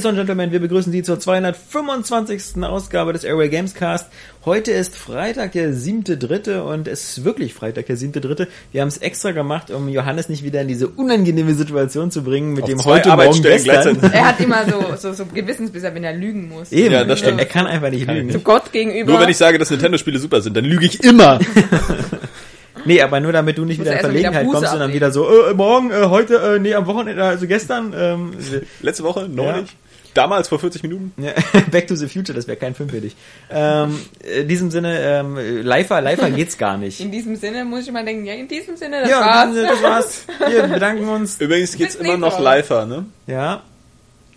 Ladies and Gentlemen, wir begrüßen Sie zur 225. Ausgabe des Airway Games Cast. Heute ist Freitag, der 7.3. und es ist wirklich Freitag, der 7.3. Wir haben es extra gemacht, um Johannes nicht wieder in diese unangenehme Situation zu bringen, mit Auf dem heute morgen gestern. Er hat immer so, so, so Gewissensbisser, wenn er lügen muss. Eben, Ja, das stimmt. Er kann einfach nicht Kann lügen. Zu Gott gegenüber. Nur wenn ich sage, dass Nintendo-Spiele super sind, dann lüge ich immer. Nee, aber nur damit du nicht wieder in wieder Verlegenheit Buße kommst und dann wieder so, äh, morgen, äh, heute, äh, nee, am Wochenende, also gestern, ähm, Letzte Woche, neulich. Damals, vor 40 Minuten. Ja, Back to the Future, das wäre kein Film für dich. Ähm, in diesem Sinne, ähm, lifer, lifer geht's gar nicht. In diesem Sinne muss ich immer denken, ja, in diesem Sinne, das Ja, war's. dann, das war's. Wir bedanken uns. Übrigens geht's immer noch Woche. liver, ne? Ja,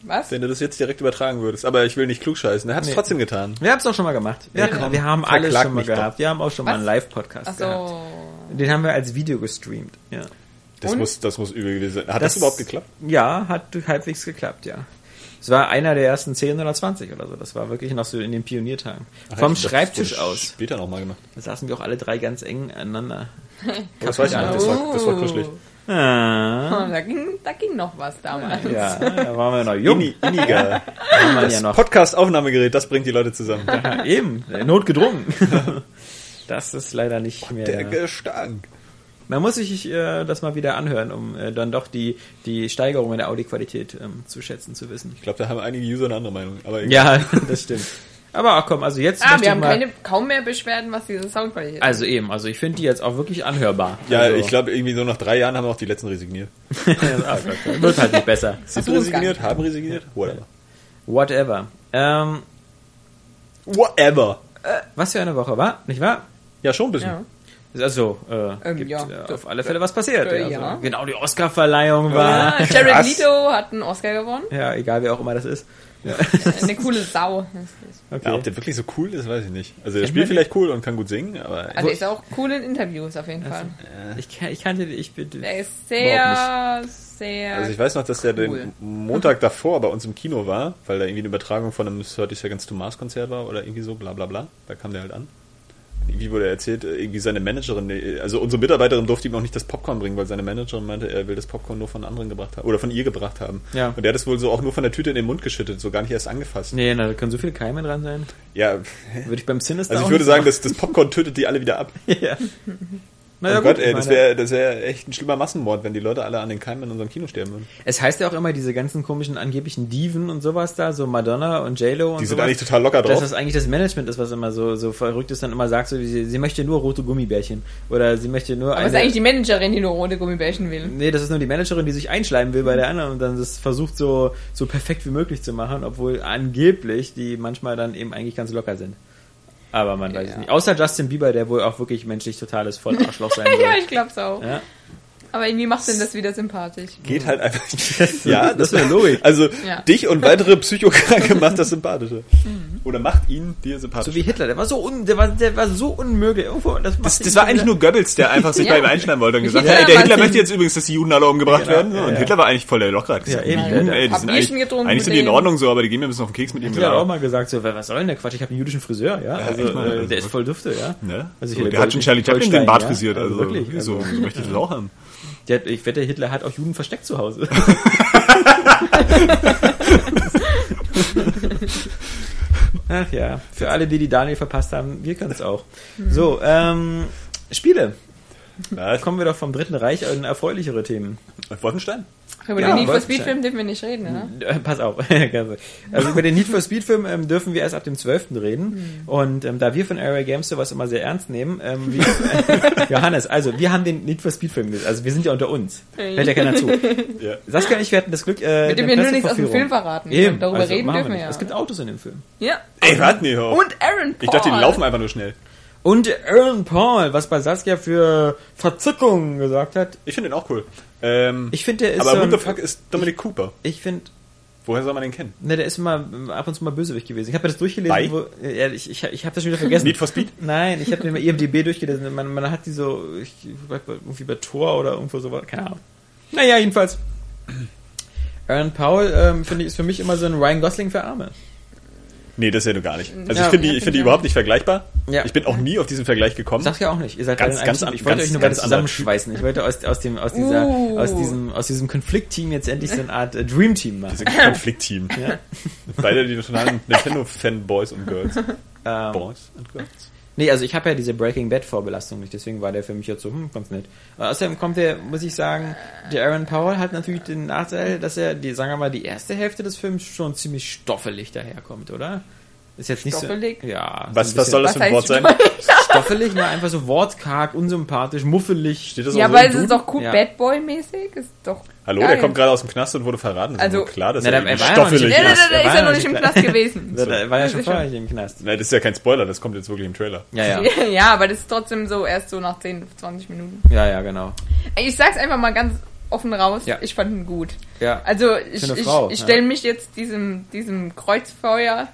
Was? Wenn du das jetzt direkt übertragen würdest. Aber ich will nicht klugscheißen. Er hat es Nee. trotzdem getan. wir haben's auch schon mal gemacht. Ja, Ja. wir haben alles schon mal mich doch. gehabt. Wir haben auch schon mal Was? einen Live-Podcast Ach gehabt. so. Den haben wir als Video gestreamt. Ja, Das Und? muss, das muss übel gewesen sein. Hat das, überhaupt geklappt? Ja, hat halbwegs geklappt, ja. Es war einer der ersten 10 oder 20 oder so. Das war wirklich noch so in den Pioniertagen. Ach, Vom Schreibtisch aus. Später nochmal gemacht. Da saßen wir auch alle drei ganz eng aneinander. Das weiß ich nicht. Das war, das war kuschelig. Ah, Oh, da, ging, da ging noch was damals. ja, da waren wir noch jung. Inni, inniger. Da Das ja Podcast-Aufnahmegerät, das bringt die Leute zusammen. Ja, eben, notgedrungen. Das ist leider nicht mehr. Der Gestank. Man muss sich äh, das mal wieder anhören, um äh, dann doch die, die Steigerung in der Audioqualität ähm, zu schätzen zu wissen. Ich glaube, da haben einige User eine andere Meinung. Aber egal. Ja, das stimmt. Aber auch komm, also jetzt Ah, wir haben mal, keine, kaum mehr Beschwerden, was diese Soundqualität Also eben, also ich finde die jetzt auch wirklich anhörbar. Ja, also, ich glaube, irgendwie so nach drei Jahren haben auch die letzten resigniert. Gott, wird halt nicht besser. Sind ist resigniert? Haben resigniert? Whatever. Whatever. Ähm, Whatever. was für eine Woche war, nicht wahr? Ja, schon ein bisschen. Ja. Also, äh, Ähm, gibt ja. äh, auf alle Fälle was passiert. Äh, also, ja. Genau, die Oscar-Verleihung war. Ja, Jared. Leto hat einen Oscar gewonnen. Ja, egal wer auch immer das ist. Eine coole Sau. Okay. Ja, ob der wirklich so cool ist, weiß ich nicht. Also er Ich spielt vielleicht cool und kann gut singen, aber Also er ist auch cool in Interviews auf jeden Fall. Ich, kan- ich kannte ich bin. Er ist sehr, sehr. also ich weiß noch, dass der Cool. den Montag davor bei uns im Kino war, weil da irgendwie eine Übertragung von einem 30 Seconds to Mars Konzert war oder irgendwie so, bla bla bla. Da kam der halt an. Irgendwie wurde erzählt, äh, irgendwie seine Managerin, äh, also unsere Mitarbeiterin durfte ihm auch nicht das Popcorn bringen, weil seine Managerin meinte, er will das Popcorn nur von anderen gebracht haben oder von ihr gebracht haben. Ja. Und er hat es wohl so auch nur von der Tüte in den Mund geschüttet, so gar nicht erst angefasst. Nee, da können so viele Keime dran sein. Ja, Würde ich beim Sinister also ich würde sagen, das, das Popcorn tötet die alle wieder ab. ja. Naja, oh Gott, gut, ey, das wäre das wär echt ein schlimmer Massenmord, wenn die Leute alle an den Keimen in unserem Kino sterben würden. Es heißt ja auch immer, diese ganzen komischen angeblichen Diven und sowas da, so Madonna und J-Lo und Die sind sowas, eigentlich total locker dass drauf. das eigentlich das Management ist, was immer so, so verrückt ist, dann immer sagt, so, sie, sie möchte nur rote Gummibärchen. Oder sie möchte nur aber eine... es ist eigentlich die Managerin, die nur rote Gummibärchen will. Nee, das ist nur die Managerin, die sich einschleimen will bei der anderen und dann das versucht so, so perfekt wie möglich zu machen, obwohl angeblich die manchmal dann eben eigentlich ganz locker sind. Aber man weiß es Ja. nicht. Außer Justin Bieber, der wohl auch wirklich menschlich totales Vollarschloch sein soll. ja, ich glaub's auch. ja. Aber irgendwie macht denn das wieder sympathisch. Geht halt einfach nicht. ja, das wäre Logik. Also Ja. dich und weitere Psychokranke macht das sympathischer. Oder macht ihn dir sympathisch. So wie Hitler, der war so un, der war, der war so unmöglich. Irgendwo, das, das, das war eigentlich nur Goebbels, der einfach sich Ja. bei ihm einschneiden wollte und gesagt hat, ey, der Hitler möchte jetzt übrigens, dass die Juden alle umgebracht Genau, werden. ja, Und ja. Hitler war eigentlich voll der gesagt, Ja, eben, die Juden, ey, die sind eigentlich, getrunken eigentlich sind die in. Ordnung so, aber die gehen mir ein bisschen auf den Keks mit ihm. Hitler hat auch mal gesagt, so, was soll denn der Quatsch? Ich habe einen jüdischen Friseur, ja. Also, ich meine, äh, der ist voll dufte, ja. Ne? Also der hat schon Charlie Chaplin den Bart ja. frisiert. Also Also, wirklich, so, also- so möchte ich das auch haben. Der ich wette, Hitler hat auch Juden versteckt zu Hause. Ach ja, für alle, die die Daniel verpasst haben, wir können es auch. So, ähm, Spiele. Na, Kommen wir doch vom Dritten Reich in erfreulichere Themen. Wolfenstein? Über Ja, den Need for Speed Film dürfen wir nicht reden, ne? Äh, Pass auf. also über den Need for Speed Film ähm, dürfen wir erst ab dem 12. reden. Und ähm, da wir von Area Games sowas immer sehr ernst nehmen, ähm, wie, Johannes, also wir haben den Need for Speed Film gesehen. Also wir sind ja unter uns. Hört ja keiner zu. Ja. Saskia und ich, wir hatten das Glück, äh, Wir dürfen eine ja nur nichts aus dem. Film verraten. Eben, Darüber also reden dürfen wir ja. Es gibt Autos in dem Film. Ja. Ey, warte nicht auf. Und Aaron Paul. Ich dachte, die laufen einfach nur schnell. Und Aaron Paul, was bei Saskia für Verzückung gesagt hat. Ich finde den auch cool. Ähm, Ich finde, der ist aber so what ein- the fuck ist Dominic Cooper? Ich finde, Woher soll man den kennen? ne, der ist immer ähm, ab und zu mal Bösewicht gewesen. Ich habe das durchgelesen, Bei? wo, ja, ich, ich, ich habe das schon wieder vergessen. Need for Speed? Nein, ich habe den mal IMDb durchgelesen. Man, man hat die so, ich, irgendwie bei Tor oder irgendwo so, keine Ahnung. Naja, jedenfalls. Aaron Paul, ähm, finde ich, ist für mich immer so ein Ryan Gosling für Arme. Nee, das ist ja nur gar nicht. Also Ja, ich finde die, ja, ich finde finde die überhaupt nicht vergleichbar. Ja. Ich bin auch nie auf diesen Vergleich gekommen. Sag's ja auch nicht. Ihr seid Ganz- ganz an- Ich wollte ganz- euch nur ganz zusammenschweißen. Ich wollte aus, aus dem, aus dieser, Uh. aus diesem, aus diesem Konfliktteam jetzt endlich so eine Art äh, Dream-Team machen. Diese Konfliktteam. Beide die totalen Nintendo-Fan-Boys und Girls. Ähm, Boys and Girls. Nee, also ich habe ja diese Breaking Bad Vorbelastung nicht, deswegen war der für mich jetzt so, hm, ganz nett. Äh, außerdem kommt der, muss ich sagen, der Aaron Powell hat natürlich den Nachteil, dass er, die, sagen wir mal, die erste Hälfte des Films schon ziemlich stoffelig daherkommt, oder? Ist jetzt nicht Stoffelig? so. Ja. Was, so was soll das für ein Wort sein? Stoffelig, ne? Einfach so wortkarg, unsympathisch, muffelig. Steht das Ja, so aber im es ist doch cool Ja. Bad Boy-mäßig. Ist doch. Hallo, geil. der kommt gerade aus dem Knast und wurde verraten. Also- doch klar, dass Na, er, er ja nicht stoffelig ist. nee, der Der ist ja noch ja nicht im nicht Knast gewesen. So, da war ja schon vorher im Knast. Nein, das ist ja kein Spoiler, das kommt jetzt wirklich im Trailer. Ja, ja. Ja, aber das ist trotzdem so erst so nach 10, 20 Minuten. Ja, ja, genau. Ich sag's einfach mal ganz offen raus. Ja. Ich fand ihn gut. Ja. Also ich, eine ich, Frau, ich ja. stelle mich jetzt diesem, diesem Kreuzfeuer.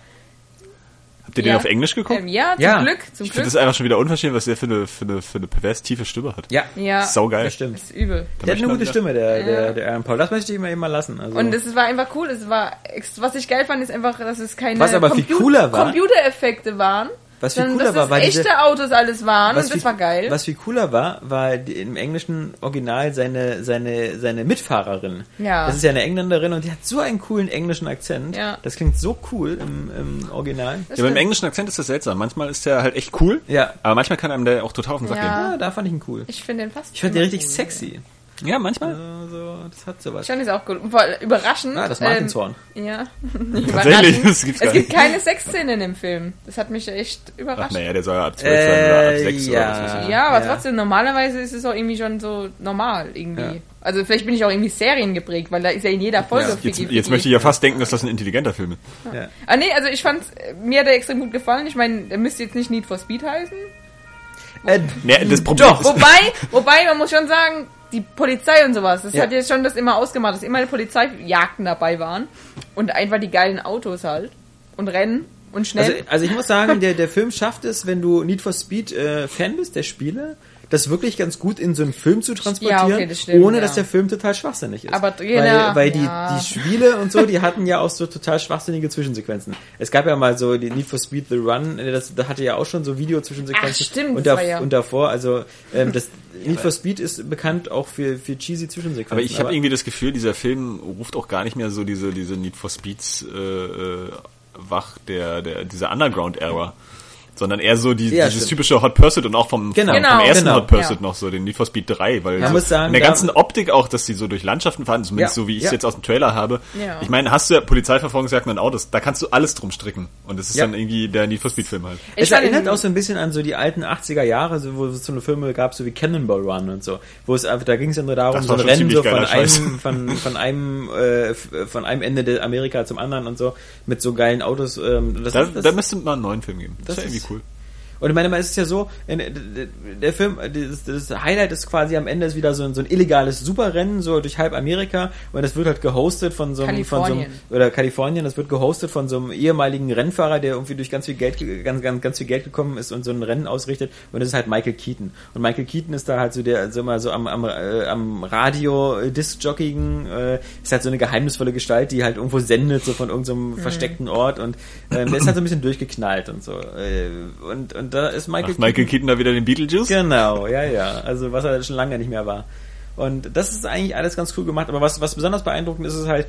Habt ihr den Ja. auf Englisch geguckt? Ähm, ja, zum Ja. Glück, zum ich finde das einfach schon wieder unverschämt, was der für eine, für eine, für eine pervers tiefe Stimme hat. Ja, ja, Saugeil. das stimmt. das ist übel. Da Der hat eine gute Stimme, der, der, Ja. der Aaron Paul. Das möchte ich immer eben mal lassen. Also. Und es war einfach cool. Es war, was ich geil fand, ist einfach, dass es keine Was aber viel Compu- cooler war- Computereffekte waren. Was viel cooler dass war, war echte diese- Autos alles waren und das viel, war geil. Was viel cooler war, war die, im englischen Original seine, seine, seine Mitfahrerin. Ja. Das ist ja eine Engländerin und die hat so einen coolen englischen Akzent. Ja. Das klingt so cool im, im Original. Das Ja, beim stimmt. englischen Akzent ist das seltsam. Manchmal ist der halt echt cool, Ja. aber manchmal kann einem der auch total auf den Sack Ja. gehen. Ja, da fand ich ihn cool. Ich finde den fast. Ich fand den richtig cool. sexy. Ja, manchmal. Also, das hat sowas. Ich fand es auch gut. Überraschend. Ah, das Martinshorn. Ähm, ja. Tatsächlich, das gibt's gar es gibt nicht. keine Sexszenen im Film. Das hat mich echt Ach überrascht. naja, der soll ja ab 12 sein oder ab Äh, 6 ja. oder was weiß ich. Ja, aber Ja. trotzdem, normalerweise ist es auch irgendwie schon so normal irgendwie. Ja. Also vielleicht bin ich auch irgendwie Serien geprägt, weil da ist ja in jeder Folge Ja. Ficky Jetzt, jetzt möchte ich ja fast denken, dass das ein intelligenter Film ist. Ja. Ah nee, also ich fand's, mir hat er extrem gut gefallen. Ich meine, der müsste jetzt nicht Need for Speed heißen. Äh, Nee, das Problem Doch. ist, Wobei, wobei, man muss schon sagen, die Polizei und sowas, das Ja. hat jetzt schon das immer ausgemacht, dass immer die Polizeijagden dabei waren. Und einfach die geilen Autos halt. Und Rennen und schnell. Also, also ich muss sagen, der, der Film schafft es, wenn du Need for Speed äh, Fan bist, der Spiele, das wirklich ganz gut in so einen Film zu transportieren, Ja, okay, das stimmt, ohne ja. dass der Film total schwachsinnig ist. Aber weil, genau, weil die, ja. die Spiele und so, die hatten ja auch so total schwachsinnige Zwischensequenzen. Es gab ja mal so die Need for Speed The Run, äh, das, da hatte ja auch schon so Video-Zwischensequenzen. Ach, stimmt, und, das da, ja- und davor, also ähm, das Need for Speed ist bekannt auch für, für cheesy Zwischensequenzen. aber ich habe irgendwie das Gefühl, dieser Film ruft auch gar nicht mehr so diese, diese Need for Speeds äh, äh, wach, der, der, dieser Underground-Era. Sondern eher so die, Ja, dieses stimmt. typische Hot Pursuit und auch vom, Genau. vom, Genau, vom ersten genau. Hot Pursuit Ja. noch so, den Need for Speed 3, weil Man so muss sagen, in der ganzen Optik auch, dass die so durch Landschaften fahren, zumindest Ja, so wie ich es ja. jetzt aus dem Trailer habe. Ja. Ich meine, hast du ja Polizeiverfolgungsjagden und Autos, da kannst du alles drum stricken. Und das ist Ja. dann irgendwie der Need for Speed Film halt. Ich es erinnert auch so ein bisschen an so die alten 80er Jahre, so, wo es so eine Filme gab, so wie Cannonball Run und so, wo es einfach, da ging es ja nur darum, so ein Rennen so von einem, von, von einem, äh, von einem Ende der Amerika zum anderen und so, mit so geilen Autos. Ähm, das Da, das, da müsste man einen neuen Film geben. Das, das ist ja irgendwie. Und ich meine, es ist ja so, der Film, das, das Highlight ist quasi am Ende ist wieder so ein, so ein illegales Superrennen, so durch halb Amerika, und das wird halt gehostet von so einem, von so einem, oder Kalifornien, das wird gehostet von so einem ehemaligen Rennfahrer, der irgendwie durch ganz viel Geld, ge- ganz, ganz, ganz viel Geld gekommen ist und so ein Rennen ausrichtet, und das ist halt Michael Keaton. Und Michael Keaton ist da halt so der, so immer so am, am, äh, am Radio äh, Disc-Jockeyen, äh, ist halt so eine geheimnisvolle Gestalt, die halt irgendwo sendet, so von irgendeinem versteckten Ort, und ähm, der ist halt so ein bisschen durchgeknallt und so. Äh, und, und da ist Michael Macht Michael Keaton da wieder den Beetlejuice? Genau, ja, ja. Also was er schon lange nicht mehr war. Und das ist eigentlich alles ganz cool gemacht. Aber was, was besonders beeindruckend ist, ist halt,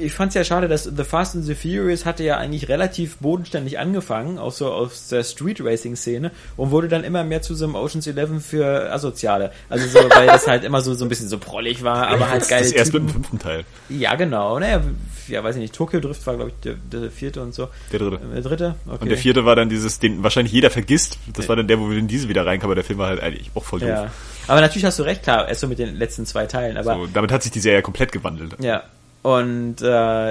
ich fand es ja schade, dass The Fast and the Furious hatte ja eigentlich relativ bodenständig angefangen, auch so aus der Street Racing Szene und wurde dann immer mehr zu so einem Ocean's Eleven für Asoziale. Also so, weil das halt immer so, so ein bisschen so prollig war, aber halt geil. Das ist erst mit dem fünften Teil. Ja, genau. Naja, ja, weiß ich nicht. Tokyo Drift war, glaube ich, der, der vierte und so. Der dritte. Der dritte? Okay. Und der vierte war dann dieses, den wahrscheinlich jeder vergisst. Das war dann der, wo wir in diese wieder reinkam, aber der Film war halt eigentlich auch voll doof. Ja. Aber natürlich hast du recht, klar, erst so mit den letzten zwei Teilen. Aber So, damit hat sich die Serie komplett gewandelt. Ja. Und äh,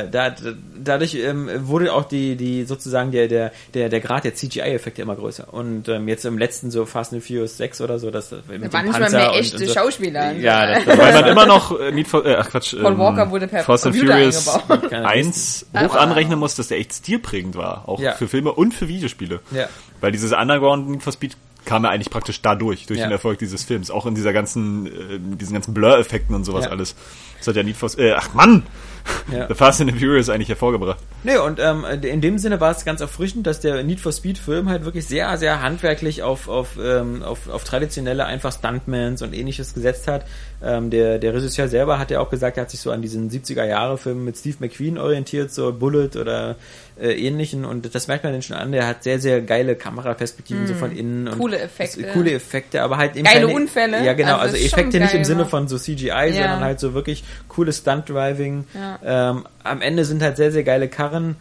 da, dadurch ähm, wurde auch die, die sozusagen der, der, der, der Grad der CGI-Effekte immer größer. Und ähm, jetzt im letzten so Fast and Furious 6 oder so, das mit Da waren nicht mal mehr und- echte und so. Schauspieler. Ja, das, das Weil man immer noch äh, Need for, äh, ach Quatsch, Paul Walker wurde per Fast and Furious eingebaut. Keiner 1 hoch anrechnen muss, dass der echt stilprägend war. Auch Ja. für Filme und für Videospiele. Ja. Weil dieses Underground Need for Speed kam ja eigentlich praktisch dadurch, durch Ja. den Erfolg dieses Films. Auch in dieser ganzen, äh, diesen ganzen Blur-Effekten und sowas Ja. alles. Das hat ja Need for, äh, ach Mann! Ja. The Fast and the Furious eigentlich hervorgebracht. Nee, und ähm, in dem Sinne war es ganz erfrischend, dass der Need for Speed Film halt wirklich sehr, sehr handwerklich auf, auf, ähm, auf, auf traditionelle einfach Stuntmans und ähnliches gesetzt hat. Ähm, der, der Regisseur selber hat ja auch gesagt, er hat sich so an diesen 70er Jahre Filmen mit Steve McQueen orientiert, so Bullet oder äh, ähnlichen und das merkt man den schon an, der hat sehr, sehr geile Kameraperspektiven so von innen und Coole Effekte. coole Effekte, aber halt eben Geile keine, Unfälle. Ja, genau, Also also, Effekte nicht im Sinne gemacht. von so CGI, Ja. sondern halt so wirklich cooles Stunt-Driving. Ja. Ähm, am Ende sind halt sehr, sehr geile Karren.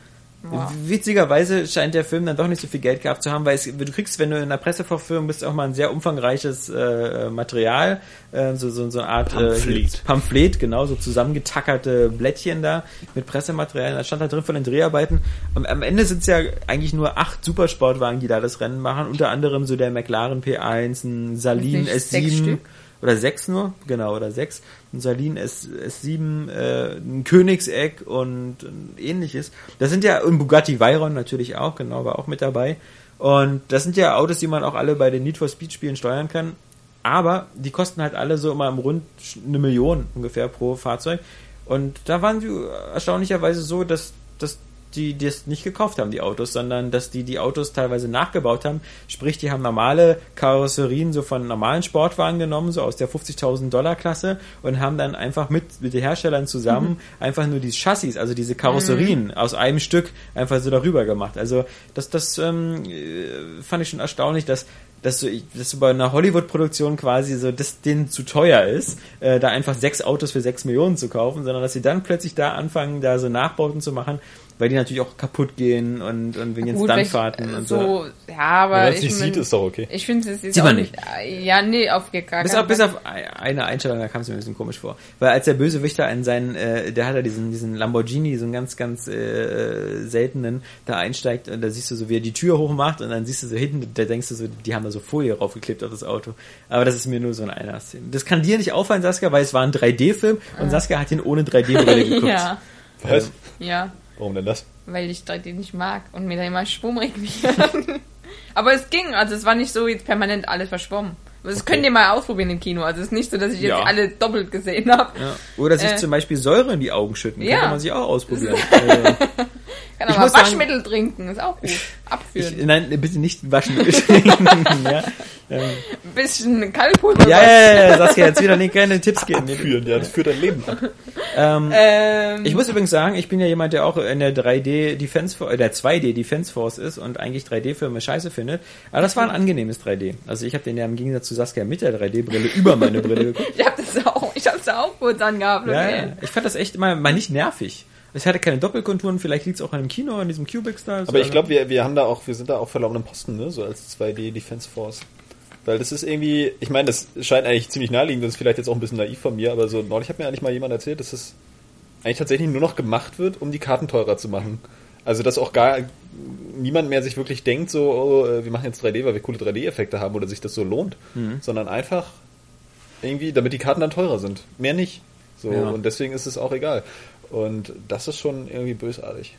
Wow. Witzigerweise scheint der Film dann doch nicht so viel Geld gehabt zu haben, weil es, du kriegst, wenn du in einer Pressevorführung bist, auch mal ein sehr umfangreiches äh, Material, äh, so, so, so eine Art Pamphlet. Äh, Pamphlet, genau, so zusammengetackerte Blättchen da mit Pressematerial. Da stand halt drin von den Dreharbeiten. Am, am Ende sind es ja eigentlich nur acht Supersportwagen, die da das Rennen machen, unter anderem so der McLaren P1, ein Salin Nicht sechs S7 Stück? oder sechs nur, genau, oder sechs. Ein Salin S, S7, äh, ein Königseck und äh, ähnliches. Das sind ja, und Bugatti Veyron natürlich auch, genau, war auch mit dabei. Und das sind ja Autos, die man auch alle bei den Need for Speed Spielen steuern kann. Aber die kosten halt alle so immer im Rund eine Million ungefähr pro Fahrzeug. Und da waren sie erstaunlicherweise so, dass, dass die das nicht gekauft haben, die Autos, sondern dass die die Autos teilweise nachgebaut haben. Sprich, die haben normale Karosserien so von normalen Sportwagen genommen, so aus der 50.000 Dollar Klasse und haben dann einfach mit, mit den Herstellern zusammen einfach nur die Chassis, also diese Karosserien aus einem Stück einfach so darüber gemacht. Also das, das ähm, äh, fand ich schon erstaunlich, dass dass so, dass so bei einer Hollywood-Produktion quasi so das denen zu teuer ist, äh, da einfach sechs Autos für sechs Millionen zu kaufen, sondern dass sie dann plötzlich da anfangen, da so Nachbauten zu machen, weil die natürlich auch kaputt gehen und, und wegen den Gut, Stuntfahrten weil und so. so, ja, aber Wenn man nicht sieht, ist doch okay. Ich finde es ist Sieht auch man nicht. Ja, nee, auf gar Bis auf, bis auf eine Einstellung, da kam es mir ein bisschen komisch vor. Weil als der Bösewichter in seinen, äh, der hat ja diesen, diesen Lamborghini, so einen ganz, ganz äh, seltenen, da einsteigt und da siehst du so, wie er die Tür hochmacht und dann siehst du so hinten, da denkst du so, die haben da so Folie draufgeklebt auf das Auto. Aber das ist mir nur so eine einer Szene. Das kann dir nicht auffallen, Saskia, weil es war ein 3D-Film und Saskia hat ihn ohne 3D-Brille geguckt. ja, Was? ja, Warum denn das? weil ich 3D nicht mag und mir da immer schwummrig wird. aber es ging, also es war nicht so jetzt permanent alles verschwommen. Das könnt ihr mal ausprobieren im Kino. Also es ist nicht so, dass ich jetzt Ja. alle doppelt gesehen habe. Ja. Oder sich Äh. zum Beispiel Säure in die Augen schütten. Ja. Kann man sich auch ausprobieren. also, Kann Ich aber muss sagen- Waschmittel trinken, ist auch gut. Abführen. ich, nein, bitte nicht waschen. ja. Ein bisschen Kalkpulver. Ja, ja, ja, ja, Saskia, jetzt wieder nicht keine Tipps geben. Führen, ja, das führt dein Leben an. Ähm, Ähm, Ich muss übrigens sagen, ich bin ja jemand, der auch in der 3D Defense Force, äh, der 2D Defense Force ist und eigentlich 3D-Filme scheiße findet. Aber das war ein angenehmes 3D. Also ich habe den ja im Gegensatz zu Saskia mit der 3D-Brille über meine Brille geguckt. ich hab das auch, ich hab's auch kurz angehabt. Ja, Okay. ja. Ich fand das echt mal, mal nicht nervig. Es hatte keine Doppelkonturen, vielleicht liegt es auch an dem Kino, an diesem Cubics da. Aber ich glaube, wir, wir haben da auch, wir sind da auch verlorenen Posten, ne? So als 2D Defense Force. Weil das ist irgendwie, ich meine, das scheint eigentlich ziemlich naheliegend, das ist vielleicht jetzt auch ein bisschen naiv von mir, aber so neulich hat mir eigentlich mal jemand erzählt, dass es eigentlich tatsächlich nur noch gemacht wird, um die Karten teurer zu machen. Also dass auch gar niemand mehr sich wirklich denkt, so, oh, äh, wir machen jetzt 3D, weil wir coole 3D-Effekte haben oder sich das so lohnt, sondern einfach irgendwie, damit die Karten dann teurer sind. Mehr nicht. So, Ja. und deswegen ist es auch egal. Und das ist schon irgendwie bösartig.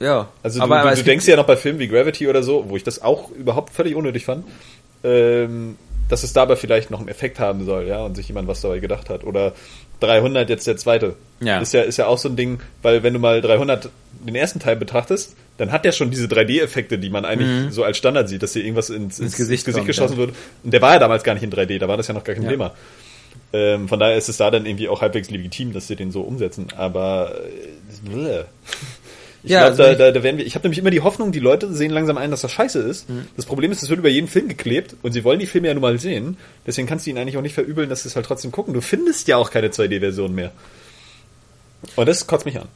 ja. Also du, aber, du, du denkst ja noch bei Filmen wie Gravity oder so, wo ich das auch überhaupt völlig unnötig fand, ähm, dass es dabei vielleicht noch einen Effekt haben soll, ja, und sich jemand was dabei gedacht hat. Oder 300 jetzt der zweite. Ja. Ist ja, ist ja auch so ein Ding, weil wenn du mal 300 den ersten Teil betrachtest, dann hat der schon diese 3D-Effekte, die man eigentlich so als Standard sieht, dass hier irgendwas ins, ins, Gesicht Gesicht kommt, geschossen ja. wird. Und der war ja damals gar nicht in 3D, da war das ja noch gar kein Ja. Thema. Ähm, von daher ist es da dann irgendwie auch halbwegs legitim, dass sie den so umsetzen. Aber äh, ich Ja, glaube, also da, da, da werden wir. Ich habe nämlich immer die Hoffnung, die Leute sehen langsam ein, dass das scheiße ist. Mhm. Das Problem ist, es wird über jeden Film geklebt und sie wollen die Filme ja nun mal sehen. Deswegen kannst du ihnen eigentlich auch nicht verübeln, dass sie es halt trotzdem gucken. Du findest ja auch keine 2D-Version mehr. Und das kotzt mich an.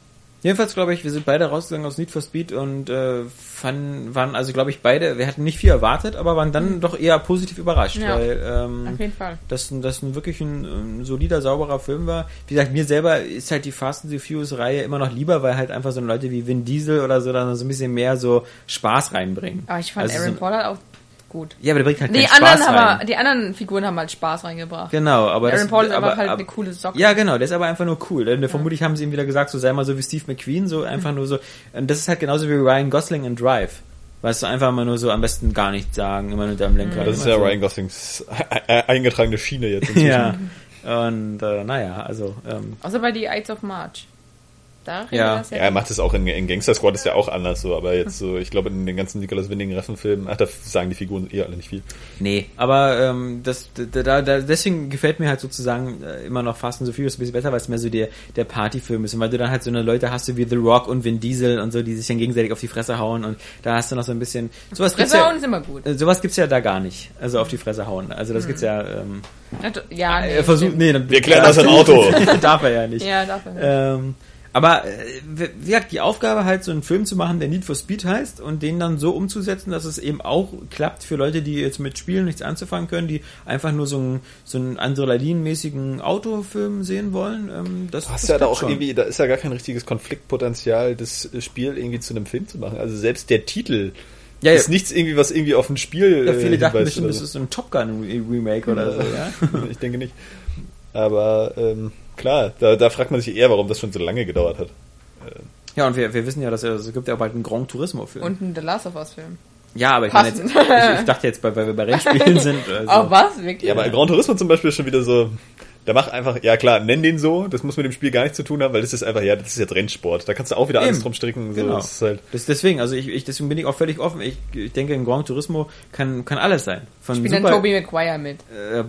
Jedenfalls glaube ich, wir sind beide rausgegangen aus Need for Speed und äh, fanden, waren also glaube ich beide, wir hatten nicht viel erwartet, aber waren dann doch eher positiv überrascht, Ja. weil ähm, Auf jeden Fall. dass das ein wirklich ein, ähm, solider, sauberer Film war. Wie gesagt, mir selber ist halt die Fast and the Furious Reihe immer noch lieber, weil halt einfach so Leute wie Vin Diesel oder so dann so ein bisschen mehr so Spaß reinbringen. Aber ich fand Also Aaron so, Paul auch gut. Ja, aber der bringt halt Die keinen anderen, Spaß haben rein. die anderen Figuren haben halt Spaß reingebracht. Genau, aber Aaron das, Paul ist aber, aber halt aber, eine coole Socke. Ja, genau, der ist aber einfach nur cool. Denn Vermutlich haben sie ihm wieder gesagt, so sei mal so wie Steve McQueen, so einfach nur so. Und das ist halt genauso wie Ryan Gosling in Drive. Weißt du, einfach mal nur so am besten gar nichts sagen, immer nur am Lenkrad. Das ist ja so. Ryan Goslings e- e- eingetragene Schiene jetzt inzwischen. Ja. Und äh, naja, also ähm, Außer bei die Ides of March. Da Ja. ja. das Ja, er macht es auch in, in Gangster Squad ist ja auch anders so, aber jetzt so, ich glaube in den ganzen Nicholas Winding Refn-Filmen, ach, da sagen die Figuren eher alle nicht viel. Nee, aber ähm, das, da, da, da, deswegen gefällt mir halt sozusagen äh, immer noch Fast and the Furious ein bisschen besser, weil es mehr so der, der Partyfilm ist. Und weil du dann halt so eine Leute hast, so wie The Rock und Vin Diesel und so, die sich dann gegenseitig auf die Fresse hauen und da hast du noch so ein bisschen... Sowas gibt's Fresse ja, hauen ist immer gut. äh, sowas gibt's ja da gar nicht. Also auf die Fresse hauen. Also das gibt's ja... Ähm, Ja, nee, er versucht... Nee, dann, Wir klären das im Auto. darf er ja nicht. Ja, dafür. Ähm, aber äh, wie gesagt, die Aufgabe halt so einen Film zu machen, der Need for Speed heißt und den dann so umzusetzen, dass es eben auch klappt für Leute, die jetzt mit Spielen nichts anzufangen können, die einfach nur so einen, so einen Adrenalin-mäßigen Autofilm sehen wollen. Ähm, das, Du hast das ja da auch schon. irgendwie, da ist ja gar kein richtiges Konfliktpotenzial, das Spiel irgendwie zu einem Film zu machen. Also selbst der Titel Ja, ja. ist nichts irgendwie, was irgendwie auf ein Spiel Ja, viele äh, dachten bestimmt, oder das so. ist so ein Top Gun Re- Remake oder so, ja. ich denke nicht. Aber ähm, klar, da, da fragt man sich eher, warum das schon so lange gedauert hat. Ja, und wir, wir wissen ja, dass es gibt ja auch bald einen Grand Turismo-Film. Und ein The Last of Us Film. Ja, aber ich, meine jetzt, ich, ich dachte jetzt, weil, weil wir bei Rennspielen sind. Also. Oh, was? Wirklich? Ja, aber Gran Turismo zum Beispiel ist schon wieder so, da mach einfach, ja klar, nenn den so, das muss mit dem Spiel gar nichts zu tun haben, weil das ist einfach, ja, das ist jetzt Rennsport. Da kannst du auch wieder alles Eben. drum stricken. So. Genau. Das ist halt, Das, deswegen, also ich, ich, deswegen bin ich auch völlig offen. Ich, ich denke, ein Grand Turismo kann, kann alles sein. Von Ich bin dann Toby McGuire mit. Äh,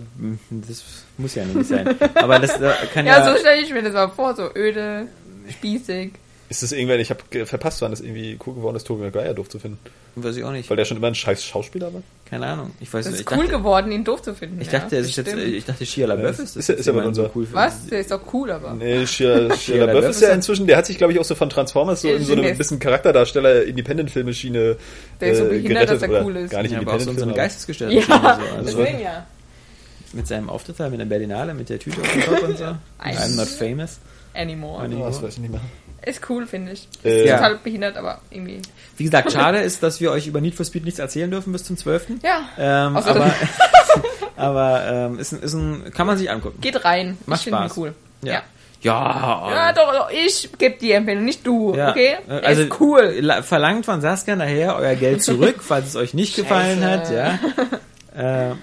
das muss ja nicht sein. Aber das äh, kann Ja, ja. so stelle ich mir das auch vor, so öde, spießig. Ist das irgendwann, ich habe verpasst, wann das irgendwie cool geworden ist, Tobey Maguire doof zu finden. weiß ich auch nicht. Weil der schon immer ein scheiß Schauspieler war. Keine Ahnung. Ich weiß Das nicht. ist Ich cool dachte, geworden, ihn doof zu finden. ich ja, dachte, es ist jetzt, ich dachte, Shia LaBeouf Ja, ist, ist ja- ist ja jemand mit unser- cool. Was? Der ist doch cool, aber. Nee, Shia, Shia Shia LaBeouf ist ja ist- inzwischen, der hat sich glaube ich auch so von Transformers so Ja, in so stimmt, eine der ist- bisschen Charakterdarsteller Independent-Filme-Schiene Der ist so äh, behindert, gerettet. dass er oder cool ist. Gar nicht Ja, aber auch so, ein aber- geistesgestörter Ja. Also deswegen ja. mit seinem Auftritt da mit der Berlinale, mit der Tüte auf dem Kopf und so. I'm not famous. Anymore. Anymore. Das weiß ich nicht mehr. Ist cool, finde ich. Äh, ist Ja. total behindert, aber irgendwie. Wie gesagt, schade ist, dass wir euch über Need for Speed nichts erzählen dürfen bis zum 12. Ja. Ähm, aber aber ähm, ist, ein, ist ein, kann man sich angucken. Geht rein. Macht ich finde ihn Spaß. cool. Ja. Ja. Ja, Ja, doch, doch, ich gebe die Empfehlung, nicht du, Ja. okay? Äh, Der Also ist cool. la- Verlangt von Saskia nachher euer Geld zurück, falls es euch nicht gefallen hat, Scheiße. ja. Äh,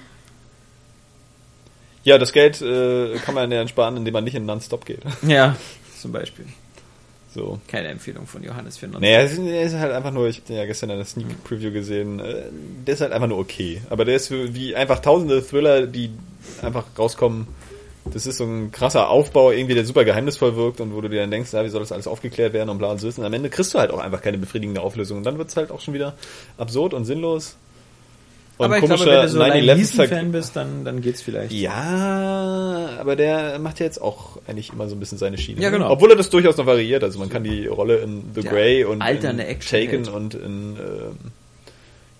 Ja, das Geld äh, kann man ja entsparen, indem man nicht in Nonstop geht. ja, zum Beispiel. So. Keine Empfehlung von Johannes für Naja, es ist- er ist halt einfach nur, ich habe ja gestern in der Sneak Preview gesehen, äh, der ist halt einfach nur okay. Aber der ist wie einfach tausende Thriller, die einfach rauskommen. Das ist so ein krasser Aufbau, irgendwie, der super geheimnisvoll wirkt und wo du dir dann denkst, ja, wie soll das alles aufgeklärt werden und bla und so ist. Und am Ende kriegst du halt auch einfach keine befriedigende Auflösung. Und dann wird's halt auch schon wieder absurd und sinnlos. Und Aber ich glaube, wenn du so ein 9/11 Fan bist, dann, dann geht's vielleicht. ja, aber der macht ja jetzt auch eigentlich immer so ein bisschen seine Schiene. Ja, genau. Obwohl er das durchaus noch variiert. Also man kann die Rolle in The Der Grey und in. Taken und in ähm,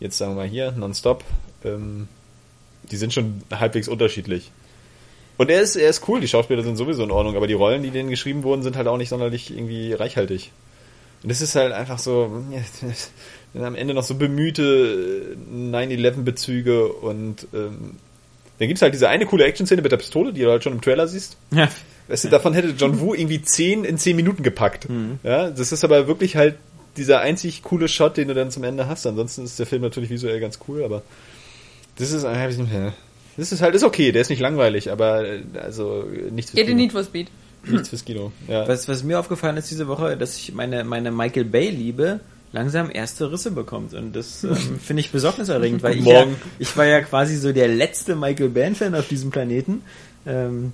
jetzt sagen wir mal hier Nonstop. Ähm, die sind schon halbwegs unterschiedlich. Und er ist, er ist cool. Die Schauspieler sind sowieso in Ordnung, aber die Rollen, die denen geschrieben wurden, sind halt auch nicht sonderlich irgendwie reichhaltig. Und das ist halt einfach so, ja, am Ende noch so bemühte äh, 9-11-Bezüge und ähm, dann gibt's halt diese eine coole Action-Szene mit der Pistole, die du halt schon im Trailer siehst. Ja. Weißt du, davon hätte John Woo irgendwie 10 in 10 Minuten gepackt. Mhm. Ja, das ist aber wirklich halt dieser einzig coole Shot, den du dann zum Ende hast. Ansonsten ist der Film natürlich visuell ganz cool, aber das ist, äh, das ist halt, ist okay, der ist nicht langweilig, aber äh, also nichts fürs Geht in Kino. Need for Speed. Nichts fürs Kino. Ja. Was, was mir aufgefallen ist diese Woche, dass ich meine, meine Michael Bay-Liebe langsam erste Risse bekommt. Und das ähm, finde ich besorgniserregend, weil ich, ja, Morgen. ich war ja quasi so der letzte Michael Bay-Fan auf diesem Planeten. Ähm,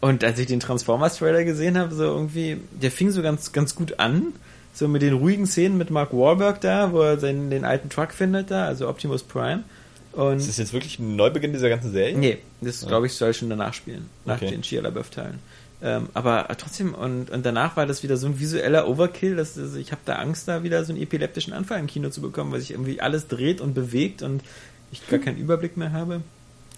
und als ich den Transformers-Trailer gesehen habe, so irgendwie, der fing so ganz, ganz gut an. So mit den ruhigen Szenen mit Mark Wahlberg da, wo er seinen, den alten Truck findet da, also Optimus Prime. Und Ist das jetzt wirklich ein Neubeginn dieser ganzen Serie? Nee, das glaube ich soll schon danach spielen, nach Okay. den Shia LaBeouf-Teilen. Ähm, aber trotzdem, und, und danach war das wieder so ein visueller Overkill, dass dass ich habe da Angst, da wieder so einen epileptischen Anfall im Kino zu bekommen, weil sich irgendwie alles dreht und bewegt und ich gar keinen Überblick mehr habe.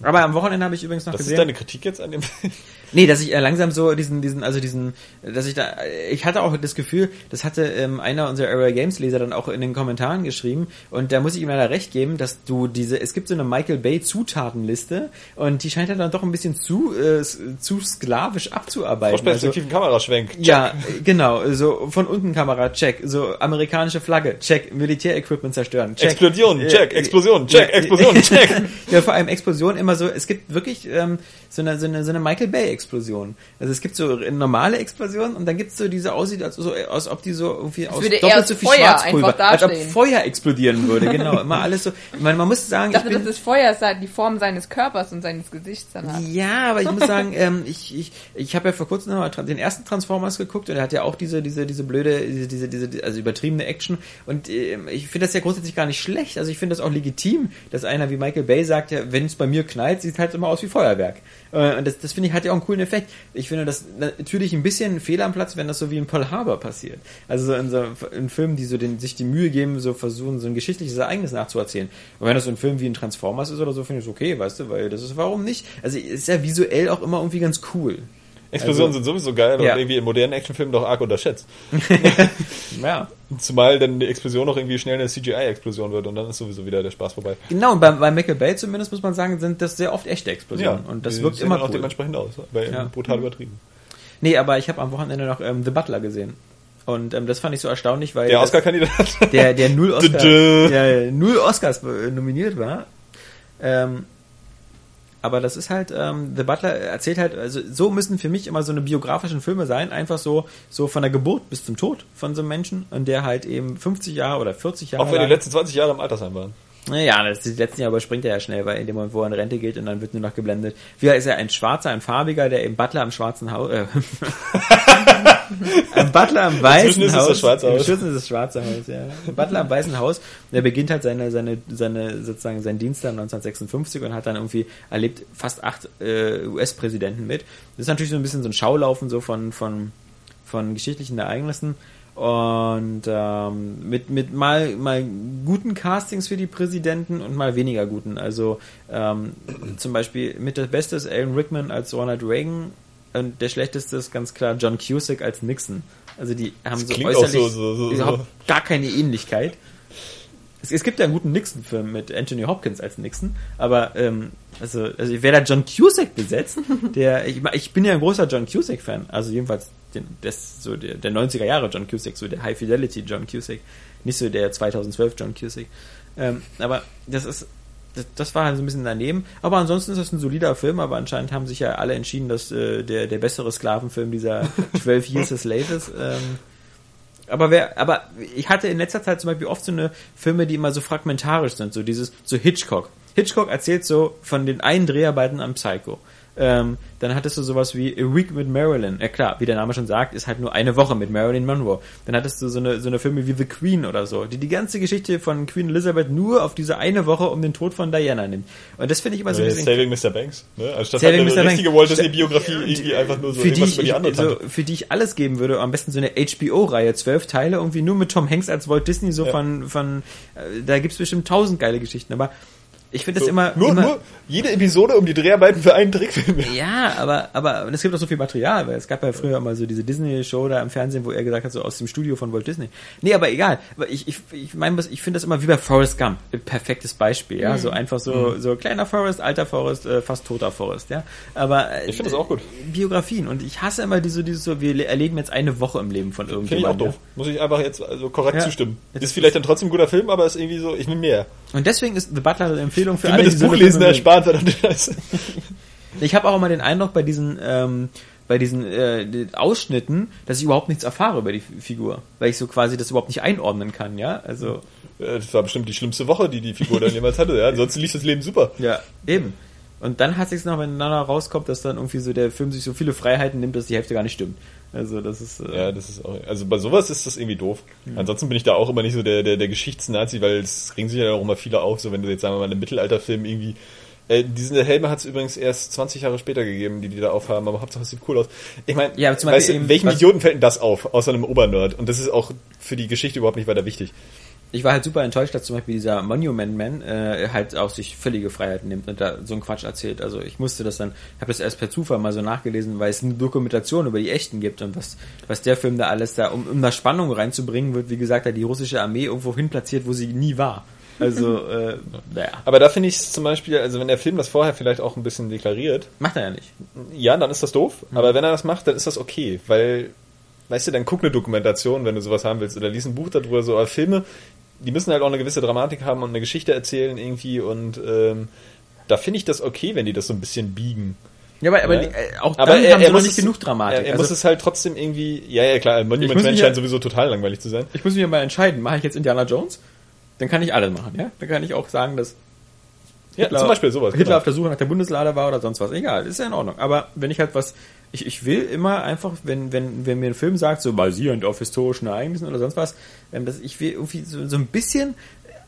Aber am Wochenende habe ich übrigens noch Das ist gesehen. deine Kritik jetzt an dem Film? Nee, dass ich äh, langsam so diesen, diesen, also diesen, dass ich da, ich hatte auch das Gefühl, das hatte ähm, einer unserer Area Games Leser dann auch in den Kommentaren geschrieben und da muss ich ihm leider recht geben, dass du diese, es gibt so eine Michael Bay Zutatenliste und die scheint ja dann doch ein bisschen zu, äh, zu sklavisch abzuarbeiten. Aus perspektiven Kameraschwenk. Also, ja, genau, so von unten Kamera, check, so amerikanische Flagge, check, Militärequipment zerstören, check. Explosion, check, Äh, Explosion, check, Explosion, check. ja, vor allem Explosion immer immer so, es gibt wirklich ähm, so eine, so eine, so eine Michael Bay-Explosion. Also es gibt so normale Explosionen und dann gibt's so diese aussieht, als, so, als ob die so irgendwie aus doppelt so viel Feuer Schwarzpulver, einfach als ob. Feuer explodieren würde, genau. Immer alles so. Ich meine, man muss sagen, Ich dachte, ich bin, das Feuer sei- die Form seines Körpers und seines Gesichts dann hat. ja, aber ich muss sagen, ähm, ich, ich, ich habe ja vor kurzem noch mal tra- den ersten Transformers geguckt und er hat ja auch diese, diese, diese blöde, diese, diese, diese also übertriebene Action und ähm, ich finde das ja grundsätzlich gar nicht schlecht. Also ich finde das auch legitim, dass einer wie Michael Bay sagt, ja, wenn es bei mir knallt, sieht halt immer aus wie Feuerwerk. Äh, Und das, das finde ich hat ja auch einen coolen Effekt. Ich finde das natürlich ein bisschen ein Fehler am Platz, wenn das so wie in Pearl Harbor passiert. Also so in so in Filmen, die so den, sich die Mühe geben, so versuchen, so ein geschichtliches Ereignis nachzuerzählen. Und wenn das so ein Film wie ein Transformers ist oder so, finde ich es okay, weißt du, weil das ist, warum nicht? Also ist ja visuell auch immer irgendwie ganz cool. Explosionen Also- sind sowieso geil Ja. und irgendwie in modernen Actionfilmen doch arg unterschätzt. Ja. Zumal dann die Explosion noch irgendwie schnell eine CGI-Explosion wird und dann ist sowieso wieder der Spaß vorbei. Genau, und bei, bei Michael Bay zumindest muss man sagen, sind das sehr oft echte Explosionen. und das wirkt immer auch cool. dementsprechend aus, weil Ja. brutal übertrieben. Nee, aber ich habe am Wochenende noch ähm, The Butler gesehen. Und ähm, das fand ich so erstaunlich, weil Der Oscar-Kandidat. der, der null, Oscar, ja, ja, null Oscars nominiert war. Ähm, aber das ist halt, ähm, The Butler erzählt halt, also so müssen für mich immer so eine biografischen Filme sein, einfach so, so von der Geburt bis zum Tod von so einem Menschen und der halt eben 50 Jahre oder 40 Jahre Auch wenn die letzten 20 Jahre im Altersheim waren. Naja, das die letzten Jahre überspringt er ja schnell, weil in dem Moment, wo er in Rente geht und dann wird nur noch geblendet. Wie ist er ein Schwarzer, ein Farbiger, der im Butler am schwarzen Haus, äh, ein Butler am weißen Inzwischen ist Haus. das Schwarze Haus. Inzwischen ist das schwarze Haus, ja. Ein Butler am weißen Haus. Der beginnt halt seine, seine, seine, sozusagen seinen Dienst dann 1956 und hat dann irgendwie erlebt fast acht äh, US-Präsidenten mit. Das ist natürlich so ein bisschen so ein Schaulaufen so von, von, von geschichtlichen Ereignissen und ähm, mit mit mal mal guten Castings für die Präsidenten und mal weniger guten. Also ähm, zum Beispiel mit das Beste ist Alan Rickman als Ronald Reagan und der schlechteste ist ganz klar John Cusack als Nixon. Also die haben so klingt auch äußerlich so- so- so- überhaupt so. gar keine Ähnlichkeit. Es, es gibt ja einen guten Nixon-Film mit Anthony Hopkins als Nixon, aber ähm, also, also wer da John Cusack besetzt, der ich, ich bin ja ein großer John Cusack-Fan, also jedenfalls den, das, so der, der 90er Jahre John Cusack, so der High Fidelity John Cusack, nicht so der 2012 John Cusack. Ähm, aber das ist das, das war halt so ein bisschen daneben. Aber ansonsten ist das ein solider Film, aber anscheinend haben sich ja alle entschieden, dass äh, der, der bessere Sklavenfilm dieser 12 Years a Slave ist. Ähm, aber wer, aber ich hatte in letzter Zeit zum Beispiel oft so eine Filme, die immer so fragmentarisch sind, so dieses, so Hitchcock. Hitchcock erzählt so von den einen Dreharbeiten am Psycho. Ähm, dann hattest du sowas wie A Week with Marilyn. Ja klar, wie der Name schon sagt, ist halt nur eine Woche mit Marilyn Monroe. Dann hattest du so eine, so eine Filme wie The Queen oder so, die die ganze Geschichte von Queen Elizabeth nur auf diese eine Woche um den Tod von Diana nimmt. Und das finde ich immer so ein Äh, bisschen... Saving Mr. Banks. Ne? Anstatt Saving halt eine Mr. richtige. Walt Disney Biografie irgendwie einfach nur so für die, ich, über die andere so, Tante. für die ich alles geben würde, am besten so eine HBO-Reihe, zwölf Teile, irgendwie nur mit Tom Hanks als Walt Disney, so Ja. von, von, äh, da gibt's bestimmt tausend geile Geschichten, aber ich finde das So, immer, nur, immer, nur jede Episode um die Dreharbeiten für einen Trickfilm. ja, aber, aber es gibt auch so viel Material, weil es gab ja früher mal so diese Disney-Show da im Fernsehen, wo er gesagt hat, so aus dem Studio von Walt Disney. Nee, aber egal. Aber ich, ich, ich meine, ich finde das immer wie bei Forrest Gump. Ein perfektes Beispiel, ja. So einfach so, so kleiner Forrest, alter Forrest, äh, fast toter Forrest, ja. Aber äh, Ich finde das auch gut. Biografien. Und ich hasse immer diese, dieses so, wir erleben jetzt eine Woche im Leben von Finde ich auch irgendjemandem. doof. Muss ich einfach jetzt also korrekt Ja. zustimmen. Das Ist vielleicht dann trotzdem ein guter Film, aber ist irgendwie so, ich nehme mehr. Und deswegen ist The Butler eine Empfehlung für Für alle, mir das Buchlesen erspart, verdammte Scheiße. Ich habe auch immer den Eindruck bei diesen ähm, bei diesen äh, Ausschnitten, dass ich überhaupt nichts erfahre über die Figur, weil ich so quasi das überhaupt nicht einordnen kann, ja? Also Das war bestimmt die schlimmste Woche, die die Figur dann jemals hatte. Ja? Ansonsten lief das Leben super. ja, eben. Und dann hat sich's noch, wenn dann rauskommt, dass dann irgendwie so der Film sich so viele Freiheiten nimmt, dass die Hälfte gar nicht stimmt. Also das ist äh, Ja, das ist auch, also bei sowas ist das irgendwie doof. Ansonsten bin ich da auch immer nicht so der, der, der Geschichtsnazi, weil es regen sich ja auch immer viele auf, so wenn du jetzt sagen wir mal einen Mittelalterfilm irgendwie, äh, diese Helme hat es übrigens erst 20 Jahre später gegeben, die die da aufhaben, aber Hauptsache es sieht cool aus. Ich meine, Ja, weißt du, was- Idioten fällt denn das auf, außer einem Obernerd? Und das ist auch für die Geschichte überhaupt nicht weiter wichtig. Ich war halt super enttäuscht, dass zum Beispiel dieser Monument Man äh, halt auch sich völlige Freiheiten nimmt und da so einen Quatsch erzählt. Also ich musste das dann, habe das erst per Zufall mal so nachgelesen, weil es eine Dokumentation über die Echten gibt und was, was der Film da alles da, um, um da Spannung reinzubringen, wird wie gesagt da die russische Armee irgendwo hin platziert, wo sie nie war. Also, äh, naja, Aber da finde ich es zum Beispiel, also wenn der Film das vorher vielleicht auch ein bisschen deklariert, macht er ja nicht. ja, dann ist das doof. Aber wenn er das macht, dann ist das okay, weil, weißt du, dann guck eine Dokumentation, wenn du sowas haben willst, oder lies ein Buch darüber, so, aber Filme, die müssen halt auch eine gewisse Dramatik haben und eine Geschichte erzählen irgendwie und ähm, da finde ich das okay, wenn die das so ein bisschen biegen. Ja, aber, aber Ja. äh, auch Aber dann er, haben er muss nicht es, genug Dramatik. Er, er also, muss es halt trotzdem irgendwie, ja, ja, klar, Monument Man scheint sowieso total langweilig zu sein. ich muss mich ja mal entscheiden, mache ich jetzt Indiana Jones? Dann kann ich alles machen, ja? Dann kann ich auch sagen, dass Ja, zum Beispiel sowas. Hitler genau. auf der Suche nach der Bundeslade war oder sonst was. Egal, ist ja in Ordnung. Aber wenn ich halt was, ich, ich will immer einfach, wenn, wenn, wenn mir ein Film sagt, so basierend auf historischen Ereignissen oder sonst was, ähm, dass ich will irgendwie so, so ein bisschen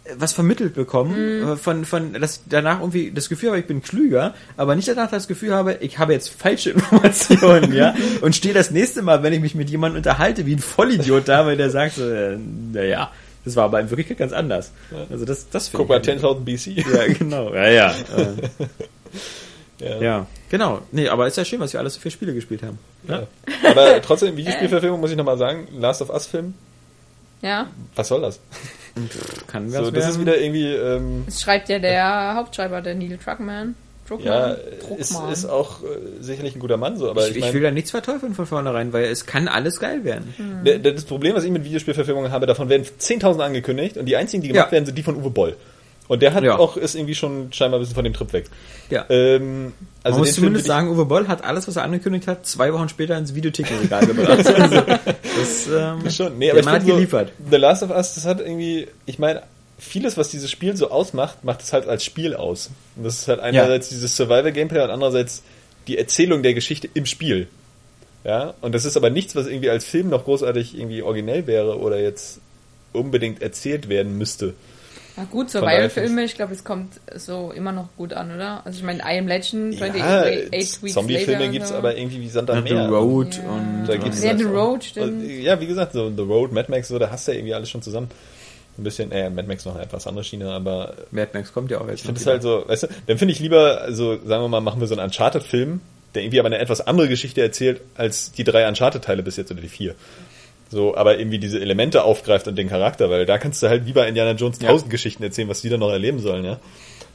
äh, was vermittelt bekommen, äh, von, von, dass danach irgendwie das Gefühl habe, ich bin klüger, aber nicht danach das Gefühl habe, ich habe jetzt falsche Informationen, ja, und stehe das nächste Mal, wenn ich mich mit jemandem unterhalte, wie ein Vollidiot da, weil der sagt so, äh, naja, das war aber in Wirklichkeit ganz anders. Also das, das finde Guck mal, ich halt- 10.000 BC. ja, genau. Ja, ja. Äh, Ja. ja, genau. Nee, aber ist ja schön, was wir alles so für Spiele gespielt haben. Ja. Aber trotzdem, Videospielverfilmung muss ich nochmal sagen, Last of Us Film, Ja. was soll das? Kann So, das ist wieder irgendwie, ähm, Das schreibt ja der Hauptschreiber, der Neil Druckmann. Druckmann. ja, ist, Druckmann. ist auch äh, sicherlich ein guter Mann, so, aber ich, ich, ich mein, will da nichts verteufeln von vornherein, weil es kann alles geil werden. der- das Problem, was ich mit Videospielverfilmungen habe, davon werden 10.000 angekündigt und die einzigen, die gemacht Ja. werden, sind die von Uwe Boll. Und der hat Ja. auch, ist irgendwie schon scheinbar ein bisschen von dem Trip weg. Ja. Ähm, also Man muss zumindest sagen, Uwe Boll hat alles, was er angekündigt hat, zwei Wochen später ins Videothekenregal gebracht. also, das, ähm, Schon, nee, aber ich hat finde so, geliefert. The Last of Us, das hat irgendwie, ich meine, vieles, was dieses Spiel so ausmacht, macht es halt als Spiel aus. Und das ist halt einerseits dieses Survival-Gameplay und andererseits die Erzählung der Geschichte im Spiel. Ja, und das ist aber nichts, was irgendwie als Film noch großartig irgendwie originell wäre oder jetzt unbedingt erzählt werden müsste. Na gut, Survival-Filme, ich glaube, es kommt so immer noch gut an, oder? Also ich meine, I Am Legend, Ja, 28 Weeks Zombie-Filme und so. aber irgendwie wie Sand am The Meer. Road Ja. und Da gibt's Ja, The auch. Road, stimmt. Ja, wie gesagt, so The Road, Mad Max, so, da hast du ja irgendwie alles schon zusammen. Ein bisschen, äh, Mad Max noch eine etwas andere Schiene, aber Mad Max kommt ja auch jetzt. ich finde es halt so, weißt du, dann finde ich lieber, also sagen wir mal, machen wir so einen Uncharted-Film, der irgendwie aber eine etwas andere Geschichte erzählt als die drei Uncharted-Teile bis jetzt oder die vier. So, aber irgendwie diese Elemente aufgreift und den Charakter, weil da kannst du halt lieber Indiana Jones Ja. tausend Geschichten erzählen, was die dann noch erleben sollen, ja.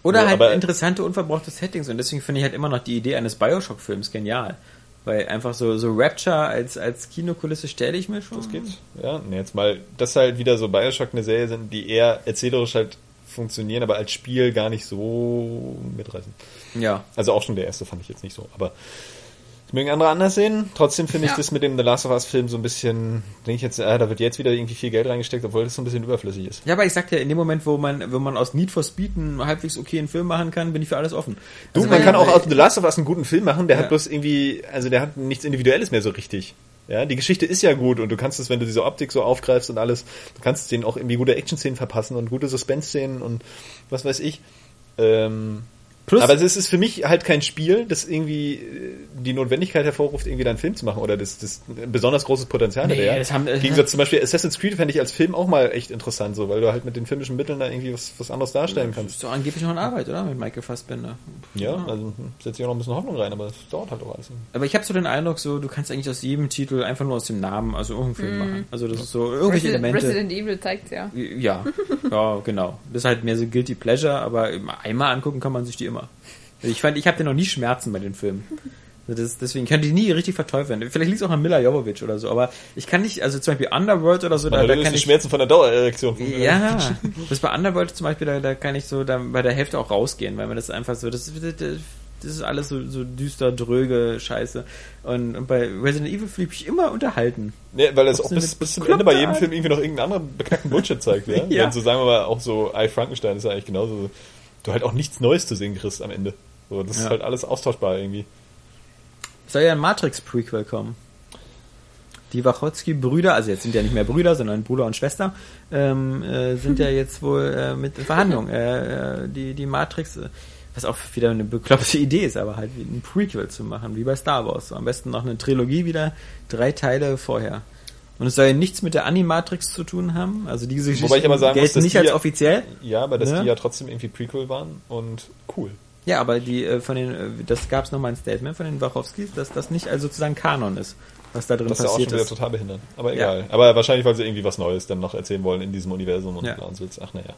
Oder So, halt interessante, unverbrauchte Settings. Und deswegen finde ich halt immer noch die Idee eines Bioshock-Films genial. Weil einfach so, so Rapture als, als Kinokulisse stelle ich mir schon. Das geht. Ja, nee, jetzt mal, das halt wieder so Bioshock eine Serie sind, die eher erzählerisch halt funktionieren, aber als Spiel gar nicht so mitreißen. Ja. Also auch schon der erste fand ich jetzt nicht so, aber das mögen andere anders sehen. Trotzdem finde ich Ja. das mit dem The Last of Us Film so ein bisschen, denke ich jetzt, ah, da wird jetzt wieder irgendwie viel Geld reingesteckt, obwohl das so ein bisschen überflüssig ist. Ja, aber ich sagte ja, in dem Moment, wo man, wo man aus Need for Speed einen halbwegs okayen Film machen kann, bin ich für alles offen. Du, Also man wenn- kann auch aus The Last of Us einen guten Film machen, der Ja. hat bloß irgendwie, also der hat nichts Individuelles mehr so richtig. Ja, die Geschichte ist ja gut und du kannst es, wenn du diese Optik so aufgreifst und alles, du kannst denen auch irgendwie gute Action-Szenen verpassen und gute Suspense-Szenen und was weiß ich. Ähm, Plus- aber es ist für mich halt kein Spiel, das irgendwie äh, die Notwendigkeit hervorruft, irgendwie da einen Film zu machen oder das, das besonders großes Potenzial Nee, hätte. Ja? das haben- Im Gegensatz zum Beispiel Assassin's Creed fände ich als Film auch mal echt interessant, so, weil du halt mit den filmischen Mitteln da irgendwie was, was anderes darstellen Das kannst. ist doch angeblich noch in Arbeit, oder? Mit Michael Fassbender. Ja, also hm, setze ich auch noch ein bisschen Hoffnung rein, aber es dauert halt auch alles. Aber ich habe so den Eindruck, so du kannst eigentlich aus jedem Titel einfach nur aus dem Namen, also irgendeinen Film machen. Also das ist so irgendwelche Resident, Elemente. Resident Evil zeigt ja. Ja, ja, genau. Das ist halt mehr so guilty pleasure, aber einmal angucken kann man sich die immer. Ich fand, ich habe noch nie Schmerzen bei den Filmen. Das, deswegen kann ich die nie richtig verteufeln. Vielleicht liegt es auch an Mila Jovovich oder so, aber ich kann nicht, also zum Beispiel Underworld oder so, da, Man da löst kann die ich. Schmerzen von der Dauererektion. Ja, das bei Underworld zum Beispiel, da, da kann ich so da bei der Hälfte auch rausgehen, weil man das einfach so, das, das, das ist alles so, so düster, dröge, scheiße. Und, und bei Resident Evil fühle ich mich immer unterhalten. Nee, weil es Ob auch bis, bis zum Ende bei jedem Film irgendwie noch irgendeinen anderen beknackten Bullshit zeigt, ja? Ja. Und so sagen wir mal auch so, I Frankenstein ist ja eigentlich genauso, du halt auch nichts Neues zu sehen kriegst am Ende. So, das ist Ja. halt alles austauschbar irgendwie. soll ja ein Matrix-Prequel kommen. Die Wachowski-Brüder, also jetzt sind ja nicht mehr Brüder, sondern Bruder und Schwester, ähm, äh, sind ja jetzt wohl äh, mit in Verhandlung. Äh, äh, die, die Matrix, was auch wieder eine bekloppte Idee ist, aber halt wie ein Prequel zu machen, wie bei Star Wars. So, am besten noch eine Trilogie wieder, drei Teile vorher. Und es soll ja nichts mit der Animatrix zu tun haben. Also diese Geschichten Wobei ich aber sagen muss, gelten dass nicht die als ja- offiziell. Ja, aber dass Ne? die ja trotzdem irgendwie Prequel waren und cool. Ja, aber die äh, von den, äh, das gab es nochmal ein Statement von den Wachowskis, dass das nicht also sozusagen Kanon ist, was da drin Das ist ja auch schon passiert wieder ist. total behindert. Aber Ja. egal. Aber wahrscheinlich, weil sie irgendwie was Neues dann noch erzählen wollen in diesem Universum und Ja. so. Ach naja.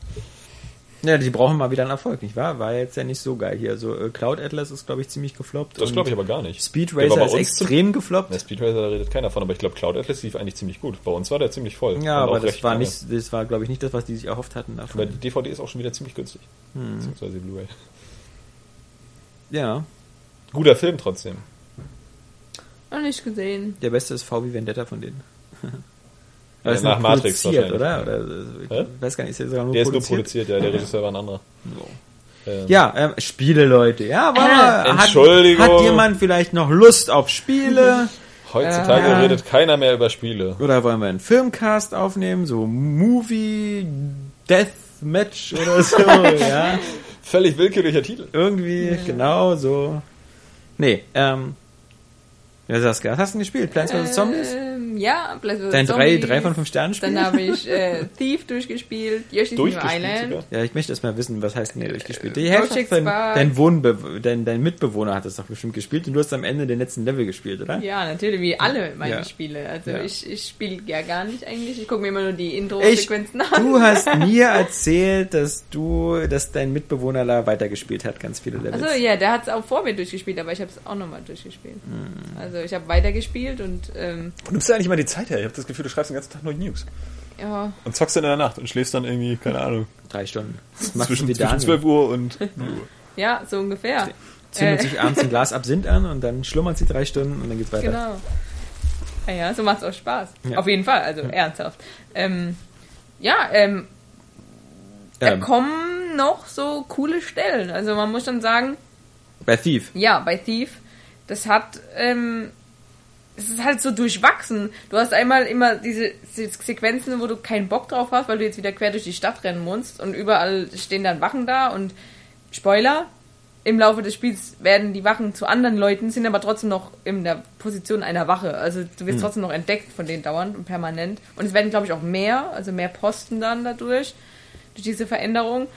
Ja, die brauchen mal wieder einen Erfolg, nicht wahr? War jetzt ja nicht so geil hier. So äh, Cloud Atlas ist, glaube ich, ziemlich gefloppt. Das glaube ich aber gar nicht. Speed Racer ist extrem gefloppt. Der Speed Racer, da redet keiner von, aber ich glaube, Cloud Atlas lief eigentlich ziemlich gut. Bei uns war der ziemlich voll. Ja, aber das war lange. nicht, das war, glaube ich, nicht das, was die sich erhofft hatten davon. Aber die DVD ist auch schon wieder ziemlich günstig. Hm. Beziehungsweise Blu-ray. Ja, Guter Film trotzdem. Noch nicht gesehen. der beste ist VW Vendetta von denen. Ja, ist nach Matrix produziert, wahrscheinlich. oder? oder ich Hä? weiß gar nicht, ist der sogar nur Der ist nur produziert? produziert, ja, der Regisseur war ein anderer. So. Ähm, Ja, ähm, Spiele, Leute. Ja, aber hat, Entschuldigung. hat jemand vielleicht noch Lust auf Spiele? Heutzutage Ja. redet keiner mehr über Spiele. Oder wollen wir einen Filmcast aufnehmen? So Movie, Deathmatch oder so, ja. Völlig willkürlicher Titel. Irgendwie, genau so. Nee, ähm. Ja, Saskia, was hast du denn gespielt? Plants vs. Zombies? Ähm, ja, vs. Dein drei, drei von fünf Sternen Spiel? Dann habe ich äh, Thief durchgespielt, Yoshi's New Durchgespielt Island. sogar. Ja, ich möchte erst mal wissen, was heißt denn hier durchgespielt? Die Hälfte dein, dein, Wohnbe dein, dein Mitbewohner hat das doch bestimmt gespielt und du hast am Ende den letzten Level gespielt, oder? Ja, natürlich, wie alle meine Ja. Spiele. Also Ja. ich, ich spiele ja gar nicht eigentlich. Ich gucke mir immer nur die Intro-Sequenzen an. du hast mir erzählt, dass du, dass dein Mitbewohner da weitergespielt hat, ganz viele Levels. Also ja, der hat es auch vor mir durchgespielt, aber ich habe es auch nochmal durchgespielt. Hm. Also ich habe weitergespielt und ähm, Wo nimmst du eigentlich mal die Zeit her? Ich habe das Gefühl, du schreibst den ganzen Tag nur News. ja, Und zockst dann in der Nacht und schläfst dann irgendwie, keine Ahnung, Drei Stunden. Das macht zwischen, wie zwischen Daniel. 12 Uhr und ja, so ungefähr. Zündet Äh, sich abends ein Glas Absinth an und dann schlummert sie drei Stunden und dann geht's weiter. Genau. Ja, ja, so macht es auch Spaß. Ja. Auf jeden Fall, also ernsthaft. Ähm, ja, ähm, da Ähm, kommen noch so coole Stellen. Also man muss schon sagen, bei Thief. ja, bei Thief, das hat, ähm, es ist halt so durchwachsen. Du hast einmal immer diese Se- Sequenzen, wo du keinen Bock drauf hast, weil du jetzt wieder quer durch die Stadt rennen musst und überall stehen dann Wachen da und Spoiler, im Laufe des Spiels werden die Wachen zu anderen Leuten, sind aber trotzdem noch in der Position einer Wache. Also du wirst trotzdem noch entdeckt von denen dauernd und permanent. Und es werden, glaube ich, auch mehr, also mehr Posten dann dadurch, durch diese Veränderung.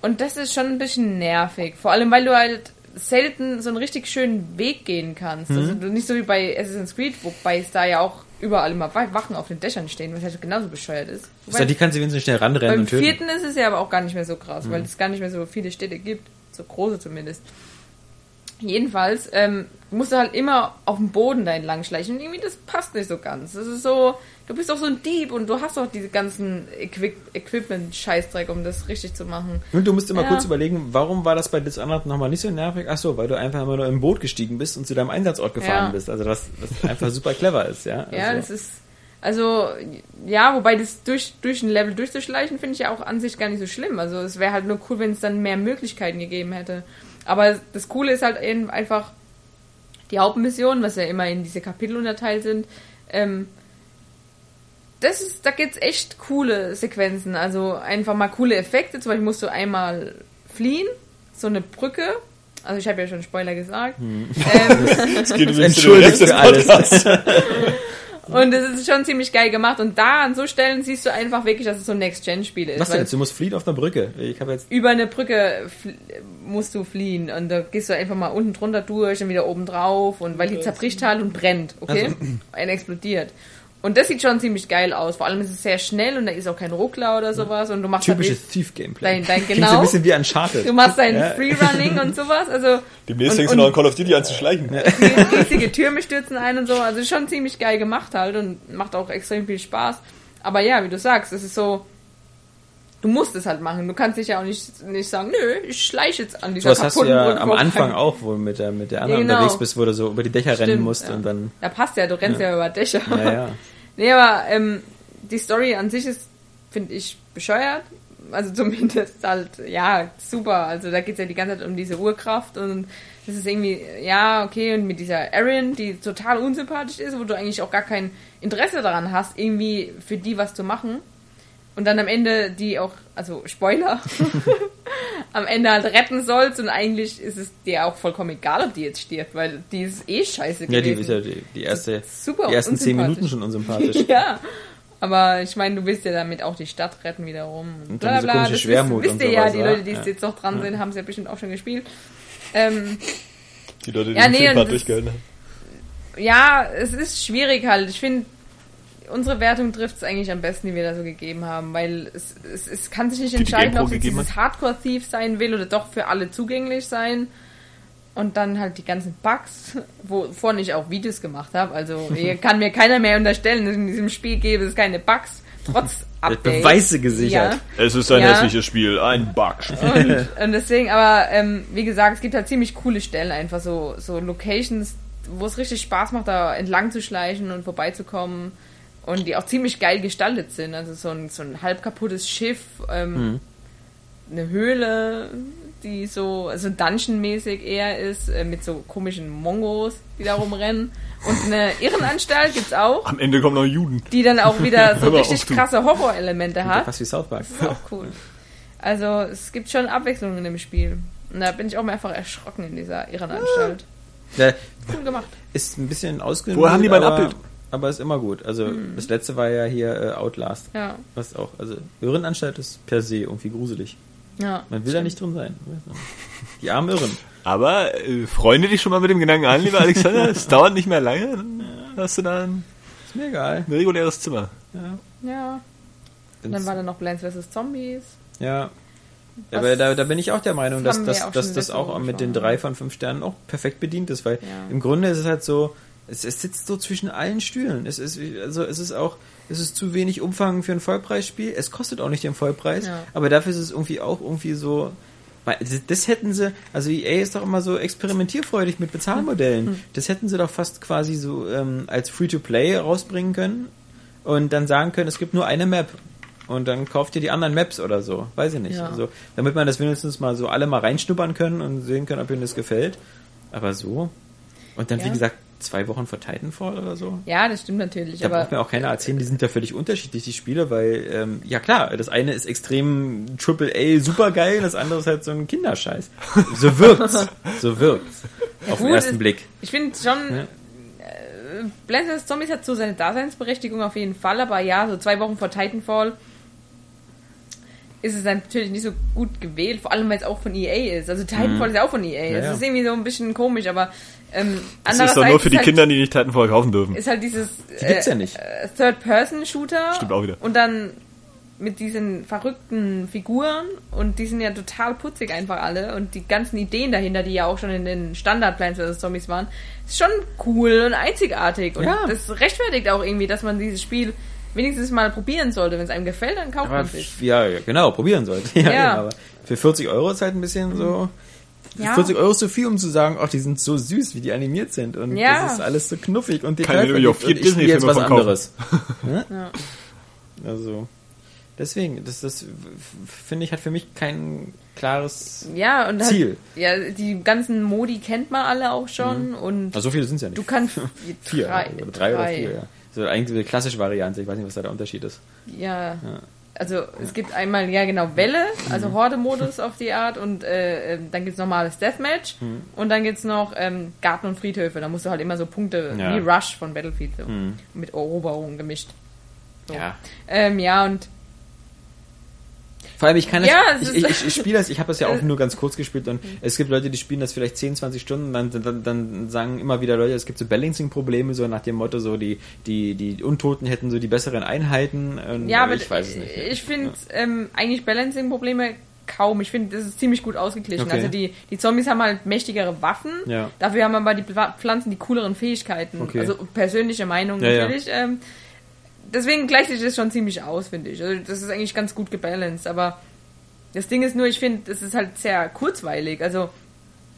Und das ist schon ein bisschen nervig. Vor allem, weil du halt selten so einen richtig schönen Weg gehen kannst. Also du nicht so wie bei Assassin's Creed, wobei es da ja auch überall immer Wa- Wachen auf den Dächern stehen, was halt genauso bescheuert ist. Wobei, So, die kannst du wenigstens schnell ranrennen beim und töten. vierten ist es ja aber auch gar nicht mehr so krass, weil es gar nicht mehr so viele Städte gibt. So große zumindest. Jedenfalls ähm, musst du halt immer auf dem Boden da entlang schleichen und irgendwie das passt nicht so ganz. Das ist so, du bist doch so ein Dieb und du hast doch diese ganzen Equi Equipment-Scheißdreck, um das richtig zu machen. Und du musst immer Ja. kurz überlegen, warum war das bei Dishonored nochmal nicht so nervig? Ach so, weil du einfach immer nur im Boot gestiegen bist und zu deinem Einsatzort gefahren Ja. bist. Also was, was einfach super clever ist, ja. Ja, also, das ist. Also, ja, wobei das durch, durch ein Level durchzuschleichen, finde ich ja auch an sich gar nicht so schlimm. Also, es wäre halt nur cool, wenn es dann mehr Möglichkeiten gegeben hätte. Aber das Coole ist halt eben einfach die Hauptmission, was ja immer in diese Kapitel unterteilt sind. Ähm, das ist, da gibt's echt coole Sequenzen. Also, einfach mal coole Effekte. Zum Beispiel musst du einmal fliehen, so eine Brücke. Also, ich habe ja schon Spoiler gesagt. Ähm, es geht Rest des für alles. Und es ist schon ziemlich geil gemacht. Und da an so Stellen siehst du einfach wirklich, dass es so ein Next-Gen-Spiel ist. Was denn jetzt? Du musst fliehen auf einer Brücke. Ich habe jetzt über eine Brücke fl- musst du fliehen. Und da gehst du einfach mal unten drunter durch und wieder oben drauf. Und weil die zerbricht halt und brennt, okay? Also. Und explodiert. Und das sieht schon ziemlich geil aus. Vor allem ist es sehr schnell und da ist auch kein Ruckler oder sowas. Und du machst halt typisches Thief-Gameplay. Dein- dein- Klingt genau. ein bisschen wie Uncharted. Du machst dein Ja. Freerunning und sowas. Also Demnächst fängst du noch an Call of Duty an zu schleichen. riesige Türme stürzen ein und so. Also ist schon ziemlich geil gemacht halt und macht auch extrem viel Spaß. Aber ja, wie du sagst, es ist so, du musst es halt machen. Du kannst dich ja auch nicht, nicht sagen, nö, ich schleiche jetzt an dieser So was hast du kaputten ja am. Anfang auch, wo du mit der, mit der anderen Ja, genau. unterwegs bist, wo du so über die Dächer rennen Stimmt, musst ja. und dann, Ja, passt ja, du rennst ja, über Dächer. ja, ja. Nee, aber ähm, die Story an sich ist, finde ich, bescheuert. Also zumindest halt, ja, super. Also da geht's ja die ganze Zeit um diese Urkraft und das ist irgendwie, ja, okay, und mit dieser Erin, die total unsympathisch ist, wo du eigentlich auch gar kein Interesse daran hast, irgendwie für die was zu machen. Und dann am Ende die auch, also Spoiler, am Ende halt retten sollst und eigentlich ist es dir auch vollkommen egal, ob die jetzt stirbt, weil die ist eh scheiße Ja, die gewesen. ist ja die, die erste, Super die ersten zehn. Minuten schon unsympathisch. Ja. Aber ich meine, du willst ja damit auch die Stadt retten wiederum. Und Bla, dann diese bla, komische das Schwermut wisst, und wisst ihr ja, die oder? Leute, die Ja. jetzt noch dran sind, haben es ja bestimmt auch schon gespielt. Ähm, Die Leute, die Ja, den nee, und das- durchgehalten haben. ja, es ist schwierig halt. Ich finde, unsere Wertung trifft es eigentlich am besten, die wir da so gegeben haben, weil es, es, es kann sich nicht die entscheiden, ob es dieses Hardcore-Thief sein will oder doch für alle zugänglich sein. Und dann halt die ganzen Bugs, wovon ich auch Videos gemacht habe. Also hier kann mir keiner mehr unterstellen, dass in diesem Spiel gäbe es keine Bugs. trotz Updates. Beweise gesichert. Ja. Es ist ein Ja. hässliches Spiel, ein Bugspiel. Und, und deswegen, aber ähm, wie gesagt, es gibt halt ziemlich coole Stellen, einfach so, so Locations, wo es richtig Spaß macht, da entlang zu schleichen und vorbeizukommen. Und die auch ziemlich geil gestaltet sind. Also so ein, so ein halb kaputtes Schiff, ähm, eine Höhle, die so, also Dungeon-mäßig eher ist, äh, mit so komischen Mongos, die da rumrennen. Und eine Irrenanstalt gibt's auch, Am Ende kommen noch Juden. die dann auch wieder so richtig auf, krasse Horrorelemente hat. Fast wie South Park. Das ist auch cool. Also es gibt schon Abwechslung in dem Spiel. Und da bin ich auch mal einfach erschrocken in dieser Irrenanstalt. Ja, Cool gemacht. ist ein bisschen ausgenutzt. Woher haben die mein Abbild? Aber ist immer gut. Also das letzte war ja hier äh, Outlast. Ja. Was auch, also Irrenanstalt ist per se irgendwie gruselig. Ja. Man will da nicht drin sein. Die armen Irren. Aber äh, freunde dich schon mal mit dem Gedanken an, lieber Alexander. es dauert nicht mehr lange, dann hast du da ein, Ist mir egal. ein reguläres Zimmer. Ja. Ja. Und dann war da noch Plants vs. Zombies. Ja. Was Aber da, da bin ich auch der Meinung, dass, dass, dass das auch mit den drei von fünf Sternen auch perfekt bedient ist, weil Ja. im Grunde ist es halt so, es, es sitzt so zwischen allen Stühlen. Es ist, also es ist auch, es ist zu wenig Umfang für ein Vollpreisspiel. Es kostet auch nicht den Vollpreis, Ja. aber dafür ist es irgendwie auch irgendwie so, weil das, hätten sie, also EA ist doch immer so experimentierfreudig mit Bezahlmodellen. Hm. Das hätten sie doch fast quasi so ähm, als Free-to-Play rausbringen können und dann sagen können, es gibt nur eine Map. Und dann kauft ihr die anderen Maps oder so. Weiß ich nicht. Ja. Also, damit man das wenigstens mal so alle mal reinschnuppern können und sehen können, ob ihnen das gefällt. Aber so. Und dann, wie Ja. gesagt, zwei Wochen vor Titanfall oder so. Ja, das stimmt natürlich. Da aber braucht mir auch keiner erzählen, die sind ja völlig unterschiedlich, die Spiele, weil, ähm, ja klar, das eine ist extrem AAA supergeil, das andere ist halt so ein Kinderscheiß. So wirkt's. So wirkt's. Auf den gut, ersten es- Blick. ich finde schon, Ja. äh, Plants vs. Zombies hat so seine Daseinsberechtigung auf jeden Fall, aber ja, so zwei Wochen vor Titanfall ist es dann natürlich nicht so gut gewählt, vor allem weil es auch von EA ist. Also Titanfall ist ja auch von EA. Mhm. Ja, das ja. ist irgendwie so ein bisschen komisch, aber ähm, Das ist doch nur für die halt, Kinder, die nicht Titanfall kaufen dürfen. ist halt dieses Die gibt's ja nicht. äh, Third-Person-Shooter Stimmt auch wieder. und dann mit diesen verrückten Figuren und die sind ja total putzig einfach alle und die ganzen Ideen dahinter, die ja auch schon in den Standard Plants vs. Zombies waren, ist schon cool und einzigartig und Ja. das rechtfertigt auch irgendwie, dass man dieses Spiel wenigstens mal probieren sollte. Wenn es einem gefällt, dann kauft Aber, man es. ja, ja, genau, probieren sollte. Ja, Ja. genau, aber für 40 Euro ist halt ein bisschen so. Ja. 40 Euro ist so viel, um zu sagen, ach, die sind so süß, wie die animiert sind. Und Ja. das ist alles so knuffig und vier und ich spiele jetzt was anderes. Ja. Also, deswegen, das, das finde ich, hat für mich kein klares. Ja, und Ziel. ja, die ganzen Modi kennt man alle auch schon und Also, so viele sind es ja nicht. du kannst vier, drei, oder drei, oder vier, ja. So eigentlich eine klassische Variante, ich weiß nicht, was da der Unterschied ist. Ja. Also es gibt einmal, ja genau, Welle, Mhm. also Horde-Modus auf die Art und äh, ähm, dann gibt's normales Deathmatch Mhm. und dann gibt's noch ähm, Garten und Friedhöfe. Da musst du halt immer so Punkte Ja. Mhm. wie Rush von Battlefield so, mit Eroberungen gemischt. So. Ja. Ähm, ja, und Vor allem, ich kann das, Ja, es ich, ich, ich, spiele das, ich habe das ja auch Äh. nur ganz kurz gespielt und es gibt Leute, die spielen das vielleicht 10, 20 Stunden, dann, dann, dann sagen immer wieder Leute, es gibt so Balancing-Probleme, so nach dem Motto, so die, die, die Untoten hätten so die besseren Einheiten. Und, ja, aber ich weiß es nicht. ich finde ähm, eigentlich Balancing-Probleme kaum. Ich finde, das ist ziemlich gut ausgeglichen. Okay. Also die, die Zombies haben halt mächtigere Waffen. Ja. Dafür haben aber die Pflanzen die cooleren Fähigkeiten. Okay. Also persönliche Meinung Ja, ja. natürlich. Ähm, deswegen gleicht sich das schon ziemlich aus, finde ich. Also das ist eigentlich ganz gut gebalanced. Aber das Ding ist nur, ich finde, es ist halt sehr kurzweilig. Also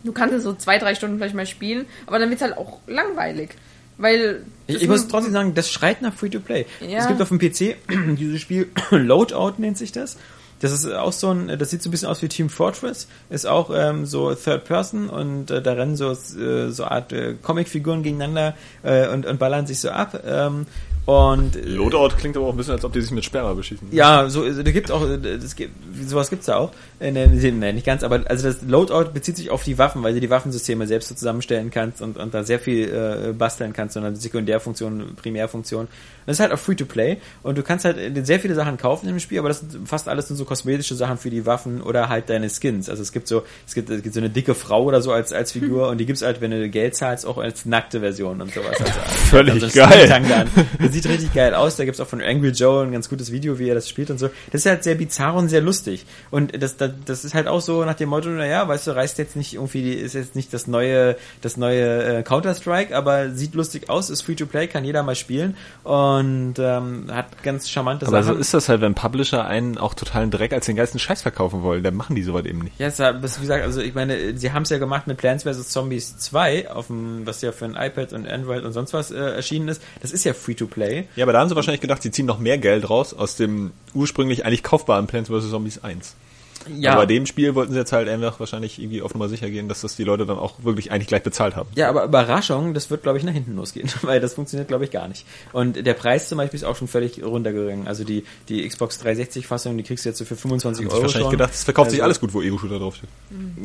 du kannst es so zwei, drei Stunden vielleicht mal spielen, aber dann wird es halt auch langweilig. Weil Ich, ich muss mu- trotzdem sagen, das schreit nach Free-to-Play. Ja. Es gibt auf dem PC dieses Spiel, Loadout nennt sich das. Das ist auch so ein, das sieht so ein bisschen aus wie Team Fortress, ist auch ähm, so Third Person und äh, da rennen so äh, so Art äh, Comicfiguren gegeneinander äh, und, und ballern sich so ab. Ähm, und äh, Loadout klingt aber auch ein bisschen, als ob die sich mit Sperma beschießen. ja, so da gibt auch äh, das gibt, sowas gibt's da auch. Äh, ne, ne, nicht ganz, aber also das Loadout bezieht sich auf die Waffen, weil du die Waffensysteme selbst so zusammenstellen kannst und, und da sehr viel äh, basteln kannst, sondern Sekundärfunktion, Primärfunktion. Das ist halt auch free to play und du kannst halt äh, sehr viele Sachen kaufen im Spiel, aber das sind fast alles sind so kosmetische Sachen für die Waffen oder halt deine Skins. Also es gibt so es gibt, es gibt so eine dicke Frau oder so als als Figur und die gibt's halt, wenn du Geld zahlst, auch als nackte Version und sowas. Also, Völlig also geil. Das sieht richtig geil aus. Da gibt's auch von Angry Joe ein ganz gutes Video, wie er das spielt und so. Das ist halt sehr bizarr und sehr lustig. Und das, das, das ist halt auch so nach dem Motto, naja, weißt du, reißt jetzt nicht irgendwie, die, ist jetzt nicht das neue, das neue äh, Counter-Strike, aber sieht lustig aus, ist Free-to-Play, kann jeder mal spielen und ähm, hat ganz charmante Aber so Sachen. ist das halt, wenn Publisher einen auch totalen Dreck als den geilsten Scheiß verkaufen wollen, dann machen die sowas eben nicht. Ja, das, wie gesagt, also ich meine, sie haben es ja gemacht mit Plants vs. Zombies 2, auf dem, was ja für ein iPad und Android und sonst was äh, erschienen ist. Das ist ja Free-to-Play. Ja, aber da haben sie wahrscheinlich gedacht, sie ziehen noch mehr Geld raus aus dem ursprünglich eigentlich kaufbaren Plants vs. Zombies 1. Ja, Aber bei dem Spiel wollten sie jetzt halt einfach wahrscheinlich irgendwie auf Nummer sicher gehen, dass das die Leute dann auch wirklich eigentlich gleich bezahlt haben. Ja, aber Überraschung, das wird, glaube ich, nach hinten losgehen, weil das funktioniert, glaube ich, gar nicht. Und der Preis zum Beispiel ist auch schon völlig runtergegangen. Also die, die Xbox 360-Fassung, die kriegst du jetzt so für 25 Haben Euro sie wahrscheinlich schon. gedacht, es verkauft sich Also- alles gut, wo Ego-Shooter draufsteht.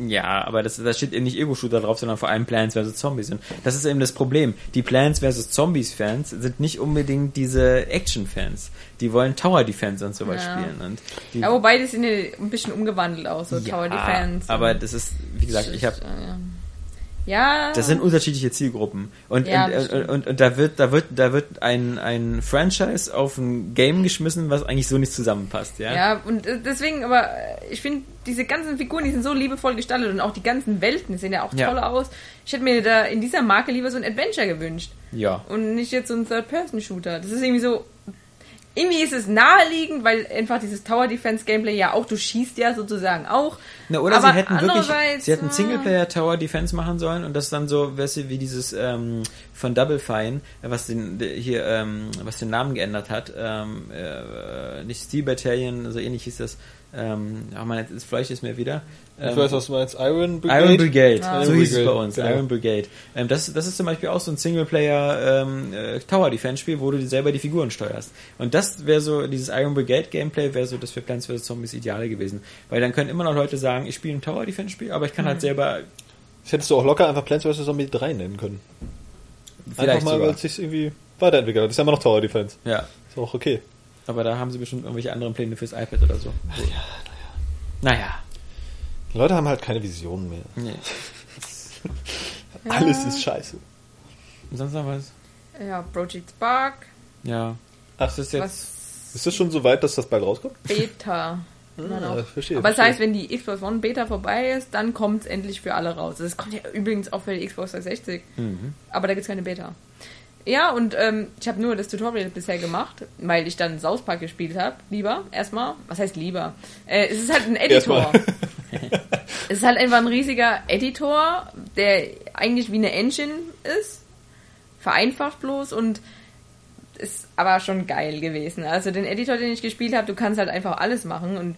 Ja, aber das, da steht eben nicht Ego-Shooter drauf, sondern vor allem Plants vs. Zombies. Und das ist eben das Problem. Die Plants vs. Zombies-Fans sind nicht unbedingt diese Action-Fans. Die wollen Tower Defense und sowas Ja. spielen. Und die, Ja, wobei die sind ja ein bisschen umgewandelt auch, so Tower Defense. aber das ist, wie gesagt, ich habe ja. Das sind unterschiedliche Zielgruppen. Und, Ja, und, und, und, und da wird, da wird, da wird ein, ein Franchise auf ein Game geschmissen, was eigentlich so nicht zusammenpasst, ja? Ja, und äh, deswegen, aber äh, ich finde, diese ganzen Figuren, die sind so liebevoll gestaltet und auch die ganzen Welten die sehen ja auch Ja. toll aus. Ich hätte mir da in dieser Marke lieber so ein Adventure gewünscht. Ja. Und nicht jetzt so ein Third-Person-Shooter. Das ist irgendwie so. Irgendwie ist es naheliegend, weil einfach dieses Tower Defense Gameplay ja auch, du schießt ja sozusagen auch. Na, oder Aber sie hätten wirklich, andererseits, sie hätten äh, Singleplayer Tower Defense machen sollen und das dann so, weißt du, wie dieses ähm, von Double Fine, was den hier, ähm, was den Namen geändert hat, ähm, äh, nicht Steel Battalion, so ähnlich hieß das. Ähm, oh man, das Fleisch ist mir wieder. Ähm, was du meinst. Iron Brigade? Iron Brigade, Ah. so Iron hieß es bei uns, genau. Iron Brigade. Ähm, das, das ist zum Beispiel auch so ein Singleplayer ähm, äh, Tower Defense Spiel, wo du dir selber die Figuren steuerst. Und das wäre so, dieses Iron Brigade Gameplay wäre so das für Plants vs. Zombies ideale gewesen. Weil dann können immer noch Leute sagen, ich spiele ein Tower Defense Spiel, aber ich kann Mhm. halt selber Das hättest du auch locker einfach Plants vs. Zombies 3 nennen können. vielleicht einfach mal, weil es sich irgendwie weiterentwickelt hat. Das ist ja immer noch Tower Defense. Ja. Ist auch okay. Aber da haben sie bestimmt irgendwelche anderen Pläne fürs iPad oder so. Ach ja, naja. Naja. Die Leute haben halt keine Visionen mehr. Nee. Alles ist scheiße. Und sonst noch was? Ja, Project Spark, Ja. Ach, Das ist jetzt. was Ist das schon so weit, dass das bald rauskommt? Beta. Ah, verstehe, Aber das verstehe. heißt, wenn die Xbox One Beta vorbei ist, dann kommt es endlich für alle raus. Das kommt ja übrigens auch für die Xbox 360. Mhm. Aber da gibt es keine Beta. Ja, und ähm, ich habe nur das Tutorial bisher gemacht, weil ich dann South Park gespielt habe. Lieber, erstmal. Was heißt lieber? Äh, es ist halt ein Editor. es ist halt einfach ein riesiger Editor, der eigentlich wie eine Engine ist. Vereinfacht bloß und ist aber schon geil gewesen. Also den Editor, den ich gespielt habe, du kannst halt einfach alles machen und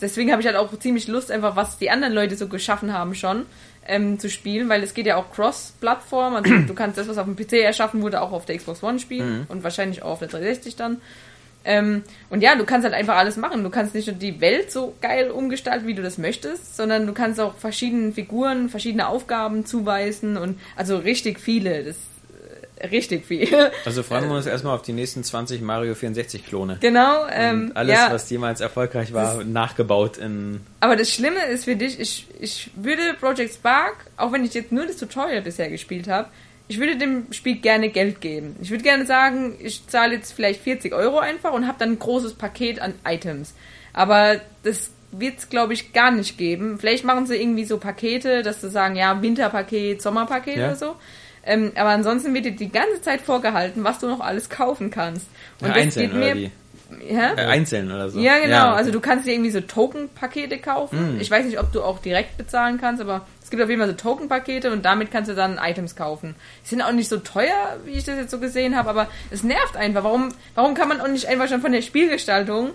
deswegen habe ich halt auch ziemlich Lust, einfach was die anderen Leute so geschaffen haben schon ähm, zu spielen, weil es geht ja auch Cross-Plattform. Also du kannst das, was auf dem PC erschaffen wurde, auch auf der Xbox One spielen und wahrscheinlich auch auf der 360 dann. Ähm, und ja, du kannst halt einfach alles machen. Du kannst nicht nur die Welt so geil umgestalten, wie du das möchtest, sondern du kannst auch verschiedenen Figuren verschiedene Aufgaben zuweisen und also richtig viele. Das richtig viel. Also freuen wir uns erstmal auf die nächsten 20 Mario 64 Klone. genau. Ähm, Und alles, ja, was jemals erfolgreich war, nachgebaut in. Aber das Schlimme ist für dich, ich, ich würde Project Spark, auch wenn ich jetzt nur das Tutorial bisher gespielt habe, ich würde dem Spiel gerne Geld geben. Ich würde gerne sagen, ich zahle jetzt vielleicht 40 Euro einfach und habe dann ein großes Paket an Items. Aber das wird es, glaube ich, gar nicht geben. Vielleicht machen sie irgendwie so Pakete, dass sie sagen, ja, Winterpaket, Sommerpaket Ja. oder so. Ähm, aber ansonsten wird dir die ganze Zeit vorgehalten, was du noch alles kaufen kannst. Und Ja, das einzeln geht oder mir. Hä? Äh, einzeln oder so. Ja, genau. okay. Also du kannst dir irgendwie so Token-Pakete kaufen. Ich weiß nicht, ob du auch direkt bezahlen kannst, aber es gibt auf jeden Fall so Token-Pakete und damit kannst du dann Items kaufen. Die sind auch nicht so teuer, wie ich das jetzt so gesehen habe, aber es nervt einfach. Warum, warum kann man auch nicht einfach schon von der Spielgestaltung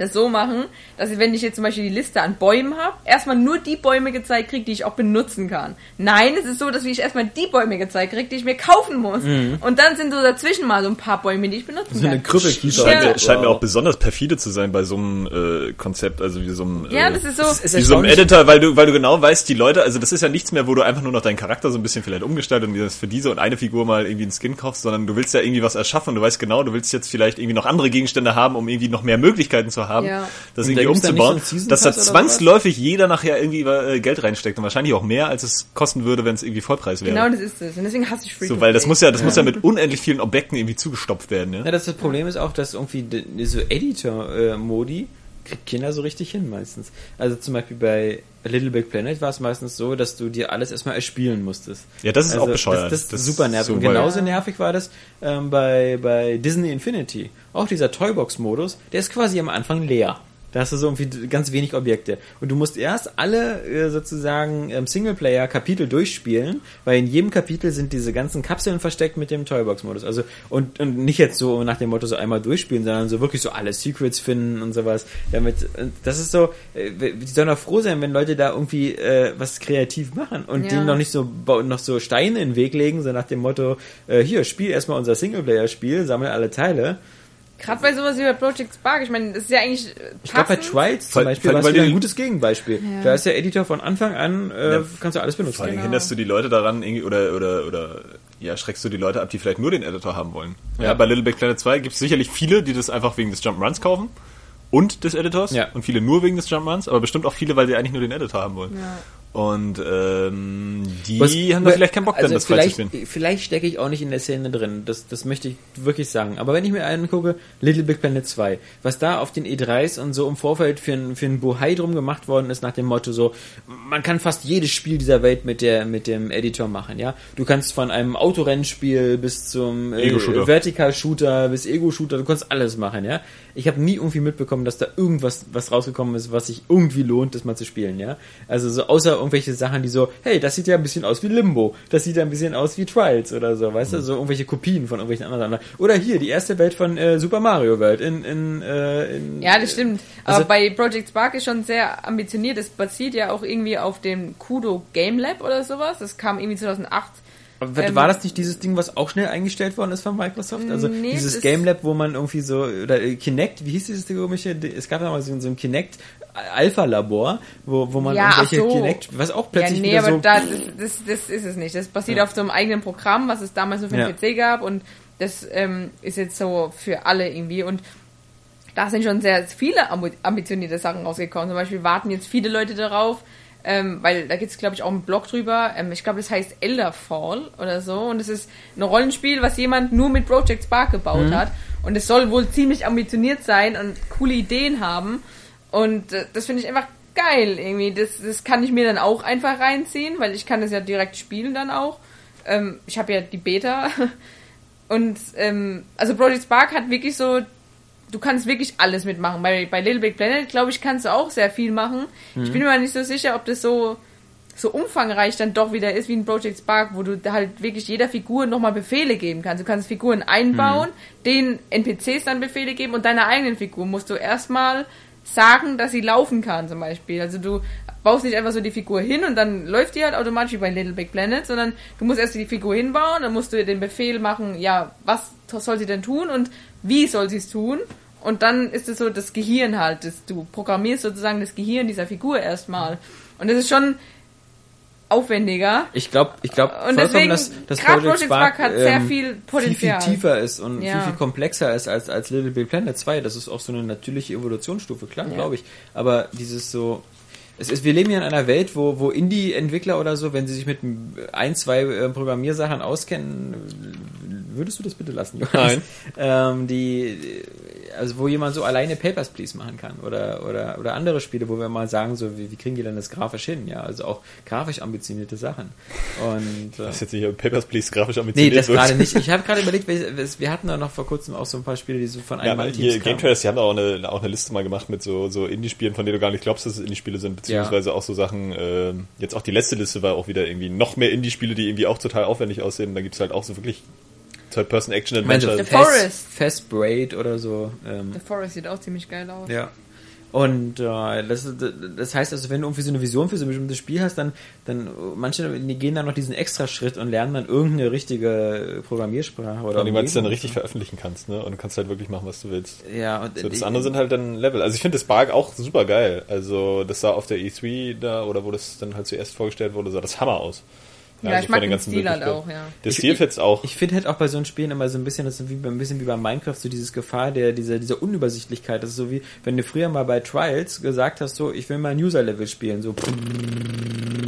das so machen, dass ich, wenn ich jetzt zum Beispiel die Liste an Bäumen habe, erstmal nur die Bäume gezeigt kriege, die ich auch benutzen kann. Nein, es ist so, dass ich erstmal die Bäume gezeigt kriege, die ich mir kaufen muss. Und dann sind so dazwischen mal so ein paar Bäume, die ich benutzen So eine kann. Krüppelkiefer. Ja. Scheint, mir, scheint mir auch besonders perfide zu sein bei so einem äh, Konzept, also wie so einem, Ja, äh, das ist so. Ist wie so einem Editor, weil du, weil du genau weißt, die Leute, also das ist ja nichts mehr, wo du einfach nur noch deinen Charakter so ein bisschen vielleicht umgestaltet und dir das für diese und eine Figur mal irgendwie einen Skin kaufst, sondern du willst ja irgendwie was erschaffen und du weißt genau, du willst jetzt vielleicht irgendwie noch andere Gegenstände haben, um irgendwie noch mehr Möglichkeiten zu haben, Ja. das da irgendwie nicht umzubauen, so dass da zwangsläufig jeder nachher irgendwie äh, Geld reinsteckt und wahrscheinlich auch mehr, als es kosten würde, wenn es irgendwie Vollpreis wäre. Genau das ist es. Und deswegen hasse ich free so, weil das muss ja, das muss ja mit unendlich vielen Objekten irgendwie zugestopft werden, ja. Ja, das, das Problem ist auch, dass irgendwie so Editor-Modi kriegt Kinder so richtig hin meistens. Also zum Beispiel bei Little Big Planet war es meistens so, dass du dir alles erstmal erspielen musstest. Ja, das ist also auch bescheuert. Das, das, Das ist super nervig. Und genauso nervig war das ähm, bei, bei Disney Infinity. Auch dieser Toybox-Modus, der ist quasi am Anfang leer. Da hast du so irgendwie ganz wenig Objekte. Und du musst erst alle äh, sozusagen ähm, Singleplayer-Kapitel durchspielen, weil in jedem Kapitel sind diese ganzen Kapseln versteckt mit dem Toybox-Modus. Also und, und nicht jetzt so nach dem Motto so einmal durchspielen, sondern so wirklich so alle Secrets finden und sowas. Damit und das ist so, äh, die sollen doch froh sein, wenn Leute da irgendwie äh, was kreativ machen und Ja. denen noch nicht so noch so Steine in den Weg legen, so nach dem Motto, äh, hier, spiel erstmal unser Singleplayer-Spiel, sammel alle Teile. Gerade bei sowas wie bei Project Spark, ich meine, das ist ja eigentlich äh, Ich glaube, bei passend. Trials zum Beispiel war es ein gutes Gegenbeispiel. Ja. Da ist der Editor von Anfang an, äh, Ja. kannst du alles benutzen. Vor allem Genau. hinderst du die Leute daran, irgendwie, oder, oder, oder, ja, schreckst du die Leute ab, die vielleicht nur den Editor haben wollen. Ja, Ja. bei Little Big Planet 2 gibt es sicherlich viele, die das einfach wegen des Jump'n'Runs kaufen und des Editors Ja. und viele nur wegen des Jump'n'Runs, aber bestimmt auch viele, weil sie eigentlich nur den Editor haben wollen. Ja. Und ähm, die Was- haben da vielleicht keinen Bock, dann also das frei zu spielen. vielleicht, vielleicht stecke ich auch nicht in der Szene drin. Das, das möchte ich wirklich sagen. Aber wenn ich mir angucke, Little Big Planet 2, was da auf den E3s und so im Vorfeld für ein, für ein Buhai drum gemacht worden ist, nach dem Motto so, man kann fast jedes Spiel dieser Welt mit der, mit dem Editor machen, ja. Du kannst von einem Autorennspiel bis zum äh. Vertical-Shooter bis Ego-Shooter, du kannst alles machen, ja. Ich habe nie irgendwie mitbekommen, dass da irgendwas was rausgekommen ist, was sich irgendwie lohnt, das mal zu spielen, ja. Also so außer irgendwelche Sachen, die so, hey, das sieht ja ein bisschen aus wie Limbo, das sieht ja ein bisschen aus wie Trials oder so, weißt Mhm. du, so irgendwelche Kopien von irgendwelchen anderen. Oder hier die erste Welt von äh, Super Mario World in in, äh, in Ja, das stimmt. Aber Also- bei Project Spark ist schon sehr ambitioniert. Das basiert ja auch irgendwie auf dem Kudo Game Lab oder sowas. Das kam irgendwie 2008. Aber Ähm, war das nicht dieses Ding, was auch schnell eingestellt worden ist von Microsoft? Also Nee, dieses Game Lab, wo man irgendwie so, oder äh, Kinect, wie hieß dieses Ding komische? Es gab da mal so, ein Kinect Alpha Labor, wo, wo man Ja, irgendwelche so. Kinect, was auch Ja, plötzlich nee, wieder aber so. das, das, das ist es nicht. Das basiert Ja. auf so einem eigenen Programm, was es damals nur für den Ja. PC gab und das ähm, ist jetzt so für alle irgendwie und da sind schon sehr viele ambi- ambitionierte Sachen rausgekommen. Zum Beispiel warten jetzt viele Leute darauf, ähm, weil da gibt es, glaube ich, auch einen Blog drüber. Ähm, ich glaube, das heißt Elderfall oder so. Und es ist ein Rollenspiel, was jemand nur mit Project Spark gebaut Mhm. hat. Und es soll wohl ziemlich ambitioniert sein und coole Ideen haben. Und äh, das finde ich einfach geil irgendwie. Das, das kann ich mir dann auch einfach reinziehen, weil ich kann das ja direkt spielen dann auch. Ähm, ich habe ja die Beta. Und ähm, also Project Spark hat wirklich so, du kannst wirklich alles mitmachen. Bei, bei Little Big Planet, glaube ich, kannst du auch sehr viel machen. Ich bin mir nicht so sicher, ob das so so umfangreich dann doch wieder ist wie ein Project Spark, wo du da halt wirklich jeder Figur nochmal Befehle geben kannst. Du kannst Figuren einbauen, den NPCs dann Befehle geben und deiner eigenen Figur musst du erstmal sagen, dass sie laufen kann zum Beispiel. Also du baust nicht einfach so die Figur hin und dann läuft die halt automatisch wie bei Little Big Planet, sondern du musst erst die Figur hinbauen, dann musst du ihr den Befehl machen, ja, was soll sie denn tun und wie soll sie es tun? Und dann ist es so das Gehirn halt, das, du programmierst sozusagen das Gehirn dieser Figur erstmal. Und das ist schon aufwendiger. Ich glaube, ich glaube Und deswegen, gerade Project Spark hat sehr viel Potenzial. Viel, viel tiefer ist und Ja. viel, viel komplexer ist als, als Little Big Planet 2. Das ist auch so eine natürliche Evolutionsstufe, klar, Ja. glaube ich. Aber dieses so, es ist, wir leben ja in einer Welt, wo, wo Indie-Entwickler oder so, wenn sie sich mit ein, zwei äh, Programmiersachen auskennen, würdest du das bitte lassen, Johannes? Ähm, die, also wo jemand so alleine Papers, Please machen kann oder, oder, oder andere Spiele, wo wir mal sagen, so, wie, wie kriegen die denn das grafisch hin? Ja, also auch grafisch ambitionierte Sachen. Und, äh, Das ist jetzt nicht Papers, Please grafisch Nee, ambitioniert das wird. gerade nicht. Ich habe gerade überlegt, wir hatten da noch vor kurzem auch so ein paar Spiele, die so von Ja, einem Mann hier Game Trailers, die haben auch eine, auch eine Liste mal gemacht mit so, so Indie-Spielen, von denen du gar nicht glaubst, dass es Indie-Spiele sind, beziehungsweise auch so Sachen, äh, jetzt auch die letzte Liste war auch wieder irgendwie noch mehr Indie-Spiele, die irgendwie auch total aufwendig aussehen. Da gibt's halt auch so wirklich Third-Person-Action-Adventure. The Forest. Fast Braid oder so. Ähm, The Forest sieht auch ziemlich geil aus. ja. Und äh, das, das heißt also, wenn du irgendwie so eine Vision für so ein bestimmtes Spiel hast, dann, dann manche die gehen dann noch diesen extra Schritt und lernen dann irgendeine richtige Programmiersprache oder Vor allem, weil du es dann richtig veröffentlichen kannst, ne? Und du kannst halt wirklich machen, was du willst. Ja, und So, das die- andere sind halt dann Level. Also ich finde das Spark auch super geil. Also das sah auf der E3 da, oder wo das dann halt zuerst vorgestellt wurde, sah das Hammer aus. Ja, Also ich mag den den ganzen Stil halt auch, ja. Der Ich- Stil fetzt auch. Ich finde halt auch bei so einem Spielen immer so ein bisschen, das ist wie, ein bisschen wie bei Minecraft, so dieses Gefahr der, dieser, dieser Unübersichtlichkeit. Das ist so wie, wenn du früher mal bei Trials gesagt hast, so, ich will mal ein User-Level spielen, so,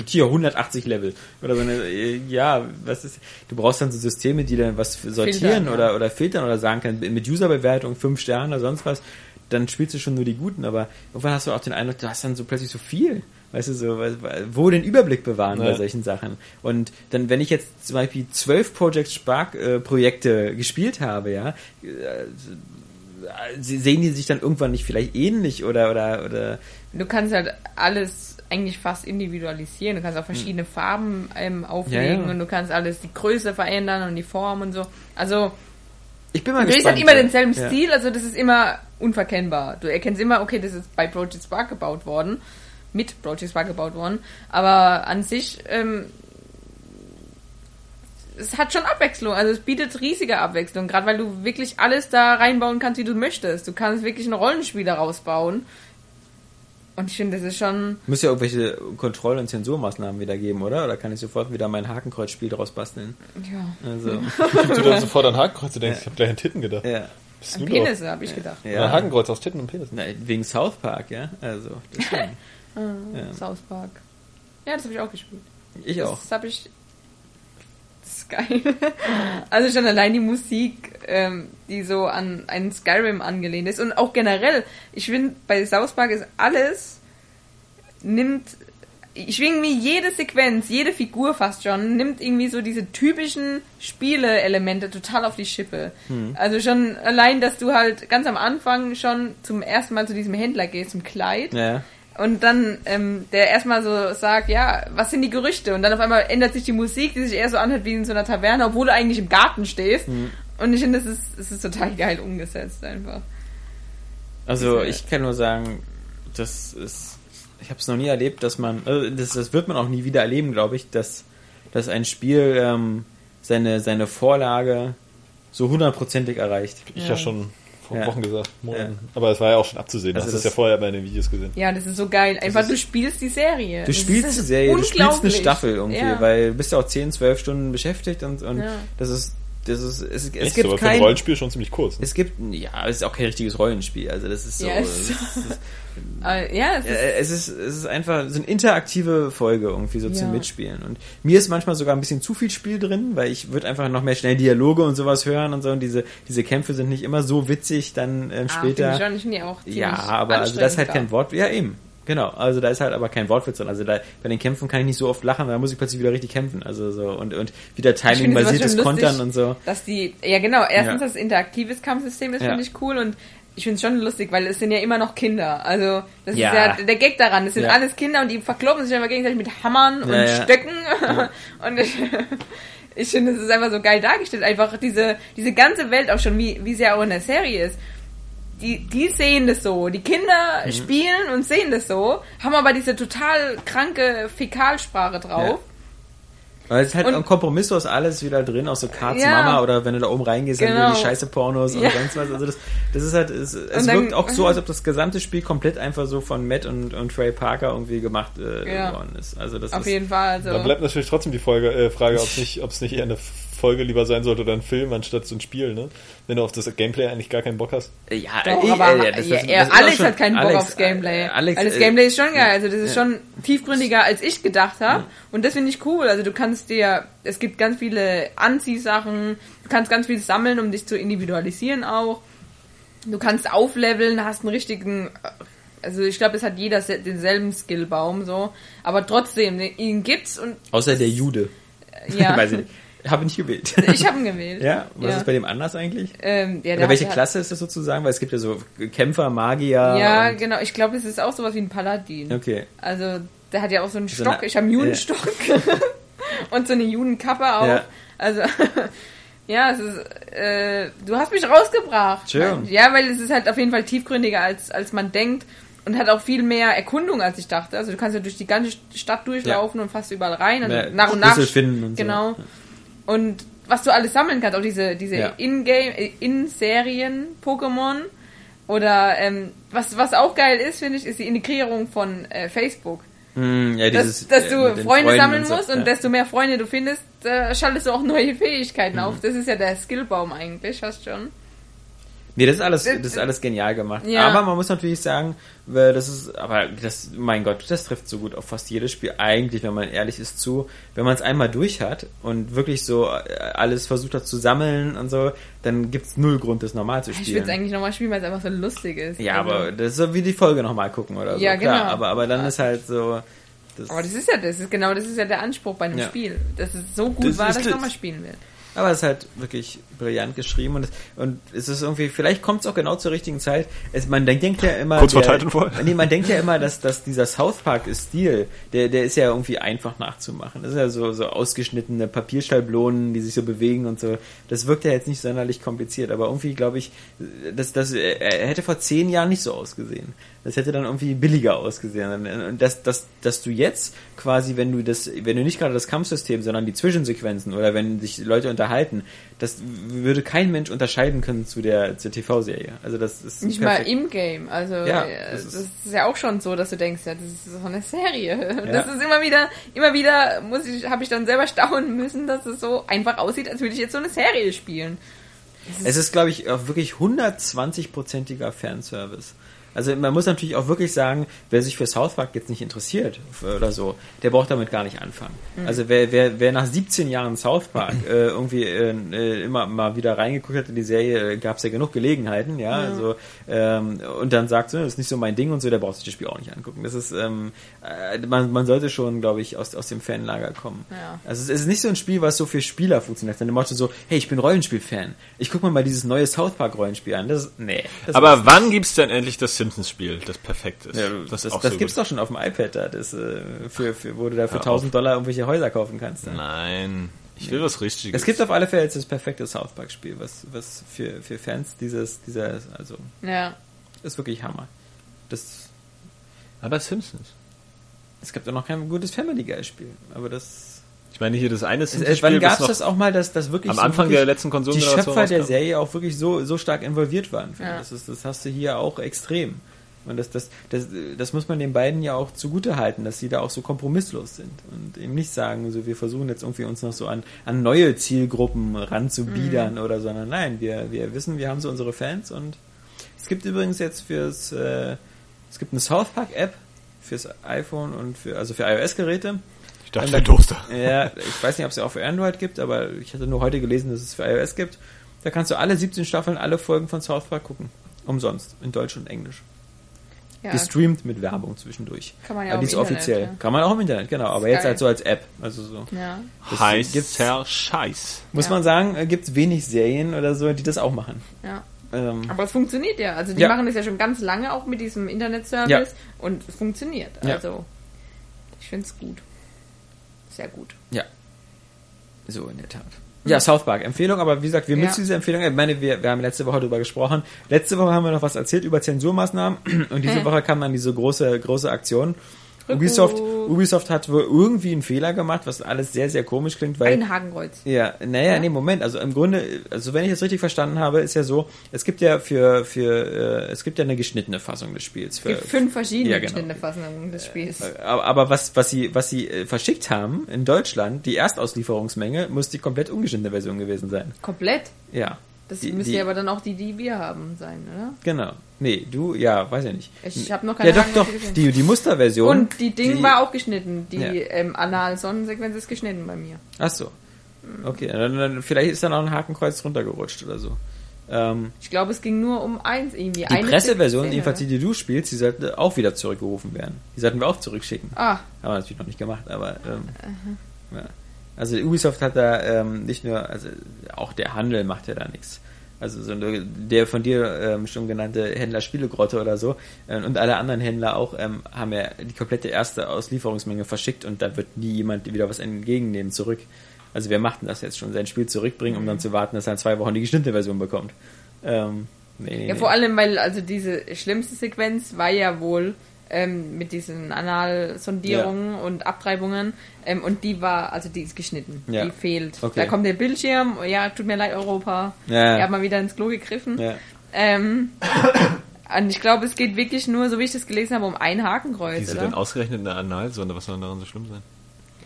hier, 180 Level. Oder so eine, äh, ja, was ist, du brauchst dann so Systeme, die dann was sortieren Filtern, ja. oder, oder filtern oder sagen können, mit User-Bewertung, 5 Sterne oder sonst was, dann spielst du schon nur die Guten, aber irgendwann hast du auch den Eindruck, du hast dann so plötzlich so viel. Weißt du, so, wo den Überblick bewahren bei Ja. solchen Sachen. Und dann, wenn ich jetzt zum Beispiel zwölf Project Spark äh, Projekte gespielt habe, ja, äh, sehen die sich dann irgendwann nicht vielleicht ähnlich oder, oder, oder, Du kannst halt alles eigentlich fast individualisieren. Du kannst auch verschiedene Farben ähm, auflegen Ja, ja. und du kannst alles die Größe verändern und die Form und so. Also ich bin mal du hast gespannt. halt immer denselben ja. Stil, also das ist immer unverkennbar. Du erkennst immer, okay, das ist bei Project Spark gebaut worden, mit Project Spark gebaut worden, aber an sich ähm, es hat schon Abwechslung, also es bietet riesige Abwechslung, gerade weil du wirklich alles da reinbauen kannst, wie du möchtest. Du kannst wirklich ein Rollenspiel daraus bauen. Und ich finde, das ist schon Muss ja irgendwelche Kontroll- und Zensurmaßnahmen wieder geben, oder? Oder kann ich sofort wieder mein Hakenkreuzspiel daraus basteln? ja, Also, Du dann sofort an Hakenkreuz, du denkst, ich habe gleich an Titten gedacht. ja. Bist an Penisse habe ich gedacht. Ja. Ein Hakenkreuz aus Titten und Penis. Na, wegen South Park, ja? Also, deswegen. Ja. South Park. Ja, das habe ich auch gespielt. Ich auch. Das habe ich. Das ist geil. Also schon allein die Musik, ähm, die so an einen Skyrim angelehnt ist. Und auch generell, ich finde, bei South Park ist alles, nimmt. Ich finde irgendwie jede Sequenz, jede Figur fast schon, nimmt irgendwie so diese typischen Spiele-Elemente total auf die Schippe. Also schon allein, dass du halt ganz am Anfang schon zum ersten Mal zu diesem Händler gehst, zum Kleid. Ja. Und dann ähm, der erstmal so sagt, ja, was sind die Gerüchte? Und dann auf einmal ändert sich die Musik, die sich eher so anhört wie in so einer Taverne, obwohl du eigentlich im Garten stehst. Und ich finde, das ist, das ist total geil umgesetzt einfach. Also Diese- ich kann nur sagen, das ist, ich habe es noch nie erlebt, dass man, also das, das wird man auch nie wieder erleben, glaube ich, dass, dass ein Spiel ähm, seine, seine Vorlage so hundertprozentig erreicht. Ich ja, Ja. schon vor Ja. Wochen gesagt, Monaten. Aber es war ja auch schon abzusehen. Also du hast es das- ja vorher bei den Videos gesehen. Ja, das ist so geil. Einfach, du spielst die Serie. Du Das spielst ist die Serie, du spielst eine unglaublich. Staffel irgendwie, Ja. weil du bist ja auch 10, 12 Stunden beschäftigt und, und Ja. das ist, das ist, es, es Echt, gibt aber für ein kein, Rollenspiel schon ziemlich kurz. Ne? es gibt, ja, es ist auch kein richtiges Rollenspiel, also das ist so, Ja, es- es ist, es ist, Äh, es ist, es ist einfach so eine interaktive Folge irgendwie so zum Ja. Mitspielen. Und mir ist manchmal sogar ein bisschen zu viel Spiel drin, weil ich würde einfach noch mehr schnell Dialoge und sowas hören und so. Und diese, diese Kämpfe sind nicht immer so witzig dann ähm, ah, später. ich schon, ich auch ja, aber also da ist halt kein Wort. Ja, eben. Genau, also da ist halt aber kein Wortwitz drin. Also da, bei den Kämpfen kann ich nicht so oft lachen, weil da muss ich plötzlich wieder richtig kämpfen. Also so und, und wieder Timing-basiertes Kontern und so. Dass die, ja genau, erstens Ja. das interaktives Kampfsystem ist, Ja. finde ich cool und ich finde es schon lustig, weil es sind ja immer noch Kinder. Also das Ja. ist ja der Gag daran. Es sind alles Kinder und die verkloppen sich einfach gegenseitig mit Hammern und. Stöcken. und ich, ich finde, es ist einfach so geil dargestellt. Einfach diese, diese ganze Welt auch schon, wie, wie sie ja auch in der Serie ist. Die, die sehen das so. Die Kinder Mhm. spielen und sehen das so, haben aber diese total kranke Fäkalsprache drauf. Weil es ist halt Und- ein Kompromiss aus alles wieder drin, auch so Karts Ja. Mama oder wenn du da oben reingehst, dann Genau. wieder die scheiße Pornos und Ja. sonst was. Also das, das ist halt, es, es Und dann- wirkt auch so, als ob das gesamte Spiel komplett einfach so von Matt und, und Trey Parker irgendwie gemacht äh, Ja. worden ist. Also das Auf ist, jeden Fall. Also. Da bleibt natürlich trotzdem die Folge, äh, Frage, ob es nicht, ob es nicht eher eine Folge lieber sein sollte oder ein Film anstatt so ein Spiel, ne? Wenn du auf das Gameplay eigentlich gar keinen Bock hast. ja, Doch, ich- aber äh, das- ja, das- das ist auch Alex schon- hat keinen Bock Alex, aufs Gameplay. äh, Alex, Weil das äh, Gameplay ist schon geil. ja, Also das ist ja. schon tiefgründiger, als ich gedacht habe. Und das finde ich cool. Also du kannst dir, es gibt ganz viele Anziehsachen, du kannst ganz viel sammeln, um dich zu individualisieren auch. Du kannst aufleveln, hast einen richtigen, also ich glaube, es hat jeder se- denselben Skillbaum so. Aber trotzdem, ihn gibt's und Außer der Jude. ja, Weiß ich nicht. Habe nicht gewählt. ich habe ihn gewählt. ja, was Ja. ist bei dem anders eigentlich? Ähm, ja, Oder welche hat ja- Klasse ist das sozusagen? Weil es gibt ja so Kämpfer, Magier. Ja, genau. Ich glaube, es ist auch sowas wie ein Paladin. Okay. Also, der hat ja auch so einen So Stock. eine- ich habe einen Judenstock. und so eine Judenkappe auch. Ja. Also, ja, es ist, äh, du hast mich rausgebracht. Schön. Ja, weil es ist halt auf jeden Fall tiefgründiger, als, als man denkt. Und hat auch viel mehr Erkundung, als ich dachte. Also du kannst ja durch die ganze Stadt durchlaufen und fast überall rein. Also Mehr nach und nach. Finden und so. Und was du alles sammeln kannst, auch diese, diese Ja. In-Game, äh, In-Serien-Pokémon. Oder ähm, was, was auch geil ist, finde ich, ist die Integrierung von äh, Facebook. Hm, ja, Dass, dieses, dass äh, du den Freunde sammeln so, musst und ja. desto mehr Freunde du findest, äh, schaltest du auch neue Fähigkeiten Mhm. auf. Das ist ja der Skillbaum eigentlich, fast schon. Nee, das ist alles, das ist alles genial gemacht. Ja. Aber man muss natürlich sagen, weil das ist, aber das, mein Gott, das trifft so gut auf fast jedes Spiel eigentlich, wenn man ehrlich ist, zu. Wenn man es einmal durch hat und wirklich so äh, alles versucht hat zu sammeln und so, dann gibt's null Grund, das normal zu Ich will spielen. es eigentlich nochmal spielen, weil es einfach so lustig ist. ja, Also- aber das ist so wie die Folge nochmal gucken oder so. Ja, Klar, genau. aber, aber dann ist halt so, das, Aber das ist ja das, ist genau das ist ja der Anspruch bei einem Ja. Spiel. Dass es so gut Das war, dass ich das. nochmal spielen will. Aber es ist halt wirklich brillant geschrieben und es, und es ist irgendwie, vielleicht kommt es auch genau zur richtigen Zeit. Es, man denkt, denkt ja immer. Kurz vor der- Titanfall? Nee, man denkt ja immer, dass, dass dieser South Park-Stil, der, der ist ja irgendwie einfach nachzumachen. Das ist ja so, so ausgeschnittene Papierschablonen, die sich so bewegen und so. Das wirkt ja jetzt nicht sonderlich kompliziert, aber irgendwie glaube ich, das, das, er hätte vor zehn Jahren nicht so ausgesehen. Das hätte dann irgendwie billiger ausgesehen. Und dass, dass, dass du jetzt quasi, wenn du das, wenn du nicht gerade das Kampfsystem, sondern die Zwischensequenzen oder wenn sich Leute unterhalten, das würde kein Mensch unterscheiden können zu der, zur TV-Serie. Also das ist Nicht perfekt. mal im Game. Also Ja, äh, das das ist- ist, ja auch schon so, dass du denkst, ja, das ist so eine Serie. Ja. Das ist immer wieder, immer wieder muss ich, habe ich dann selber staunen müssen, dass es so einfach aussieht, als würde ich jetzt so eine Serie spielen. Es ist, glaube ich, auch wirklich 120-prozentiger Fanservice. Also man muss natürlich auch wirklich sagen, wer sich für South Park jetzt nicht interessiert oder so, der braucht damit gar nicht anfangen. Also wer, wer, wer nach 17 Jahren South Park äh, irgendwie äh, äh, immer mal wieder reingeguckt hat in die Serie, gab es ja genug Gelegenheiten, ja, also ähm, und dann sagt so, das ist nicht so mein Ding und so, der braucht sich das Spiel auch nicht angucken. Das ist, ähm, äh, man, man sollte schon, glaube ich, aus, aus dem Fanlager kommen. Ja. Also es ist nicht so ein Spiel, was so für Spieler funktioniert. Dann Motto so, hey, ich bin Rollenspiel-Fan. Ich guck mir mal dieses neue South Park Rollenspiel an. Das nee. Das Aber wann gibt's denn endlich das Simpsons-Spiel, das perfekt ist? ja, das, das, das so gibt's gut. doch schon auf dem iPad da, das, äh, für, für, wo du da für Hör 1000 Dollar irgendwelche Häuser kaufen kannst. Dann. Nein, ich will was Richtiges. Es gibt auf alle Fälle jetzt das perfekte South Park Spiel, was, was für, für Fans dieses, dieser, also, Ja. ist wirklich Hammer. Das, Aber Simpsons. es gibt auch noch kein gutes Family Guy Spiel, aber das, Ich meine hier das eine es, Simpsons-Spiel, wann was gab's noch das auch mal, dass das wirklich am so Anfang wirklich der letzten die Konsolengeneration Schöpfer der? Serie auch wirklich so, so stark involviert waren. Ja. Das, ist, das hast du hier auch extrem. Und das, das, das, das muss man den beiden ja auch zugute halten, dass sie da auch so kompromisslos sind und eben nicht sagen, so wir versuchen jetzt irgendwie uns noch so an, an neue Zielgruppen ranzubiedern oder sondern nein, wir, wir wissen, wir haben so unsere Fans und es gibt übrigens jetzt fürs äh, es gibt eine South Park App fürs iPhone und für also für iOS Geräte. Ich dachte, der Toaster. Ja, ich weiß nicht, ob es ja auch für Android gibt, aber ich hatte nur heute gelesen, dass es für iOS gibt. Da kannst du alle 17 Staffeln, alle Folgen von South Park gucken. Umsonst. In Deutsch und Englisch. ja. Gestreamt mit Werbung zwischendurch. Kann man ja Aber auch die ist im Internet, offiziell. ja. Kann man auch im Internet, genau. Aber jetzt halt so als App. Also so. Ja. Das gibt's- Heißer Scheiß. Muss Ja. man sagen, äh, gibt es wenig Serien oder so, die das auch machen. ja. Ähm, Aber es funktioniert ja. Also die Ja. machen das ja schon ganz lange auch mit diesem Internetservice Ja. und es funktioniert. Ja. Also ich finde es gut. Sehr gut. Ja. So, in der Tat. Ja, South Park, Empfehlung, aber wie gesagt, wir Ja. nutzen diese Empfehlung. Ich meine, wir, wir haben letzte Woche darüber gesprochen. Letzte Woche haben wir noch was erzählt über Zensurmaßnahmen und diese? Woche kam dann diese große, große Aktion. Ubisoft, Ubisoft hat wohl irgendwie einen Fehler gemacht, was alles sehr, sehr komisch klingt, weil Ein Hakenkreuz. ja, naja, Ja? nee, Moment. Also im Grunde, also wenn ich das richtig verstanden habe, ist ja so, es gibt ja für, für, äh, es gibt ja eine geschnittene Fassung des Spiels. Es Für, gibt fünf verschiedene Ja, genau. geschnittene Fassungen des Spiels. aber, aber was, was sie, was sie äh, verschickt haben in Deutschland, die Erstauslieferungsmenge, muss die komplett ungeschnittene Version gewesen sein. Komplett. Ja. Das die, müsste die, ja aber dann auch die, die wir haben, sein, oder? Genau. Nee, du, ja, weiß ich nicht. Ich hab noch Ja, keine doch, Haken doch. gesehen. Die, die Musterversion. Und die Ding war auch geschnitten. Die Ja. ähm, Anal-Sonnensequenz ist geschnitten bei mir. Ach so. Okay, dann, dann, vielleicht ist da noch ein Hakenkreuz runtergerutscht oder so. Ähm, Ich glaube, es ging nur um eins irgendwie. die Eine Presseversion, Szene. jedenfalls die, die du spielst, die sollte auch wieder zurückgerufen werden. Die sollten wir auch zurückschicken. Ah, Haben wir natürlich noch nicht gemacht, aber ähm, ja. Also Ubisoft hat da ähm, nicht nur, also auch der Handel macht ja da nichts. Also so eine, der von dir ähm, schon genannte Händler Spielegrotte oder so äh, und alle anderen Händler auch ähm, haben ja die komplette erste Auslieferungsmenge verschickt und da wird nie jemand wieder was entgegennehmen zurück. Also wer macht denn das jetzt schon, sein Spiel zurückbringen, um dann zu warten, dass er in zwei Wochen die geschnittene Version bekommt? Ähm, nee, nee, ja, vor allem, weil also diese schlimmste Sequenz war ja wohl ähm, mit diesen Analsondierungen und Abtreibungen ähm, und die war, also die ist geschnitten. Ja. Die fehlt. Okay. Da kommt der Bildschirm, ja, tut mir leid, Europa. Ja. Ich habe mal wieder ins Klo gegriffen. Ja. Ähm, Und ich glaube, es geht wirklich nur, so wie ich das gelesen habe, um ein Hakenkreuz, Diese oder? denn ausgerechnet eine Analsonde, was soll daran so schlimm sein?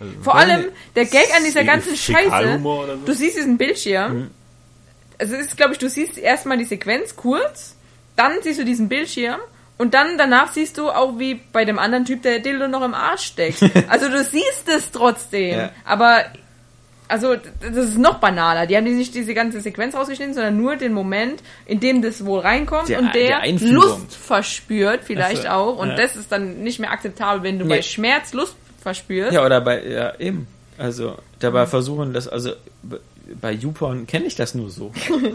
Also, Vor allem, der Gag an dieser ganzen Scheiße, so? du siehst diesen Bildschirm, also es ist, glaube ich, du siehst erstmal die Sequenz kurz, dann siehst du diesen Bildschirm und dann danach siehst du auch wie bei dem anderen Typ, der Dildo noch im Arsch steckt. Also du siehst es trotzdem, Ja. aber also das ist noch banaler. Die haben nicht diese ganze Sequenz rausgeschnitten, sondern nur den Moment, in dem das wohl reinkommt Der- und der der. Lust verspürt vielleicht so, auch und ja. das ist dann nicht mehr akzeptabel, wenn du Nee. bei Schmerz Lust verspürst. Ja, oder bei, ja, eben. Also, dabei versuchen das, also, bei YouPorn kenne ich das nur so.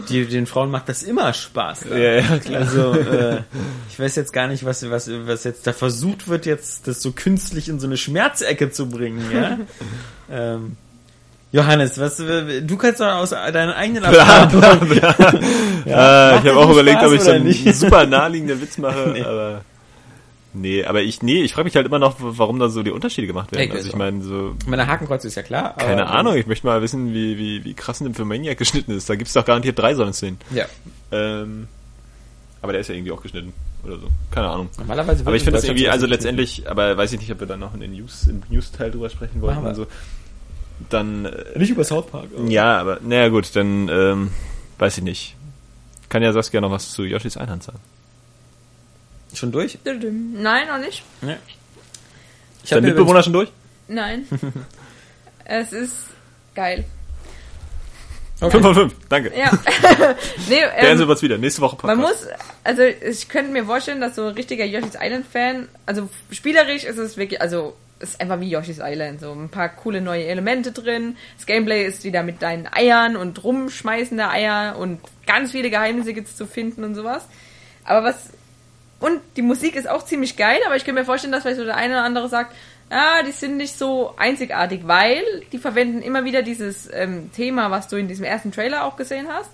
Die, den Frauen macht das immer Spaß. Ja, ja, klar. Also, äh, ich weiß jetzt gar nicht, was, was, was jetzt da versucht wird, jetzt das so künstlich in so eine Schmerzecke zu bringen, ja. ähm, Johannes, was, du kannst doch aus deinen eigenen Erfahrungen. äh, Macht ich dir habe auch überlegt, Spaß ob ich so einen nicht? super naheliegenden Witz mache, Nee. aber nee, aber ich nee, ich frage mich halt immer noch, warum da so die Unterschiede gemacht werden. Ich Also ich meine so Meine Hakenkreuz ist ja klar. aber- keine Ahnung, ich möchte mal wissen, wie wie wie krass ein Nymphomaniac geschnitten ist. Da gibt's doch garantiert drei solchen Szenen. Ja. Ähm, aber der ist ja irgendwie auch geschnitten oder so. Keine Ahnung. Normalerweise wird Aber ich in finde das irgendwie, also letztendlich, aber weiß ich nicht, ob wir dann noch in den News, im News-Teil drüber sprechen wollten wir. und so. Dann, äh. Nicht über South Park. aber- ja, aber, naja gut, dann, ähm, weiß ich nicht. Kann ja Saskia noch was zu Yoshis Einhand sagen. Schon durch? Nein, noch nicht. Ich Ist dein Mitbewohner schon durch? Nein. es ist geil. Okay. 5 von 5, danke. Ja. nee, ähm, ähm, wird's wieder. Nächste Woche man Podcast. muss, also ich könnte mir vorstellen, dass so ein richtiger Yoshi's Island Fan, also spielerisch ist es wirklich, also es ist einfach wie Yoshi's Island, so ein paar coole neue Elemente drin. Das Gameplay ist wieder mit deinen Eiern und Rumschmeißen der Eier und ganz viele Geheimnisse gibt's zu finden und sowas. Aber was und die Musik ist auch ziemlich geil, aber ich kann mir vorstellen, dass vielleicht so der eine oder andere sagt, ah, die sind nicht so einzigartig, weil die verwenden immer wieder dieses ähm, Thema, was du in diesem ersten Trailer auch gesehen hast.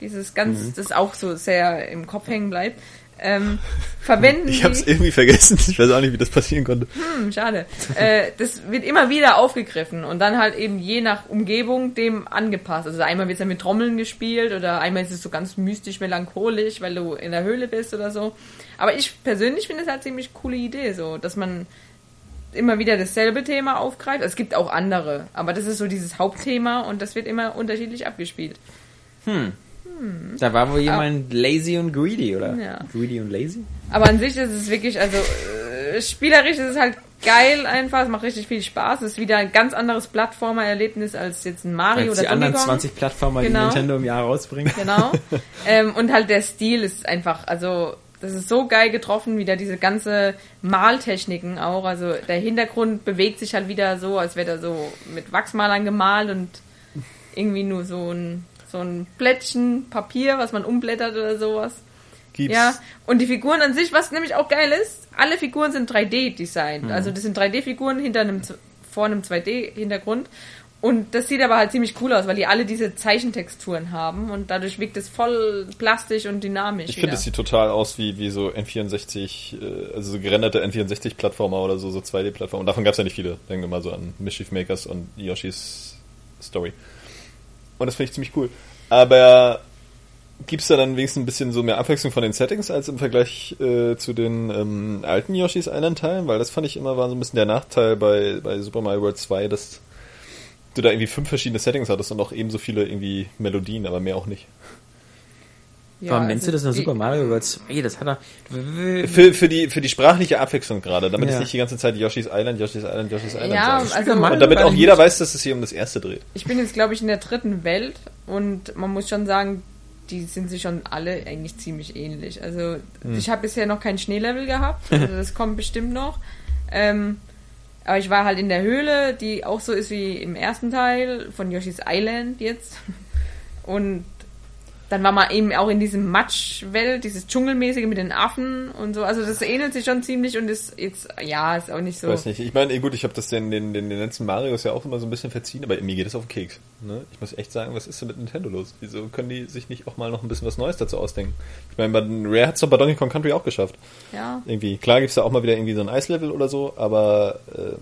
Dieses ganz, das auch so sehr im Kopf hängen bleibt. Ähm, verwenden Ich die, hab's irgendwie vergessen. Ich weiß auch nicht, wie das passieren konnte. hm, schade. äh, das wird immer wieder aufgegriffen und dann halt eben je nach Umgebung dem angepasst. Also einmal wird es ja mit Trommeln gespielt oder einmal ist es so ganz mystisch melancholisch, weil du in der Höhle bist oder so. Aber ich persönlich finde es halt ziemlich coole Idee, so, dass man immer wieder dasselbe Thema aufgreift. Es gibt auch andere, aber das ist so dieses Hauptthema und das wird immer unterschiedlich abgespielt. Da war wohl jemand lazy und greedy, oder? Ja. Greedy und lazy? Aber an sich ist es wirklich, also äh, spielerisch ist es halt geil einfach, es macht richtig viel Spaß. Es ist wieder ein ganz anderes Plattformer-Erlebnis als jetzt ein Mario Als oder die anderen Donkey Kong. 20 Plattformer, Genau. die Nintendo im Jahr rausbringt. Genau. ähm, und halt der Stil ist einfach, also das ist so geil getroffen, wieder diese ganze Maltechniken auch. Also der Hintergrund bewegt sich halt wieder so, als wäre er so mit Wachsmalern gemalt und irgendwie nur so ein so ein Plättchen Papier, was man umblättert oder sowas. Gibt's. Ja, und die Figuren an sich, was nämlich auch geil ist, alle Figuren sind 3D-designt. Also das sind 3D-Figuren hinter einem, vor einem 2D-Hintergrund. Und das sieht aber halt ziemlich cool aus, weil die alle diese Zeichentexturen haben und dadurch wirkt es voll plastisch und dynamisch. Ich finde, es sieht total aus wie, wie so N64, äh, also so gerenderte N64-Plattformer oder so, so 2D-Plattformer. Und davon gab es ja nicht viele. Denken wir mal so an Mischief Makers und Yoshis Story. Und das finde ich ziemlich cool. Aber gibt's da dann wenigstens ein bisschen so mehr Abwechslung von den Settings als im Vergleich äh, zu den ähm, alten Yoshis Island Teilen? Weil das fand ich immer war so ein bisschen der Nachteil bei, bei Super Mario World 2, dass du da irgendwie fünf verschiedene Settings hattest und auch ebenso viele irgendwie Melodien, aber mehr auch nicht. Ja, Warum nennst also du das noch Super Mario World 2? Das hat er... Für, für, die, für die sprachliche Abwechslung gerade, damit Ja. es nicht die ganze Zeit Yoshi's Island, Yoshi's Island, Yoshi's Island Ja, sagt. also Mario Und damit auch jeder weiß, dass es hier um das erste dreht. ich bin jetzt, glaube ich, in der dritten Welt und man muss schon sagen, die sind sich schon alle eigentlich ziemlich ähnlich. Also Hm. ich habe bisher noch kein Schneelevel gehabt, also das kommt bestimmt noch. Ähm, aber ich war halt in der Höhle, die auch so ist wie im ersten Teil von Yoshi's Island jetzt. Und dann war man eben auch in diesem Matschwelt, dieses Dschungelmäßige mit den Affen und so. Also das ähnelt sich schon ziemlich und ist jetzt, ja, ist auch nicht Ich so. weiß nicht. Ich meine, eh gut, ich habe das den, den, den, den letzten Marios ja auch immer so ein bisschen verziehen, aber mir geht es auf den Keks. Ne? Ich muss echt sagen, was ist denn mit Nintendo los? Wieso können die sich nicht auch mal noch ein bisschen was Neues dazu ausdenken? Ich meine, bei den Rare hat's doch bei Donkey Kong Country auch geschafft. Ja. Irgendwie. Klar gibt's da auch mal wieder irgendwie so ein Eislevel oder so, aber ähm,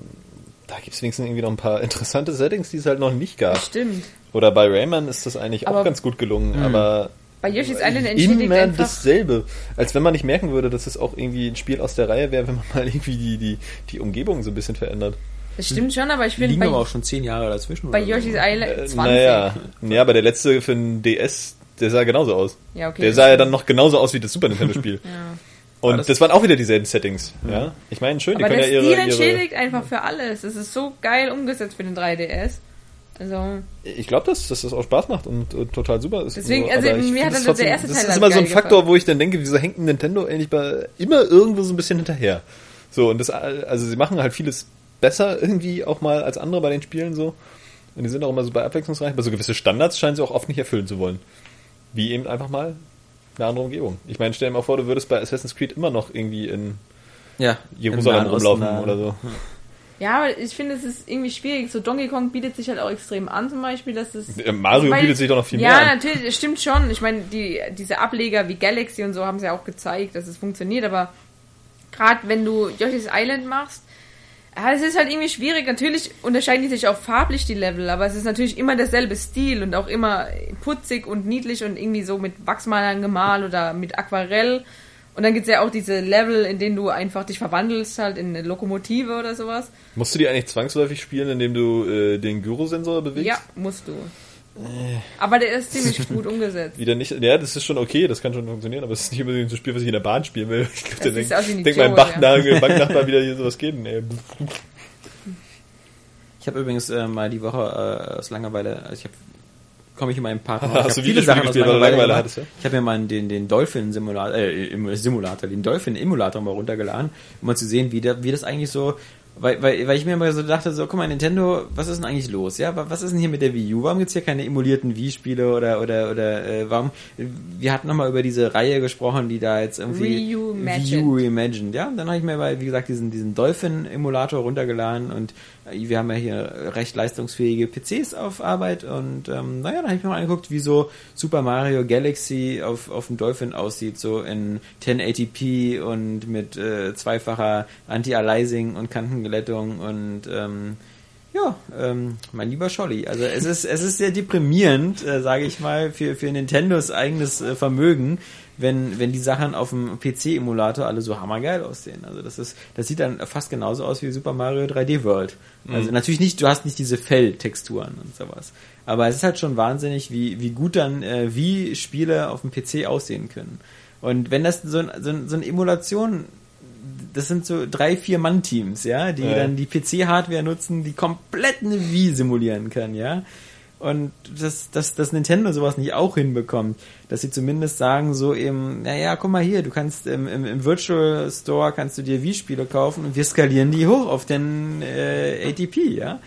da gibt's wenigstens irgendwie noch ein paar interessante Settings, die es halt noch nicht gab. Stimmt. Oder bei Rayman ist das eigentlich auch Aber- ganz gut gelungen, aber Bei Yoshi's Island entschädigt immer einfach. dasselbe. Als wenn man nicht merken würde, dass es auch irgendwie ein Spiel aus der Reihe wäre, wenn man mal irgendwie die, die, die Umgebung so ein bisschen verändert. Das stimmt schon, aber ich finde Liegen bei, aber auch schon zehn Jahre dazwischen. bei. Yoshi's Island Äh, 20. naja, ja, aber der letzte für den DS, der sah genauso aus. Ja, okay. Der sah ja dann noch genauso aus wie das Super Nintendo-Spiel. Ja. Und das- das, waren auch wieder dieselben Settings. Ja, ich meine, schön, die Aber können der ja Stil ihre, ihre. entschädigt einfach für alles. Es ist so geil umgesetzt für den 3DS. Also, Ich glaube, dass, dass das auch Spaß macht und, und total super ist. Deswegen, so, also ich mir hat das dann der erste Das Teil ist halt immer so ein Faktor, gefallen. wo ich dann denke, wieso hängt ein Nintendo eigentlich bei immer irgendwo so ein bisschen hinterher? So, und das, also sie machen halt vieles besser irgendwie auch mal als andere bei den Spielen so. Und die sind auch immer super abwechslungsreich, aber so gewisse Standards scheinen sie auch oft nicht erfüllen zu wollen. Wie eben einfach mal eine andere Umgebung. Ich meine, stell dir mal vor, du würdest bei Assassin's Creed immer noch irgendwie in ja, Jerusalem rumlaufen oder so. Ja, aber ich finde, es ist irgendwie schwierig. So Donkey Kong bietet sich halt auch extrem an, zum Beispiel, dass es. Äh, Mario Weil- bietet sich doch noch viel ja, mehr an. natürlich, das stimmt schon. Ich meine, die, diese Ableger wie Galaxy und so haben sie ja auch gezeigt, dass es funktioniert, aber gerade wenn du Yoshi's Island machst, ja, es ist halt irgendwie schwierig. Natürlich unterscheiden die sich auch farblich die Level, aber es ist natürlich immer derselbe Stil und auch immer putzig und niedlich und irgendwie so mit Wachsmalern gemalt oder mit Aquarell. Und dann gibt's ja auch diese Level, in denen du einfach dich verwandelst halt in eine Lokomotive oder sowas. Musst du die eigentlich zwangsläufig spielen, indem du äh, den Gyrosensor bewegst? Ja, musst du. Aber der ist ziemlich gut umgesetzt. Wieder nicht, ja, das ist schon okay, das kann schon funktionieren, aber es ist nicht unbedingt so ein Spiel, was ich in der Bahn spielen will. Ich glaub, Das der denkt, denk mein Idiot, Banknachbar, Banknachbar wieder hier sowas geben, ey. Ich habe übrigens äh, mal die Woche äh, aus Langeweile, also ich habe komme ich in meinem Partner. Ich Hast hab du Videospiele gespielt, weil du Langeweile hattest, ja? Ich habe mir mal den, den Dolphin-Simulator, äh, im Simulator, den Dolphin-Emulator mal runtergeladen, um mal zu sehen, wie, der, wie das eigentlich so, weil, weil, weil ich mir immer so dachte, so, guck mal, Nintendo, was ist denn eigentlich los? Ja, wa- was ist denn hier mit der Wii U? Warum gibt's hier keine emulierten Wii-Spiele oder, oder, oder, äh, warum, wir hatten nochmal über diese Reihe gesprochen, die da jetzt irgendwie, Reimagined. Wii U Reimagined, ja, und dann habe ich mir, mal, wie gesagt, diesen, diesen Dolphin-Emulator runtergeladen und äh, wir haben ja hier recht leistungsfähige PCs auf Arbeit und ähm, naja, dann habe ich mir mal angeguckt, wie so Super Mario Galaxy auf, auf dem Dolphin aussieht, so in 1080p und mit äh, zweifacher Anti-Aliasing und Kantenglättung und ähm, ja, ähm, mein lieber Scholli, also es ist es ist sehr deprimierend, äh, sage ich mal, für für Nintendos eigenes äh, Vermögen, wenn wenn die Sachen auf dem PC-Emulator alle so hammergeil aussehen. Also das ist das sieht dann fast genauso aus wie Super Mario 3D World. Also natürlich nicht, du hast nicht diese Felltexturen und sowas, aber es ist halt schon wahnsinnig, wie wie gut dann äh, wie Spiele auf dem PC aussehen können. Und wenn das so, ein, so, ein, so eine Emulation das sind so drei, vier Mann-Teams, ja, die Ja. dann die PC-Hardware nutzen, die komplett eine Wii simulieren kann, ja. Und dass, dass, dass Nintendo sowas nicht auch hinbekommt, dass sie zumindest sagen, so eben, naja, guck mal hier, du kannst im, im, im Virtual Store kannst du dir Wii-Spiele kaufen und wir skalieren die hoch auf den äh, ATP, ja.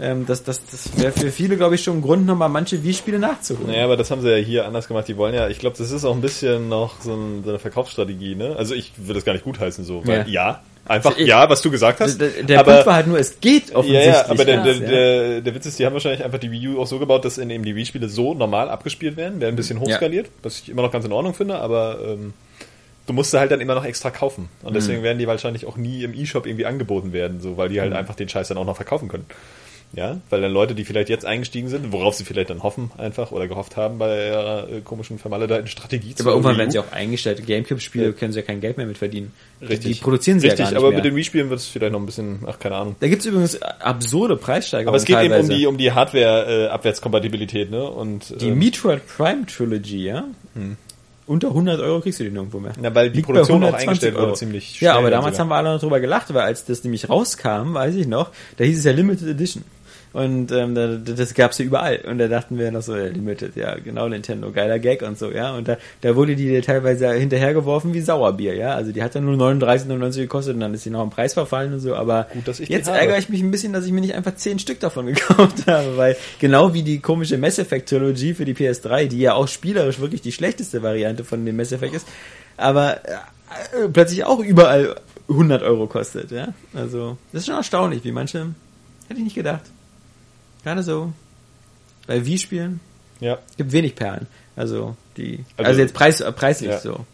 Ähm, das das, das wäre für viele, glaube ich, schon ein Grund, nochmal manche Wii-Spiele nachzuholen. Naja, aber das haben sie ja hier anders gemacht. Die wollen ja, ich glaube, das ist auch ein bisschen noch so, ein, so eine Verkaufsstrategie, ne? Also ich würde das gar nicht gutheißen so, weil Ja. ja, einfach Also ja, was du gesagt hast. Der, der aber, Punkt war halt nur, es geht ja, offensichtlich. ja, aber der, der, ja. der, der Witz ist, die haben wahrscheinlich einfach die Wii U auch so gebaut, dass in eben die Wii-Spiele so normal abgespielt werden, werden ein bisschen hochskaliert, was ich immer noch ganz in Ordnung finde, aber ähm, du musst sie halt dann immer noch extra kaufen. Und deswegen Mhm. werden die wahrscheinlich auch nie im E-Shop irgendwie angeboten werden, so, weil die halt Mhm. einfach den Scheiß dann auch noch verkaufen können. Ja, weil dann Leute, die vielleicht jetzt eingestiegen sind, worauf sie vielleicht dann hoffen einfach oder gehofft haben bei ihrer äh, komischen vermaledeiten Strategie Aber irgendwann werden sie auch eingestellt. Gamecube-Spiele Ja. können sie ja kein Geld mehr mit verdienen. Richtig. Die produzieren sie Richtig, ja gar nicht aber mehr. mit den Wii-Spielen wird es vielleicht noch ein bisschen, ach, keine Ahnung. da gibt's übrigens absurde Preissteigerungen Aber es geht eben um teilweise. die, um die Hardware-Abwärtskompatibilität, ne? Und, Die ähm, Metroid Prime Trilogy, ja? Unter 100 Euro kriegst du die nirgendwo mehr. Na, weil die Liegt Produktion auch 120 eingestellt wurde Euro. ziemlich Ja, schnell aber damals sogar. haben wir alle noch drüber gelacht, weil als das nämlich rauskam, weiß ich noch, da hieß es ja Limited Edition. Und ähm, da, das gab's ja überall. Und da dachten wir noch so, ja, Limited, ja, genau, Nintendo, geiler Gag und so, ja. Und da, da wurde die teilweise hinterhergeworfen wie Sauerbier, ja. Also die hat dann nur 39,99 gekostet und dann ist sie noch im Preis verfallen und so. Aber Gut, jetzt ärgere ich mich ein bisschen, dass ich mir nicht einfach 10 Stück davon gekauft habe, weil genau wie die komische Mass Effect Trilogy für die PS3, die ja auch spielerisch wirklich die schlechteste Variante von dem Mass Effect ist, aber äh, plötzlich auch überall 100 Euro kostet, ja. Also, das ist schon erstaunlich, wie manche, hätte ich nicht gedacht. Gerade so, bei Wii-Spielen Ja, gibt wenig Perlen. Also, die, Also- also, jetzt preis, preislich Ja. so,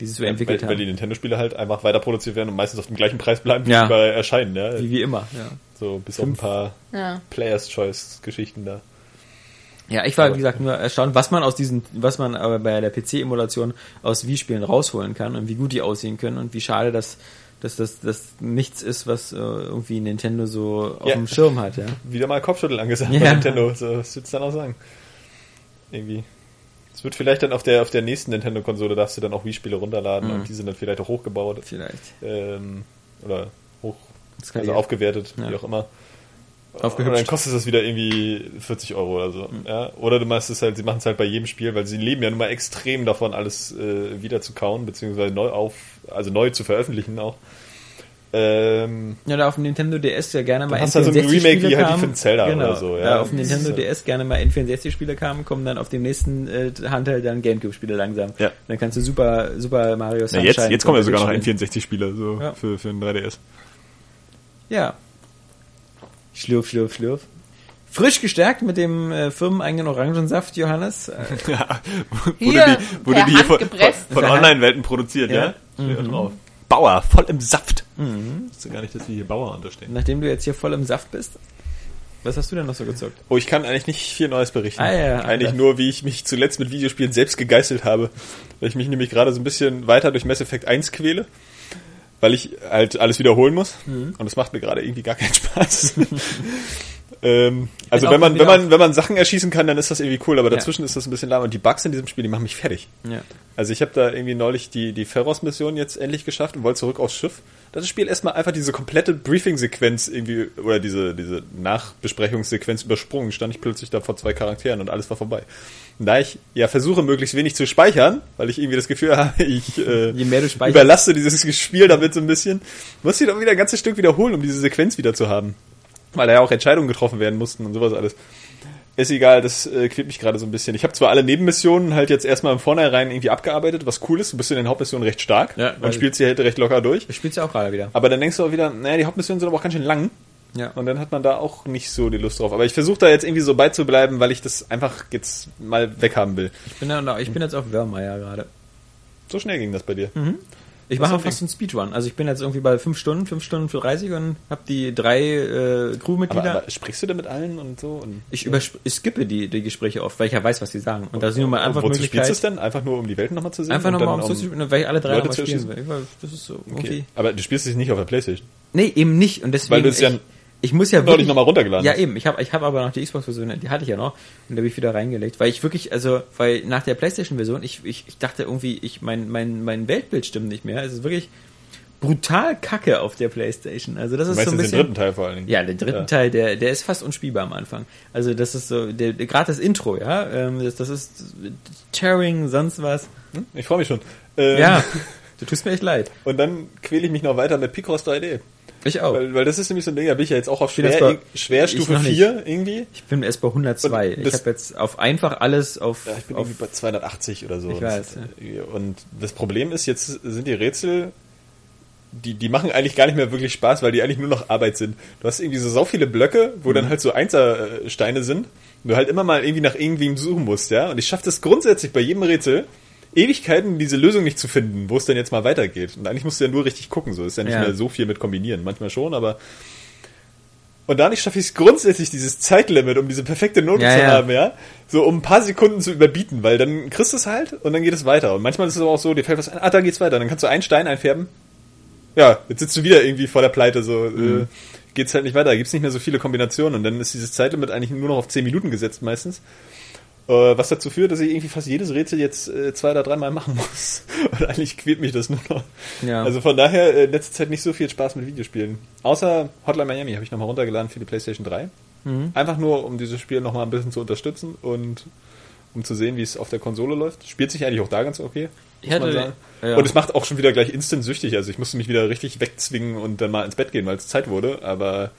die sie so weil, entwickelt weil die haben. Nintendo-Spiele halt einfach weiter produziert werden und meistens auf dem gleichen Preis bleiben, wie Ja. sie bei erscheinen, ja. Wie, wie immer, ja. So, bis auf ein paar Ja. Players Choice-Geschichten da. Ja, ich war, Aber- wie gesagt, nur erstaunt, was man aus diesen, was man aber bei der PC-Emulation aus Wii-Spielen rausholen kann und wie gut die aussehen können und wie schade, dass, dass das, das nichts ist, was äh, irgendwie Nintendo so auf Ja. dem Schirm hat, ja. Wieder mal Kopfschütteln angesagt Ja. bei Nintendo. So, was würdest du dann auch sagen? Irgendwie. Es wird vielleicht dann auf der, auf der nächsten Nintendo-Konsole, darfst du dann auch Wii-Spiele runterladen Mhm. und die sind dann vielleicht auch hochgebaut. Vielleicht. Ähm, oder hoch, also aufgewertet, Ja. wie auch immer. Aufgehübscht. Und dann kostet das wieder irgendwie 40 Euro oder so. Ja? Oder du machst es halt, sie machen es halt bei jedem Spiel, weil sie leben ja nun mal extrem davon, alles äh, wieder zu kauen, beziehungsweise neu auf, also neu zu veröffentlichen auch. Ähm, Ja, da auf dem Nintendo DS ja gerne mal hast du halt so ein Remake wie N64-Spiele halt die ein Zelda genau. oder so, ja. Da auf dem Nintendo ist, DS gerne mal N64-Spiele kamen, kommen dann auf dem nächsten äh, Handheld dann Gamecube-Spiele langsam. Ja. Dann kannst du Super, Super Mario Na, Sunshine jetzt, jetzt kommen ja sogar noch spielen. N64-Spiele so Ja. für, für ein 3DS. Ja. Schlürf, schlürf, schlürf. Frisch gestärkt mit dem äh, firmeneigenen Orangensaft, Johannes. Äh, Ja, Hier, wurde die, wurde die hier von, von, gepresst. Online-Welten produziert, ja? Ja. Da drauf. Bauer, voll im Saft. Mhm. Wusste gar nicht, dass wir hier Bauer unterstehen. nachdem du jetzt hier voll im Saft bist. Was hast du denn noch so gezockt? oh, ich kann eigentlich nicht viel Neues berichten. Ah, ja, ja. eigentlich nur, wie ich mich zuletzt mit Videospielen selbst gegeißelt habe. Weil ich mich nämlich gerade so ein bisschen weiter durch Mass Effect 1 quäle. Weil ich halt alles wiederholen muss. Mhm. Und das macht mir gerade irgendwie gar keinen Spaß. ähm, also wenn man, wenn man, wenn man Sachen erschießen kann, dann ist das irgendwie cool, aber Ja. dazwischen ist das ein bisschen lahm. Und die Bugs in diesem Spiel, die machen mich fertig. Ja. Also ich habe da irgendwie neulich die, die Ferros-Mission jetzt endlich geschafft und wollte zurück aufs Schiff. Das Spiel erstmal einfach diese komplette Briefing-Sequenz irgendwie, oder diese, diese Nachbesprechungssequenz übersprungen, stand ich plötzlich da vor zwei Charakteren und alles war vorbei. Und da ich ja versuche, möglichst wenig zu speichern, weil ich irgendwie das Gefühl habe, ich äh, Je mehr du überlaste dieses Spiel damit so ein bisschen, muss ich doch wieder ein ganzes Stück wiederholen, um diese Sequenz wieder zu haben. Weil da ja auch Entscheidungen getroffen werden mussten und sowas alles. Ist egal, das äh, quält mich gerade so ein bisschen. Ich habe zwar alle Nebenmissionen halt jetzt erstmal im Vornherein irgendwie abgearbeitet, was cool ist. Du bist in den Hauptmissionen recht stark Ja, und spielst sie halt recht locker durch. Du spielst ja auch gerade wieder. Aber dann denkst du auch wieder, naja, die Hauptmissionen sind aber auch ganz schön lang. Ja. Und dann hat man da auch nicht so die Lust drauf. Aber ich versuche da jetzt irgendwie so beizubleiben, weil ich das einfach jetzt mal weghaben will. Ich bin, ja, ich bin jetzt auf Wörmeier gerade. So schnell ging das bei dir. Ich mache fast einen Speedrun. Also ich bin jetzt irgendwie bei fünf Stunden, fünf Stunden für 30 und habe die drei äh, Aber, Crewmitglieder. aber sprichst du da mit allen und so? Und ich, übersp- ich skippe die, die Gespräche oft, weil ich ja weiß, was sie sagen. Und da sind nun mal einfach Wozu spielst du es denn? Einfach nur, um die Welt nochmal zu sehen? Einfach nochmal um so zu weil ich alle drei Leute nochmal zu spielen will. Das ist so Okay. irgendwie. Aber du spielst es nicht auf der Playstation. Nee, eben nicht. Und deswegen. Weil du es ja ich, muss ja neulich wirklich, nochmal runtergeladen Ja, eben. Ich habe ich hab aber noch die Xbox-Version, die hatte ich ja noch. Und da habe ich wieder reingelegt. Weil ich wirklich, also, weil nach der PlayStation-Version, ich, ich, ich dachte irgendwie, ich, mein, mein, mein Weltbild stimmt nicht mehr. Es ist wirklich brutal kacke auf der PlayStation. Also, das Du ist so ein bisschen. den dritten Teil vor allen Dingen. Ja, den dritten Ja. Teil, der, der ist fast unspielbar am Anfang. Also das ist so, der, der gerade das Intro, ja, ähm, das, das ist Tearing, sonst was. Hm? Ich freue mich schon. Ähm, Ja, du tust mir echt leid. Und dann quäle ich mich noch weiter mit Picross 3D. Ich auch. Weil, weil das ist nämlich so ein Ding, da bin ich ja jetzt auch auf schwer, bei- schwer ich Stufe noch nicht. 4 irgendwie. Ich bin erst bei 102. Und Ich das- habe jetzt auf einfach alles auf, Ja, ich bin auf irgendwie bei 280 oder so. Ich Und weiß, das- Und das Problem ist, jetzt sind die Rätsel, die, die machen eigentlich gar nicht mehr wirklich Spaß, weil die eigentlich nur noch Arbeit sind. Du hast irgendwie so sau viele Blöcke, wo Mhm. dann halt so Einsersteine sind. Und du halt immer mal irgendwie nach irgendwem suchen musst, ja. Und ich schaffe das grundsätzlich bei jedem Rätsel, Ewigkeiten diese Lösung nicht zu finden, wo es dann jetzt mal weitergeht. Und eigentlich musst du ja nur richtig gucken, so ist ja nicht Ja. mehr so viel mit kombinieren. Manchmal schon, aber und dadurch schaffe ich es grundsätzlich, dieses Zeitlimit, um diese perfekte Note Ja, zu ja. haben, ja, so um ein paar Sekunden zu überbieten, weil dann kriegst du es halt und dann geht es weiter. Und manchmal ist es aber auch so, dir fällt was ein, ah, da geht's weiter. Dann kannst du einen Stein einfärben. Ja, jetzt sitzt du wieder irgendwie vor der Pleite, so Mhm. äh, geht's halt nicht weiter. Gibt's nicht mehr so viele Kombinationen und dann ist dieses Zeitlimit eigentlich nur noch auf 10 Minuten gesetzt meistens. Äh, was dazu führt, dass ich irgendwie fast jedes Rätsel jetzt äh, zwei oder dreimal machen muss. Und eigentlich quält mich das nur noch. Ja. Also von daher äh, in letzter Zeit nicht so viel Spaß mit Videospielen. Außer Hotline Miami habe ich nochmal runtergeladen für die PlayStation 3. Mhm. Einfach nur, um dieses Spiel nochmal ein bisschen zu unterstützen und um zu sehen, wie es auf der Konsole läuft. Spielt sich eigentlich auch da ganz okay. Sagen. ja. Und es macht auch schon wieder gleich instant süchtig. Also ich musste mich wieder richtig wegzwingen und dann mal ins Bett gehen, weil es Zeit wurde. Aber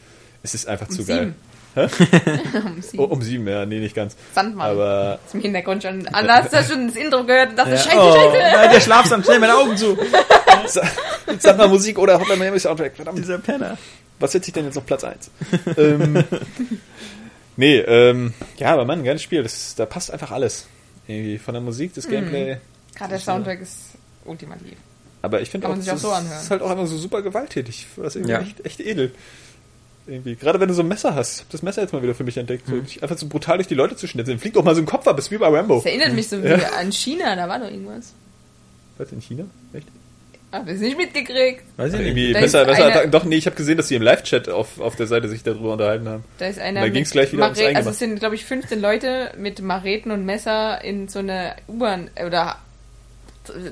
es ist einfach zu geil. um Oh, sieben. um sieben, ja, nee, nicht ganz. Sandmann. Aber im Hintergrund schon, ah, da hast du ja schon das Intro gehört und dachte, Ja. scheiße, oh, scheiße. nein, der Schlafsam, schnell meine Augen zu. mal Musik oder Hotline Miami Soundtrack. Verdammt. Dieser Penner. Was setze ich denn jetzt auf Platz 1? ähm, nee, ähm, ja, aber Mann, geiles Spiel. Das, da passt einfach alles. Irgendwie von der Musik, das Gameplay. Gerade der Soundtrack ist ultimativ. Aber ich finde auch, auch das so anhören. ist halt auch einfach so super gewalttätig. Das ist irgendwie Ja. echt, echt edel. Irgendwie. Gerade wenn du so ein Messer hast. Ich hab das Messer jetzt mal wieder für mich entdeckt. So, dich einfach so brutal durch die Leute zu schnitzen. Fliegt doch mal so ein Kopf ab, ist wie bei Rambo. Das erinnert mich so wie an China, da war doch irgendwas. Was, in China? Echt? Hab ich nicht mitgekriegt. Weiß ich nicht. Irgendwie besser, ist besser einer-. Doch, nee, ich habe gesehen, dass sie im Live-Chat auf, auf der Seite sich darüber unterhalten haben. Da ist einer Da mit ging's gleich wieder ums Mare- Eingemachte. Also es sind, glaube ich, 15 Leute mit Mareten und Messer in so eine U-Bahn äh, oder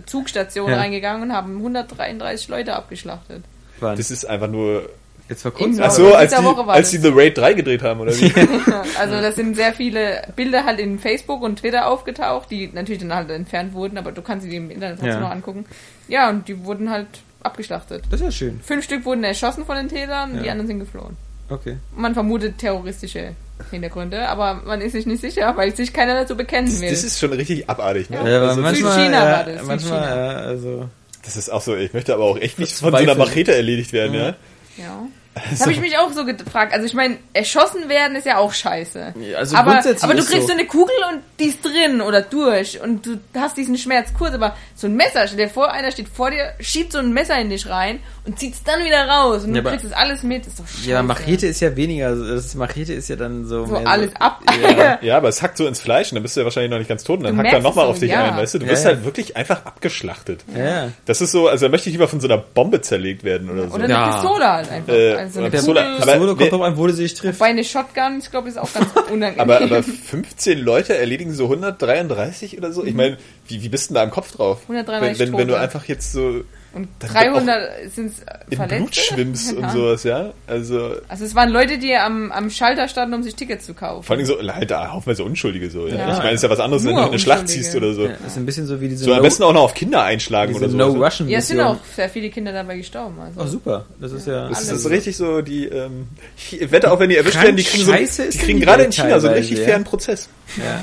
Zugstation Ja. reingegangen und haben 133 Leute abgeschlachtet. Das ist einfach nur. Jetzt vor kurzem. Ach so, in als dieser die, Woche war als die. The Raid 3 gedreht haben, oder wie? Also das sind sehr viele Bilder halt in Facebook und Twitter aufgetaucht, die natürlich dann halt entfernt wurden, aber du kannst sie dir im Internet trotzdem Ja. noch angucken. Ja, und die wurden halt abgeschlachtet. Das ist ja schön. Fünf Stück wurden erschossen von den Tätern, die Ja. anderen sind geflohen. Okay. Man vermutet terroristische Hintergründe, aber man ist sich nicht sicher, weil sich keiner dazu bekennen Das, will. das ist schon richtig abartig, ne? Ja. Ja, Also, manchmal, Südchina ja, war das, manchmal, Südchina. ja, also. das ist auch so, ich möchte aber auch echt nicht von so einer. Machete erledigt werden, ja? Ja. Das habe ich mich auch so gefragt. Also ich meine, erschossen werden ist ja auch scheiße. Also aber, aber du kriegst so. so. eine Kugel und die ist drin oder durch und du hast diesen Schmerz kurz, aber so ein Messer, stell dir vor, einer steht vor dir, schiebt so ein Messer in dich rein und zieht es dann wieder raus und Ja, du aber- kriegst das alles mit. ist doch scheiße. Ja, Machete ist ja weniger. also Das Machete ist ja dann so. So mehr alles ab. Ja. Ja, aber es hackt so ins Fleisch und dann bist du ja wahrscheinlich noch nicht ganz tot und dann Du hackt er nochmal auf so, dich ja. ein, weißt du? Du wirst ja. halt wirklich einfach abgeschlachtet. ja. Das ist so, also da möchte ich lieber von so einer Bombe zerlegt werden oder so. Oder eine Ja. Pistole halt einfach. Äh, also eine. Pistole. Aber- Pistole wer- kommt drauf an, wo du sie trifft. Bei eine Shotgun, ich glaube, ist auch ganz unangenehm. Aber, aber 15 Leute erledigen so 133 oder so? Ich meine, wie, wie bist du denn da im Kopf drauf? 133 wenn, wenn, wenn du einfach jetzt so und dann 300 sind im Verletzte. Blut schwimmst und sowas, ja? Also, Also es waren Leute, die am, am Schalter standen, um sich Tickets zu kaufen. vor allem so, halt da haufenweise Unschuldige so. Ja. Ja. Ich meine, es ist ja was anderes, wenn Nur du eine Schlacht ziehst oder so. Ja, das ist ein bisschen so wie diese So am No- besten auch noch auf Kinder einschlagen diese oder so. No du? Russian ja, es sind auch sehr viele Kinder dabei gestorben. Also. Oh, super. Das ist ja. Das ist, Alles. das ist richtig so, die, ähm, ich wette auch, wenn die erwischt werden, die kriegen, so, die kriegen die gerade in China so einen richtig fairen Prozess. ja.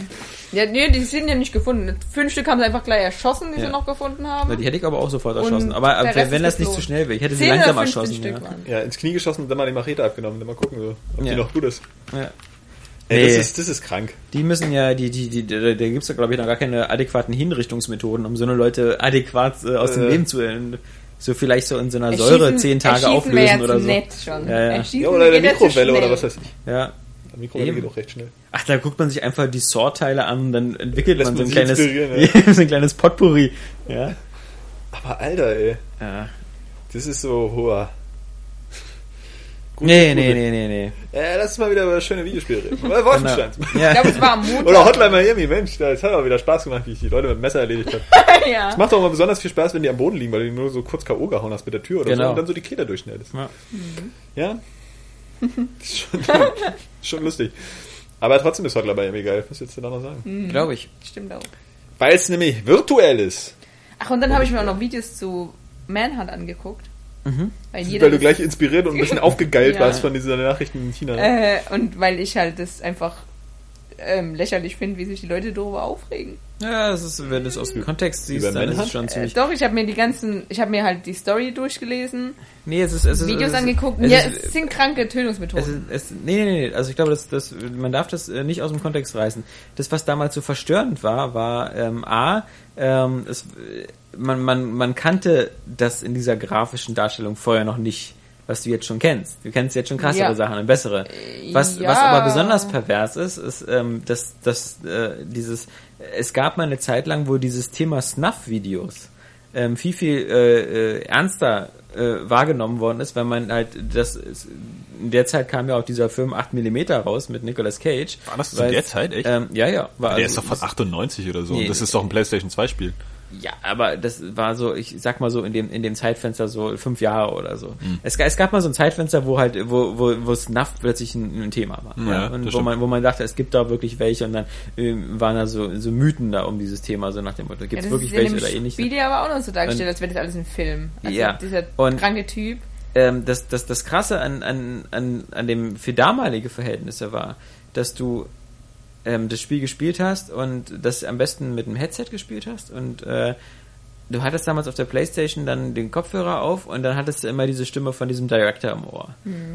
Ja, nee, die sind ja nicht gefunden. Fünf Stück haben sie einfach gleich erschossen, die Ja. sie noch gefunden haben. Die hätte ich aber auch sofort Und erschossen. Aber der äh, Rest wenn, das nicht zu geflohen. schnell wäre, ich hätte sie langsam oder 15 erschossen. Stück Ja. Ja, ins Knie geschossen und dann mal die Machete abgenommen. Dann mal gucken, so, ob Ja. die noch gut ist. Ja. Ey, Nee. das, ist, das ist krank. Die müssen ja, die, die, die, da, da gibt es ja, glaube ich, noch gar keine adäquaten Hinrichtungsmethoden, um so eine Leute adäquat äh, aus dem Äh. Leben zu äh, so vielleicht so in so einer Säure zehn Tage auflösen jetzt oder so. nett schon. Ja, ja. Ja, oder der ja zu Mikrowelle oder was weiß ich. Ja. Die Mikrowelle geht auch recht schnell. Ach, da guckt man sich einfach die Saw-Teile an, dann entwickelt Lässt man so ein kleines, so ein kleines Potpourri. Ja. Aber Alter, ey. ja. Das ist so hoher. Gut, Nee, nee, nee, nee, nee. Äh, lass uns mal wieder über schöne Videospiele reden. Oder Wolfenstein. Ich Ja. glaube, es war am Montag. Oder Hotline Miami, Mensch, das hat auch wieder Spaß gemacht, wie ich die Leute mit dem Messer erledigt habe. ja. Macht auch immer besonders viel Spaß, wenn die am Boden liegen, weil du nur so kurz K.O. gehauen hast mit der Tür oder so Genau. und dann so die Keder durchschneidest. Ja. Ja? Das ist schon, schon lustig. Aber trotzdem ist Hotline Miami geil. Was willst du da noch sagen? Glaube ich. Stimmt auch. Weil es nämlich virtuell ist. Ach, und dann habe ich mir auch noch Videos zu Manhunt angeguckt. Mhm. Weil, Weil du gleich inspiriert und ein bisschen aufgegeilt Ja. warst von diesen Nachrichten in China. Äh, und weil ich halt das einfach ähm, lächerlich finde, wie sich die Leute darüber aufregen. Ja, das ist, wenn du es aus dem Kontext siehst, Über dann ist es schon Äh, ziemlich. doch, ich habe mir die ganzen, ich habe mir halt die Story durchgelesen, nee, es ist, es ist, Videos es ist, angeguckt. Es ja, ist, es sind kranke Es Tötungsmethoden. ist, es, nee, nee, nee, also ich glaube, das, das, man darf das äh, nicht aus dem Kontext reißen. Das, was damals so verstörend war, war ähm, A, ähm, es, äh, man, man, man kannte das in dieser grafischen Darstellung vorher noch nicht, was du jetzt schon kennst. Du kennst jetzt schon krassere Ja. Sachen und bessere. Was, ja. was aber besonders pervers ist, ist, ähm, dass, dass äh, dieses, es gab mal eine Zeit lang, wo dieses Thema Snuff-Videos ähm, viel, viel äh, äh, ernster äh, wahrgenommen worden ist, weil man halt das ist, in der Zeit kam ja auch dieser Film 8mm raus mit Nicolas Cage. War das zu Weil- der Zeit, echt? Ähm, ja, ja. War Der also- ist doch von 98 oder so. Nee, das ist doch ein PlayStation 2 Spiel. Ja, aber das war so, ich sag mal so in dem in dem Zeitfenster so fünf Jahre oder so. Es, ga- es gab mal so ein Zeitfenster, wo halt wo wo wo Snuff plötzlich ein, ein Thema war, Ja, ja, und wo stimmt. man wo man dachte, es gibt da wirklich welche und dann ähm, waren da so so Mythen da um dieses Thema, so nach dem Motto, Ja, gibt es das wirklich ist in welche dem oder ähnlich. Spiel ja aber auch noch so dargestellt, als wäre das alles ein Film. Also Ja. dieser Und- kranke Typ. ähm, das, das, das Krasse an, an, an, an dem für damalige Verhältnisse war, dass du ähm, das Spiel gespielt hast und das am besten mit einem Headset gespielt hast und äh, du hattest damals auf der Playstation dann den Kopfhörer auf und dann hattest du immer diese Stimme von diesem Director im Ohr.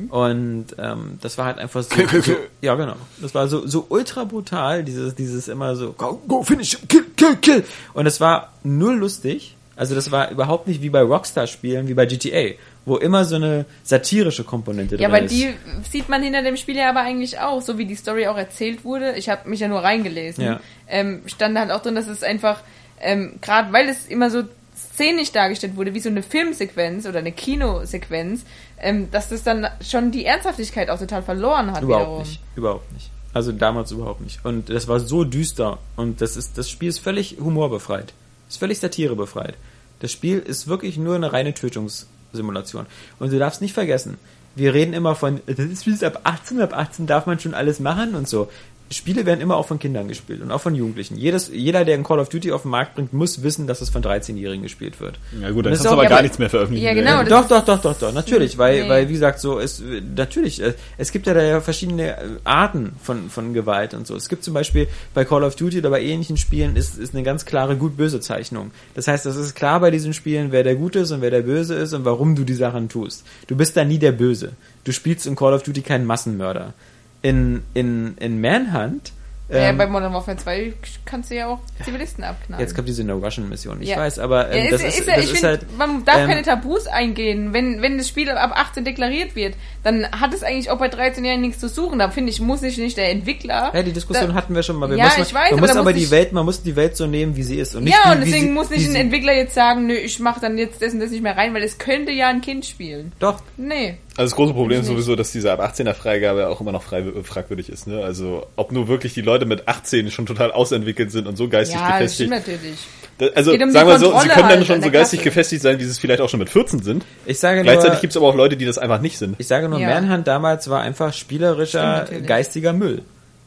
Und ähm, das war halt einfach so, so ja genau, das war so so ultra brutal, dieses dieses immer so go, go finish kill kill kill und es war null lustig. Also das war überhaupt nicht wie bei Rockstar Spielen, wie bei GTA, wo immer so eine satirische Komponente Ja, drin aber ist. die sieht man hinter dem Spiel ja aber eigentlich auch, so wie die Story auch erzählt wurde. Ich habe mich ja nur reingelesen. Ja. Ähm, stand halt auch drin, dass es einfach, ähm, gerade weil es immer so szenisch dargestellt wurde, wie so eine Filmsequenz oder eine Kinosequenz, ähm, dass das dann schon die Ernsthaftigkeit auch total verloren hat Überhaupt wiederum. nicht. Überhaupt nicht. Also damals überhaupt nicht. Und das war so düster. Und das ist, das Spiel ist völlig humorbefreit. Ist völlig satirebefreit. Das Spiel ist wirklich nur eine reine Tötungssimulation. Und du darfst nicht vergessen, wir reden immer von, das ist ab 18, ab 18 darf man schon alles machen und so. Spiele werden immer auch von Kindern gespielt und auch von Jugendlichen. Jedes, jeder, der ein Call of Duty auf den Markt bringt, muss wissen, dass es von 13-Jährigen gespielt wird. Ja gut, dann kannst ist du aber gar nichts mehr veröffentlichen. Ja, genau, ey. das Doch, doch, doch, doch, doch, natürlich, weil, Nee. weil, wie gesagt, so, es, natürlich, äh, es gibt ja da ja verschiedene äh, Arten von, von Gewalt und so. Es gibt zum Beispiel bei Call of Duty oder bei ähnlichen Spielen ist, ist eine ganz klare gut-böse Zeichnung. Das heißt, es ist klar bei diesen Spielen, wer der Gute ist und wer der Böse ist und warum du die Sachen tust. Du bist da nie der Böse. Du spielst in Call of Duty keinen Massenmörder. In, in, in Manhunt, Ja, ähm, bei Modern Warfare 2 kannst du ja auch Zivilisten abknallen. jetzt kommt diese No-Russian-Mission, ich Ja. weiß, aber ähm, ja, das ist, ist, das ich ist find, halt... man darf ähm, keine Tabus eingehen. Wenn, wenn das Spiel ab 18 deklariert wird, dann hat es eigentlich auch bei 13 Jahren nichts zu suchen. Da finde ich, muss ich nicht der Entwickler. Ja, die Diskussion da, hatten wir schon mal. Wir Ja, müssen, ich weiß, man aber muss aber die Welt, man muss die Welt so nehmen, wie sie ist. Und nicht ja, wie, und deswegen sie, muss nicht ein Entwickler jetzt sagen, nö, ich mache dann jetzt das und das nicht mehr rein, weil es könnte ja ein Kind spielen. Doch, Nee. Also das große Problem ist sowieso, dass diese ab 18er Freigabe auch immer noch frei, fragwürdig ist. Ne? Also ob nur wirklich die Leute mit 18 schon total ausentwickelt sind und so geistig Ja, das gefestigt. stimmt natürlich. Da- Also um sagen wir so, sie können dann halt schon an so geistig Klasse. gefestigt sein, wie sie es vielleicht auch schon mit 14 sind. ich sage Gleichzeitig nur, gibt es aber auch Leute, die das einfach nicht sind. ich sage nur, Ja. Manhunt damals war einfach spielerischer, geistiger Müll.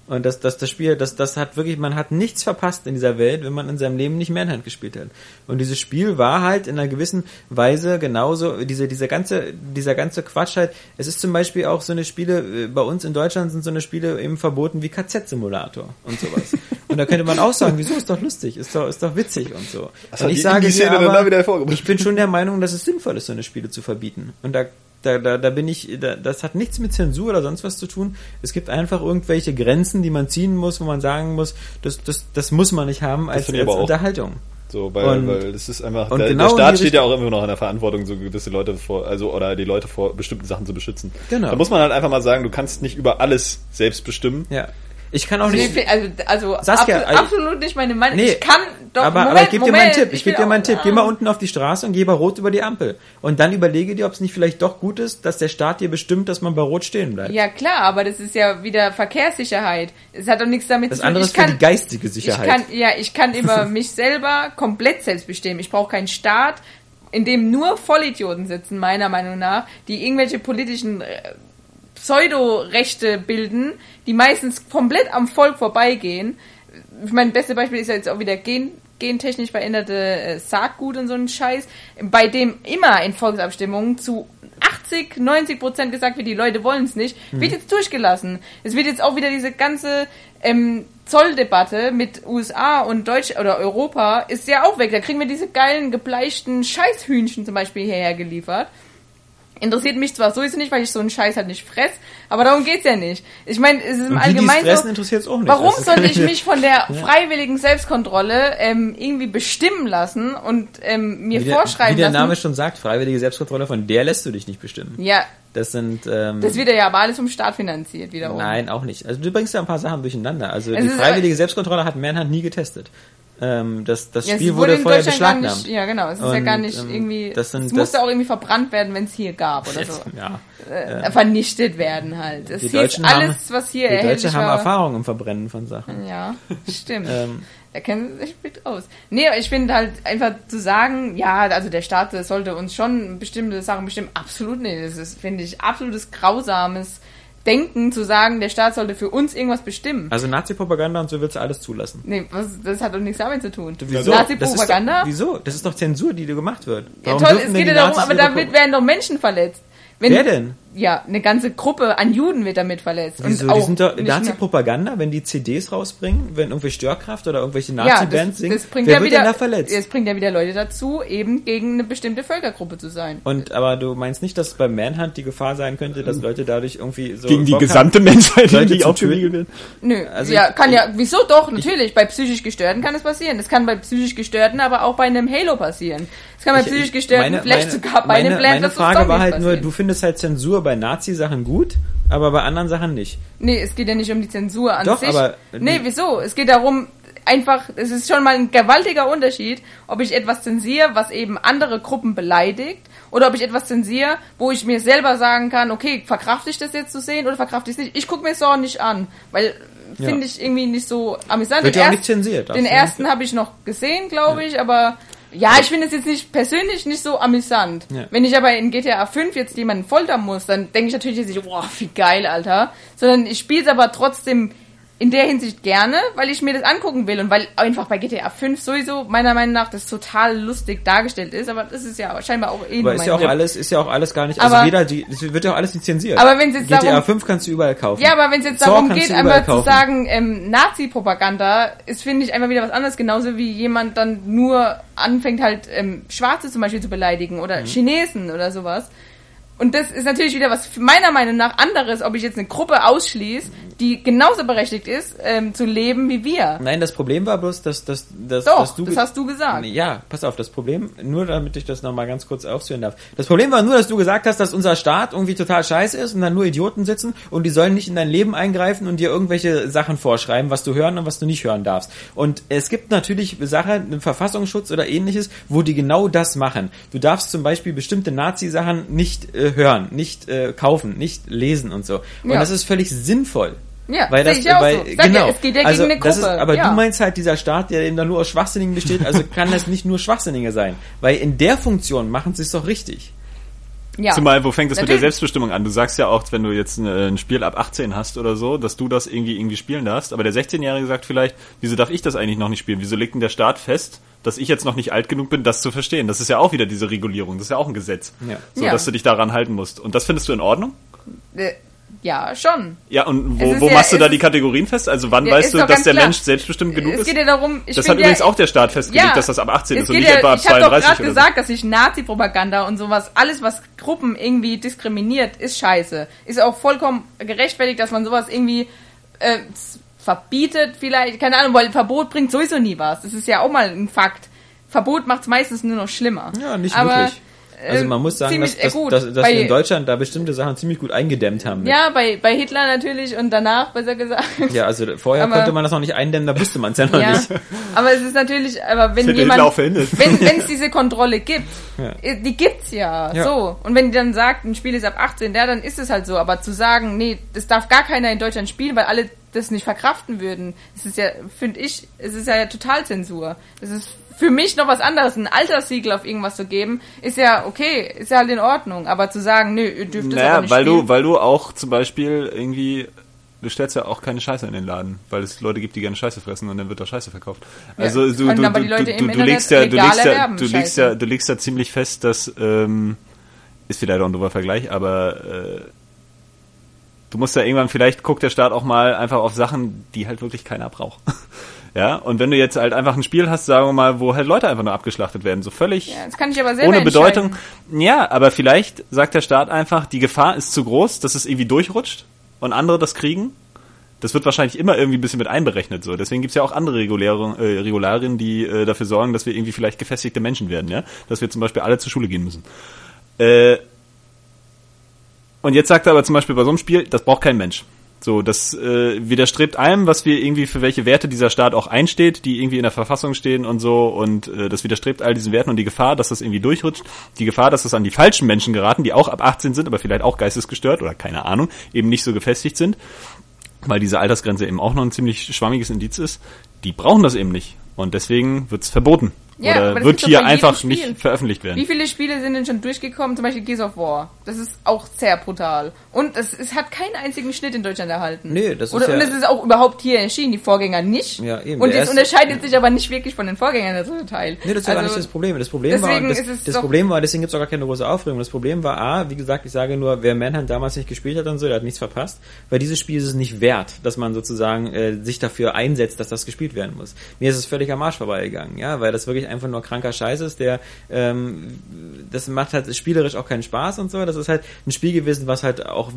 Und das, das, das Spiel, das, das hat wirklich, man hat nichts verpasst in dieser Welt, wenn man in seinem Leben nicht Manhunt gespielt hat. Und dieses Spiel war halt in einer gewissen Weise genauso, diese, dieser ganze, dieser ganze Quatsch halt. Es ist zum Beispiel auch so eine Spiele, äh, bei uns in Deutschland sind so eine Spiele eben verboten wie KZ-Simulator und sowas. und da könnte man auch sagen, wieso ist doch lustig, ist doch, ist doch witzig und so. Was und ich sage dir aber, ich bin schon der Meinung, dass es sinnvoll ist, so eine Spiele zu verbieten. Und da, da, da, da bin ich, da, das hat nichts mit Zensur oder sonst was zu tun. Es gibt einfach irgendwelche Grenzen, die man ziehen muss, wo man sagen muss, das, das, das muss man nicht haben als, als. Unterhaltung. So, weil, Und- weil das ist einfach, der, genau der Staat steht ja auch immer noch in der Verantwortung, so gewisse Leute vor, also, oder die Leute vor bestimmten Sachen zu beschützen. Genau. Da muss man halt einfach mal sagen, du kannst nicht über alles selbst bestimmen. Ja. Ich kann auch Nee, nicht. Also, also Saskia, abso- äh, absolut nicht meine Meinung. Nee, ich kann doch. aber, Moment, aber ich gebe dir mal einen Tipp. Ich, gebe will dir mal einen Tipp. Geh mal unten auf die Straße und geh bei Rot über die Ampel. Und dann überlege dir, ob es nicht vielleicht doch gut ist, dass der Staat dir bestimmt, dass man bei Rot stehen bleibt. Ja klar, aber das ist ja wieder Verkehrssicherheit. Es hat doch nichts damit Das zu tun. andere ich ist für die geistige ich Sicherheit. kann, ja, ich kann über mich selber komplett selbst bestimmen. Ich brauche keinen Staat, in dem nur Vollidioten sitzen, meiner Meinung nach, die irgendwelche politischen äh, Pseudo-Rechte bilden, die meistens komplett am Volk vorbeigehen. Mein bestes Beispiel ist ja jetzt auch wieder Gen gentechnisch veränderte äh, Saatgut und so ein Scheiß, bei dem immer in Volksabstimmungen zu 80, 90 Prozent gesagt wird, die Leute wollen es nicht, wird jetzt durchgelassen. Es wird jetzt auch wieder diese ganze ähm, Zolldebatte mit USA und Deutsch oder Europa ist ja auch weg. Da kriegen wir diese geilen gebleichten Scheißhühnchen zum Beispiel hierher geliefert. Interessiert mich zwar sowieso nicht, weil ich so einen Scheiß halt nicht fress, aber darum geht's ja nicht. Ich meine, es ist im Allgemeinen fressen, so. Warum Das ist- sollte ich mich von der freiwilligen Selbstkontrolle ähm, irgendwie bestimmen lassen und ähm, mir wie der, vorschreiben wie der lassen? Name schon sagt, freiwillige Selbstkontrolle, von der lässt du dich nicht bestimmen. ja, Das sind ähm, das wird ja aber alles vom Staat finanziert wiederum. Nein, auch nicht. Also du bringst ja ein paar Sachen durcheinander. Also Es die freiwillige Selbstkontrolle hat Manhunt nie getestet. Ähm, das das Ja, Spiel wurde, in vorher beschlagnahmt. nicht, ja genau, es ist ja Und, gar nicht ähm, irgendwie, das sind- es das- musste auch irgendwie verbrannt werden, wenn es hier gab oder so. Ja. Äh, vernichtet werden halt. Es hieß alles, was hier die Deutschen haben war. Erfahrung im Verbrennen von Sachen. Ja, stimmt. Ähm, Da kennen sie sich mit aus. Nee, ich finde halt einfach zu sagen, ja, also der Staat sollte uns schon bestimmte Sachen bestimmen, absolut nicht. Das ist, finde ich, absolutes grausames Denken, zu sagen, der Staat sollte für uns irgendwas bestimmen. Also Nazi-Propaganda und so willst du alles zulassen. Nee, was, das hat doch nichts damit zu tun. Wieso? Nazi-Propaganda? wieso? Das ist doch Zensur, die du gemacht wird. Ja, Warum toll, dürfen es geht ja darum, aber damit werden doch Menschen verletzt. Wenn, Wer denn? Ja, eine ganze Gruppe an Juden wird damit verletzt. Wieso? Und Die auch sind doch Nazi-Propaganda, wenn die CDs rausbringen, wenn irgendwelche Störkraft oder irgendwelche ja, Nazi-Bands das, singen, das bringt wer ja wird wieder, denn da verletzt? Das bringt ja wieder Leute dazu, eben gegen eine bestimmte Völkergruppe zu sein. Und aber du meinst nicht, dass beim Manhunt die Gefahr sein könnte, dass Leute dadurch irgendwie so Gegen die Bock haben? gesamte Menschheit, Leute die zu aufgewiegelt wird. Nö, Also ja, ich- kann ja, wieso doch, natürlich, bei psychisch Gestörten kann es passieren. Das kann bei psychisch Gestörten, aber auch bei einem Halo passieren. Es kann bei Ich- psychisch ich- Gestörten, meine- vielleicht meine- sogar bei meine, einem Plant Meine. Frage war halt nur, passieren. du findest halt Zensur bei Nazi-Sachen gut, aber bei anderen Sachen nicht. Nee, es geht ja nicht um die Zensur an Doch, sich. aber- nee, wieso? Es geht darum, einfach, es ist schon mal ein gewaltiger Unterschied, ob ich etwas zensiere, was eben andere Gruppen beleidigt, oder ob ich etwas zensiere, wo ich mir selber sagen kann, okay, verkrafte ich das jetzt zu sehen oder verkrafte ich es nicht? Ich gucke mir es auch nicht an, weil Ja. finde ich irgendwie nicht so amüsant. Wird Den ja auch erst- nicht zensiert. Den ersten habe ich noch gesehen, glaube ich, aber ja, ich finde es jetzt nicht persönlich nicht so amüsant. Ja. Wenn ich aber in GTA 5 jetzt jemanden foltern muss, dann denke ich natürlich jetzt nicht, boah, wie geil, Alter. Sondern ich spiele es aber trotzdem in der Hinsicht gerne, weil ich mir das angucken will und weil einfach bei GTA 5 sowieso meiner Meinung nach das total lustig dargestellt ist, aber das ist ja scheinbar auch eh Aber ist ja auch alles, ist ja auch alles gar nicht, also Aber- weder die, es wird ja auch alles lizenziert. Aber wenn's jetzt GTA darum- 5 kannst du überall kaufen. Ja, aber wenn es jetzt Saw darum geht, einfach zu kaufen. sagen, ähm, Nazi-Propaganda ist, finde ich, einfach wieder was anderes. Genauso wie jemand dann nur anfängt halt ähm, Schwarze zum Beispiel zu beleidigen oder Mhm. Chinesen oder sowas. Und das ist natürlich wieder was meiner Meinung nach anderes, ob ich jetzt eine Gruppe ausschließe, die genauso berechtigt ist, ähm, zu leben wie wir. Nein, das Problem war bloß, dass, dass, dass, Doch, dass du das hast du gesagt. Ja, pass auf, das Problem, nur damit ich das nochmal ganz kurz aufführen darf. Das Problem war nur, dass du gesagt hast, dass unser Staat irgendwie total scheiße ist und dann nur Idioten sitzen und die sollen nicht in dein Leben eingreifen und dir irgendwelche Sachen vorschreiben, was du hören und was du nicht hören darfst. Und es gibt natürlich Sachen, einen Verfassungsschutz oder ähnliches, wo die genau das machen. Du darfst zum Beispiel bestimmte Nazi-Sachen nicht äh, hören, nicht äh, kaufen, nicht lesen und so. Und Ja. das ist völlig sinnvoll. Ja, weil das, ich auch weil, so. Sag ja, genau. es geht ja also, gegen eine das ist, Gruppe, aber ja. du meinst halt, dieser Staat, der eben dann nur aus Schwachsinnigen besteht, also kann das nicht nur Schwachsinnige sein. Weil in der Funktion machen sie es doch richtig. Ja. Zumal, wo fängt das mit der Natürlich. Selbstbestimmung an? Du sagst ja auch, wenn du jetzt ein, ein Spiel ab 18 hast oder so, dass du das irgendwie irgendwie spielen darfst. Aber der 16-Jährige sagt vielleicht, wieso darf ich das eigentlich noch nicht spielen? Wieso legt denn der Staat fest, dass ich jetzt noch nicht alt genug bin, das zu verstehen? Das ist ja auch wieder diese Regulierung. Das ist ja auch ein Gesetz. Ja. So, Ja. dass du dich daran halten musst. Und das findest du in Ordnung? Ja, schon. Ja, und Es wo, wo ja- machst du es da die Kategorien fest? Also wann Ja, weißt du, dass der klar. Mensch selbstbestimmt genug es ist? geht ja darum, ich das hat übrigens ja, auch der Staat festgelegt, dass das ab 18 es ist und nicht ja, etwa ab Ich habe doch 32 gerade oder so. gesagt, dass ich Nazi-Propaganda und sowas, alles was Gruppen irgendwie diskriminiert, ist scheiße. Ist auch vollkommen gerechtfertigt, dass man sowas irgendwie äh, verbietet vielleicht, keine Ahnung, weil Verbot bringt sowieso nie was. Das ist ja auch mal ein Fakt. Verbot macht es meistens nur noch schlimmer. Ja, nicht Aber, wirklich. Also man muss sagen, dass, ziemlich, äh, dass, gut. dass, dass Bei- wir in Deutschland da bestimmte Sachen ziemlich gut eingedämmt haben. Ja, bei, bei Hitler natürlich und danach, besser gesagt. ja also vorher Aber- konnte man das noch nicht eindämmen, da wusste man es ja noch Ja, nicht. aber es ist natürlich, aber wenn jemand, wenn es diese Kontrolle gibt, Ja. äh, die gibt's ja, Ja. so. Und wenn die dann sagt, ein Spiel ist ab 18, ja, dann ist es halt so. Aber zu sagen, nee, das darf gar keiner in Deutschland spielen, weil alle das nicht verkraften würden, das ist ja, finde ich, es ist ja Totalzensur. Das ist für mich noch was anderes. Ein Alterssiegel auf irgendwas zu geben, ist ja okay, ist ja halt in Ordnung. Aber zu sagen, nö, ihr dürft das aber Naja, nicht weil du, spielen. weil du auch zum Beispiel irgendwie, du stellst ja auch keine Scheiße in den Laden, weil es Leute gibt, die gerne Scheiße fressen und dann wird da Scheiße verkauft. Also das du, du, du, du, du, du legst ja, du legst ja, du legst ja, du legst ja ziemlich fest, dass ähm, ist vielleicht auch ein doofer Vergleich, aber äh, du musst ja irgendwann, vielleicht guckt der Staat auch mal einfach auf Sachen, die halt wirklich keiner braucht. Ja, und wenn du jetzt halt einfach ein Spiel hast, sagen wir mal, wo halt Leute einfach nur abgeschlachtet werden, so völlig ja, das kann ich aber selber ohne Bedeutung. Ja, aber vielleicht sagt der Staat einfach, die Gefahr ist zu groß, dass es irgendwie durchrutscht und andere das kriegen. Das wird wahrscheinlich immer irgendwie ein bisschen mit einberechnet. So. Deswegen gibt's ja auch andere Reguläre, äh, Regularien, die äh, dafür sorgen, dass wir irgendwie vielleicht gefestigte Menschen werden, ja. Dass wir zum Beispiel alle zur Schule gehen müssen. Äh, und jetzt sagt er aber zum Beispiel bei so einem Spiel, das braucht kein Mensch. So, das äh, widerstrebt allem, was wir irgendwie für welche Werte dieser Staat auch einsteht, die irgendwie in der Verfassung stehen und so. Und äh, das widerstrebt all diesen Werten und die Gefahr, dass das irgendwie durchrutscht, die Gefahr, dass das an die falschen Menschen geraten, die auch ab 18 sind, aber vielleicht auch geistesgestört oder keine Ahnung, eben nicht so gefestigt sind, weil diese Altersgrenze eben auch noch ein ziemlich schwammiges Indiz ist. Die brauchen das eben nicht und deswegen wird's verboten. Ja, Oder das wird hier einfach Spiel. nicht veröffentlicht werden? Wie viele Spiele sind denn schon durchgekommen? Zum Beispiel Gears of War. Das ist auch sehr brutal. Und es, es hat keinen einzigen Schnitt in Deutschland erhalten. Nee, das ist Oder, ja- Und es ist auch überhaupt hier erschienen, die Vorgänger nicht. Ja, eben. Und es unterscheidet sich aber nicht wirklich von den Vorgängern, der dritte Teil. Nee, das ist ja gar Also, nicht das Problem. Das Problem war, deswegen das, ist es das Problem war, deswegen gibt es auch gar keine große Aufregung. Das Problem war A, wie gesagt, ich sage nur, wer Manhunt damals nicht gespielt hat und so, der hat nichts verpasst, weil dieses Spiel ist es nicht wert, dass man sozusagen äh, sich dafür einsetzt, dass das gespielt werden muss. Mir ist es völlig am Arsch vorbeigegangen, ja, weil das wirklich einfach nur kranker Scheiß ist, der ähm, das macht halt spielerisch auch keinen Spaß und so. Das ist halt ein Spiel gewesen, was halt auch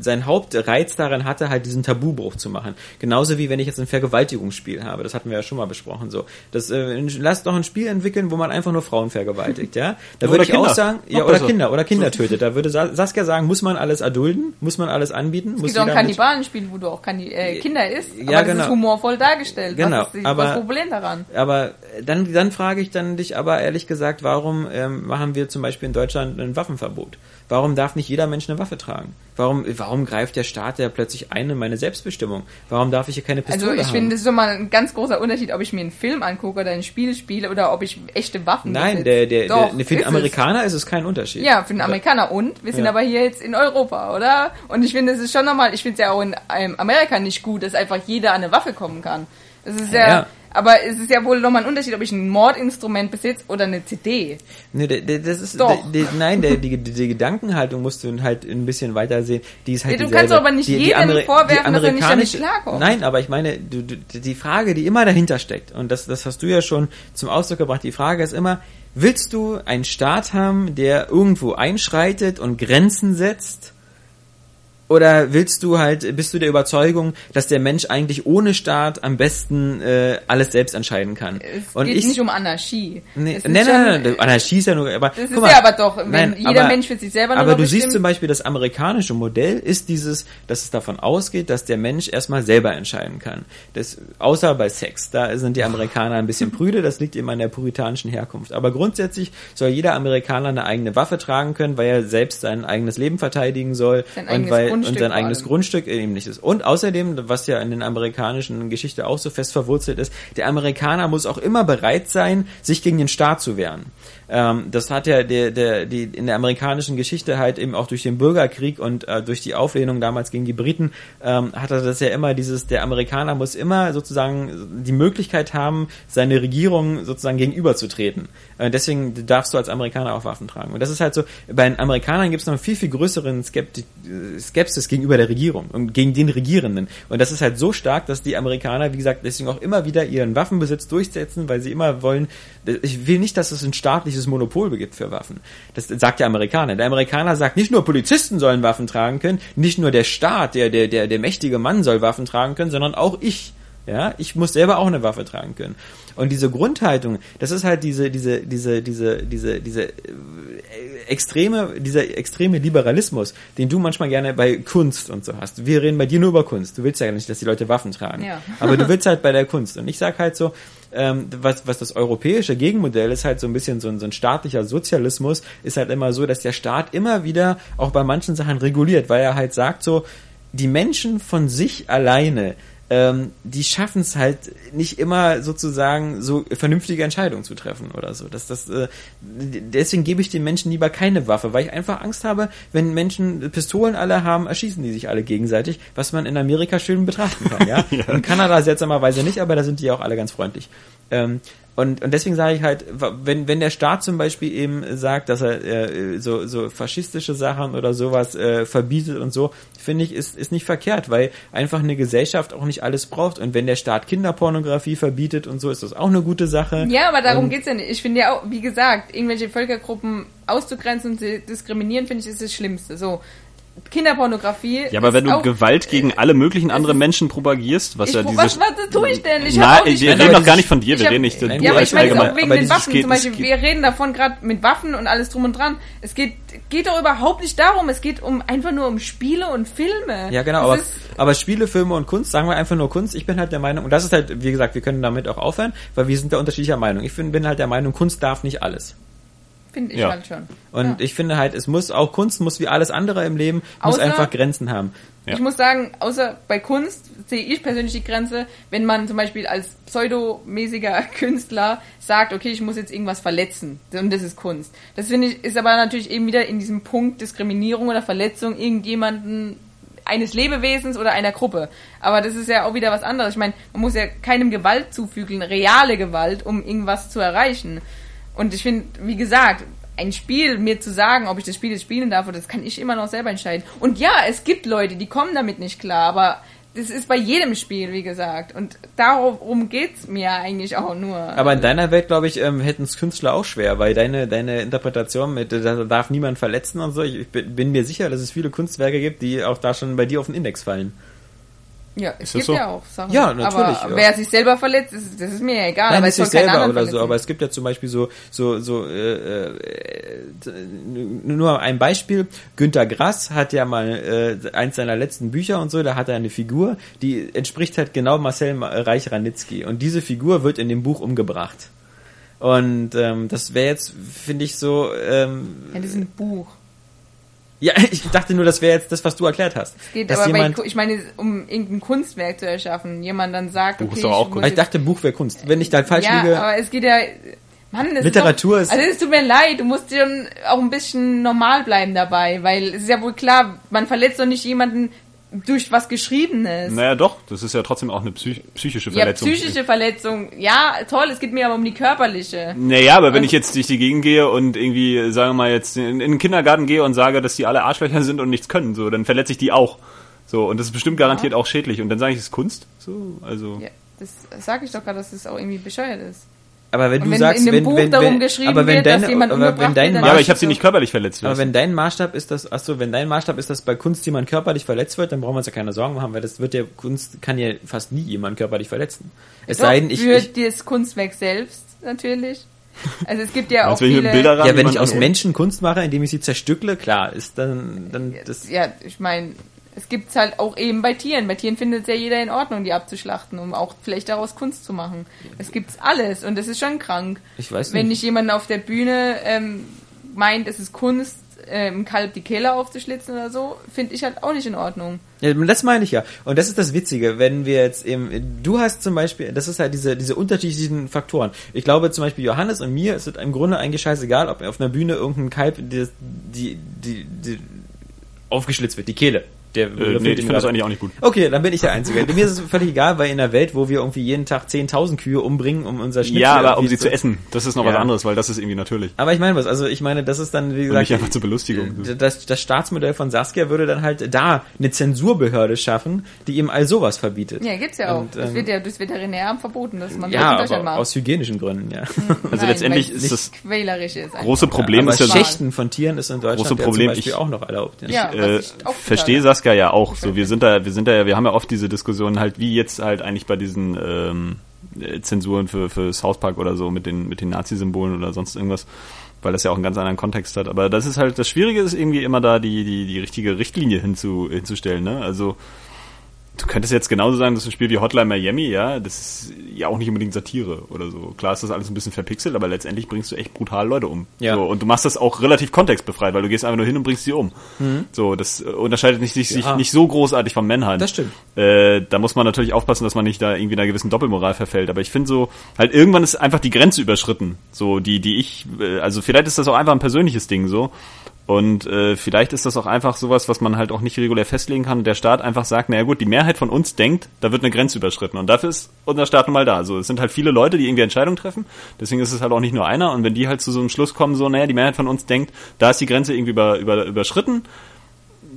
sein Hauptreiz daran hatte, halt diesen Tabubruch zu machen. Genauso wie wenn ich jetzt ein Vergewaltigungsspiel habe. Das hatten wir ja schon mal besprochen. So, das äh, lasst doch ein Spiel entwickeln, wo man einfach nur Frauen vergewaltigt, ja. Da Oder würde ich Kinder. auch sagen, ja, oder besser. Kinder, oder Kinder tötet. Da würde Sa- Saskia sagen, muss man alles erdulden, muss man alles anbieten, Es muss gibt auch ein Kannibalenspiel, wo du auch Kanni äh, Kinder isst. Aber Ja, das genau. ist humorvoll dargestellt. Genau, Was ist die, aber- das Problem daran? Aber dann, dann frage ich dann dich aber ehrlich gesagt, warum ähm, machen wir zum Beispiel in Deutschland ein Waffenverbot? Warum darf nicht jeder Mensch eine Waffe tragen? Warum, warum greift der Staat ja plötzlich ein in meine Selbstbestimmung? Warum darf ich hier keine Pistole Also ich haben? finde, das ist schon mal ein ganz großer Unterschied, ob ich mir einen Film angucke oder ein Spiel spiele oder ob ich echte Waffen Nein, der, der, Doch, der, für den es. Amerikaner ist es kein Unterschied. Ja, für den Amerikaner. Und wir sind Ja. aber hier jetzt in Europa, oder? Und ich finde, es ist schon nochmal, ich finde es ja auch in ähm, Amerika nicht gut, dass einfach jeder an eine Waffe kommen kann. Das ist ja, Ja. Aber es ist ja wohl nochmal ein Unterschied, ob ich ein Mordinstrument besitze oder eine CD. Nee, das ist, Doch. Der, nein, der, die, die, die Gedankenhaltung musst du halt ein bisschen weiter sehen. Die ist halt Ja, du dieselbe. kannst aber nicht die, die jedem Ameri- vorwerfen, die dass er nicht damit klarkommt. Nein, aber ich meine, du, du, die Frage, die immer dahinter steckt, und das, das hast du ja schon zum Ausdruck gebracht, die Frage ist immer, willst du einen Staat haben, der irgendwo einschreitet und Grenzen setzt? Oder willst du halt, bist du der Überzeugung, dass der Mensch eigentlich ohne Staat am besten äh, alles selbst entscheiden kann? Es und geht ich, nicht um Anarchie. Nee, nein, schon- nein, nein, Anarchie ist ja nur, aber, Das ist mal, ja aber doch, wenn jeder Mensch für sich selber nur Aber du siehst bestimmt- zum Beispiel, das amerikanische Modell ist dieses, dass es davon ausgeht, dass der Mensch erstmal selber entscheiden kann. Das, außer bei Sex, da sind die Amerikaner ein bisschen prüde, das liegt eben an der puritanischen Herkunft. Aber grundsätzlich soll jeder Amerikaner eine eigene Waffe tragen können, weil er selbst sein eigenes Leben verteidigen soll Sein und eigenes weil und Grundstück sein eigenes allem. Grundstück eben nicht ist. Und außerdem, was ja in den amerikanischen Geschichte auch so fest verwurzelt ist, der Amerikaner muss auch immer bereit sein, sich gegen den Staat zu wehren. Ähm, das hat ja der, der, die, in der amerikanischen Geschichte halt eben auch durch den Bürgerkrieg und äh, durch die Auflehnung damals gegen die Briten, ähm, hatte das ja immer dieses, der Amerikaner muss immer sozusagen die Möglichkeit haben, seine Regierung sozusagen gegenüberzutreten. Äh, deswegen darfst du als Amerikaner auch Waffen tragen. Und das ist halt so, bei den Amerikanern gibt es noch einen viel, viel größeren Skepti äh, Skepsis gegenüber der Regierung und gegen den Regierenden. Und das ist halt so stark, dass die Amerikaner, wie gesagt, deswegen auch immer wieder ihren Waffenbesitz durchsetzen, weil sie immer wollen, ich will nicht, dass es ein staatliches Monopol gibt für Waffen. Das sagt der Amerikaner. Der Amerikaner sagt, nicht nur Polizisten sollen Waffen tragen können, nicht nur der Staat, der, der, der, der mächtige Mann soll Waffen tragen können, sondern auch ich. Ja, ich muss selber auch eine Waffe tragen können. Und diese Grundhaltung, das ist halt diese, diese, diese, diese, diese, diese äh, extreme, dieser extreme Liberalismus, den du manchmal gerne bei Kunst und so hast. Wir reden bei dir nur über Kunst. Du willst ja nicht, dass die Leute Waffen tragen. Ja. Aber du willst halt bei der Kunst. Und ich sag halt so, ähm, was, was das europäische Gegenmodell ist, halt so ein bisschen so ein, so ein staatlicher Sozialismus, ist halt immer so, dass der Staat immer wieder auch bei manchen Sachen reguliert, weil er halt sagt so, die Menschen von sich alleine, ähm, die schaffen es halt nicht immer sozusagen so vernünftige Entscheidungen zu treffen oder so. Das, das, äh, deswegen gebe ich den Menschen lieber keine Waffe, weil ich einfach Angst habe, wenn Menschen Pistolen alle haben, erschießen die sich alle gegenseitig, was man in Amerika schön betrachten kann. Ja? In Kanada seltsamerweise nicht, aber da sind die auch alle ganz freundlich. Ähm, und, und deswegen sage ich halt, wenn, wenn der Staat zum Beispiel eben sagt, dass er äh, so, so faschistische Sachen oder sowas äh, verbietet und so, finde ich, ist, ist nicht verkehrt, weil einfach eine Gesellschaft auch nicht alles braucht. Und wenn der Staat Kinderpornografie verbietet und so, ist das auch eine gute Sache. Ja, aber darum Und- geht's ja nicht. Ich finde ja auch, wie gesagt, irgendwelche Völkergruppen auszugrenzen und zu diskriminieren, finde ich, ist das Schlimmste. So, Kinderpornografie. Ja, aber wenn du Gewalt gegen alle möglichen anderen Menschen propagierst, was ich, ja diese... was, was tue ich denn? Ich auch nicht wir reden doch gar nicht von dir, wir hab- reden nicht, du Nein, Ja, aber als ich meine auch wegen aber den dieses Waffen. geht- zum Beispiel, wir reden davon gerade mit Waffen und alles drum und dran. Es geht, geht doch überhaupt nicht darum. Es geht um einfach nur um Spiele und Filme. Ja, genau, aber, ist, aber Spiele, Filme und Kunst, sagen wir einfach nur Kunst. Ich bin halt der Meinung, und das ist halt, wie gesagt, wir können damit auch aufhören, weil wir sind da unterschiedlicher Meinung. Ich bin, bin halt der Meinung, Kunst darf nicht alles. Finde ich Ja. halt schon. Und Ja. ich finde halt, es muss auch Kunst muss wie alles andere im Leben muss Außer- einfach Grenzen haben. Ja. Ich muss sagen, außer bei Kunst sehe ich persönlich die Grenze, wenn man zum Beispiel als pseudomäßiger Künstler sagt, okay, ich muss jetzt irgendwas verletzen und das ist Kunst. Das finde ich, ist aber natürlich eben wieder in diesem Punkt Diskriminierung oder Verletzung irgendjemanden eines Lebewesens oder einer Gruppe. Aber das ist ja auch wieder was anderes. Ich meine, man muss ja keinem Gewalt zufügen, reale Gewalt, um irgendwas zu erreichen. Und ich finde, wie gesagt, ein Spiel, mir zu sagen, ob ich das Spiel jetzt spielen darf, das kann ich immer noch selber entscheiden. Und ja, es gibt Leute, die kommen damit nicht klar, aber das ist bei jedem Spiel, wie gesagt. Und darum geht's mir eigentlich auch nur. Aber in deiner Welt, glaube ich, ähm, hätten es Künstler auch schwer, weil deine, deine Interpretation mit, äh, da darf niemand verletzen und so, ich bin, bin mir sicher, dass es viele Kunstwerke gibt, die auch da schon bei dir auf den Index fallen. Ja, es gibt so? ja auch Sachen. Ja, natürlich, Aber ja. wer sich selber verletzt, das ist, das ist mir ja egal. Nein, aber nicht sich selber oder so, aber es gibt ja zum Beispiel so, so, so, äh, äh, nur ein Beispiel. Günter Grass hat ja mal äh, eins seiner letzten Bücher und so, da hat er eine Figur, die entspricht halt genau Marcel Ma- Reich-Ranitzky. Und diese Figur wird in dem Buch umgebracht. Und ähm, das wäre jetzt, finde ich, so, ähm, Ja, das ist ein Buch. Ja, ich dachte nur, das wäre jetzt das, was du erklärt hast. Es geht Dass aber bei, jemand, Ku- ich meine, um irgendein Kunstwerk zu erschaffen, jemand dann sagt, Buch okay, ist doch auch ich Kunst. ich dachte, Buch wäre Kunst. Wenn ich da falsch ja, liege, aber es geht ja, Mann, das Literatur ist, ist- doch, also es tut mir leid, du musst schon auch ein bisschen normal bleiben dabei, weil es ist ja wohl klar, man verletzt doch nicht jemanden durch was Geschriebenes. Naja, doch, das ist ja trotzdem auch eine psych psychische ja, Verletzung. psychische Verletzung, ja, toll, es geht mir aber um die körperliche. Naja, aber wenn ich jetzt durch die Gegend gehe und irgendwie, sagen wir mal, jetzt in, in den Kindergarten gehe und sage, dass die alle Arschlöcher sind und nichts können, so, dann verletze ich die auch. So, und das ist bestimmt garantiert auch schädlich. Und dann sage ich, es ist Kunst. So, also. Ja, das sag ich doch gerade, dass das auch irgendwie bescheuert ist. Aber wenn Und du wenn sagst, in dem wenn, Buch wenn, darum wenn, geschrieben aber wenn wird, dass deine, jemand aber wenn dein wird, Ja, aber ich habe sie nicht körperlich verletzt. Aber wenn dein Maßstab ist, dass, achso, wenn dein Maßstab ist, dass bei Kunst jemand körperlich verletzt wird, dann brauchen wir uns ja keine Sorgen machen, weil das wird ja, Kunst kann ja fast nie jemand körperlich verletzen. Es Doch, sei denn, ich, für ich das Kunstwerk selbst natürlich. Also es gibt ja auch wenn viele. Bilderrahmen ja, wenn ich aus Menschen Kunst mache, indem ich sie zerstückle, klar, ist dann, dann, das, ja, ich meine, es gibt's halt auch eben bei Tieren. Bei Tieren findet es ja jeder in Ordnung, die abzuschlachten, um auch vielleicht daraus Kunst zu machen. Es gibt's alles und das ist schon krank. ich weiß Wenn nicht. nicht jemand auf der Bühne ähm, meint, es ist Kunst, ähm, Kalb die Kehle aufzuschlitzen oder so, finde ich halt auch nicht in Ordnung. Ja, das meine ich ja. Und das ist das Witzige, wenn wir jetzt eben, du hast zum Beispiel, das ist halt diese, diese unterschiedlichen Faktoren. Ich glaube zum Beispiel Johannes und mir ist es im Grunde eigentlich scheißegal, ob auf einer Bühne irgendein Kalb die, die, die, die aufgeschlitzt wird, die Kehle. Der Äh, nee, ich ihm finde das eigentlich auch nicht gut. Okay, dann bin ich der Einzige. Mir ist es völlig egal, weil in einer Welt, wo wir irgendwie jeden Tag 10.000 Kühe umbringen, um unser Schnitzel Ja, aber um sie zu essen, das ist noch Ja. was anderes, weil das ist irgendwie natürlich. Aber ich meine was, also ich meine, das ist dann, wie Und gesagt, nicht einfach zur Belustigung. das, das Staatsmodell von Saskia würde dann halt da eine Zensurbehörde schaffen, die eben all sowas verbietet. Ja, gibt's ja auch. Und, das ähm, wird ja durchs Veterinäramt verboten, dass man Ja, das in Deutschland aber macht. aus hygienischen Gründen, ja. Also letztendlich weil ist es das quälerisch ist. große Problem aber ist ja Schächten von Tieren ist in Deutschland Große ja Problem, zum Beispiel ich- auch noch erlaubt. Ja. Ja. äh, ich auch verstehe total- Saskia ja auch. So, wir sind da, wir sind da ja, wir haben ja oft diese Diskussionen halt, wie jetzt halt eigentlich bei diesen ähm, äh, Zensuren für, für South Park oder so mit den, mit den Nazi-Symbolen oder sonst irgendwas, weil das ja auch einen ganz anderen Kontext hat. Aber das ist halt, das Schwierige ist irgendwie immer da die, die, die richtige Richtlinie hinzu, hinzustellen, ne? Also, du könntest jetzt genauso sagen, dass ein Spiel wie Hotline Miami, ja, das ist ja auch nicht unbedingt Satire oder so. Klar ist das alles ein bisschen verpixelt, aber letztendlich bringst du echt brutal Leute um. Ja. So, und du machst das auch relativ kontextbefreit, weil du gehst einfach nur hin und bringst sie um. So, das äh, unterscheidet nicht, sich, sich Ja. nicht so großartig vom Manhunt. Das stimmt. Äh, da muss man natürlich aufpassen, dass man nicht da irgendwie einer gewissen Doppelmoral verfällt. Aber ich finde so, halt irgendwann ist einfach die Grenze überschritten. So, die, die ich, äh, also vielleicht ist das auch einfach ein persönliches Ding so. Und äh, vielleicht ist das auch einfach sowas, was man halt auch nicht regulär festlegen kann. Und der Staat einfach sagt, naja gut, die Mehrheit von uns denkt, da wird eine Grenze überschritten. Und dafür ist unser Staat nun mal da. So, es sind halt viele Leute, die irgendwie Entscheidungen treffen. Deswegen ist es halt auch nicht nur einer. Und wenn die halt zu so einem Schluss kommen, so, naja, die Mehrheit von uns denkt, da ist die Grenze irgendwie über, über, überschritten,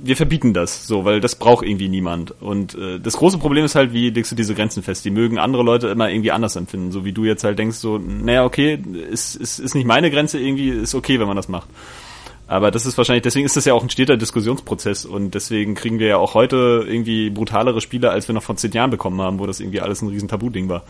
wir verbieten das, so, weil das braucht irgendwie niemand. Und äh, das große Problem ist halt, wie legst du diese Grenzen fest? Die mögen andere Leute immer irgendwie anders empfinden, so wie du jetzt halt denkst, so, naja, okay, ist, ist, ist nicht meine Grenze irgendwie, ist okay, wenn man das macht. Aber das ist wahrscheinlich, deswegen ist das ja auch ein steter Diskussionsprozess und deswegen kriegen wir ja auch heute irgendwie brutalere Spiele, als wir noch vor zehn Jahren bekommen haben, wo das irgendwie alles ein riesen Tabu-Ding war.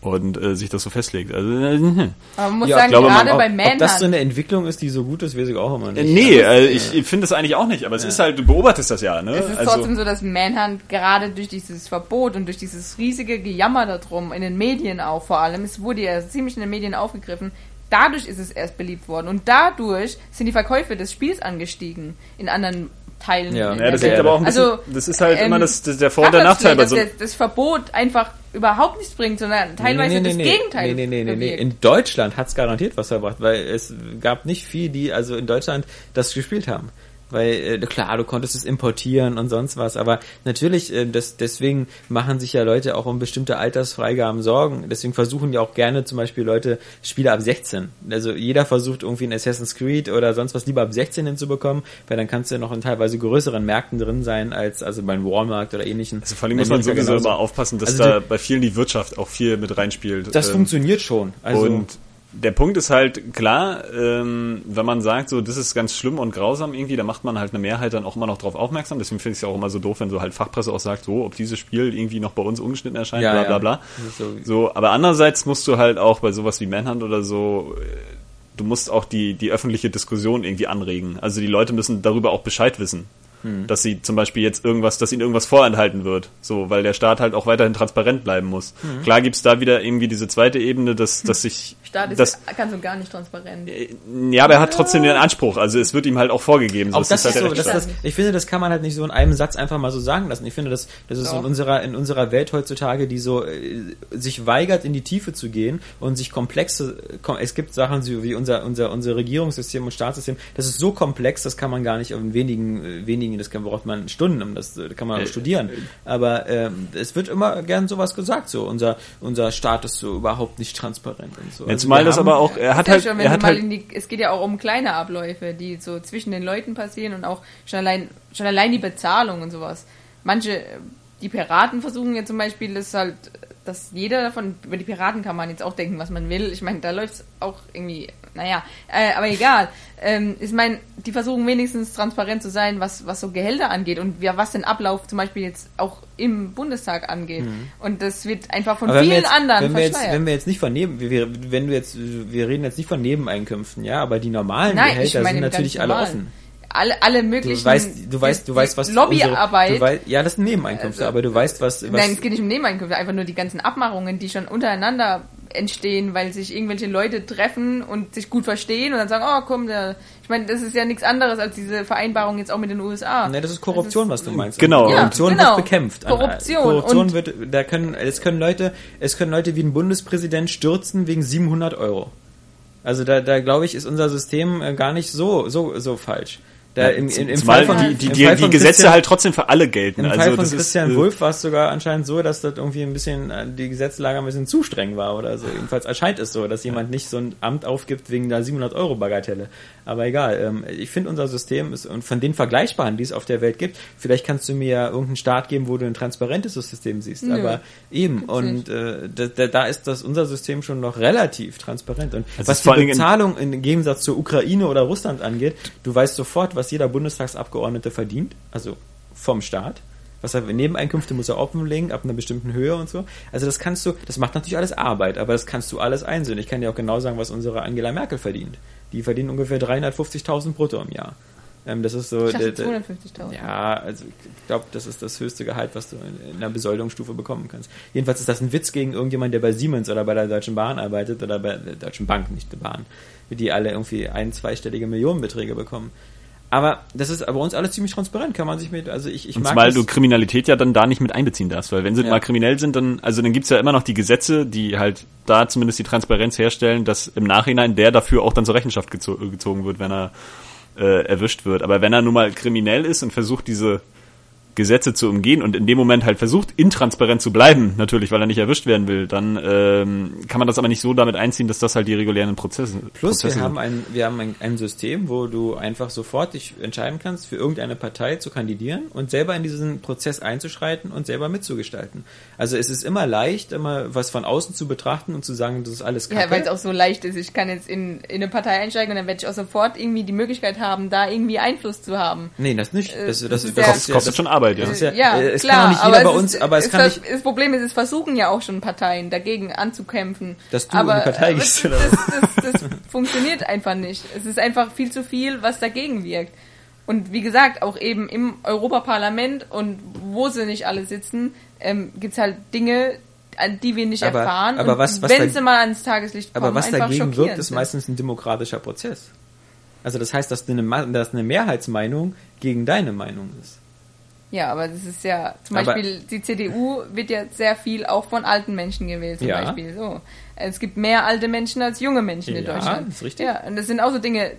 Und äh, sich das so festlegt. Also, äh, Aber man muss Ja, sagen, glaube, man- gerade ob, bei ob das so Manhunt, eine Entwicklung ist, die so gut ist, weiß ich auch immer nicht. Äh, nee, äh, ich, ich finde das eigentlich auch nicht, aber es ist halt, du beobachtest das ja, ne? es ist trotzdem so, dass Manhunt gerade durch dieses Verbot und durch dieses riesige Gejammer darum, in den Medien auch vor allem, es wurde ja ziemlich in den Medien aufgegriffen, dadurch ist es erst beliebt worden. Und dadurch sind die Verkäufe des Spiels angestiegen in anderen Teilen. Ja. Ja, der das liegt aber auch ein bisschen, Also, das ist halt ähm, immer das, das der Vor- und der Nachteil vielleicht, so dass das, das Verbot einfach überhaupt nichts bringt, sondern teilweise das Gegenteil. Nee, nee, nee, nee, nee. In Deutschland hat's garantiert was verbracht, weil es gab nicht viel, die also in Deutschland das gespielt haben. Weil, äh, klar, du konntest es importieren und sonst was, aber natürlich, äh, das, deswegen machen sich ja Leute auch um bestimmte Altersfreigaben Sorgen. Deswegen versuchen ja auch gerne zum Beispiel Leute Spiele ab 16. Also jeder versucht irgendwie ein Assassin's Creed oder sonst was lieber ab 16 hinzubekommen, weil dann kannst du ja noch in teilweise größeren Märkten drin sein, als also beim Walmart oder ähnlichen. Also vor allem muss man sowieso genauso. immer aufpassen, dass Also da die- bei vielen die Wirtschaft auch viel mit reinspielt. Das Ähm, funktioniert schon. Also, und der Punkt ist halt klar, ähm, wenn man sagt, so das ist ganz schlimm und grausam irgendwie, da macht man halt eine Mehrheit dann auch immer noch drauf aufmerksam. Deswegen finde ich es ja auch immer so doof, wenn so halt Fachpresse auch sagt, so ob dieses Spiel irgendwie noch bei uns ungeschnitten erscheint, Ja, bla ja. bla bla. So- So, aber andererseits musst du halt auch bei sowas wie Manhunt oder so, äh, du musst auch die die öffentliche Diskussion irgendwie anregen. Also die Leute müssen darüber auch Bescheid wissen. Hm. Dass sie zum Beispiel jetzt irgendwas, dass ihnen irgendwas vorenthalten wird. So, weil der Staat halt auch weiterhin transparent bleiben muss. Hm. Klar gibt's da wieder irgendwie diese zweite Ebene, dass, dass sich Staat ist das, ganz und gar nicht transparent. ja, aber er hat trotzdem den Anspruch. Also es wird ihm halt auch vorgegeben. So, Auch das ist halt so, das, das, ich finde, das kann man halt nicht so in einem Satz einfach mal so sagen lassen. Ich finde, das, das ist so in Doch. unserer, in unserer Welt heutzutage, die so äh, sich weigert, in die Tiefe zu gehen und sich komplexe, kom es gibt Sachen so wie unser, unser, unser Regierungssystem und Staatssystem, das ist so komplex, das kann man gar nicht in wenigen, äh, wenigen, das kann, braucht man Stunden, um das äh, kann man auch studieren. Aber ähm, es wird immer gern sowas gesagt, so unser, unser Staat ist so überhaupt nicht transparent und so. Ja, Also wir das haben- aber auch, er hat ja halt, schon, er hat mal halt, die, es geht ja auch um kleine Abläufe, die so zwischen den Leuten passieren und auch schon allein, schon allein die Bezahlung und sowas. Manche, äh, die Piraten versuchen ja zum Beispiel, das halt, dass jeder davon, über die Piraten kann man jetzt auch denken, was man will. Ich meine, da läuft's auch irgendwie, naja, äh, aber egal. Ähm, ich meine, die versuchen wenigstens transparent zu sein, was, was so Gehälter angeht und ja, was den Ablauf zum Beispiel jetzt auch im Bundestag angeht. Und das wird einfach von Mhm. Wir vielen jetzt, anderen wenn wir jetzt, wenn wir jetzt nicht von neben, wir, wir- wenn du jetzt, wir reden jetzt nicht von Nebeneinkünften, ja, aber die normalen Nein, ich Gehälter meine sind im natürlich alle offen. Alle, alle möglichen. Du weißt, du weißt, du weißt, was Lobbyarbeit. unsere- Du weißt, ja, das sind Nebeneinkünfte, Also, aber du weißt, was, was Nein, es geht nicht um Nebeneinkünfte, einfach nur die ganzen Abmachungen, die schon untereinander entstehen, weil sich irgendwelche Leute treffen und sich gut verstehen und dann sagen, oh komm, der, ich meine, das ist ja nichts anderes als diese Vereinbarung jetzt auch mit den USA. Ne, das ist Korruption, was du meinst. Genau. Und Korruption Ja, genau. wird bekämpft. Korruption. Korruption Und- wird, da können, es können Leute, es können Leute wie ein Bundespräsident stürzen wegen 700 Euro. Also da, da glaube ich, ist unser System äh, gar nicht so, so, so falsch. Da im, im, im Fall von, die, die, im die, Fall die von Gesetze Christian- halt trotzdem für alle gelten. Im also Fall von das Christian ist, äh, Wulff war es sogar anscheinend so, dass das irgendwie ein bisschen, äh, die Gesetzlage ein bisschen zu streng war oder so. Jedenfalls erscheint es so, dass jemand nicht so ein Amt aufgibt wegen der 700 Euro Bagatelle. Aber egal, ähm, ich finde unser System ist, und von den Vergleichbaren, die es auf der Welt gibt, vielleicht kannst du mir ja irgendeinen Staat geben, wo du ein transparentes System siehst. Nö, aber eben, und äh, da, da, ist das unser System schon noch relativ transparent. Und Es was die Bezahlung im Gegensatz zur Ukraine oder Russland angeht, du weißt sofort, was jeder Bundestagsabgeordnete verdient, also vom Staat. Was er Nebeneinkünfte muss er offenlegen, ab einer bestimmten Höhe und so. Also das kannst du, das macht natürlich alles Arbeit, aber das kannst du alles einsehen. Ich kann dir auch genau sagen, was unsere Angela Merkel verdient. Die verdient ungefähr 350.000 brutto im Jahr. Ähm, das ist so. ich dachte der- der- 250.000. ja, also ich glaube, das ist das höchste Gehalt, was du in, in einer Besoldungsstufe bekommen kannst. Jedenfalls ist das ein Witz gegen irgendjemand, der bei Siemens oder bei der Deutschen Bahn arbeitet oder bei der Deutschen Bank, nicht der Bahn, die alle irgendwie ein, zweistellige Millionenbeträge bekommen. Aber das ist bei uns alles ziemlich transparent, kann man sich mit, also ich, ich Und mag das, du Kriminalität ja dann da nicht mit einbeziehen darfst, weil wenn sie Ja. mal kriminell sind, dann, also dann gibt's ja immer noch die Gesetze, die halt da zumindest die Transparenz herstellen, dass im Nachhinein der dafür auch dann zur Rechenschaft gezo gezogen wird, wenn er äh, erwischt wird. Aber wenn er nun mal kriminell ist und versucht, diese Gesetze zu umgehen und in dem Moment halt versucht, intransparent zu bleiben, natürlich, weil er nicht erwischt werden will, dann ähm, kann man das aber nicht so damit einziehen, dass das halt die regulären Prozesse, Plus, Prozesse wir haben, sind. ein, wir haben ein, ein System, wo du einfach sofort dich entscheiden kannst, für irgendeine Partei zu kandidieren und selber in diesen Prozess einzuschreiten und selber mitzugestalten. Also es ist immer leicht, immer was von außen zu betrachten und zu sagen, das ist alles Ja, Kacke. weil es auch so leicht ist. Ich kann jetzt in, in eine Partei einsteigen und dann werde ich auch sofort irgendwie die Möglichkeit haben, da irgendwie Einfluss zu haben. nee, das nicht. Das, das, das das, ist das ja- ja, Kostet das, schon Arbeit, ja. das ist ja, Ja, äh, es klar, kann auch nicht jeder aber bei es uns, ist, aber es kann das, nicht, das Problem ist, es versuchen ja auch schon Parteien dagegen anzukämpfen. Dass du aber, in die Partei aber gehst, Das, oder das, das, funktioniert einfach nicht. Es ist einfach viel zu viel, was dagegen wirkt. Und wie gesagt, auch eben im Europaparlament und wo sie nicht alle sitzen, ähm, gibt's halt Dinge, die wir nicht Aber- erfahren. aber was- was wenn sie mal ans Tageslicht kommen, Aber was einfach dagegen wirkt, ist meistens ein demokratischer Prozess. Also das heißt, dass eine, dass eine Mehrheitsmeinung gegen deine Meinung ist. Ja, aber das ist ja, zum Aber- Beispiel, die CDU wird ja sehr viel auch von alten Menschen gewählt, zum Ja. Beispiel. So. Es gibt mehr alte Menschen als junge Menschen in Ja, Deutschland. ist richtig. Ja, und das sind auch so Dinge,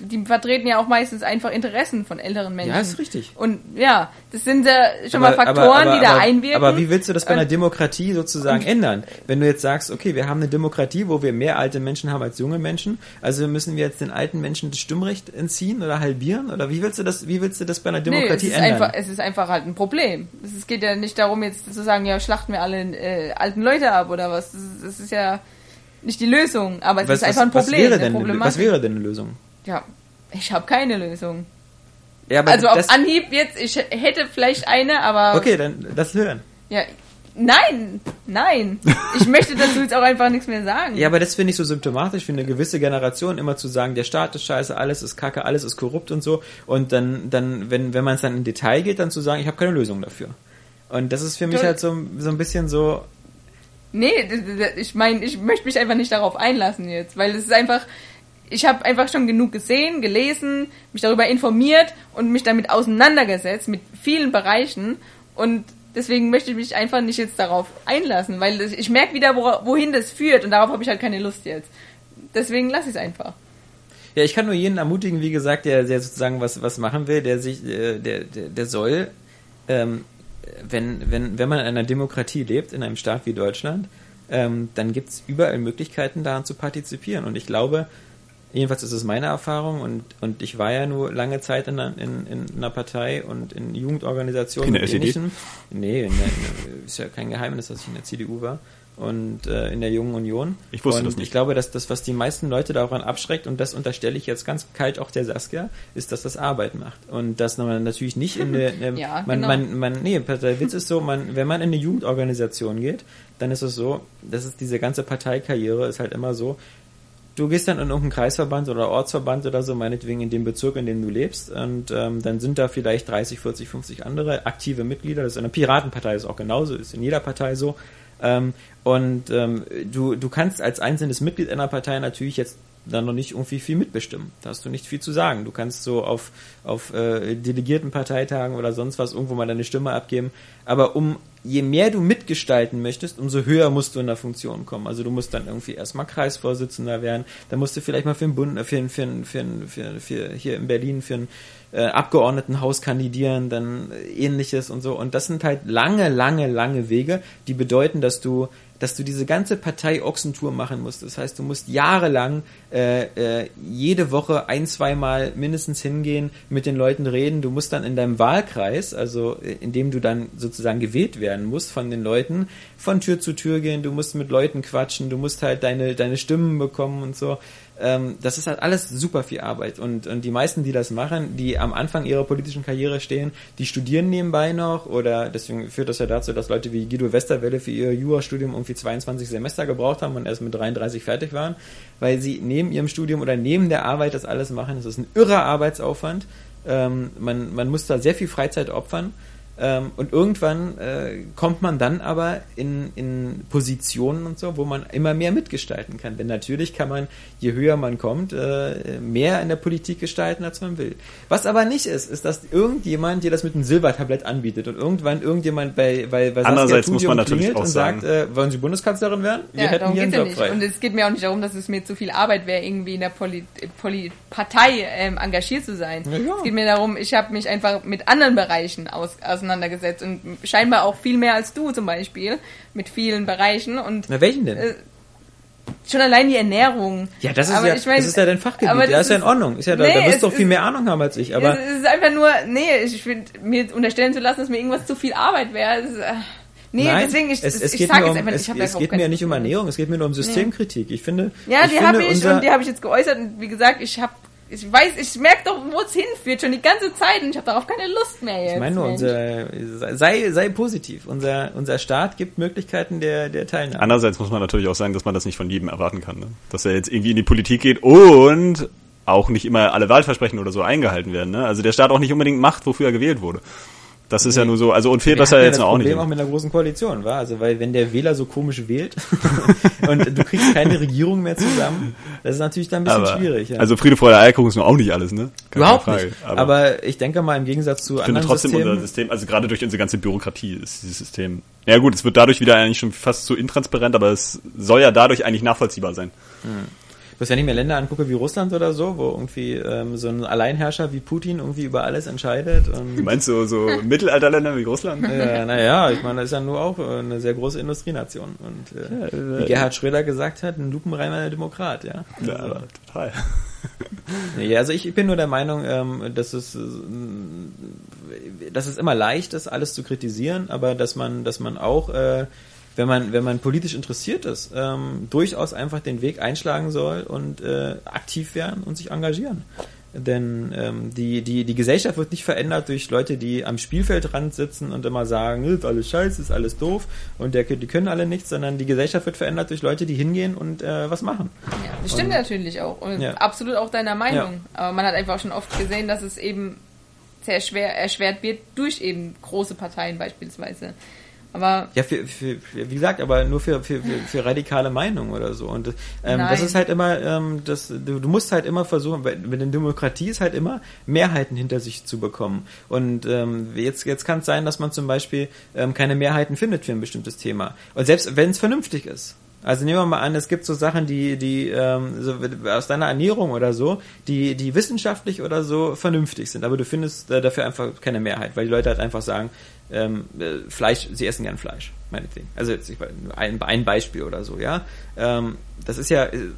die, vertreten ja auch meistens einfach Interessen von älteren Menschen. Ja, ist richtig. Und ja, das sind ja schon mal Faktoren, die da aber, einwirken. Aber wie willst du das bei einer Demokratie sozusagen ändern? Wenn du jetzt sagst, okay, wir haben eine Demokratie, wo wir mehr alte Menschen haben als junge Menschen, also müssen wir jetzt den alten Menschen das Stimmrecht entziehen oder halbieren? Oder wie willst du das, wie willst du das bei einer Nee, es Demokratie ist, ändern? einfach, es ist einfach halt ein Problem. Es geht ja nicht darum, jetzt zu sagen, ja, schlachten wir alle äh, alten Leute ab oder was. Das ist, das ist ja nicht die Lösung, aber es was, ist einfach ein Problem. was, wäre denn, eine- was wäre denn eine Lösung? Ja, ich habe keine Lösung. Ja, Also auf Anhieb jetzt, ich hätte vielleicht eine, aber okay, dann das hören. ja, nein, nein. Ich möchte dazu jetzt auch einfach nichts mehr sagen. Ja, aber das finde ich so symptomatisch für eine gewisse Generation, immer zu sagen, der Staat ist scheiße, alles ist kacke, alles ist korrupt und so. Und dann, dann wenn, wenn man es dann in Detail geht, dann zu sagen, ich habe keine Lösung dafür. Und das ist für mich Du- halt so, so ein bisschen so, Nee, ich meine, ich möchte mich einfach nicht darauf einlassen jetzt, weil es ist einfach, ich habe einfach schon genug gesehen, gelesen, mich darüber informiert und mich damit auseinandergesetzt mit vielen Bereichen und deswegen möchte ich mich einfach nicht jetzt darauf einlassen, weil ich merke wieder, wohin das führt und darauf habe ich halt keine Lust jetzt. Deswegen lasse ich es einfach. Ja, ich kann nur jeden ermutigen, wie gesagt, der, der sozusagen was, was machen will, der sich, äh, der, der, der soll, ähm, wenn, wenn, wenn man in einer Demokratie lebt, in einem Staat wie Deutschland, ähm, dann gibt's überall Möglichkeiten, daran zu partizipieren. Und ich glaube, jedenfalls ist es meine Erfahrung und, und ich war ja nur lange Zeit in einer, in, in einer Partei und in Jugendorganisationen In der SED? Ähnlichem. Nee, in der, in der, ist ja kein Geheimnis, dass ich in der CDU war und äh, in der Jungen Union. Ich wusste und das nicht. Ich glaube, dass das, was die meisten Leute daran abschreckt, und das unterstelle ich jetzt ganz kalt auch der Saskia, ist, dass das Arbeit macht. Und dass man natürlich nicht in eine, eine Ja, man, genau. man, man, nee, der Witz ist so, man, wenn man in eine Jugendorganisation geht, dann ist es so, das ist diese ganze Parteikarriere ist halt immer so, du gehst dann in irgendeinen Kreisverband oder Ortsverband oder so, meinetwegen in dem Bezirk, in dem du lebst, und ähm, dann sind da vielleicht 30, 40, 50 andere aktive Mitglieder. Das ist in der Piratenpartei ist auch genauso, ist in jeder Partei so. Ähm, und ähm, du, du kannst als einzelnes Mitglied einer Partei natürlich jetzt dann noch nicht irgendwie viel mitbestimmen. Da hast du nicht viel zu sagen. Du kannst so auf, auf äh, delegierten Parteitagen oder sonst was irgendwo mal deine Stimme abgeben. Aber um je mehr du mitgestalten möchtest, umso höher musst du in der Funktion kommen. Also du musst dann irgendwie erstmal Kreisvorsitzender werden, dann musst du vielleicht mal für den Bund, für, den- für, den- für, den- für, für hier in Berlin für ein äh, Abgeordnetenhaus kandidieren, dann äh, ähnliches und so. Und das sind halt lange, lange, lange Wege, die bedeuten, dass du dass du diese ganze Partei Ochsentour machen musst. Das heißt, du musst jahrelang äh, äh, jede Woche ein, zweimal mindestens hingehen, mit den Leuten reden. Du musst dann in deinem Wahlkreis, also äh, in dem du dann sozusagen gewählt werden musst von den Leuten, von Tür zu Tür gehen, du musst mit Leuten quatschen, du musst halt deine, deine Stimmen bekommen und so. Ähm, das ist halt alles super viel Arbeit. Und, und die meisten, die das machen, die am Anfang ihrer politischen Karriere stehen, die studieren nebenbei noch oder deswegen führt das ja dazu, dass Leute wie Guido Westerwelle für ihr Jurastudium irgendwie 22 Semester gebraucht haben und erst mit 33 fertig waren, weil sie neben ihrem Studium oder neben der Arbeit das alles machen. Das ist ein irrer Arbeitsaufwand. Ähm, man, man muss da sehr viel Freizeit opfern. Ähm, und irgendwann äh, kommt man dann aber in, in Positionen und so, wo man immer mehr mitgestalten kann. Denn natürlich kann man, je höher man kommt, äh, mehr in der Politik gestalten, als man will. Was aber nicht ist, ist, dass irgendjemand dir das mit einem Silbertablett anbietet und irgendwann irgendjemand bei, bei, bei Saskia Andererseits muss Tudor man natürlich auch und sagt, sagen- äh, wollen Sie Bundeskanzlerin werden? Wir ja, hätten darum hier einen Job nicht. frei. Und es geht mir auch nicht darum, dass es mir zu viel Arbeit wäre, irgendwie in der Poli Poli Partei ähm, engagiert zu sein. Ja, ja. Es geht mir darum, ich habe mich einfach mit anderen Bereichen aus auseinandergesetzt und scheinbar auch viel mehr als du zum Beispiel mit vielen Bereichen und Na, welchen denn? Äh, schon allein die Ernährung. ja, das ist Aber ja, ich mein, das ist ja dein Fachgebiet. aber Ja, das ist ja in Ordnung. Ist ja, da, Nee, da es wirst du doch viel ist- mehr Ahnung haben als ich. Aber es ist einfach nur, nee, ich finde, mir unterstellen zu lassen, dass mir irgendwas zu viel Arbeit wäre. ist, äh, Nee, Nein, deswegen, ich, es, es ich sage um, einfach, es, ich habe es geht mir ja nicht um Ernährung, es geht mir nur um Systemkritik. Ich finde, Ja, die habe ich und die habe ich jetzt geäußert und wie gesagt, ich habe ich weiß, ich merke doch, wo es hinführt, schon die ganze Zeit und ich habe darauf keine Lust mehr jetzt. ich meine nur, unser, sei, sei positiv. Unser, unser Staat gibt Möglichkeiten der, der Teilnahme. Andererseits muss man natürlich auch sagen, dass man das nicht von jedem erwarten kann. Ne? Dass er jetzt irgendwie in die Politik geht und auch nicht immer alle Wahlversprechen oder so eingehalten werden. Ne? Also der Staat auch nicht unbedingt macht, wofür er gewählt wurde. Das ist ja nur so, also und besser hatten ja jetzt das auch Problem nicht. auch mit einer großen Koalition, war also weil wenn der Wähler so komisch wählt und du kriegst keine Regierung mehr zusammen, das ist natürlich dann ein bisschen aber, schwierig. Ja. Also Friede, Freude, Eierkuchen ist nur auch nicht alles, ne? Keine Überhaupt Frage. nicht. Aber, ich denke mal im Gegensatz zu ich finde anderen trotzdem Systemen, unser System, also gerade durch unsere ganze Bürokratie ist dieses System. Ja gut, es wird dadurch wieder eigentlich schon fast zu intransparent, aber es soll ja dadurch eigentlich nachvollziehbar sein. Bloß wenn ich mir Länder angucke wie Russland oder so, wo irgendwie ähm, so ein Alleinherrscher wie Putin irgendwie über alles entscheidet und Du meinst so, so Mittelalterländer wie Russland? Ja, naja, ich meine, das ist ja nur auch äh, eine sehr große Industrienation. Und äh, wie Gerhard Schröder gesagt hat, ein lupenreiner Demokrat, ja. Ja, aber total. Nee, also ich bin nur der Meinung, ähm, dass es äh, dass es immer leicht ist, alles zu kritisieren, aber dass man, dass man auch, äh, wenn man, wenn man politisch interessiert ist, ähm, durchaus einfach den Weg einschlagen soll und äh, aktiv werden und sich engagieren. Denn ähm, die, die, die Gesellschaft wird nicht verändert durch Leute, die am Spielfeldrand sitzen und immer sagen, ist alles scheiße, ist alles doof und der, die können alle nichts, sondern die Gesellschaft wird verändert durch Leute, die hingehen und äh, was machen. Ja, das stimmt natürlich auch. Und Ja. absolut auch deiner Meinung. Aber man hat einfach schon oft gesehen, dass es eben sehr schwer erschwert wird durch eben große Parteien beispielsweise. Aber Ja, für, für, wie gesagt, aber nur für, für, für, radikale Meinungen oder so. Und ähm, das ist halt immer, ähm, das, du, du musst halt immer versuchen, weil mit der Demokratie ist halt immer, Mehrheiten hinter sich zu bekommen. Und ähm, jetzt, jetzt kann es sein, dass man zum Beispiel ähm, keine Mehrheiten findet für ein bestimmtes Thema. Und selbst wenn es vernünftig ist. Also nehmen wir mal an, es gibt so Sachen, die, die ähm, so aus deiner Ernährung oder so, die, die wissenschaftlich oder so vernünftig sind, aber du findest äh, dafür einfach keine Mehrheit, weil die Leute halt einfach sagen, ähm, äh, Fleisch, sie essen gern Fleisch, meinetwegen. Also jetzt ein, ein Beispiel oder so, ja. Ähm, das ist ja äh,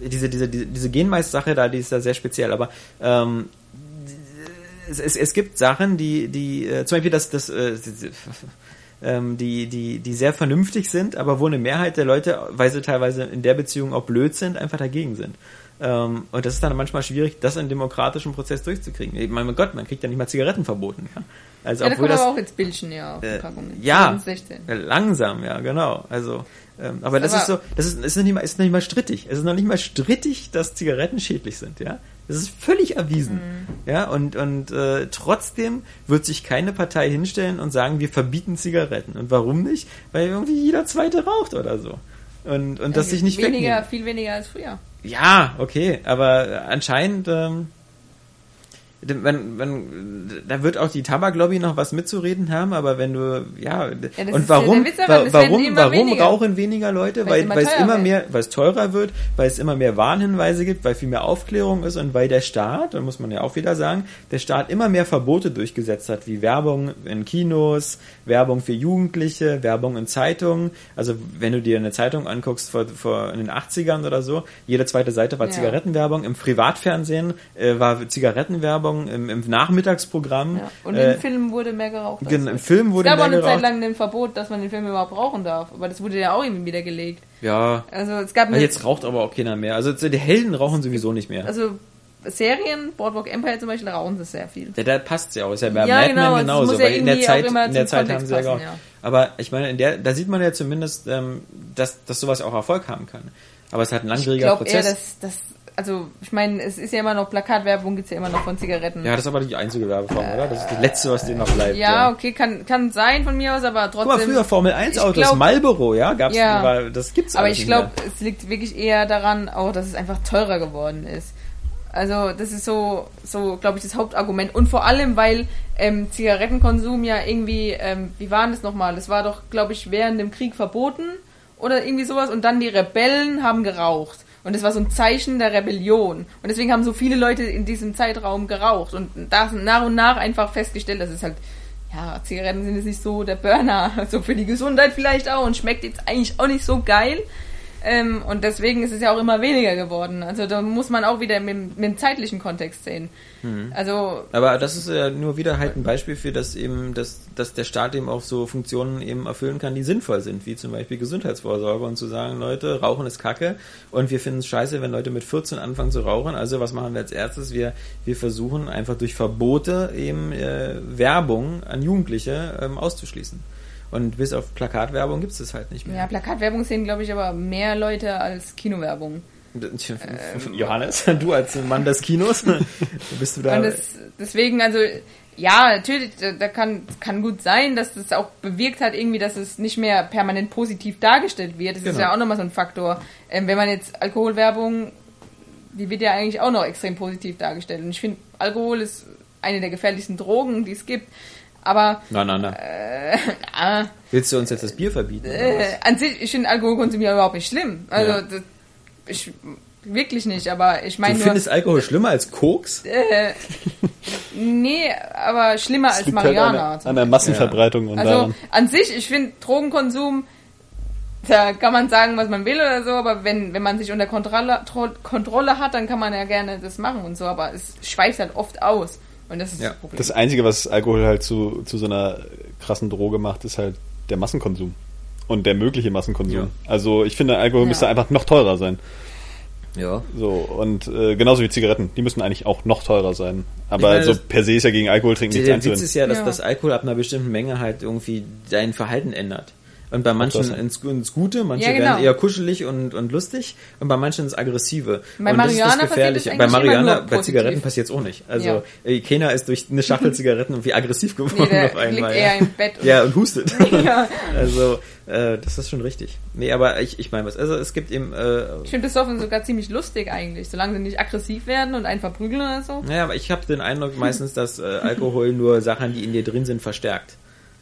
diese, diese, diese, diese Genmais-Sache da, die ist da sehr speziell, aber ähm, es, es, es gibt Sachen, die, die, äh, zum Beispiel das, das, äh, ähm, die, die, die sehr vernünftig sind, aber wo eine Mehrheit der Leute, weil sie teilweise in der Beziehung auch blöd sind, einfach dagegen sind. Ähm, und das ist dann manchmal schwierig, das im demokratischen Prozess durchzukriegen. Ich meine, mein Gott, man kriegt ja nicht mal Zigaretten verboten. Ja? Also ja, da obwohl das auch jetzt Bildchen ja auf äh, Packung. ja, 2016. ja, langsam, ja, genau. Also, ähm, aber das Aber- ist so, das ist, ist noch nicht mal, ist nicht mal strittig. Es ist noch nicht mal strittig, dass Zigaretten schädlich sind, ja. Das ist völlig erwiesen, Mhm. ja. Und und äh, trotzdem wird sich keine Partei hinstellen und sagen, wir verbieten Zigaretten. Und warum nicht? Weil irgendwie jeder Zweite raucht oder so. Und und das sich nicht weniger, wegnehmen. viel weniger als früher. Ja, okay, aber anscheinend, ähm, wenn, wenn, da wird auch die Tabaklobby noch was mitzureden haben, aber wenn du, ja, das und ja warum, Witz wa- warum, warum weniger. rauchen weniger Leute? Weil Weil, es immer weil es immer mehr, weil es teurer wird, weil es immer mehr Warnhinweise gibt, weil viel mehr Aufklärung ist und weil der Staat, da muss man ja auch wieder sagen, der Staat immer mehr Verbote durchgesetzt hat, wie Werbung in Kinos, Werbung für Jugendliche, Werbung in Zeitungen. Also wenn du dir eine Zeitung anguckst vor, vor in den 80ern oder so, jede zweite Seite war Ja. Zigarettenwerbung, im Privatfernsehen äh, war Zigarettenwerbung, im, im Nachmittagsprogramm. Ja. Und äh, im Film wurde mehr geraucht. als gen- im. Film wurde es gab auch mehr eine Zeit lang ein Verbot, dass man den Film überhaupt rauchen darf. Aber das wurde ja auch irgendwie wieder gelegt. Ja, Also es gab Also jetzt raucht aber auch keiner mehr. Also die Helden rauchen sowieso nicht mehr. also Serien, Boardwalk Empire zum Beispiel, rauchen sie sehr viel. Ja, da passt ja auch. Ist ja bei Ja, Mad genau, Men genauso. ja weil in der Zeit, auch in der Zeit haben sie ja geraucht. ja. Aber ich meine, in der, da sieht man ja zumindest, ähm, dass, dass sowas auch Erfolg haben kann. Aber es hat ein Ich langwieriger glaube eher, Prozess. dass das, also ich meine, es ist ja immer noch Plakatwerbung, gibt's ja immer noch von Zigaretten. ja, das ist aber nicht die einzige Werbeform, oder? Das ist die letzte, was denen noch bleibt. Ja, okay, kann, kann sein von mir aus, aber Guck trotzdem. mal, früher Formel 1 ich Autos, glaub- Marlboro, ja, gab's, Ja. war, das gibt's Aber ich glaube, es liegt wirklich eher daran, auch, dass es einfach teurer geworden ist. Also das ist so, so glaube ich, das Hauptargument. Und vor allem, weil ähm, Zigarettenkonsum ja irgendwie, ähm, wie war denn das nochmal? Das war doch, glaube ich, während dem Krieg verboten oder irgendwie sowas. Und dann die Rebellen haben geraucht. Und das war so ein Zeichen der Rebellion. Und deswegen haben so viele Leute in diesem Zeitraum geraucht. Und da sind nach und nach einfach festgestellt, dass es halt, ja, Zigaretten sind jetzt nicht so der Burner. So für die Gesundheit vielleicht auch und schmeckt jetzt eigentlich auch nicht so geil. Ähm, und deswegen ist es ja auch immer weniger geworden. Also da muss man auch wieder mit, mit dem zeitlichen Kontext sehen. Also Aber das ist ja nur wieder halt ein Beispiel für, dass eben, dass, dass der Staat eben auch so Funktionen eben erfüllen kann, die sinnvoll sind, wie zum Beispiel Gesundheitsvorsorge und zu sagen, Leute, Rauchen ist Kacke und wir finden es scheiße, wenn Leute mit 14 anfangen zu rauchen. Also was machen wir als erstes? Wir, wir versuchen einfach durch Verbote eben äh, Werbung an Jugendliche ähm, auszuschließen. Und bis auf Plakatwerbung gibt es das halt nicht ja, mehr. Plakatwerbung sehen, glaube ich, aber mehr Leute als Kinowerbung. Johannes, du als Mann des Kinos, bist du da. Und das, deswegen, also Ja, natürlich, da, kann, kann gut sein, dass das auch bewirkt hat, irgendwie, dass es nicht mehr permanent positiv dargestellt wird. Das ist Genau. ja auch nochmal so ein Faktor. Ähm, wenn man jetzt Alkoholwerbung, die wird ja eigentlich auch noch extrem positiv dargestellt. Und ich finde, Alkohol ist eine der gefährlichsten Drogen, die es gibt. Aber Na, na, na. ah, Willst du uns jetzt das Bier verbieten? äh, an sich, ich finde Alkoholkonsum ja überhaupt nicht schlimm. Also, Ja. das, ich, wirklich nicht, aber ich Du meine nur, findest Alkohol schlimmer als Koks? äh, nee, aber schlimmer als liegt halt Marihuana. an, zum an der Massenverbreitung und Also daran. an sich, ich finde Drogenkonsum, da kann man sagen, was man will oder so, aber wenn, wenn man sich unter Kontrolle, Tro Kontrolle hat, dann kann man ja gerne das machen und so, aber es schweift halt oft aus. Und das ist Ja, das Problem. Das Einzige, was Alkohol halt zu, zu so einer krassen Droge macht, ist halt der Massenkonsum. Und der mögliche Massenkonsum. Ja. Also ich finde, Alkohol Ja. müsste einfach noch teurer sein. Ja. So, und äh, genauso wie Zigaretten, die müssen eigentlich auch noch teurer sein. Aber meine, so das- per se ist ja gegen Alkohol trinken nichts der Witz einzuwenden. ist ja, dass Ja. das Alkohol ab einer bestimmten Menge halt irgendwie dein Verhalten ändert. Und bei manchen ins, ins Gute, manche Ja, genau. werden eher kuschelig und, und lustig und bei manchen ins Aggressive. Bei und das ist das Gefährliche. das Bei nur bei. Zigaretten passiert es auch nicht. Also Ja. äh, keiner ist durch eine Schachtel Zigaretten irgendwie aggressiv geworden Nee, der auf einmal. liegt eher ja. im Bett und- ja, und hustet. ja. Also, äh, das ist schon richtig. Nee, aber ich, ich meine was. Also es gibt eben, äh, Ich finde Besoffen sogar ziemlich lustig eigentlich, solange sie nicht aggressiv werden und einen verprügeln oder so. Naja, aber ich habe den Eindruck meistens, dass äh, Alkohol nur Sachen, die in dir drin sind, verstärkt.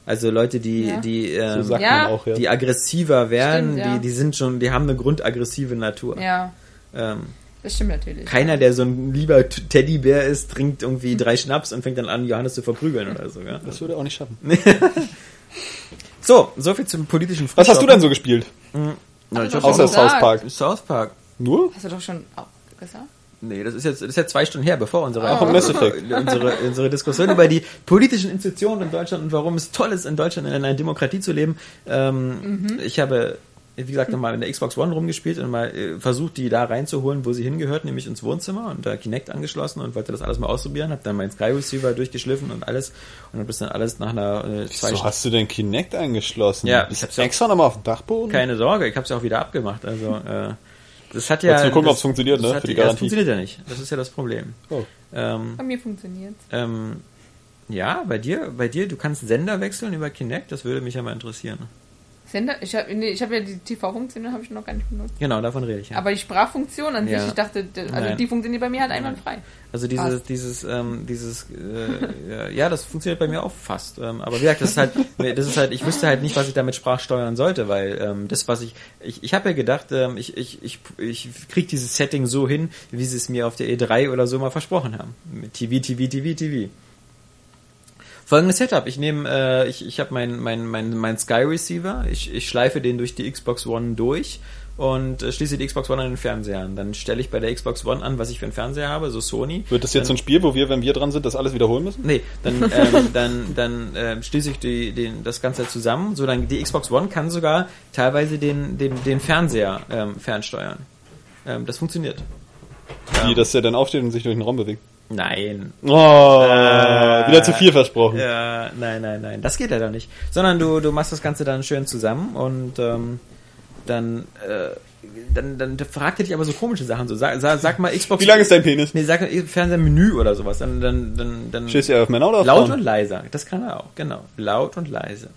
Also Leute, die, Ja. die, ähm, So sagt Ja. man auch, ja. die aggressiver werden, Stimmt, ja. die, die sind schon, die haben eine grundaggressive Natur. Ja, Ähm, das stimmt natürlich. keiner, der so ein lieber Teddybär ist, trinkt irgendwie drei Schnaps und fängt dann an, Johannes zu verprügeln oder so. Ja? Das würde er auch nicht schaffen. So, soviel zum politischen Was hast du denn so gespielt? Na, ich Außer South Park. South Park. Nur? Hast du doch schon gesagt? Nee, das ist jetzt, das ist jetzt zwei Stunden her, bevor unsere, Effect. unsere, unsere Diskussion über die politischen Institutionen in Deutschland und warum es toll ist, in Deutschland in einer Demokratie zu leben. Ähm, Ich habe, wie gesagt, nochmal in der Xbox One rumgespielt und mal äh, versucht, die da reinzuholen, wo sie hingehört, nämlich ins Wohnzimmer und da Kinect angeschlossen und wollte das alles mal ausprobieren, habe dann meinen Sky Receiver durchgeschliffen und alles und habe das dann alles nach einer äh, zwei So hast du den Kinect angeschlossen? Ja, ich hab's extra nochmal auf dem Dachboden? keine Sorge, ich habe es ja auch wieder abgemacht. Also äh, das hat ja. Nur gucken, das- ob's funktioniert, das ne, hat- für die ja, das Garantie. funktioniert ja nicht. Das ist ja das Problem. Oh. Ähm, Bei mir funktioniert ähm, ja, bei dir, bei dir, du kannst Sender wechseln über Kinect, das würde mich ja mal interessieren. Sender? Ich habe nee, ich hab ja die TV-Funktion, habe ich noch gar nicht benutzt. Genau, davon rede ich ja. Aber die Sprachfunktion an Ja. sich, ich dachte, also Nein. die funktioniert bei mir halt einwandfrei. also dieses, dieses, ähm, dieses, äh, ja, das funktioniert bei mir auch fast. Ähm, aber wie gesagt, das ist halt, das ist halt, ich wüsste halt nicht, was ich damit Sprach steuern sollte, weil ähm, das, was ich, ich, ich habe ja gedacht, ähm, ich, ich, ich, ich krieg dieses Setting so hin, wie sie es mir auf der E3 oder so mal versprochen haben. Mit TV, TV, TV, TV. Folgendes Setup. Ich nehme, äh, ich, ich habe mein, mein, mein, mein Sky Receiver, ich, ich schleife den durch die Xbox One durch und äh, schließe die Xbox One an den Fernseher an. Dann stelle ich bei der Xbox One an, was ich für einen Fernseher habe, so Sony. Wird das jetzt so ein Spiel, wo wir, wenn wir dran sind, das alles wiederholen müssen? Nee, dann, ähm, dann, dann ähm, schließe ich die, den, das Ganze zusammen. So dann die Xbox One kann sogar teilweise den, den, den Fernseher ähm, fernsteuern. Ähm, das funktioniert. Wie, dass der dann aufsteht und sich durch den Raum bewegt. Nein. Oh, wieder zu viel versprochen. Ja, nein, nein, nein. Das geht leider nicht. Sondern du, du machst das Ganze dann schön zusammen und ähm, dann, äh, dann, dann fragt er dich aber so komische Sachen. So, sag, sag, sag mal Xbox. Wie lang ist dein Penis? Nee, sag mal Fernsehermenü oder sowas. Dann, dann, dann, dann du eher auf oder auf laut Frauen? und leiser. Das kann er auch, genau. Laut und leise.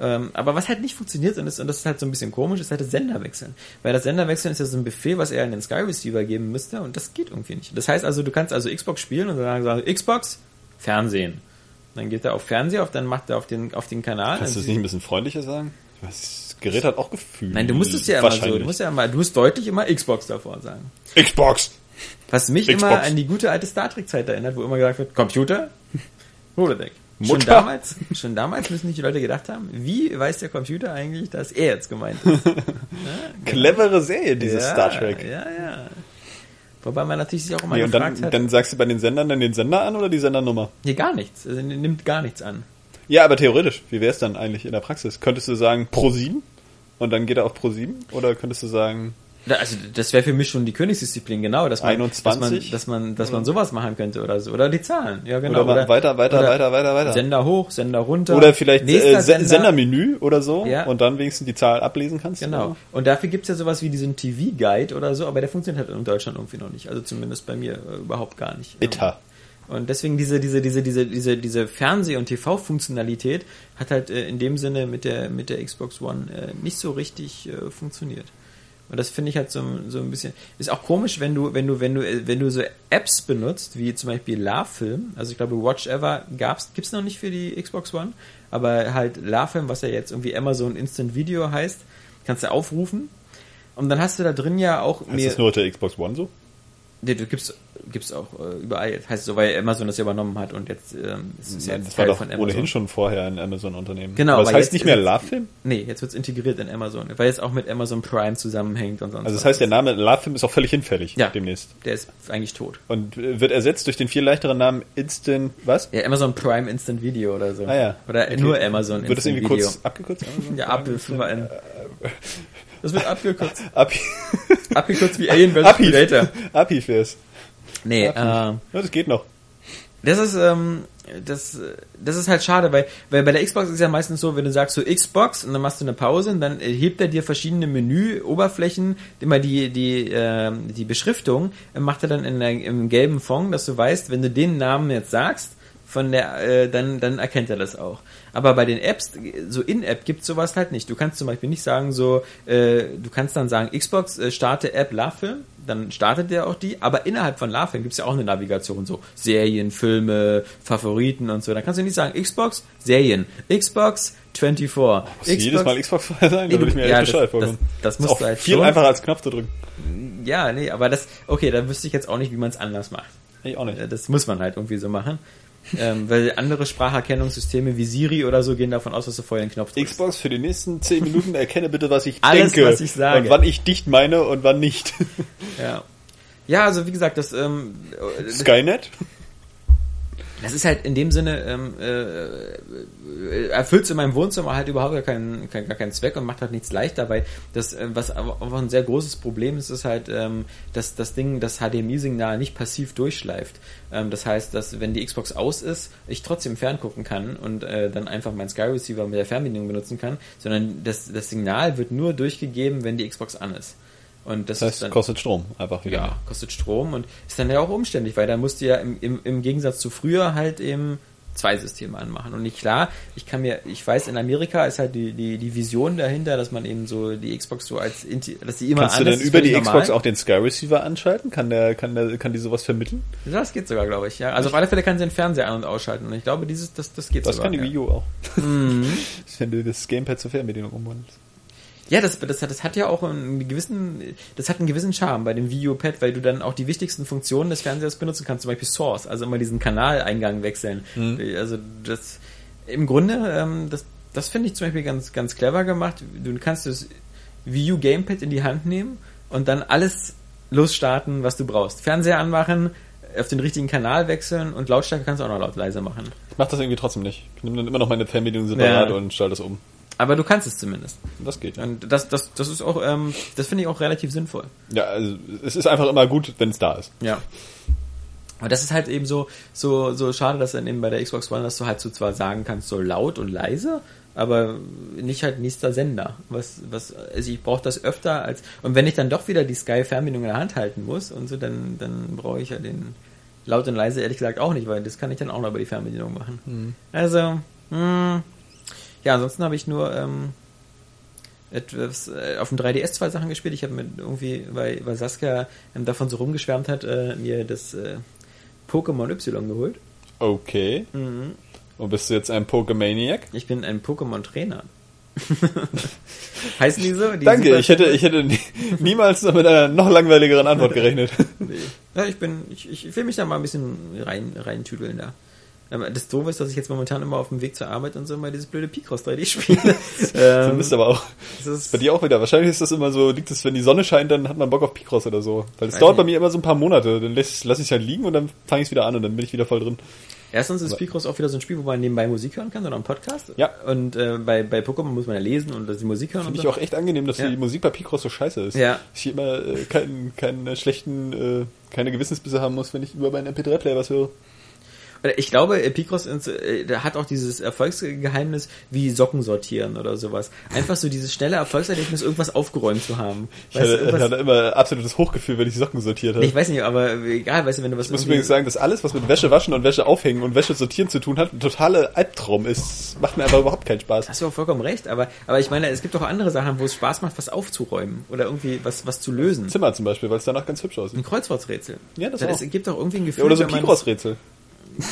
Ähm, aber was halt nicht funktioniert, und das, und das ist halt so ein bisschen komisch, ist halt das Senderwechseln. Weil das Senderwechseln ist ja so ein Befehl, was er in den Sky Receiver geben müsste, und das geht irgendwie nicht. Das heißt also, du kannst also Xbox spielen und dann sagen, Xbox, Fernsehen. Dann geht er auf Fernseher, auf, dann macht er auf den, auf den Kanal. Kannst du das nicht ein bisschen freundlicher sagen? Das Gerät hat auch Gefühl. Nein, du musst es ja immer so, du musst ja immer, du musst deutlich immer Xbox davor sagen. Xbox! Was mich Xbox. immer an die gute alte Star Trek Zeit erinnert, wo immer gesagt wird, Computer, Holodeck. Schon Mutter. damals, schon damals müssen sich die Leute gedacht haben, wie weiß der Computer eigentlich, dass er jetzt gemeint ist? Clevere Serie, dieses ja, Star Trek. Ja, ja. Wobei man natürlich sich auch immer Nee, und gefragt dann, hat, dann sagst du bei den Sendern dann den Sender an oder die Sendernummer? hier gar nichts, also nimmt gar nichts an. Ja, aber theoretisch, wie wäre es dann eigentlich in der Praxis? Könntest du sagen Pro 7 und dann geht er auf Pro 7? Oder könntest du sagen, Also das wäre für mich schon die Königsdisziplin, genau, dass man, 21? dass man, dass man, dass man sowas machen könnte oder so. Oder die Zahlen, ja genau. oder, weiter, weiter, oder weiter, weiter, weiter? Sender hoch, Sender runter. oder vielleicht äh, Se- Sender. Sendermenü oder so Ja. und dann wenigstens die Zahl ablesen kannst? Genau. Und dafür gibt's ja sowas wie diesen TV-Guide oder so, aber der funktioniert halt in Deutschland irgendwie noch nicht. Also zumindest bei mir äh, überhaupt gar nicht. Bitter. Und deswegen diese, diese, diese, diese, diese, diese Fernseh- und TV-Funktionalität hat halt äh, in dem Sinne mit der, mit der Xbox One äh, nicht so richtig äh, funktioniert. Und das finde ich halt so, so ein bisschen, ist auch komisch, wenn du, wenn du, wenn du, wenn du so Apps benutzt, wie zum Beispiel LaFilm, also ich glaube Watch Ever gab's, gibt's noch nicht für die Xbox One, aber halt LaFilm, was ja jetzt irgendwie Amazon Instant Video heißt, kannst du aufrufen. Und dann hast du da drin ja auch Ist das nur der Xbox One so? Nee, du gibt's, gibt's auch äh, überall. Das heißt so, weil Amazon das ja übernommen hat und jetzt ähm, ist es ja jetzt das war Teil doch von Amazon. ohnehin schon vorher ein Amazon-Unternehmen. Genau, aber das heißt jetzt nicht mehr LaFilm? Nee, jetzt wird's integriert in Amazon, weil es auch mit Amazon Prime zusammenhängt und sonst Also das heißt, der Name LaFilm ist auch völlig hinfällig Ja. demnächst. Der ist eigentlich tot. Und äh, wird ersetzt durch den viel leichteren Namen Instant, was? Ja, Amazon Prime Instant Video oder so. Ah ja. Oder Okay. nur Amazon Wird das Instant irgendwie Video. kurz abgekürzt? Amazon Ja, ab, Instant-. Das wird abgekürzt. Api. Abgekürzt wie Alien vs. Api. Predator. Api fährst. Nee, Api. äh, Ja, das geht noch. Das ist, ähm, das, das ist halt schade, weil, weil bei der Xbox ist es ja meistens so, wenn du sagst so Xbox und dann machst du eine Pause und dann hebt er dir verschiedene Menüoberflächen, immer die, die, ähm, die Beschriftung, äh, macht er dann in der, im gelben Fond, dass du weißt, wenn du den Namen jetzt sagst, von der, äh, dann, dann erkennt er das auch. Aber bei den Apps, so In-App gibt's sowas halt nicht. Du kannst zum Beispiel nicht sagen so, äh, du kannst dann sagen, Xbox äh, starte App LaFilm, dann startet der auch die, aber innerhalb von LaFilm gibt's ja auch eine Navigation, so Serien, Filme, Favoriten und so. Da kannst du nicht sagen, Xbox, Serien, Xbox 24. Muss jedes Mal Xbox vorher sein? Da würde ich mir ja, echt das- bescheuert vorkommen. das- das ist musst auch du halt viel schon. einfacher als Knopf zu drücken. Ja, nee, aber das, okay, da wüsste ich jetzt auch nicht, wie man es anders macht. Ich auch nicht. Äh, Das muss man halt irgendwie so machen. Ähm, weil andere Spracherkennungssysteme wie Siri oder so gehen davon aus, dass du vorher den Knopf drückst. Xbox für die nächsten 10 Minuten erkenne bitte, was ich Alles, denke. was ich sage. Und wann ich dicht meine und wann nicht. Ja. Ja, also wie gesagt, das, ähm, das, Skynet? Das ist halt in dem Sinne, ähm, äh, erfüllt in meinem Wohnzimmer halt überhaupt gar keinen, keinen, gar keinen Zweck und macht halt nichts leichter, weil das, äh, was auch ein sehr großes Problem ist, ist halt, ähm, dass das Ding, das HDMI-Signal nicht passiv durchschleift. Ähm, das heißt, dass wenn die Xbox aus ist, ich trotzdem ferngucken kann und äh, dann einfach meinen Sky Receiver mit der Fernbedienung benutzen kann, sondern das, das Signal wird nur durchgegeben, wenn die Xbox an ist. Und das, Das heißt, dann, kostet Strom einfach wieder. ja, kostet Strom und ist dann ja auch umständlich, weil da musst du ja im, im, im Gegensatz zu früher halt eben zwei Systeme anmachen. Und nicht klar, ich kann mir, ich weiß, in Amerika ist halt die, die, die Vision dahinter, dass man eben so die Xbox so als, dass die immer Kannst du denn ist über die völlig Xbox normal. auch den Sky Receiver anschalten? Kann der, kann der, kann die sowas vermitteln? Das geht sogar, glaube ich, ja. Also auf alle Fälle kann sie den Fernseher an- und ausschalten. Und ich glaube, dieses, das, das geht Das sogar. kann die ja. Wii U auch. Mhm. Wenn du das Gamepad zur Fernbedienung umwandelst. Ja, das, das, hat, das hat ja auch einen gewissen, das hat einen gewissen Charme bei dem Video-Pad, weil du dann auch die wichtigsten Funktionen des Fernsehers benutzen kannst, zum Beispiel Source, also immer diesen Kanaleingang wechseln. Also das, im Grunde, ähm, das, das finde ich zum Beispiel ganz, ganz clever gemacht. Du kannst das Wii U Gamepad in die Hand nehmen und dann alles losstarten, was du brauchst. Fernseher anmachen, auf den richtigen Kanal wechseln und Lautstärke kannst du auch noch laut leiser machen. Ich mach das irgendwie trotzdem nicht. Ich nehme dann immer noch meine Fernbedienung separat Ja. und schalte das um. Aber du kannst es zumindest. Das geht. Ja. Und das, das, das ist auch, ähm, das finde ich auch relativ sinnvoll. ja, also es ist einfach immer gut, wenn es da ist. Ja. Und das ist halt eben so, so, so schade, dass dann eben bei der Xbox One, dass du halt so zwar sagen kannst, so laut und leise, aber nicht halt nächster Sender. Was, was, also ich brauche das öfter als, und wenn ich dann doch wieder die Sky-Fernbedienung in der Hand halten muss und so, dann, dann brauche ich ja den laut und leise ehrlich gesagt auch nicht, weil das kann ich dann auch noch über die Fernbedienung machen. Also, mh, ja, ansonsten habe ich nur, ähm, etwas äh, auf dem 3DS zwei Sachen gespielt. Ich habe mit irgendwie, weil, weil Saskia ähm, davon so rumgeschwärmt hat, äh, mir das äh, Pokémon Y geholt. Okay. Mhm. Und bist du jetzt ein Pokémaniac? Ich bin ein Pokémon-Trainer. Heißen die so? Die Danke, ich hätte, ich hätte nie- niemals mit einer noch langweiligeren Antwort gerechnet. Nee. Ja, ich bin, ich, ich will mich da mal ein bisschen rein, reintüdeln da. Aber das Doofe ist, dass ich jetzt momentan immer auf dem Weg zur Arbeit und so mal dieses blöde Picross 3D spiele. Ähm, bist aber auch, das ist bei dir auch wieder. Wahrscheinlich ist das immer so, liegt es, wenn die Sonne scheint, dann hat man Bock auf Picross oder so. Weil es dauert bei nicht. mir immer so ein paar Monate. Dann lasse lass ich es halt liegen und dann fange ich es wieder an und dann bin ich wieder voll drin. Erstens ist Picross auch wieder so ein Spiel, wo man nebenbei Musik hören kann, sondern einen Podcast. Ja. Und äh, bei, bei Pokémon muss man ja lesen und die Musik hören. Finde ich so. auch echt angenehm, dass Ja. die Musik bei Picross so scheiße ist. Ja. Ich immer äh, keinen, keinen schlechten, äh, keine Gewissensbisse haben muss, wenn ich über meinen MP3-Player was höre. Ich glaube, Picross äh, hat auch dieses Erfolgsgeheimnis wie Socken sortieren oder sowas. Einfach so dieses schnelle Erfolgserlebnis, irgendwas aufgeräumt zu haben. Ich Weißt hatte, ich irgendwas- hatte immer absolutes Hochgefühl, wenn ich Socken sortiert habe. ich weiß nicht, aber egal, weißt du, wenn du was Ich muss irgendwie- übrigens sagen, dass alles, was mit Wäsche waschen und Wäsche aufhängen und Wäsche sortieren zu tun hat, ein totaler Albtraum ist. Macht mir einfach überhaupt keinen Spaß. Hast du auch vollkommen recht, aber, aber ich meine, es gibt auch andere Sachen, wo es Spaß macht, was aufzuräumen oder irgendwie was, was zu lösen. Zimmer zum Beispiel, weil es danach ganz hübsch aussieht. Ein Kreuzworträtsel. Ja, das das auch. gibt auch irgendwie ein Gefühl, Ja, oder so man- Picross-Rätsel.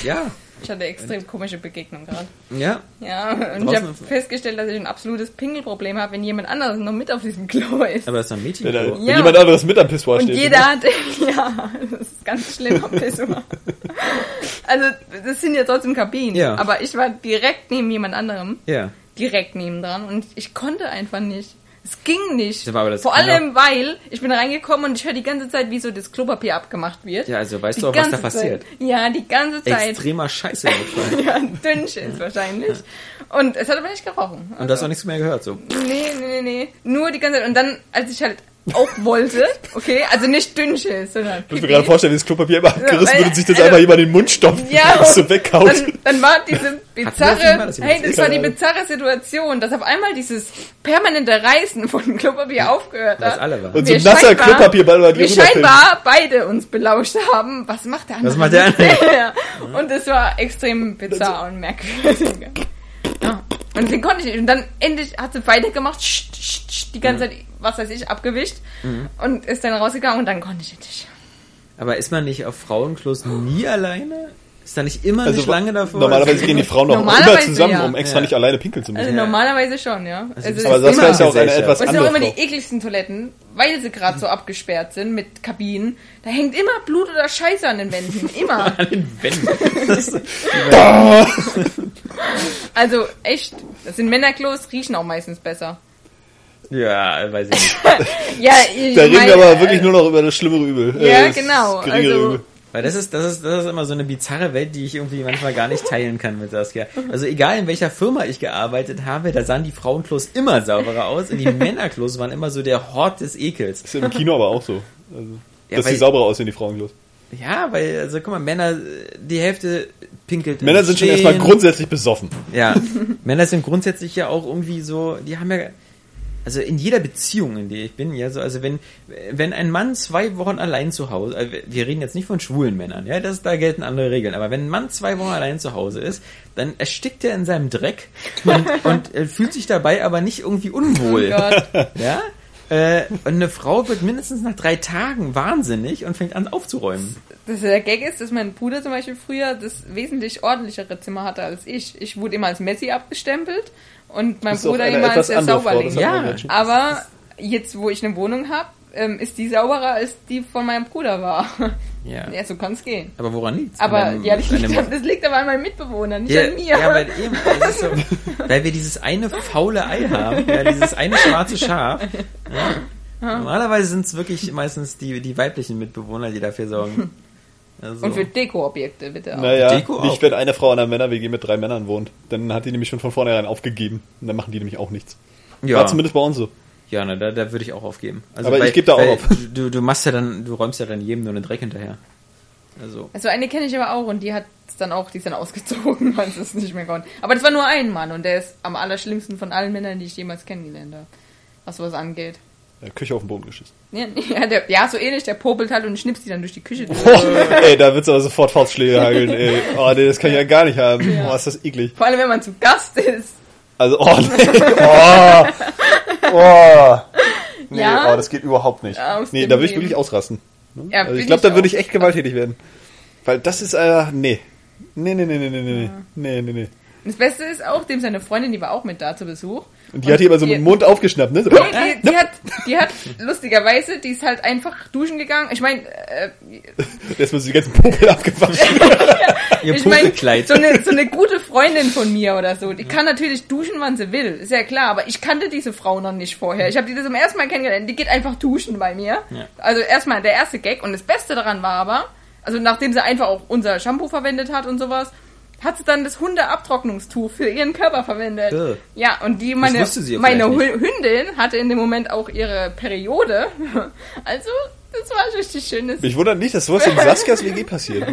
Ja, Ich hatte extrem komische Begegnungen gerade. ja. Ja, und Draußen ich habe festgestellt, dass ich ein absolutes Pingelproblem habe, wenn jemand anderes noch mit auf diesem Klo ist. Aber das ist ein Mädchen. Wenn, da- wenn Ja. jemand anderes mit am Pissoir Und steht. jeder hat, ja, das ist ganz schlimm am Pissoir. Also, das sind ja trotzdem Kabinen. Ja. Aber ich war direkt neben jemand anderem. Ja. Direkt neben dran. Und ich konnte einfach nicht. Es ging nicht. Vor allem, weil ich bin reingekommen und ich höre die ganze Zeit, wie so das Klopapier abgemacht wird. Ja, also weißt Die du auch, was da passiert. Zeit. Ja, die ganze Zeit. Extremer Scheiße. Ja, Dünnschiss wahrscheinlich. Und es hat aber nicht gerochen. Und du hast auch nichts mehr gehört, so. Nee, nee, nee, nee. Nur die ganze Zeit. Und dann, als ich halt auch wollte, okay, also nicht Dünnschiss, sondern Ich muss mir gerade vorstellen, wie das Klopapier immer abgerissen wird und sich das also- einfach jemand in den Mund stopft Ja, und es so weghaut. Dann, dann war diese das bizarre, dass hey, das war die bizarre Situation, dass auf einmal dieses permanente Reißen von Klopapier aufgehört Was hat. alle waren. Und so ein nasser scheinbar- Klopapierball war die Wir scheinbar beide uns belauscht haben. Was macht der andere? Was macht der andere? ja. Und es war extrem bizarr und merkwürdig. Ja. Und deswegen konnte ich nicht. Und dann endlich hat sie weitergemacht, sch, sch, sch, die ganze Zeit, was weiß ich, abgewischt. Und ist dann rausgegangen und dann konnte ich nicht. Aber ist man nicht auf Frauenklos nie alleine? Ist da nicht immer eine Also Schlange davor? normalerweise gehen die Frauen noch immer zusammen, ja. um extra Ja. nicht alleine pinkeln zu Also müssen. normalerweise schon, ja. Also, es Aber immer- ist ja auch eine etwas Und es sind auch andere immer die ekligsten Toiletten, weil sie gerade so abgesperrt sind mit Kabinen. Da hängt immer Blut oder Scheiße an den Wänden. Immer. an den Wänden. Das Also echt, das sind Männerklos, riechen auch meistens besser. ja, weiß ich nicht. Ja, ich Da reden meine, wir aber äh, wirklich nur noch über das schlimmere Übel. Ja, Äh, das genau, geringere also- Übel. Weil das ist, das ist, das ist immer so eine bizarre Welt, die ich irgendwie manchmal gar nicht teilen kann mit Saskia. Also egal in welcher Firma ich gearbeitet habe, da sahen die Frauenklos immer sauberer aus und die Männerklos waren immer so der Hort des Ekels. Ist im Kino aber auch so. Also, Ja, dass die sauberer aussehen, die Frauenklos. Ja, weil, also guck mal, Männer, die Hälfte pinkelt. Männer sind schon Stehen. erstmal grundsätzlich besoffen. Ja, Männer sind grundsätzlich ja auch irgendwie so, die haben ja, also in jeder Beziehung, in der ich bin, ja, so, also wenn, wenn ein Mann zwei Wochen allein zu Hause, also wir reden jetzt nicht von schwulen Männern, ja, das, da gelten andere Regeln, aber wenn ein Mann zwei Wochen allein zu Hause ist, dann erstickt er in seinem Dreck und, und äh, fühlt sich dabei aber nicht irgendwie unwohl, Oh ja. Äh, und eine Frau wird mindestens nach drei Tagen wahnsinnig und fängt an aufzuräumen. Das der Gag ist, dass mein Bruder zum Beispiel früher das wesentlich ordentlichere Zimmer hatte als ich. Ich wurde immer als Messi abgestempelt und mein Bruder als der Sauberling. Ja. Aber jetzt, wo ich eine Wohnung habe, ähm, ist die sauberer als die von meinem Bruder war. Ja. Ja, so kann's gehen. Aber woran liegt's? Aber An einem- ja, das liegt, das liegt aber an meinen Mitbewohnern, nicht Ja, an mir. ja weil, eben, so, weil wir dieses eine faule Ei haben, ja, dieses eine schwarze Schaf. Ja. Normalerweise sind es wirklich meistens die, die weiblichen Mitbewohner, die dafür sorgen. Also, Und für Dekoobjekte, bitte auch. Naja, Deko nicht auch. wenn eine Frau in einer Männer-WG mit drei Männern wohnt. Dann hat die nämlich schon von vornherein aufgegeben. Und dann machen die nämlich auch nichts. ja, War zumindest bei uns so. ja na, da, da würde ich auch aufgeben. Also, Aber ich weil- geb da auch auf. Du, du machst ja dann, du räumst ja dann jedem nur den Dreck hinterher. Also, Also eine kenne ich aber auch und die hat dann auch, die ist dann ausgezogen, weil sie es nicht mehr konnte. Aber das war nur ein Mann und der ist am allerschlimmsten von allen Männern, die ich jemals kennengelernt habe. Was sowas angeht. Küche auf den Boden geschissen. Ja, ja, der, ja, so ähnlich, der popelt halt und schnipst die dann durch die Küche. durch. Ey, da wird's aber sofort Faustschläge hageln, ey. Oh, nee, das kann ich ja gar nicht haben. Ja. Oh, ist das eklig. Vor allem, wenn man zu Gast ist. Also, oh, nee. Oh, oh. Nee, Ja? oh, das geht überhaupt nicht. Aus Nee, dem da würde ich wirklich ausrasten. Ja, Also ich glaube, da würde ich echt gewalttätig werden. Weil das ist, äh, nee. Nee, nee, nee, nee, nee, nee, nee, nee, nee. Das Beste ist auch, dem seine Freundin, die war auch mit da zu Besuch. Und die hat hier immer so mit dem Mund aufgeschnappt, ne? So, Nee, die, die, hat, die hat, lustigerweise, die ist halt einfach duschen gegangen. Ich meine, äh, Erstmal so die ganzen Popel abgewaschen. ihr ich meine, Pupelkleid. so eine, so eine gute Freundin von mir oder so, die kann natürlich duschen, wann sie will, ist ja klar, aber ich kannte diese Frau noch nicht vorher. Ich habe die das zum ersten Mal kennengelernt, die geht einfach duschen bei mir. Ja. Also erstmal der erste Gag und das Beste daran war aber, also nachdem sie einfach auch unser Shampoo verwendet hat und sowas, hat sie dann das Hundeabtrocknungstuch für ihren Körper verwendet. Ugh. Ja, und die meine, ja meine Hündin hatte in dem Moment auch ihre Periode. Also, das war richtig schönes. Mich wundert nicht, dass sowas in Saskias WG passiert.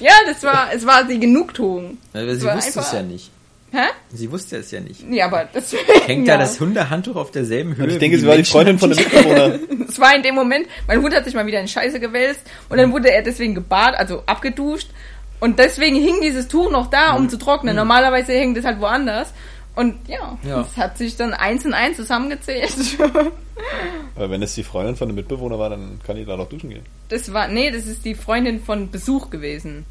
Ja, das war, es war die Genugtuung. Aber sie wusste es ja nicht. Hä? Sie wusste es ja nicht. Ja, aber das Hängt da das Hundehandtuch auf derselben Höhe? Und ich denke, sie war die Freundin von dem Mitbewohner. Es war in dem Moment, mein Hund hat sich mal wieder in Scheiße gewälzt und dann wurde er deswegen gebadet, also abgeduscht. Und deswegen hing dieses Tuch noch da, um zu trocknen. Normalerweise hängt es halt woanders. Und ja, Ja. es hat sich dann eins und eins zusammengezählt. Aber wenn es die Freundin von dem Mitbewohner war, dann kann die da doch duschen gehen. Das war, nee, das ist die Freundin von Besuch gewesen.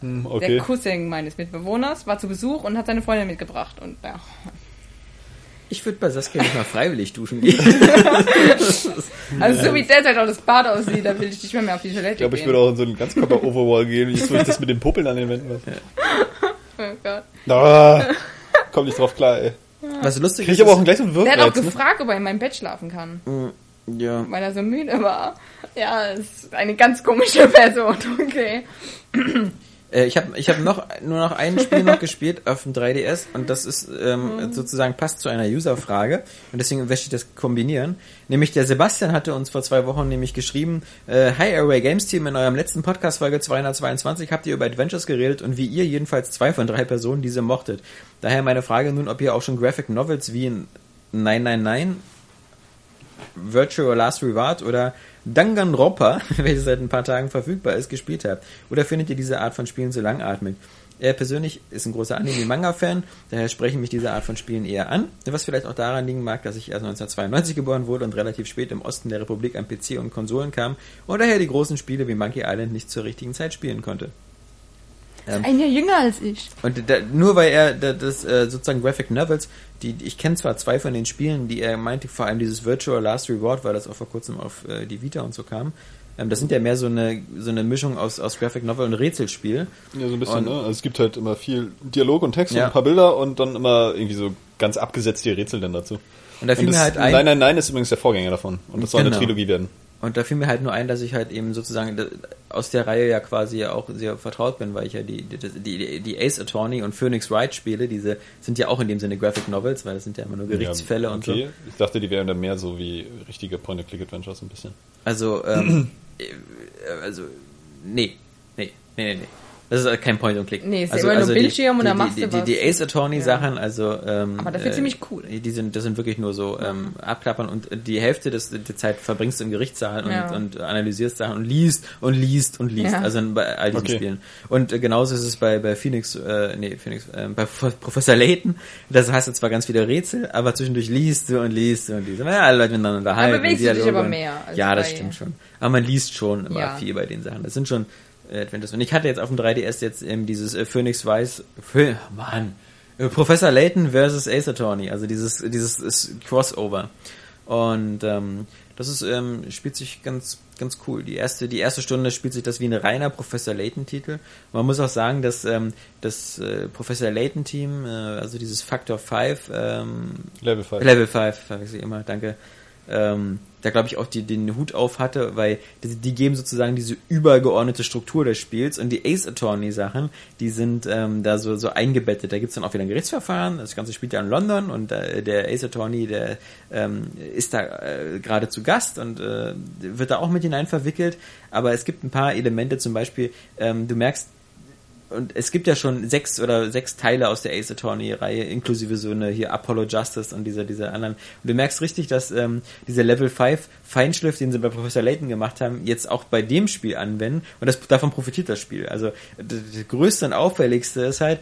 Hm, Der okay. Cousin meines Mitbewohners war zu Besuch und hat seine Freundin mitgebracht. Und ja. Ich würde bei Saskia nicht mal freiwillig duschen gehen. Also so wie derzeit auch das Bad aussieht, da will ich nicht mehr, mehr auf die Toilette Ich glaube, ich würde auch in so einen Ganzkörper-Overall gehen, jetzt wo ich das mit den Puppeln an den Wänden was. Oh Gott. Ah, komm nicht drauf klar, ey. Was lustig Krieg ist, ich aber auch ist- gleich so einen Der hat auch Wirkreiz, ne? gefragt, ob er in meinem Bett schlafen kann, ja. weil er so müde war. Ja, ist eine ganz komische Person, okay. Äh, ich habe ich hab noch nur noch ein Spiel noch gespielt auf dem 3DS und das ist ähm, sozusagen passt zu einer User-Frage und deswegen möchte ich das kombinieren. Nämlich der Sebastian hatte uns vor zwei Wochen nämlich geschrieben, äh, Hi Airway Games Team, in eurem letzten Podcast Folge 222 habt ihr über Adventures geredet und wie ihr jedenfalls zwei von drei Personen diese mochtet. Daher meine Frage nun, ob ihr auch schon Graphic Novels wie in 999 Virtual Last Reward oder Danganronpa, welches seit ein paar Tagen verfügbar ist, gespielt habt? Oder findet ihr diese Art von Spielen zu langatmig? Er persönlich ist ein großer Anime-Manga-Fan, daher sprechen mich diese Art von Spielen eher an, was vielleicht auch daran liegen mag, dass ich erst 1992 geboren wurde und relativ spät im Osten der Republik an PC und Konsolen kam und daher die großen Spiele wie Monkey Island nicht zur richtigen Zeit spielen konnte. Ähm, Ein Jahr jünger als ich. und da, nur weil er da, das äh, sozusagen Graphic Novels, die ich kenne zwar zwei von den Spielen, die er meinte, vor allem dieses Virtual Last Reward, weil das auch vor kurzem auf äh, die Vita und so kam. Ähm, das sind ja mehr so eine so eine Mischung aus aus Graphic Novel und Rätselspiel. Ja, so ein bisschen, Und- ne? Also es gibt halt immer viel Dialog und Text Ja. und ein paar Bilder und dann immer irgendwie so ganz abgesetzte Rätsel dann dazu. Und da fiel Und mir das, halt ein, Nein, nein, nein ist übrigens der Vorgänger davon. Und das soll Genau. eine Trilogie werden. Und da fiel mir halt nur ein, dass ich halt eben sozusagen aus der Reihe ja quasi ja auch sehr vertraut bin, weil ich ja die, die, die, die Ace Attorney und Phoenix Wright spiele, diese sind ja auch in dem Sinne Graphic Novels, weil das sind ja immer nur Gerichtsfälle ja, und so. okay. Ich dachte, die wären dann mehr so wie richtige Point-and-Click-Adventures ein bisschen. Also, ähm, äh, also, nee, nee, nee, nee, nee. Das ist kein Point and Click. Nee, es ist also, immer nur also die- Bildschirm und die, dann machst die, du die, was. die Ace Attorney Sachen, also ähm, Aber dafür ziemlich cool. Die sind, das sind wirklich nur so ähm, abklappern und die Hälfte des, der Zeit verbringst du im Gerichtssaal und, Ja. und analysierst Sachen und liest und liest und liest. Ja. Also bei all diesen Okay. Spielen. Und äh, genauso ist es bei bei Phoenix, äh, nee Phoenix, äh, bei Pro- Professor Layton. Das heißt zwar ganz viele Rätsel, aber zwischendurch liest du und liest du und liest. Ja, alle Leute miteinander unterhalten. bewegst du dich aber und- mehr Ja, das stimmt schon. Aber man liest schon immer Ja. viel bei den Sachen. Das sind schon äh, Adventures. Und ich hatte jetzt auf dem 3DS jetzt eben dieses äh, Phoenix Weiß, Phö- Mann, äh, Professor Layton versus Ace Attorney, also dieses dieses ist Crossover. Und ähm, das ist ähm, spielt sich ganz ganz cool. Die erste die erste Stunde spielt sich das wie ein reiner Professor Layton Titel. Man muss auch sagen, dass ähm, das äh, Professor Layton Team, äh, also dieses Factor 5 ähm, Level 5. Level 5, verwechsel ich immer, danke. Ähm, da glaube ich auch die, den Hut auf hatte, weil die, die geben sozusagen diese übergeordnete Struktur des Spiels und die Ace Attorney Sachen, die sind ähm, da so, so eingebettet. Da gibt's dann auch wieder ein Gerichtsverfahren, das Ganze spielt ja in London und äh, der Ace Attorney, der ähm, ist da äh, gerade zu Gast und äh, wird da auch mit hinein verwickelt, aber es gibt ein paar Elemente, zum Beispiel, ähm, du merkst, und es gibt ja schon sechs oder sechs Teile aus der Ace Attorney Reihe, inklusive so eine hier Apollo Justice und diese, diese anderen. Und du merkst richtig, dass ähm, dieser Level 5 Feinschliff, den sie bei Professor Layton gemacht haben, jetzt auch bei dem Spiel anwenden. Und das, davon profitiert das Spiel. Also das, das größte und auffälligste ist halt,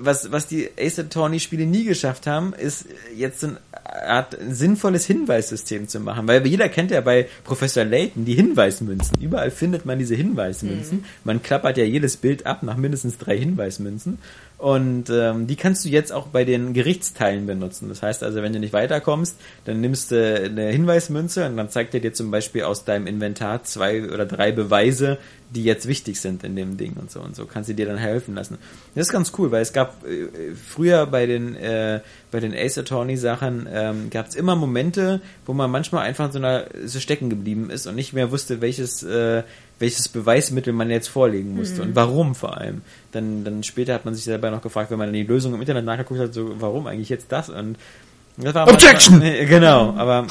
was, was die Ace Attorney Spiele nie geschafft haben, ist jetzt eine Art sinnvolles Hinweissystem zu machen. Weil jeder kennt ja bei Professor Layton die Hinweismünzen. Überall findet man diese Hinweismünzen. Man klappert ja jedes Bild ab nach mindestens drei Hinweismünzen. Und ähm, die kannst du jetzt auch bei den Gerichtsteilen benutzen. Das heißt also, wenn du nicht weiterkommst, dann nimmst du eine Hinweismünze und dann zeigt er dir zum Beispiel aus deinem Inventar zwei oder drei Beweise, die jetzt wichtig sind in dem Ding und so und so kannst du dir dann helfen lassen. Das ist ganz cool, weil es gab äh, früher bei den äh, bei den Ace Attorney Sachen ähm, gab es immer Momente, wo man manchmal einfach so, einer, so stecken geblieben ist und nicht mehr wusste, welches äh, welches Beweismittel man jetzt vorlegen musste und warum vor allem. Dann dann später hat man sich selber noch gefragt, wenn man die Lösung im Internet nachgeguckt hat, so warum eigentlich jetzt das und das war Objection! manchmal- genau, aber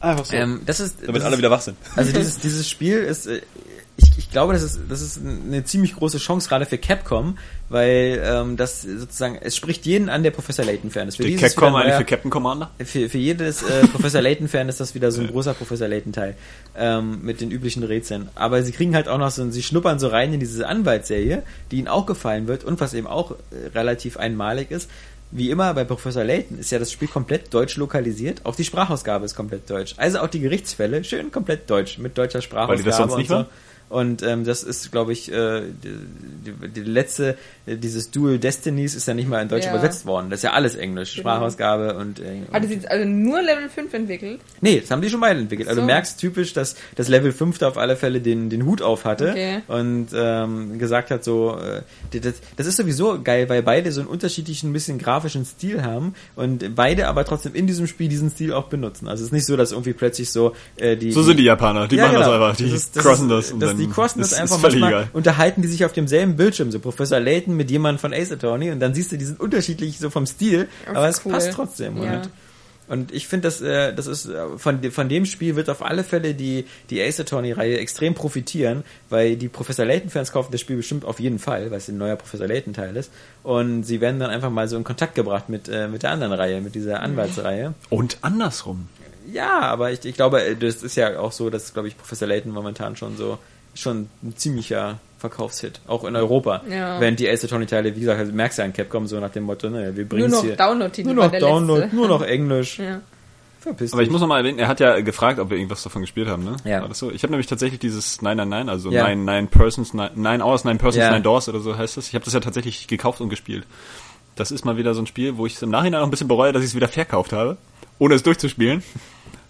Einfach so. ähm, das ist damit das alle ist, wieder wach sind. also dieses, dieses Spiel ist, äh, ich, ich glaube, das ist, das ist eine ziemlich große Chance gerade für Capcom, weil ähm, das sozusagen, es spricht jeden an, der Professor Layton-Fan ist. Für Capcom eigentlich für Captain Commander? für, für jedes äh, Professor Layton-Fan ist das wieder so ein großer Professor Layton-Teil ähm, mit den üblichen Rätseln. Aber sie kriegen halt auch noch so, sie schnuppern so rein in diese Anwaltsserie, die ihnen auch gefallen wird und was eben auch äh, relativ einmalig ist. Wie immer bei Professor Layton ist ja das Spiel komplett deutsch lokalisiert. Auch die Sprachausgabe ist komplett deutsch. Also auch die Gerichtsfälle schön komplett deutsch mit deutscher Sprachausgabe. Weil die das sonst und nicht so. waren? Und ähm, das ist, glaube ich, äh, die, die, die letzte, äh, dieses Dual Destinies ist ja nicht mal in Deutsch Ja. übersetzt worden. Das ist ja alles Englisch, Genau. Sprachausgabe und, äh, Hat und es jetzt also nur Level 5 entwickelt? Nee, das haben die schon beide entwickelt. Also So. du merkst typisch, dass das Level 5 da auf alle Fälle den, den Hut auf hatte Okay. und ähm, gesagt hat so, äh, das, das ist sowieso geil, weil beide so einen unterschiedlichen, bisschen grafischen Stil haben und beide aber trotzdem in diesem Spiel diesen Stil auch benutzen. Also es ist nicht so, dass irgendwie plötzlich so äh, die... So sind die Japaner, die Ja, machen das genau. einfach, die ist- crossen ist- das und das, dann die crossen das ist- einfach manchmal, egal. unterhalten die sich auf demselben Bildschirm, so Professor Layton mit jemandem von Ace Attorney und dann siehst du, die sind unterschiedlich so vom Stil, Das aber es cool. passt trotzdem. Ja. Und und ich finde, das, äh, das ist äh, von, von dem Spiel wird auf alle Fälle die, die Ace Attorney-Reihe extrem profitieren, weil die Professor Layton-Fans kaufen das Spiel bestimmt auf jeden Fall, weil es ein neuer Professor Layton-Teil ist. Und sie werden dann einfach mal so in Kontakt gebracht mit, äh, mit der anderen Reihe, mit dieser Anwaltsreihe. Und andersrum. Ja, aber ich, ich glaube, äh, das ist ja auch so, dass, glaube ich, Professor Layton momentan schon so schon ein ziemlicher Verkaufshit, auch in Europa. Ja. Während die Ace Attorney-Teile, wie gesagt, also merkst du ja an Capcom so nach dem Motto, ne, wir Nur bringen noch hier Download-Titel nur noch der Download, letzte. nur noch Englisch. Ja. Verpiss Aber ich muss noch mal erwähnen, er hat ja gefragt, ob wir irgendwas davon gespielt haben, ne? Ja. War das so? Ich habe nämlich tatsächlich dieses 999, also Ja. 9, 9 Persons, 9, 9 Hours, 9 Persons, Ja. 9 Doors oder so heißt das. Ich habe das ja tatsächlich gekauft und gespielt. Das ist mal wieder so ein Spiel, wo ich es im Nachhinein auch ein bisschen bereue, dass ich es wieder verkauft habe, ohne es durchzuspielen.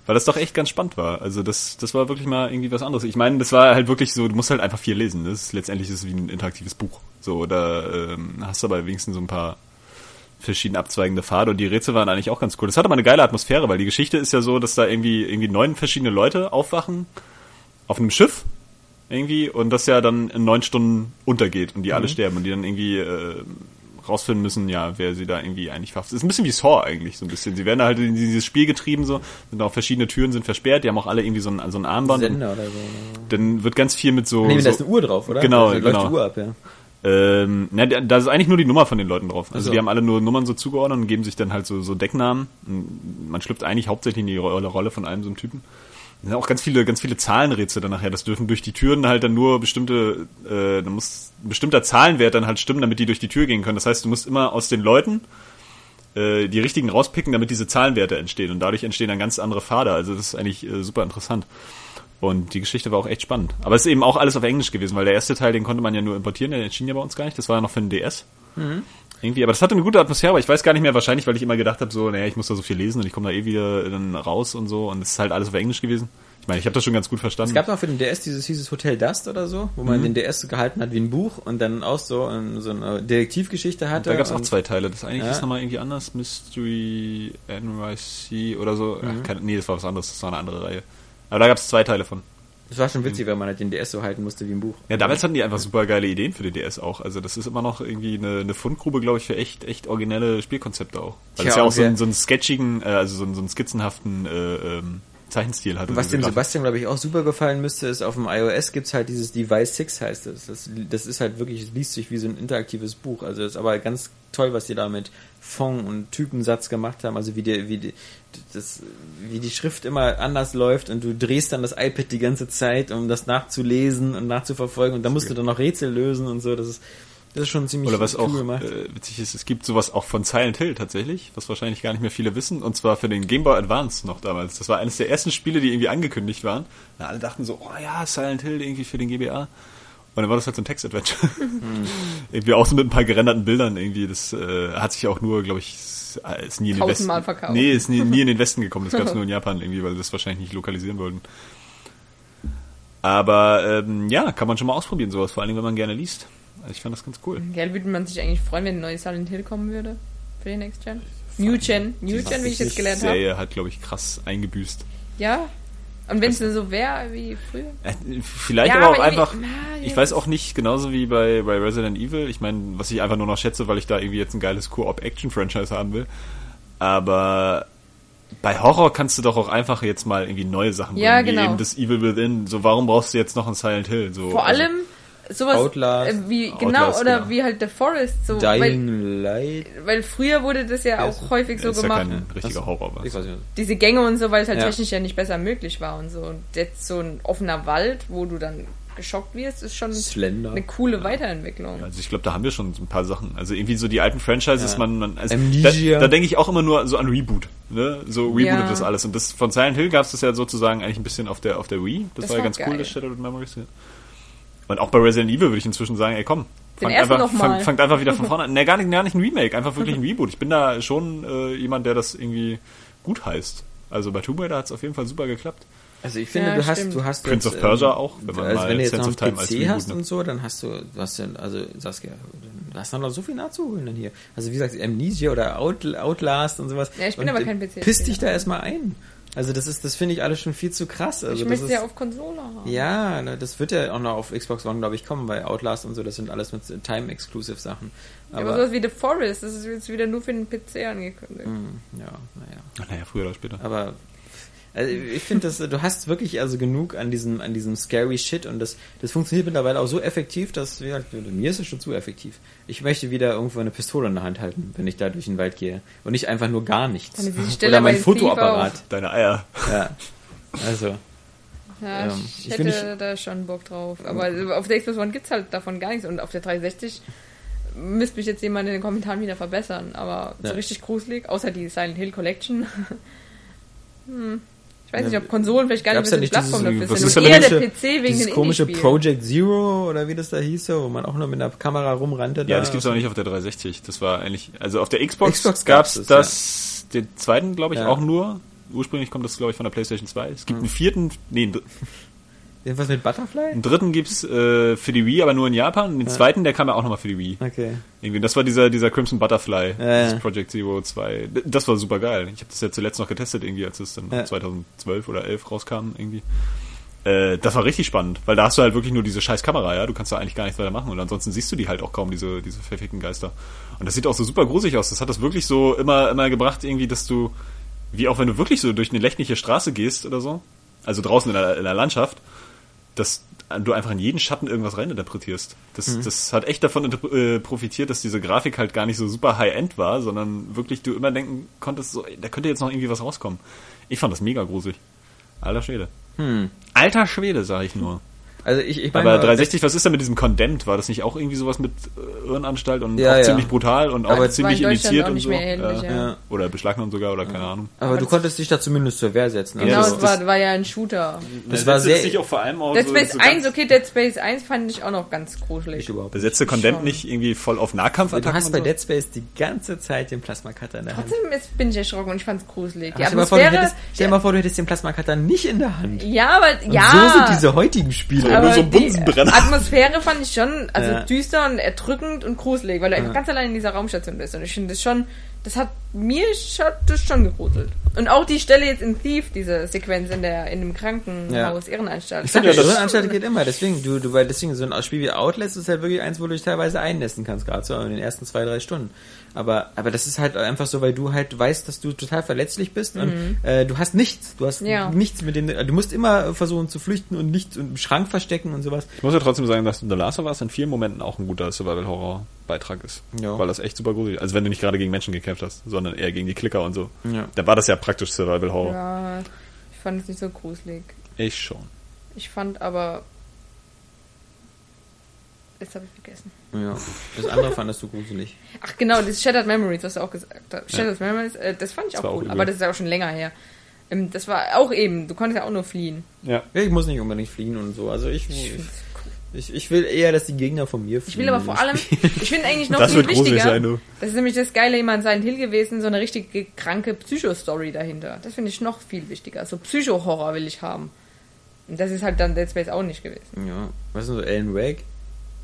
Weil das doch echt ganz spannend war. Also das, das war wirklich mal irgendwie was anderes. Ich meine, das war halt wirklich so, du musst halt einfach viel lesen. Das ist letztendlich ist es wie ein interaktives Buch. So, da ähm, hast du aber wenigstens so ein paar verschiedene abzweigende Pfade und die Rätsel waren eigentlich auch ganz cool. Das hat aber eine geile Atmosphäre, weil die Geschichte ist ja so, dass da irgendwie irgendwie neun verschiedene Leute aufwachen auf einem Schiff irgendwie und das ja dann in neun Stunden untergeht und die alle sterben und die dann irgendwie äh, rausfinden müssen, ja, wer sie da irgendwie eigentlich verhaftet. Ist ein bisschen wie Saw eigentlich so ein bisschen. Sie werden halt in dieses Spiel getrieben so, sind auch verschiedene Türen sind versperrt, die haben auch alle irgendwie so ein so ein Armband. Sender oder so. dann wird ganz viel mit so, Nee, da so ist eine Uhr drauf, oder? Genau, da läuft genau. die Uhr ab, ja. ähm, na, da da ist eigentlich nur die Nummer von den Leuten drauf. Also Ach so. die haben alle nur Nummern so zugeordnet und geben sich dann halt so, so Decknamen. Man schlüpft eigentlich hauptsächlich in die Rolle, Rolle von einem so einem Typen. Sind auch ganz viele, ganz viele Zahlenrätsel dann nachher. Das dürfen durch die Türen halt dann nur bestimmte, äh, da muss ein bestimmter Zahlenwert dann halt stimmen, damit die durch die Tür gehen können. Das heißt, du musst immer aus den Leuten äh, die richtigen rauspicken, damit diese Zahlenwerte entstehen. Und dadurch entstehen dann ganz andere Pfade. Also das ist eigentlich äh, super interessant. Und die Geschichte war auch echt spannend. Aber es ist eben auch alles auf Englisch gewesen, weil der erste Teil, den konnte man ja nur importieren, der erschien ja bei uns gar nicht. Das war ja noch für den DS. Irgendwie, aber das hatte eine gute Atmosphäre, aber ich weiß gar nicht mehr, wahrscheinlich, weil ich immer gedacht habe, so, naja, ich muss da so viel lesen und ich komme da eh wieder dann raus und so und es ist halt alles auf Englisch gewesen. Ich meine, ich habe das schon ganz gut verstanden. Es gab noch für den DS dieses hieß es Hotel Dust oder so, wo Mhm. man den DS so gehalten hat wie ein Buch und dann auch so, ähm, so eine Detektivgeschichte hatte. da gab es auch und- zwei Teile. Das eine Ja. hieß nochmal irgendwie anders, Mystery NYC oder so. Mhm. Ach, keine, nee, das war was anderes, das war eine andere Reihe. Aber da gab es zwei Teile von. Das war schon witzig, weil man halt den DS so halten musste wie ein Buch. Ja, damals hatten die einfach super geile Ideen für den DS auch. Also das ist immer noch irgendwie eine, eine Fundgrube, glaube ich, für echt, echt originelle Spielkonzepte auch. Weil es ja auch und so einen, so einen sketchigen, äh, also so einen, so einen skizzenhaften äh, ähm, Zeichenstil hatte. Was diese dem Grafik. Sebastian, glaube ich, auch super gefallen müsste, ist auf dem iOS gibt's halt dieses Device 6 heißt es. Das, das ist halt wirklich, es liest sich wie so ein interaktives Buch. Also das ist aber ganz toll, was die da mit Font und Typensatz gemacht haben. Also wie die, wie die, das, wie die Schrift immer anders läuft und du drehst dann das iPad die ganze Zeit, um das nachzulesen und nachzuverfolgen und dann musst du dann noch Rätsel lösen und so. Das ist, das ist schon ziemlich Oder was cool auch gemacht. äh, witzig ist, es gibt sowas auch von Silent Hill tatsächlich, was wahrscheinlich gar nicht mehr viele wissen, und zwar für den Game Boy Advance noch damals. Das war eines der ersten Spiele, die irgendwie angekündigt waren. Na, alle dachten so, oh ja, Silent Hill irgendwie für den GBA. Und dann war das halt so ein Text-Adventure. irgendwie auch so mit ein paar gerenderten Bildern irgendwie. Das äh, hat sich auch nur, glaube ich, ist, nie in den Westen. Verkauft. Nee, ist nie, nie in den Westen gekommen. Das gab es nur in Japan irgendwie, weil sie das wahrscheinlich nicht lokalisieren wollten. Aber ähm, ja, kann man schon mal ausprobieren, sowas, vor allem wenn man gerne liest. Also ich fand das ganz cool. Gell, würde man sich eigentlich freuen, wenn ein neues Silent Hill kommen würde? Für den Next Gen? New Gen. New Gen, wie ich jetzt gelernt Die habe. Serie hat, glaube ich, krass eingebüßt. Ja. Und wenn es nur so wäre wie früher? Äh, Vielleicht Ja, aber auch einfach, na, ich weiß auch nicht, genauso wie bei, bei Resident Evil, ich meine, was ich einfach nur noch schätze, weil ich da irgendwie jetzt ein geiles Co-op-Action-Franchise haben will, aber bei Horror kannst du doch auch einfach jetzt mal irgendwie neue Sachen bringen, Ja, wie genau. eben das Evil Within. So, warum brauchst du jetzt noch ein Silent Hill? So, Vor also- allem sowas Outlast. äh, wie Outlast, genau oder genau. wie halt The Forest so weil, Dying Light. weil früher wurde das ja auch häufig so ist ja gemacht. kein richtiger Horror. Ich Was. weiß nicht. diese Gänge und so, weil es halt Ja. technisch ja nicht besser möglich war und so. Und jetzt so ein offener Wald, wo du dann geschockt wirst, ist schon Slender. eine coole Weiterentwicklung. Also ich glaube, da haben wir schon so ein paar Sachen. Also irgendwie so die alten Franchises, Ja. man, man also Amnesia. da, da denke ich auch immer nur so an Reboot. Ne? So rebootet Ja. das alles. Und das von Silent Hill gab es das ja sozusagen eigentlich ein bisschen auf der auf der Wii. Das, Das war ja ganz cool, geil. das Shattered Memories. Und auch bei Resident Evil würde ich inzwischen sagen, ey komm, fangt einfach, noch mal. fangt, fangt einfach wieder von vorne an. Ne, gar nicht, gar nicht ein Remake, einfach wirklich ein Reboot. Ich bin da schon äh, jemand, der das irgendwie gut heißt. Also bei Tomb Raider hat es auf jeden Fall super geklappt. Also ich finde, Ja, du hast, du hast Prince jetzt, of Persia ähm, auch, wenn man also mal wenn du jetzt Sense noch of einen Time als PC Reboot hast nimmt. und so, dann hast du, du hast ja, also Saskia, du hast dann noch so viel nachzuholen dann hier. Also wie gesagt, Amnesia oder Out, Outlast und sowas. Ja, ich bin und aber kein PC-Spieler. Piss dich da erstmal ein. Also das ist, das finde ich alles schon viel zu krass. Also ich das möchte ist, ja auf Konsole haben. Ja, ne, das wird ja auch noch auf Xbox One, glaube ich, kommen, bei Outlast und so, das sind alles mit Time-Exclusive Sachen. Aber, aber sowas wie The Forest, das ist jetzt wieder nur für den PC angekündigt. hm, ja, naja. Ach, naja, früher oder später. Aber also ich finde, dass du hast wirklich also genug an diesem an diesem scary Shit und das das funktioniert mittlerweile auch so effektiv, dass wie gesagt, mir ist es schon zu effektiv. Ich möchte wieder irgendwo eine Pistole in der Hand halten, wenn ich da durch den Wald gehe und nicht einfach nur gar nichts. Ich Oder mein Fotoapparat. Deine Eier. Ja. Also Ja, Ähm, ich ich hätte finde, da schon Bock drauf. Aber auf der Xbox One gibt's halt davon gar nichts. Und auf der 360 müsste mich jetzt jemand in den Kommentaren wieder verbessern. Aber Ja. so richtig gruselig, außer die Silent Hill Collection. hm. Ich weiß Ja, nicht, ob Konsolen vielleicht gar nicht gab's mehr ja so nicht die Plattform dieses- dafür sind. ist Und denn eher das der komische- PC wegen dieses komische. Project Zero oder wie das da hieß, wo man auch nur mit einer Kamera rumrannte. Ja, da. das gibt's auch nicht auf der 360. Das war eigentlich, also auf der Xbox, Xbox gab's gab's das, den zweiten, glaube ich, Ja. auch nur. Ursprünglich kommt das, glaube ich, von der PlayStation 2. Es gibt einen vierten, nee, Irgendwas mit Butterfly? einen dritten gibt's äh, für die Wii, aber nur in Japan. Und den zweiten, der kam ja auch nochmal für die Wii. Okay. Irgendwie, das war dieser, dieser Crimson Butterfly, Ja, ja. Project Zero 2. D- Das war super geil. Ich habe das ja zuletzt noch getestet, irgendwie, als es dann Ja. 2012 oder 11 rauskam, irgendwie. Äh, das war richtig spannend, weil da hast du halt wirklich nur diese scheiß Kamera, ja. Du kannst da eigentlich gar nichts weiter machen und ansonsten siehst du die halt auch kaum, diese, diese verfickten Geister. Und das sieht auch so super gruselig aus. Das hat das wirklich so immer, immer gebracht, irgendwie, dass du, wie auch wenn du wirklich so durch eine nächtliche Straße gehst oder so, also draußen in der, in der Landschaft, dass du einfach in jeden Schatten irgendwas reininterpretierst. Das, Mhm. das hat echt davon äh, profitiert, dass diese Grafik halt gar nicht so super high-end war, sondern wirklich du immer denken konntest, so, da könnte jetzt noch irgendwie was rauskommen. Ich fand das mega gruselig. Alter Schwede. Hm. Alter Schwede, sag ich nur. Also ich, ich meine, Aber 360, was ist denn mit diesem Condemned? War das nicht auch irgendwie sowas mit äh, Irrenanstalt und Ja, auch ja. ziemlich brutal und Aber auch ziemlich in Deutschland indiziert auch und nicht so? mehr erhältlich, ja. Ja. Oder beschlagnahmt sogar oder keine Ahnung. aber du konntest dich da zumindest zur Wehr setzen. Genau, Also, es war, war ja ein Shooter. das war sehr sich auch vor allem auch Dead so, Space so 1, ganz- okay, Dead Space 1 fand ich auch noch ganz gruselig. ich überhaupt. Besetzte Condemned Schon. nicht irgendwie voll auf Du Nahkampfattacken hast bei so? Dead Space die ganze Zeit den Plasma-Cutter in der Hand. Trotzdem ist, bin ich erschrocken und ich fand's gruselig. Die Aber stell, dir mal vor, du Atmosphäre, hättest, stell dir mal vor, du hättest den Plasma-Cutter nicht in der Hand. ja, aber, Und ja. so sind diese heutigen Spiele. Nur aber so Bunsenbrenner. Atmosphäre fand ich schon, also Ja. düster und erdrückend und gruselig, weil du einfach ganz allein in dieser Raumstation bist. Und ich finde das schon, das hat mir schon, das schon gegruselt. Und auch die Stelle jetzt in Thief, diese Sequenz in der, in dem Krankenhaus, Irrenanstalt. Ich finde, Das ja, ist das schon- Anstalt geht immer. Deswegen, du, du, weil deswegen so ein Spiel wie Outlast ist halt wirklich eins, wo du dich teilweise einnässen kannst, gerade so in den ersten zwei, drei Stunden. Aber, aber das ist halt einfach so, weil du halt weißt, dass du total verletzlich bist und äh, du hast nichts. Du hast Mhm. Ja. nichts mit dem. Du musst immer versuchen zu flüchten und nichts im Schrank verstecken und sowas. Ich muss ja trotzdem sagen, dass The Last of Us in vielen Momenten auch ein guter Survival-Horror-Beitrag ist. Ja. Weil das echt super gruselig ist. Also wenn du nicht gerade gegen Menschen gekämpft hast, sondern eher gegen die Klicker und so. Ja. Da war das ja praktisch Survival-Horror. Ja, ich fand es nicht so gruselig. Ich schon. Ich fand aber. Jetzt habe ich vergessen. Ja. Das andere fandest du gruselig. Ach genau, das Shattered Memories, was du auch gesagt hast. Shattered Memories, äh, das fand ich Das auch auch cool, übel. aber das ist ja auch schon länger her. Ähm, das war auch eben, du konntest ja auch nur fliehen. Ja. Ja, ich muss nicht unbedingt fliehen und so. Also ich, ich, ich will eher, dass die Gegner von mir fliehen. Ich will aber vor allem, ich finde eigentlich noch Das viel wird gruselig wichtiger, sein, du. das ist nämlich das Geile jemand Silent Hill gewesen, so eine richtige kranke Psycho-Story dahinter. Das finde ich noch viel wichtiger. So Psycho-Horror will ich haben. Und das ist halt dann Dead Space auch nicht gewesen. Ja, was ist denn so, Alan Wake?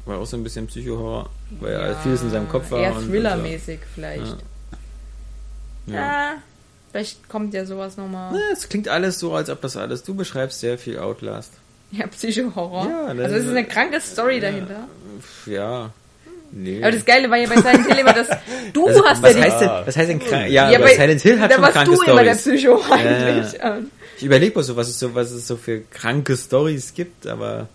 War auch so ein bisschen Psycho-Horror, weil ja. vieles in seinem Kopf war. Eher Thriller-mäßig vielleicht. Ja. Ja. Vielleicht kommt ja sowas nochmal. Es klingt alles so, als ob das alles. Du beschreibst sehr viel Outlast. Ja, Psycho-Horror. Ja, das also es ist ist- eine kranke Story dahinter. Ja. Nee. Aber das Geile war ja bei Silent Hill immer, dass du also, hast was ja die... heißt denn, was heißt denn krank? Ja, ja, bei- Silent Hill hat da schon warst du immer der. Psycho eigentlich. Ja. Ich überlege mal so, was es so, was es so für kranke Stories gibt, aber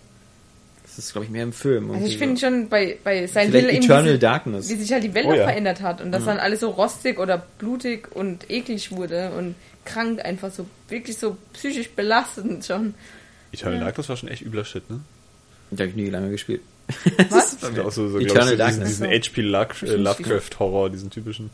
das ist, glaube ich, mehr im Film. Also ich finde so. schon bei, bei Silent Hill eben Eternal diese, Darkness. wie sich halt die Welt Oh auch ja. verändert hat und dass dann alles so rostig oder blutig und eklig wurde und krank einfach so, wirklich so psychisch belastend schon. Eternal Darkness war schon echt übler Shit, ne? Da habe ich nie lange gespielt. Was? Das war auch so, so Eternal ich, so Darkness. diesen, diesen H.P. Äh, Lovecraft-Horror, diesen typischen.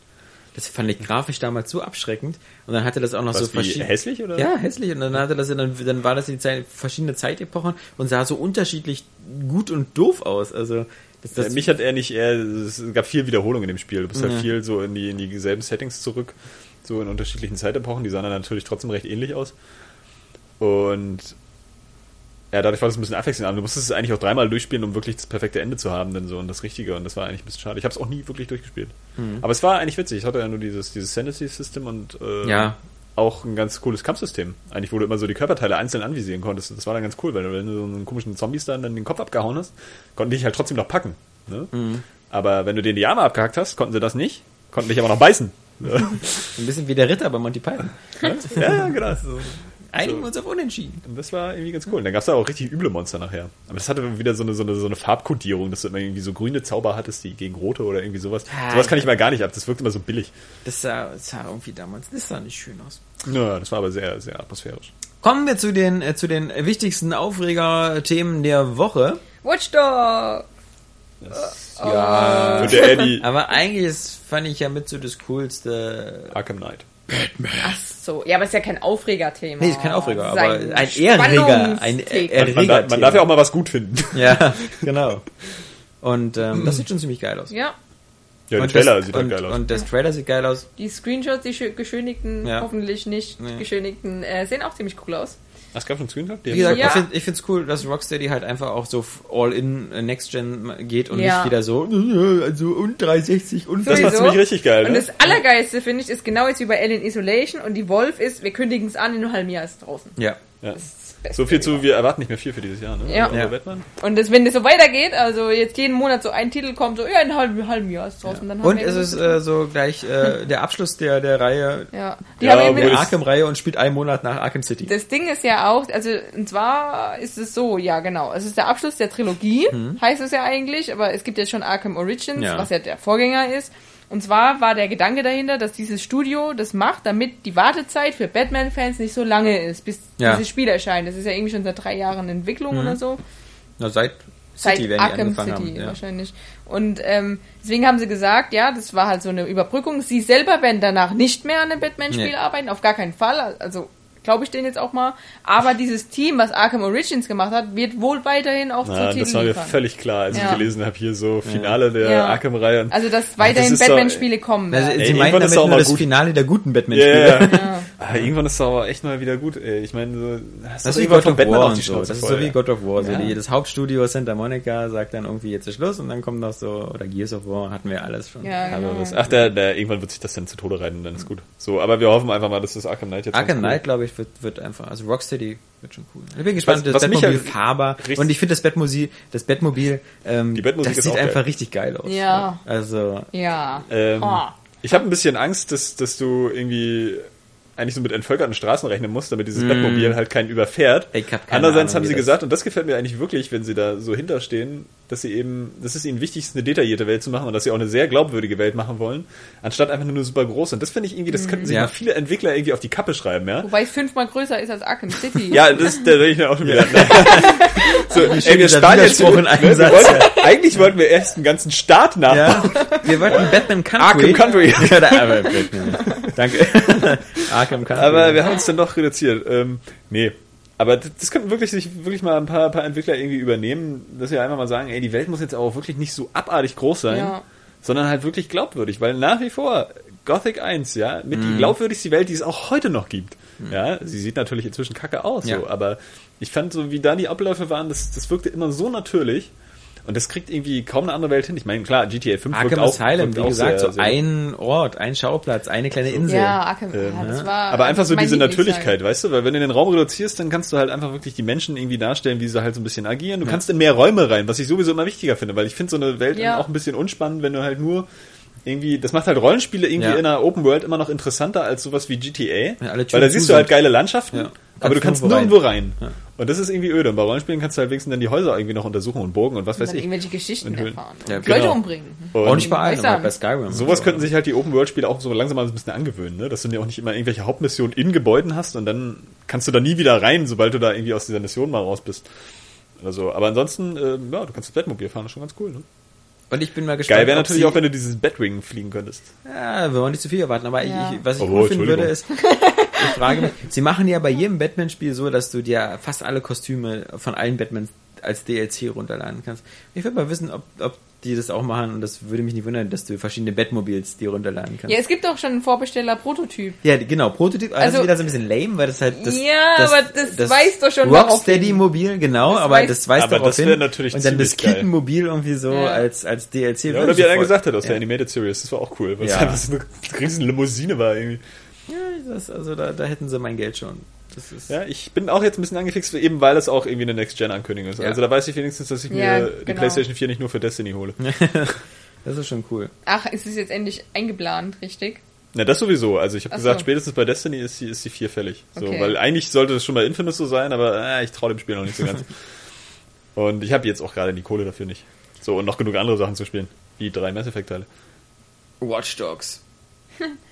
Das fand ich grafisch damals so abschreckend. Und dann hatte das auch noch Was, so verschiedene. hässlich, oder? Ja, hässlich. Und dann hatte das dann, dann war das die Zeit, verschiedene Zeitepochen und sah so unterschiedlich gut und doof aus. Also das, das Äh, mich hat er nicht eher, es gab viel Wiederholung in dem Spiel. Du bist Ja. halt viel so in die, in dieselben Settings zurück, so in unterschiedlichen Zeitepochen. Die sahen dann natürlich trotzdem recht ähnlich aus. Und ja, dadurch war das ein bisschen abwechselnd. Aber du musstest es eigentlich auch dreimal durchspielen, um wirklich das perfekte Ende zu haben, denn so und das Richtige. Und das war eigentlich ein bisschen schade. Ich habe es auch nie wirklich durchgespielt. Aber es war eigentlich witzig. Ich hatte ja nur dieses, dieses Sanity-System und äh, Ja. auch ein ganz cooles Kampfsystem. Eigentlich, wo du immer so die Körperteile einzeln anvisieren konntest. Das war dann ganz cool, weil du, wenn du so einen komischen Zombies dann den Kopf abgehauen hast, konnten die dich halt trotzdem noch packen. Ne? Aber wenn du denen die Arme abgehackt hast, konnten sie das nicht, konnten dich aber noch beißen. ein bisschen wie der Ritter bei Monty Python. ja, ja, genau. So. Einigen wir uns auf Unentschieden. Und das war irgendwie ganz cool. Und dann gab es da auch richtig üble Monster nachher. Aber das hatte wieder so eine, so eine, so eine Farbkodierung, dass du immer irgendwie so grüne Zauber hattest, die gegen rote oder irgendwie sowas. Ah, sowas kann ich- mal gar nicht ab. Das wirkt immer so billig. Das sah, das sah irgendwie damals, das sah nicht schön aus. Ja, das war aber sehr, sehr atmosphärisch. Kommen wir zu den, äh, zu den wichtigsten Aufreger-Themen der Woche. Watch Dog! Ja. Und der Eddie Aber eigentlich ist, fand ich ja mit so das coolste. Arkham Knight. Ach so, ja, aber ist ja kein Aufregerthema. Nee, ist kein Aufreger, aber ein Erreger. Ein. Erreger. Man, darf- man darf ja auch mal was gut finden. Ja, genau. Und ähm, das sieht schon ziemlich geil aus. Ja, Ja, der Trailer das, sieht und, halt geil aus. Und das Trailer sieht geil aus. die Screenshots, die schö- geschönigten, Ja. hoffentlich nicht Nee. geschönigten, äh, sehen auch ziemlich cool aus. Es gab schon Screenshot? Die Wie gesagt, Ja. ich finde find's cool, dass Rocksteady halt einfach auch so all in äh, Next Gen geht und Ja. nicht wieder so, also und 360 und Das macht Sowieso. ziemlich richtig geil, Und ne? das Allergeilste, finde ich, ist genau jetzt wie bei Alien Isolation und die Wolf ist, wir kündigen es an, in einem halben Jahr ist es draußen. Ja. Ja. Das ist das Beste So viel zu, wir erwarten nicht mehr viel für dieses Jahr, ne? Ja. Ja. Und das, wenn das so weitergeht, also jetzt jeden Monat so ein Titel kommt, so, ja, in einem halben, halben Jahr ist es draußen. Dann haben Und wir es ist so- äh, so gleich äh, der Abschluss der, der Reihe, ja. Die Ja, haben der Arkham-Reihe und spielt einen Monat nach Arkham City. Das Ding ist ja auch, also und zwar ist es so, ja genau, es ist der Abschluss der Trilogie, heißt es ja eigentlich, aber es gibt jetzt schon Arkham Origins. Ja. was ja der Vorgänger ist. Und zwar war der Gedanke dahinter, dass dieses Studio das macht, damit die Wartezeit für Batman-Fans nicht so lange ist, bis Ja. Mhm. dieses Spiel erscheint. Das ist ja irgendwie schon seit drei Jahren Entwicklung oder so. Na, seit Seit City werden die Arkham angefangen City haben. Ja. wahrscheinlich. Und ähm, deswegen haben sie gesagt, ja, das war halt so eine Überbrückung. Sie selber werden danach nicht mehr an einem Batman-Spiel Nee. arbeiten, auf gar keinen Fall. Also glaube ich denen jetzt auch mal. Aber dieses Team, was Arkham Origins gemacht hat, wird wohl weiterhin auch Na, zu das war mir liefern. völlig klar, als Ja. ich gelesen habe, hier so Finale der Ja. Arkham-Reihe. und- Also dass das weiterhin Batman-Spiele kommen Also, werden. sie Ey, meinen irgendwann ist damit auch nur das gut. Finale der guten Ja, Batman-Spiele. ja, ja. Ja. Ah, irgendwann ist es aber echt mal wieder gut. ey. Ich meine, so, hast Das ist wie God of Batman War auf und die so. Schnauze Das ist so wie ja. God of War. So Ja. die, das Hauptstudio Santa Monica sagt dann irgendwie jetzt ist Schluss und dann kommt noch so, oder Gears of War hatten wir alles schon. Ja, genau. ach, der, der, irgendwann wird sich das dann zu Tode reiten, dann ist gut. So, aber wir hoffen einfach mal, dass das Arkham Knight jetzt Arkham Knight, glaube ich, wird, wird einfach, also Rocksteady wird schon cool. Ich bin gespannt, Was- das was Batmobil ja- fahrbar. Und ich finde das Batmobil, das Batmobil, ähm, Die Batmusik das ist sieht einfach geil. richtig geil aus. Ja. Also, Ja. Ähm, Oh. Ich habe ein bisschen Angst, dass, dass du irgendwie eigentlich so mit entvölkerten Straßen rechnen musst, damit dieses Batmobil halt keinen überfährt. Mm. Ich hab keine Andererseits Ahnung, haben sie gesagt, und das gefällt mir eigentlich wirklich, wenn sie da so hinterstehen, dass sie eben, das ist ihnen wichtig, eine detaillierte Welt zu machen und dass sie auch eine sehr glaubwürdige Welt machen wollen, anstatt einfach nur super groß. Und das finde ich irgendwie, das könnten sich Ja. mal viele Entwickler irgendwie auf die Kappe schreiben, ja? Wobei es fünfmal größer ist als Arkham City. Ja, das, da denke ich mir auch schon wieder. so, ey, wir sparen jetzt in einem wir Satz. wollten, Eigentlich wollten wir erst einen ganzen Staat nachbauen. ja, wir wollten Batman Country. Arkham Country. ja, da, aber Batman. Danke. Arkham Country. Aber wir haben uns dann doch reduziert. Ähm, nee. Aber das, das könnten wirklich sich wirklich mal ein paar, paar Entwickler irgendwie übernehmen, dass sie einfach mal sagen, ey, die Welt muss jetzt auch wirklich nicht so abartig groß sein, Ja. sondern halt wirklich glaubwürdig, weil nach wie vor Gothic 1, ja, mit Mhm. die glaubwürdigste Welt, die es auch heute noch gibt. Ja, sie sieht natürlich inzwischen kacke aus, Ja. so, aber ich fand so, wie da die Abläufe waren, das, das wirkte immer so natürlich. Und das kriegt irgendwie kaum eine andere Welt hin. Ich meine, klar, GTA 5 Arkham wirkt auch, Asylum, wirkt wie auch gesagt, sehr, so sehr- ein Ort, ein Schauplatz, eine kleine Insel. Ja, Arkham, Ähm, ja, das war aber einfach so diese. Natürlichkeit, weißt du, weil wenn du den Raum reduzierst, dann kannst du halt einfach wirklich die Menschen irgendwie darstellen, wie sie halt so ein bisschen agieren. Du kannst in mehr Räume rein, was ich sowieso immer wichtiger finde, weil ich finde so eine Welt Ja. auch ein bisschen unspannend, wenn du halt nur irgendwie, das macht halt Rollenspiele irgendwie Ja. in einer Open World immer noch interessanter als sowas wie GTA, alle weil da siehst du halt geile Landschaften, Ja. aber du kannst nirgendwo nirgendwo rein. Und das ist irgendwie öde. Und bei Rollenspielen kannst du halt wenigstens dann die Häuser irgendwie noch untersuchen und Burgen und was Und weiß ich. irgendwelche Geschichten erfahren. Ja, Leute genau. umbringen. Und Auch nicht bei allen, aber halt bei Skyrim. Sowas könnten sich halt die Open-World-Spiele auch so langsam mal ein bisschen angewöhnen, ne? dass du ja auch nicht immer irgendwelche Hauptmissionen in Gebäuden hast und dann kannst du da nie wieder rein, sobald du da irgendwie aus dieser Mission mal raus bist. Also, aber ansonsten, ähm, ja, du kannst das Bettmobil fahren, das ist schon ganz cool. Ne? Und ich bin mal gespannt. Geil wäre natürlich sie- auch, wenn du dieses Batwing fliegen könntest. Ja, wir wollen nicht zu viel erwarten, aber Ja. ich, was ich Oh, finden würde, ist, ich frage mich, sie machen ja bei jedem Batman-Spiel so, dass du dir fast alle Kostüme von allen Batmans als DLC runterladen kannst. Ich würde mal wissen, ob, ob die das auch machen und das würde mich nicht wundern, dass du verschiedene Batmobils dir runterladen kannst. Ja, es gibt auch schon einen Vorbesteller-Prototyp. Ja, genau, Prototyp, also, das Also- ist wieder so ein bisschen lame, weil das halt das, Ja, aber das weist doch schon Rocksteady-Mobil, genau, Das aber weist- das weist Aber darauf das hin. natürlich Und dann das. Kitten-Mobil irgendwie so Ja. als, als DLC. Ja, oder wie einer voll- gesagt hat aus der ja. Animated Series, das war auch cool, weil es Ja. einfach so eine riesen Limousine war irgendwie. Ja, das, also da, da hätten sie mein Geld schon. Das ist, Ja, ich bin auch jetzt ein bisschen angefixt, eben weil es auch irgendwie eine Next-Gen-Ankündigung ist. Ja. Also da weiß ich wenigstens, dass ich mir Ja, die genau. PlayStation 4 nicht nur für Destiny hole. das ist schon cool. Ach, ist es jetzt endlich eingeplant, richtig? Na, das sowieso. Also ich habe gesagt, so. spätestens bei Destiny ist die, ist die 4 fällig. So, Okay. weil eigentlich sollte das schon bei Infamous so sein, aber äh, ich traue dem Spiel noch nicht so ganz. und ich habe jetzt auch gerade die Kohle dafür nicht. So, und noch genug andere Sachen zu spielen. Wie drei Mass Effect-Teile. Watch Dogs.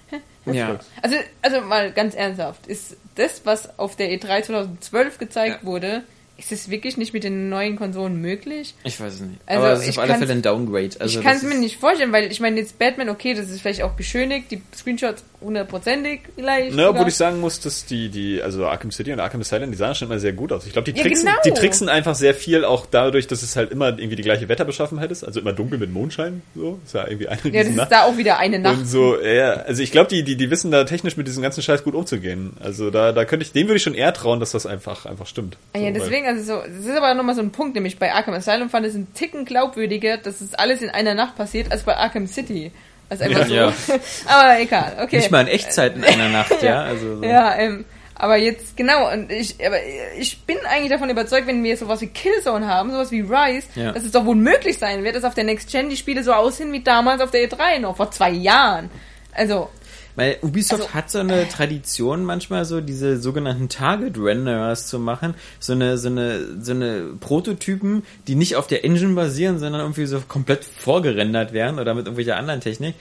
ja. Also, also mal ganz ernsthaft, ist das, was auf der E3 2012 gezeigt Ja. wurde, ist es wirklich nicht mit den neuen Konsolen möglich? Ich weiß es nicht. Also, Aber es ist ich auf alle Fälle ein Downgrade. Also ich kann es mir nicht vorstellen, weil ich meine, jetzt Batman, okay, das ist vielleicht auch beschönigt, die Screenshots hundertprozentig vielleicht. Ne, obwohl ich sagen muss, dass die, die, also Arkham City und Arkham Asylum, die sahen schon immer sehr gut aus. Ich glaube, die Ja, tricksen, genau. die tricksen einfach sehr viel auch dadurch, dass es halt immer irgendwie die gleiche Wetterbeschaffenheit ist. Also immer dunkel mit Mondschein, so. Ist ja irgendwie eine ja, das ist da auch wieder eine Nacht. Und so, ja, also ich glaube, die, die, die wissen da technisch mit diesem ganzen Scheiß gut umzugehen. Also da, da könnte ich, dem würde ich schon eher trauen, dass das einfach, einfach stimmt. Ah Ja, So, weil- deswegen, also so, das ist aber nochmal so ein Punkt, nämlich bei Arkham Asylum fand es einen Ticken glaubwürdiger, dass es alles in einer Nacht passiert, als bei Arkham City. Also einfach Ja. so. aber egal, okay. Nicht mal in Echtzeit in einer Nacht, ja. Also so. Ja, ähm, aber jetzt, genau, und ich, aber ich bin eigentlich davon überzeugt, wenn wir sowas wie Killzone haben, sowas wie Rise, Ja. dass es doch wohl möglich sein wird, dass auf der Next Gen die Spiele so aussehen wie damals auf der E3 noch, vor zwei Jahren. Also, Weil Ubisoft Also- hat so eine Tradition manchmal so diese sogenannten Target Renderers zu machen, so eine so eine so eine Prototypen, die nicht auf der Engine basieren, sondern irgendwie so komplett vorgerendert werden oder mit irgendwelcher anderen Technik.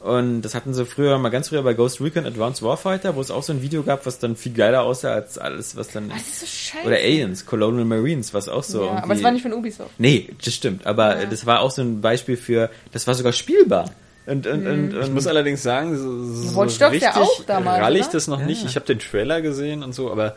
Und das hatten sie früher mal ganz früher bei Ghost Recon Advanced Warfighter, wo es auch so ein Video gab, was dann viel geiler aussah als alles, was dann das ist so scheiße. oder Aliens, Colonial Marines, was auch so ja, aber es war nicht von Ubisoft. Nee, das stimmt, aber Ja. das war auch so ein Beispiel für das war sogar spielbar. Und und und, und Ich muss allerdings sagen, so, richtig ja auch damals, rall ich das noch Ja. nicht. Ich habe den Trailer gesehen und so, aber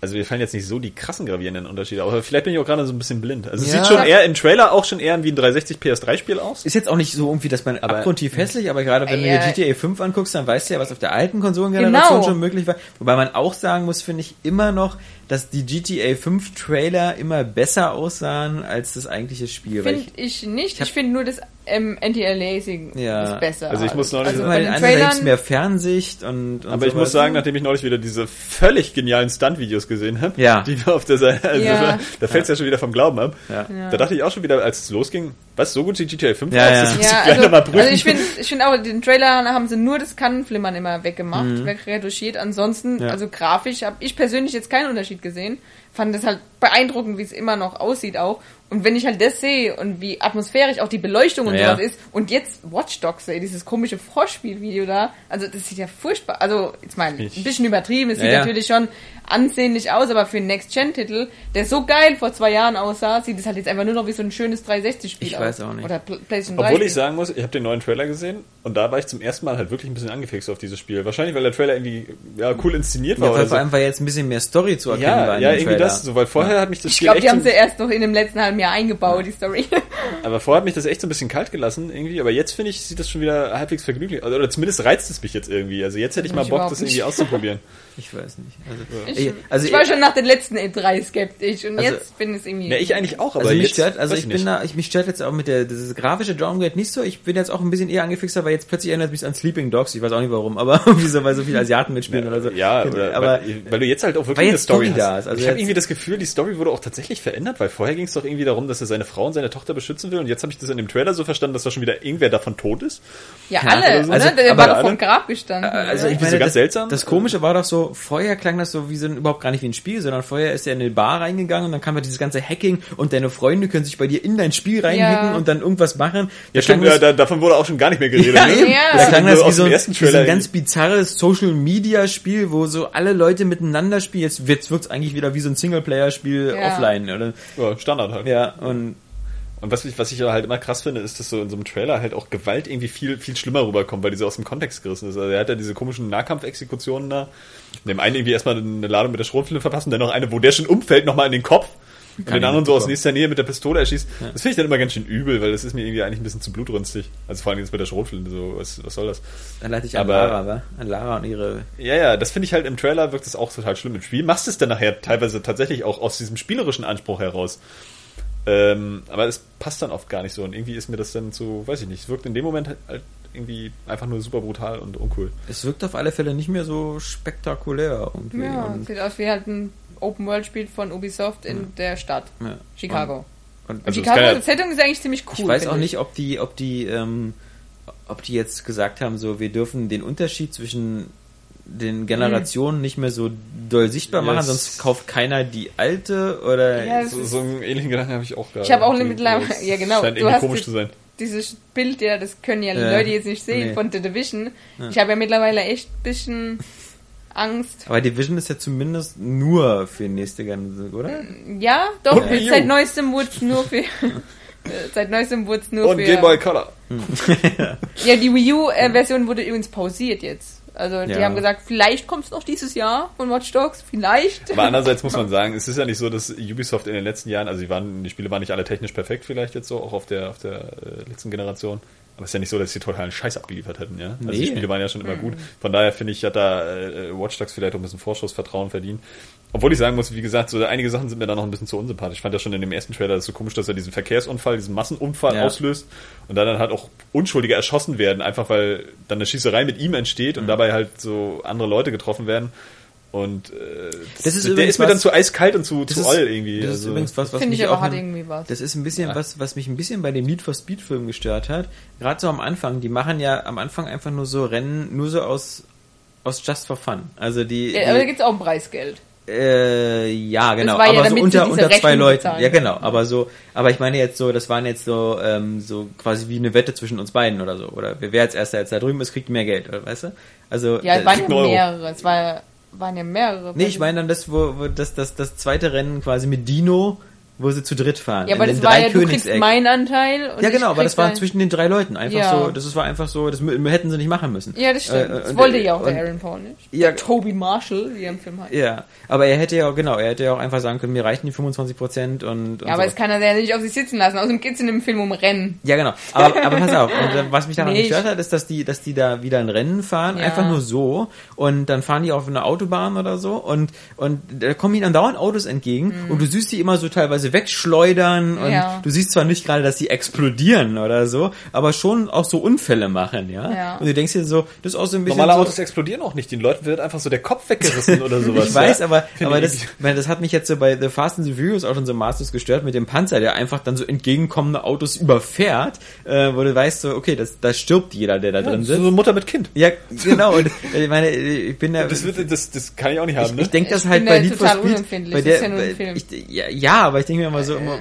also mir fallen jetzt nicht so die krassen gravierenden Unterschiede. Aber vielleicht bin ich auch gerade so ein bisschen blind. Also es Ja. sieht schon eher im Trailer auch schon eher wie ein 360 PS3-Spiel aus. Ist jetzt auch nicht so irgendwie, dass man Aber- abgrundtief hässlich, aber gerade wenn Ja. du dir GTA 5 anguckst, dann weißt du ja, was auf der alten Konsolengeneration Genau. schon möglich war. Wobei man auch sagen muss, finde ich immer noch, dass die GTA 5 Trailer immer besser aussahen als das eigentliche Spiel. Finde ich, ich nicht. hab- Ich finde nur das ähm, Anti-Aliasing Ja. ist besser. Also ich muss neulich- also Also bei den Trailern, mehr Fernsicht und, und Aber ich sowas. muss sagen, nachdem ich neulich wieder diese völlig genialen Stunt-Videos gesehen habe, Ja. die da auf der Seite, also Ja. da fällt es ja. schon wieder vom Glauben ab. Ja. Ja. Da dachte ich auch schon wieder, als es losging, was, so gut sieht GTA 5 Ja, aus? ja. Das muss ja, ich gleich also, nochmal prüfen. also ich finde ich find auch, den Trailer haben sie nur das Kannenflimmern immer weggemacht, Mhm. wegretuschiert. Ansonsten, Ja. also grafisch, habe ich persönlich jetzt keinen Unterschied gesehen. Fand das halt beeindruckend, wie es immer noch aussieht auch. Und wenn ich halt das sehe und wie atmosphärisch auch die Beleuchtung und Ja. sowas ist und jetzt Watch Dogs sehe, dieses komische Vorspielvideo da, also das sieht ja furchtbar, also jetzt mal ein Ich- bisschen übertrieben, es Ja, sieht ja. natürlich schon ansehnlich aus, aber für einen Next-Gen-Titel, der so geil vor zwei Jahren aussah, sieht es halt jetzt einfach nur noch wie so ein schönes 360-Spiel Ich aus. weiß auch nicht. Oder Pl- PlayStation 3 Obwohl ich sagen muss, ich habe den neuen Trailer gesehen und da war ich zum ersten Mal halt wirklich ein bisschen angefixt auf dieses Spiel. Wahrscheinlich, weil der Trailer irgendwie ja, cool inszeniert war Ja, oder weil so. vor allem, weil jetzt ein bisschen mehr Story zu erkennen war Ja, in ja, dem irgendwie, Trailer. Das so, weil vorher hat mich das Ich Spiel glaube, echt die haben so, sie erst noch in dem letzten halben Jahr eingebaut, die Story. aber vorher hat mich das echt so ein bisschen kalt gelassen irgendwie, aber jetzt finde ich, sieht das schon wieder halbwegs vergnüglich, oder, oder zumindest reizt es mich jetzt irgendwie. Also jetzt hätte ich mal Bock, das irgendwie auszuprobieren. Ich weiß nicht. Also, Ich, Ey, also ich war schon nach den letzten E3 skeptisch und Also- jetzt bin ich irgendwie. Ja, ich eigentlich auch, aber also mich jetzt, stört, also ich, nicht. bin da, ich mich stört jetzt auch mit der dieses grafische Downgrade nicht so. Ich bin jetzt auch ein bisschen eher angefixt, weil jetzt plötzlich erinnert mich an Sleeping Dogs. Ich weiß auch nicht warum, aber irgendwie so, weil so viele Asiaten mitspielen oder so. Ja, oder aber weil, weil du jetzt halt auch wirklich eine Story hast. da ist. Also ich habe irgendwie das Gefühl, die Story wurde auch tatsächlich verändert, weil vorher ging es doch irgendwie darum, dass er seine Frau und seine Tochter beschützen will und jetzt habe ich das in dem Trailer so verstanden, dass da schon wieder irgendwer davon tot ist. ja, Ja, alle, also- oder? also- Der aber war doch vom Grab gestanden. Also ich so meine, ganz das, seltsam. das Komische war doch so, vorher klang das so wie so ein, überhaupt gar nicht wie ein Spiel, sondern vorher ist er in eine Bar reingegangen und dann kam ja dieses ganze Hacking und deine Freunde können sich bei dir in dein Spiel reinhacken Ja. und dann irgendwas machen. Da Ja, stimmt, klang ja, da, davon wurde auch schon gar nicht mehr geredet. Ja, ne? Ja. Da Das klang ist das wie so, wie so ein ganz bizarres Social Media Spiel, wo so alle Leute miteinander spielen. Jetzt, jetzt wird's eigentlich wieder wie so ein Singleplayer-Spiel Ja. offline, oder? Ja, Standard halt. Ja, und Und was ich, was ich halt immer krass finde, ist, dass so in so einem Trailer halt auch Gewalt irgendwie viel, viel schlimmer rüberkommt, weil die so aus dem Kontext gerissen ist. Also er hat ja diese komischen Nahkampfexekutionen da. Dem einen irgendwie erstmal eine Ladung mit der Schrotflinte verpassen, dann noch eine, wo der schon umfällt, nochmal in den Kopf. Und Kann den ich anderen so aus nächster Nähe mit der Pistole erschießt. Das finde ich dann immer ganz schön übel, weil das ist mir irgendwie eigentlich ein bisschen zu blutrünstig. Also vor allem jetzt mit der Schrotflinte, so, was, was soll das? dann leite ich an Aber- Lara, wa? An Lara und ihre Ja, ja, das finde ich halt im Trailer wirkt es auch total schlimm. Im Spiel machst du es dann nachher teilweise tatsächlich auch aus diesem spielerischen Anspruch heraus. Ähm, aber es passt dann oft gar nicht so und irgendwie ist mir das dann so, weiß ich nicht, es wirkt in dem Moment halt- halt irgendwie einfach nur super brutal und uncool. Es wirkt auf alle Fälle nicht mehr so spektakulär irgendwie. ja, und, sieht aus wie halt ein Open-World-Spiel von Ubisoft in der Stadt. ja. Chicago. Und, Und Also Chicago, ja- das Setting ist eigentlich ziemlich cool. ich weiß auch nicht, ob die, ob die, ähm, ob die jetzt gesagt haben, so wir dürfen den Unterschied zwischen den Generationen nicht mehr so doll sichtbar machen, Yes. sonst kauft keiner die alte oder Ja, So, so einen ähnlichen Gedanken habe ich auch gerade. Ich habe auch Die- mittlerweile- das ja, genau. Scheint Du irgendwie hast komisch die- zu sein. Dieses Bild, ja, das können ja die Ja. Leute jetzt nicht sehen Nee. von The Division. Ich habe ja mittlerweile echt ein bisschen Angst. Aber Division ist ja zumindest nur für nächste Generation, oder? Ja, doch, Und jetzt U. seit neuestem wurde es nur für... seit neuestem wurde es nur Und für... Game Boy Color. Ja, die Wii U-Version wurde übrigens pausiert jetzt. Also die Ja. haben gesagt, vielleicht kommt es noch dieses Jahr von Watch Dogs, vielleicht. Aber andererseits muss man sagen, es ist ja nicht so, dass Ubisoft in den letzten Jahren, also die, waren, die Spiele waren nicht alle technisch perfekt vielleicht jetzt so, auch auf der, auf der äh, letzten Generation. Aber es ist ja nicht so, dass sie totalen Scheiß abgeliefert hätten, ja. Also die Nee. Spiele waren ja schon immer gut. Von daher finde ich, hat da äh, Watch Dogs vielleicht auch ein bisschen Vorschussvertrauen verdient. Obwohl ich sagen muss, wie gesagt, so einige Sachen sind mir da noch ein bisschen zu unsympathisch. Ich fand ja schon in dem ersten Trailer das so komisch, dass er diesen Verkehrsunfall, diesen Massenunfall Ja. auslöst und dann, dann halt auch Unschuldige erschossen werden, einfach weil dann eine Schießerei mit ihm entsteht Mhm. und dabei halt so andere Leute getroffen werden. Und äh, Das ist der ist mir dann was- zu eiskalt und zu, Das zu ist, oll irgendwie. das ist also. übrigens was, was Finde mich ich aber hat irgendwie was. Das ist ein bisschen was, was mich ein bisschen bei dem Need for Speed Film gestört hat. Gerade so am Anfang. Die machen ja am Anfang einfach nur so Rennen, nur so aus, aus just for fun. Also die, Ja, aber da die gibt es auch ein Preisgeld. Äh, ja, genau, ja, aber so unter, unter zwei Leuten. bezahlen Ja, genau, aber so, aber ich meine jetzt so, das waren jetzt so, ähm, so quasi wie eine Wette zwischen uns beiden oder so. Oder wer als erster jetzt da drüben ist, kriegt mehr Geld, oder, weißt du? Also, Ja, äh, es waren ja mehrere. Es war, waren ja mehrere. Nee, ich meine dann das, wo, wo das, das, das zweite Rennen quasi mit Dino, wo sie zu dritt fahren. Ja, aber das war ja, du kriegst meinen Anteil. Ja, genau, aber das war zwischen den drei Leuten. Einfach Ja. so, das war einfach so, das hätten sie nicht machen müssen. Ja, das stimmt. Äh, das wollte ja auch der Aaron Paul nicht. Ja. Toby Marshall, wie er im Film heißt. Ja, aber er hätte ja auch, genau, er hätte ja auch einfach sagen können, mir reichen die 25 Prozent und, und Ja, aber so. das kann er ja nicht auf sich sitzen lassen. Außerdem geht's in dem Film um Rennen. Ja, genau. Aber, aber pass auf, äh, was mich daran Nee, gestört hat, ist, dass die, dass die da wieder ein Rennen fahren, Ja. einfach nur so, und dann fahren die auf eine Autobahn oder so, und, und da kommen ihnen andauernd Autos entgegen, und du siehst die immer so teilweise wegschleudern, und. Ja. du siehst zwar nicht gerade, dass sie explodieren oder so, aber schon auch so Unfälle machen, ja? Ja. Und du denkst dir so, das ist auch so ein bisschen Normale so, Autos explodieren auch nicht. Den Leuten wird einfach so der Kopf weggerissen oder sowas. Ich weiß, ja? aber, Finde aber ich das, meine, das hat mich jetzt so bei The Fast and the Furious auch schon so maßlos gestört mit dem Panzer, der einfach dann so entgegenkommende Autos überfährt, äh, wo du weißt so, okay, das, da stirbt jeder, der da drin so sitzt. eine Mutter mit Kind. Ja, genau. Und ich meine, ich bin da. Das, wird, das, das kann ich auch nicht haben, ich, ne? ich denke das Ich halt bin bei Need for total Speed. unempfindlich, Bei das ist der, ja nur ein bei- Film. Ich, ja, ja, aber ich denke mir immer so immer.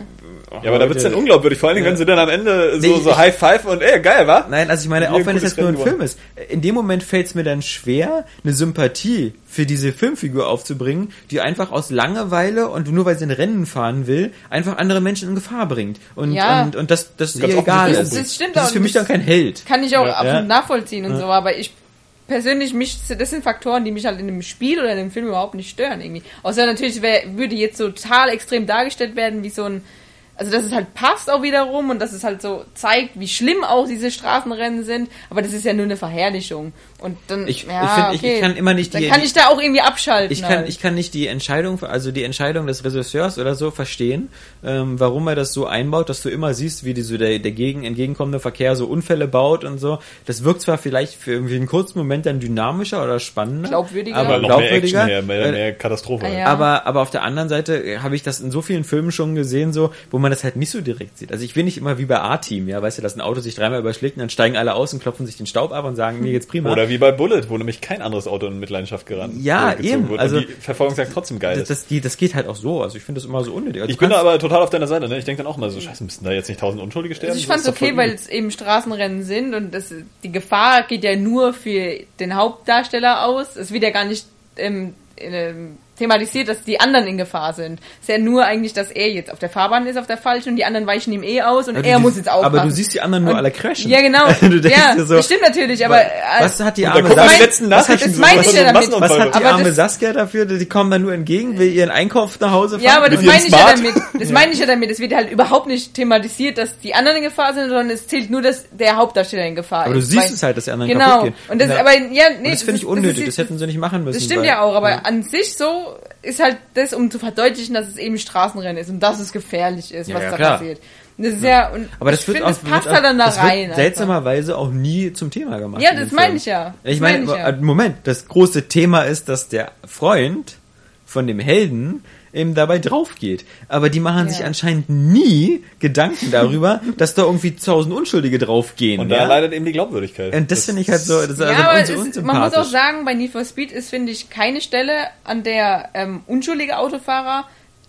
ja, aber da wird's dann unglaubwürdig. Vor allen Dingen, wenn sie dann am Ende so, Nee, so ich- High Five und ey, geil, wa? Nein, also ich meine, auch wenn es jetzt nur ein Film ist, in dem Moment fällt es mir dann schwer, eine Sympathie für diese Filmfigur aufzubringen, die einfach aus Langeweile und nur weil sie ein Rennen fahren will, einfach andere Menschen in Gefahr bringt. Und, Ja. und, und das, das Ganz ihr egal ist. Das- das stimmt das ist für mich dann kein Held. Kann ich auch Ja. nachvollziehen und so, aber ich persönlich mich, das sind Faktoren, die mich halt in dem Spiel oder in dem Film überhaupt nicht stören irgendwie. Außer natürlich wär, würde jetzt so total extrem dargestellt werden, wie so ein, also dass es halt passt auch wiederum und dass es halt so zeigt, wie schlimm auch diese Straßenrennen sind, aber das ist ja nur eine Verherrlichung. Und dann, Ich- ja, ich find, ich- okay. ich kann immer nicht Dann die- kann ich da auch irgendwie abschalten. Ich kann, halt. ich kann nicht die Entscheidung, also die Entscheidung des Regisseurs oder so verstehen, ähm, warum er das so einbaut, dass du immer siehst, wie die so der, der gegen, entgegenkommende Verkehr so Unfälle baut und so. Das wirkt zwar vielleicht für irgendwie einen kurzen Moment dann dynamischer oder spannender, Glaubwürdiger. aber noch mehr glaubwürdiger. Action her, mehr, äh, mehr Katastrophe. Ah, ja. Aber, aber auf der anderen Seite äh, habe ich das in so vielen Filmen schon gesehen, so, wo man das halt nicht so direkt sieht. Also ich will nicht immer wie bei A-Team, ja, weißt du, dass ein Auto sich dreimal überschlägt und dann steigen alle aus und klopfen sich den Staub ab und sagen, mir geht's prima. Oder wie bei Bullet, wo nämlich kein anderes Auto in Mitleidenschaft gerannt Ja, äh, eben, Wird also- und die Verfolgungsjagd trotzdem geil das, ist. das, die, das geht halt auch so. Also ich finde das immer so unnötig. Also ich bin da aber total auf deiner Seite, ne? Ich denke dann auch mal so, scheiße, müssen da jetzt nicht tausend Unschuldige sterben? Also ich fand's voll okay, weil es eben Straßenrennen sind und das, die Gefahr geht ja nur für den Hauptdarsteller aus. Es wird ja gar nicht ähm, ähm, thematisiert, dass die anderen in Gefahr sind. Es ist ja nur eigentlich, dass er jetzt auf der Fahrbahn ist, auf der falschen und die anderen weichen ihm eh aus und Ja, du er siehst- muss jetzt aufpassen. Aber du siehst die anderen nur Und- alle crashen. Ja, genau. du denkst ja, dir so, das stimmt natürlich, aber... was hat die arme Saskia, letzten was hat, Nachrichten, das so, meine was ich so ja damit. Was hat die Aber arme das- Saskia dafür? Die kommen da nur entgegen, will ihren Einkauf nach Hause fahren. Ja, aber das meine ich ja damit. Das meine ich ja damit. Es wird halt überhaupt nicht thematisiert, dass die anderen in Gefahr sind, sondern es zählt nur, dass der Hauptdarsteller in Gefahr Aber du ist. siehst Weil- es halt, dass die anderen Genau. kaputt gehen. Und das, Ja. aber ja, nee, Und das finde ich unnötig, das, hätten sie nicht machen müssen. Das stimmt ja auch, aber an sich so ist halt das, um zu verdeutlichen, dass es eben Straßenrennen ist und dass es gefährlich ist, Ja, was ja, da klar. passiert. Das ist ja, und Aber das wird finde, auch, das passt wird halt dann da das wird rein. einfach. seltsamerweise auch nie zum Thema gemacht. Ja, das meine ich ja. Ich Das meine, ich ja. äh, Moment, das große Thema ist, dass der Freund von dem Helden eben dabei drauf geht. Aber die machen sich Ja. anscheinend nie Gedanken darüber, dass da irgendwie tausend Unschuldige draufgehen. Und da ja? leidet eben die Glaubwürdigkeit. Und das finde ich halt so, das ist Ja, also aber ist, man muss auch sagen, bei Need for Speed ist, finde ich, keine Stelle, an der ähm, unschuldige Autofahrer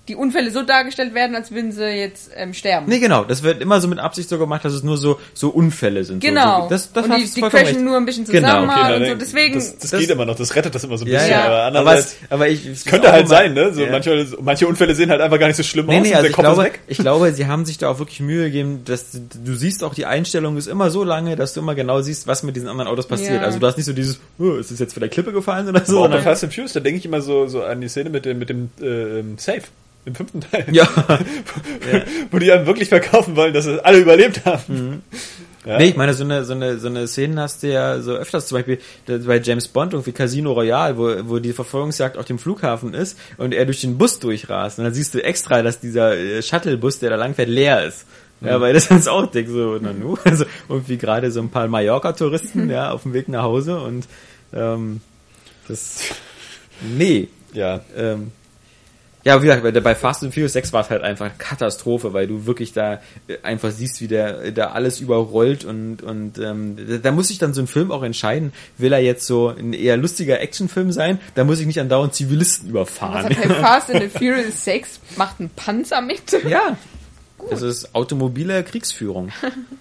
die Unfälle so dargestellt werden, als würden sie jetzt ähm, sterben. Nee, genau. Das wird immer so mit Absicht so gemacht, dass es nur so, so Unfälle sind. Genau. So, das, das und die, die crashen recht. nur ein bisschen Genau. zusammen Okay, mal Ja, und so. Deswegen, das, das, das- geht immer noch, das rettet das immer so ein Ja, bisschen. ja. Aber aber, andererseits es, aber ich, es könnte halt immer- sein, ne? So Ja. manche, manche Unfälle sehen halt einfach gar nicht so schlimm Nee, aus nee, also der ich Kopf glaube, ist weg. ich glaube, sie haben sich da auch wirklich Mühe gegeben, dass du, siehst auch, die Einstellung ist immer so lange, dass du immer genau siehst, was mit diesen anderen Autos passiert. Ja. Also du hast nicht so dieses, oh, ist es jetzt von der Klippe gefallen oder so. Auch bei Fast and Furious, da denke ich immer so, so an die Szene mit dem, mit dem äh, Safe. Im fünften Teil. ja. Wo die einem wirklich verkaufen wollen, dass sie alle überlebt haben. Ja. Nee, ich meine, so eine, so eine, so eine Szene hast du ja so öfters, zum Beispiel bei James Bond, irgendwie Casino Royale, wo, wo die Verfolgungsjagd auf dem Flughafen ist und er durch den Bus durchrast. Und dann siehst du extra, dass dieser äh, Shuttlebus, der da langfährt, leer ist. Ja, weil das uns auch denkt, so, na nu, also irgendwie gerade so ein paar Mallorca-Touristen, ja, auf dem Weg nach Hause und ähm, das nee. Ja. Ähm, ja, wie gesagt, bei- bei Fast and Furious 6 war es halt einfach Katastrophe, weil du wirklich da äh, einfach siehst, wie der da alles überrollt und und ähm, da- da muss sich dann so ein Film auch entscheiden, will er jetzt so ein eher lustiger Actionfilm sein, da muss ich nicht andauernd Zivilisten überfahren. bei Fast and the Furious 6 macht ein Panzer mit? ja, das ist automobile Kriegsführung.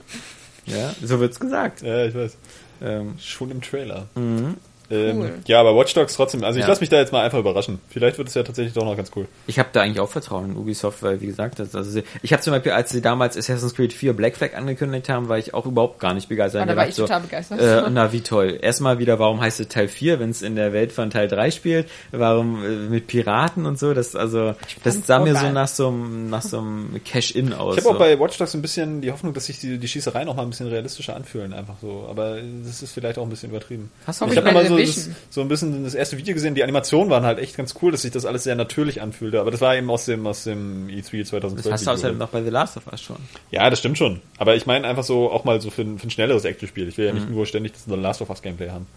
ja, so wird's gesagt. Ja, ich weiß. Ähm, Schon im Trailer. Mhm. Ähm, Cool. Ja, aber Watch Dogs trotzdem, also ich Ja. lasse mich da jetzt mal einfach überraschen. Vielleicht wird es ja tatsächlich doch noch ganz cool. Ich habe da eigentlich auch Vertrauen in Ubisoft, weil wie gesagt, das, also sie- ich habe zum Beispiel, als sie damals Assassin's Creed 4 Black Flag angekündigt haben, war ich auch überhaupt gar nicht begeistert. Ah, da war ich total begeistert. Äh, na, wie toll. Erstmal wieder, warum heißt es Teil 4, wenn es in der Welt von Teil 3 spielt? Warum äh, mit Piraten und so? Das also, das sah mir so nach so einem nach so einem Cash-In aus. Ich habe so. auch bei Watch Dogs ein bisschen die Hoffnung, dass sich die, die Schießereien auch mal ein bisschen realistischer anfühlen, einfach so. Aber das ist vielleicht auch ein bisschen übertrieben. Hast du Ich habe mal so, das, so ein bisschen das erste Video gesehen. Die Animationen waren halt echt ganz cool, dass sich das alles sehr natürlich anfühlte. Aber das war eben aus dem aus dem E E3 2012. das hast du außerdem noch bei The Last of Us schon. Ja, das stimmt schon. Aber ich meine einfach so auch mal so für, ein- für ein schnelleres Actionspiel. Ich will ja nicht Mhm. nur ständig das Last of Us Gameplay haben.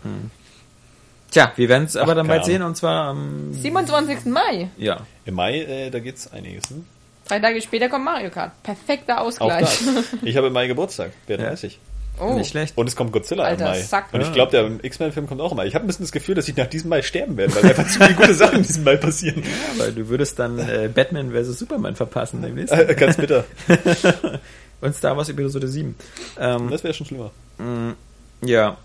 Tja, wir werden es aber dann bald sehen und zwar am 27. Mai. ja. Im Mai, äh, da geht's einiges. Ne? Drei Tage später kommt Mario Kart. Perfekter Auch Ausgleich. das. Ich habe im Mai Geburtstag, werde Ja. 30. Oh. Nicht schlecht. Und es kommt Godzilla Alter im Mai. Sack. Und ich glaube, der X-Men-Film kommt auch im Mai. Ich habe ein bisschen das Gefühl, dass ich nach diesem Mai sterben werde, weil einfach zu viele gute Sachen in diesem Mai passieren. Weil du würdest dann äh, Batman vs. Superman verpassen demnächst. Äh, Ganz bitter. und Star Wars Episode 7. Ähm, Das wäre schon schlimmer. Ja.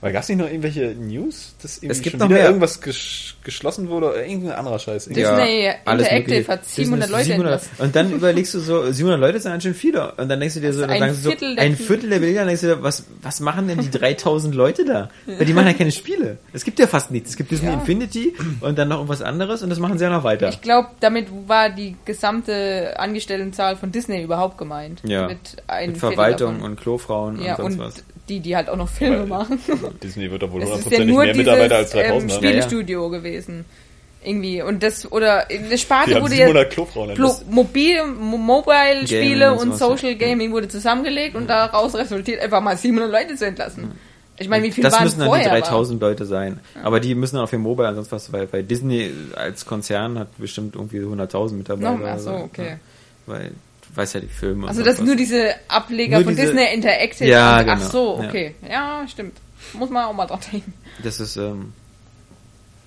Aber gab es nicht noch irgendwelche News, dass irgendwie Es gibt schon noch wieder mehr. irgendwas gesch geschlossen wurde oder irgendein anderer Scheiß? Ja. Disney alles Interactive Mögliche. hat 700 Disney Leute 700. entlassen. Und dann überlegst du so, 700 Leute sind ganz schön viele. Und dann denkst du dir so, dann ein denkst du so Viertel der ein Viertel der Berliner, dann denkst du dir, was, was machen denn die 3000 Leute da? Weil die machen ja keine Spiele. Es gibt ja fast nichts. Es gibt Disney Ja. Infinity und dann noch irgendwas anderes und das machen sie ja noch weiter. Ich glaube, damit war die gesamte Angestelltenzahl von Disney überhaupt gemeint. Ja. Mit, Mit Verwaltung davon. und Klofrauen ja, und sonst und was. die, die halt auch noch Filme machen. Disney wird doch wohl ja hundertprozentig nur mehr dieses Mitarbeiter als ähm, 3000 haben. Spielestudio gewesen. Irgendwie. Und das, oder eine Die Sparte wurde ja 700 Klofrauen. Plo Das- Mobil, Mo- Mobile-Spiele Gaming und und Social ja. Gaming wurde zusammengelegt und daraus resultiert einfach mal 700 Leute zu entlassen. Ich meine, wie viel das waren müssen dann die vorher? 3000 Leute sein. Aber die müssen dann auf dem Mobile und sonst was, weil, weil Disney als Konzern hat bestimmt irgendwie 100.000 Mitarbeiter. Ach so, okay. Ja. Weil, du weißt ja die Filme. und Also das sind nur diese Ableger Nur von diese- Disney Interactive. Ja, und, Ach genau. so, Ja. okay. Ja. stimmt. Muss man auch mal dran denken. Das ist, ähm,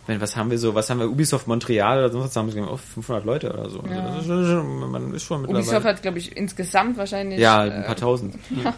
wenn, was haben wir so, was haben wir, Ubisoft Montreal oder sonst was haben wir, oh, 500 Leute oder so. Ja. Also ist schon, man ist schon mittlerweile. Ubisoft hat, glaube ich, insgesamt wahrscheinlich... ja, ein paar äh, tausend.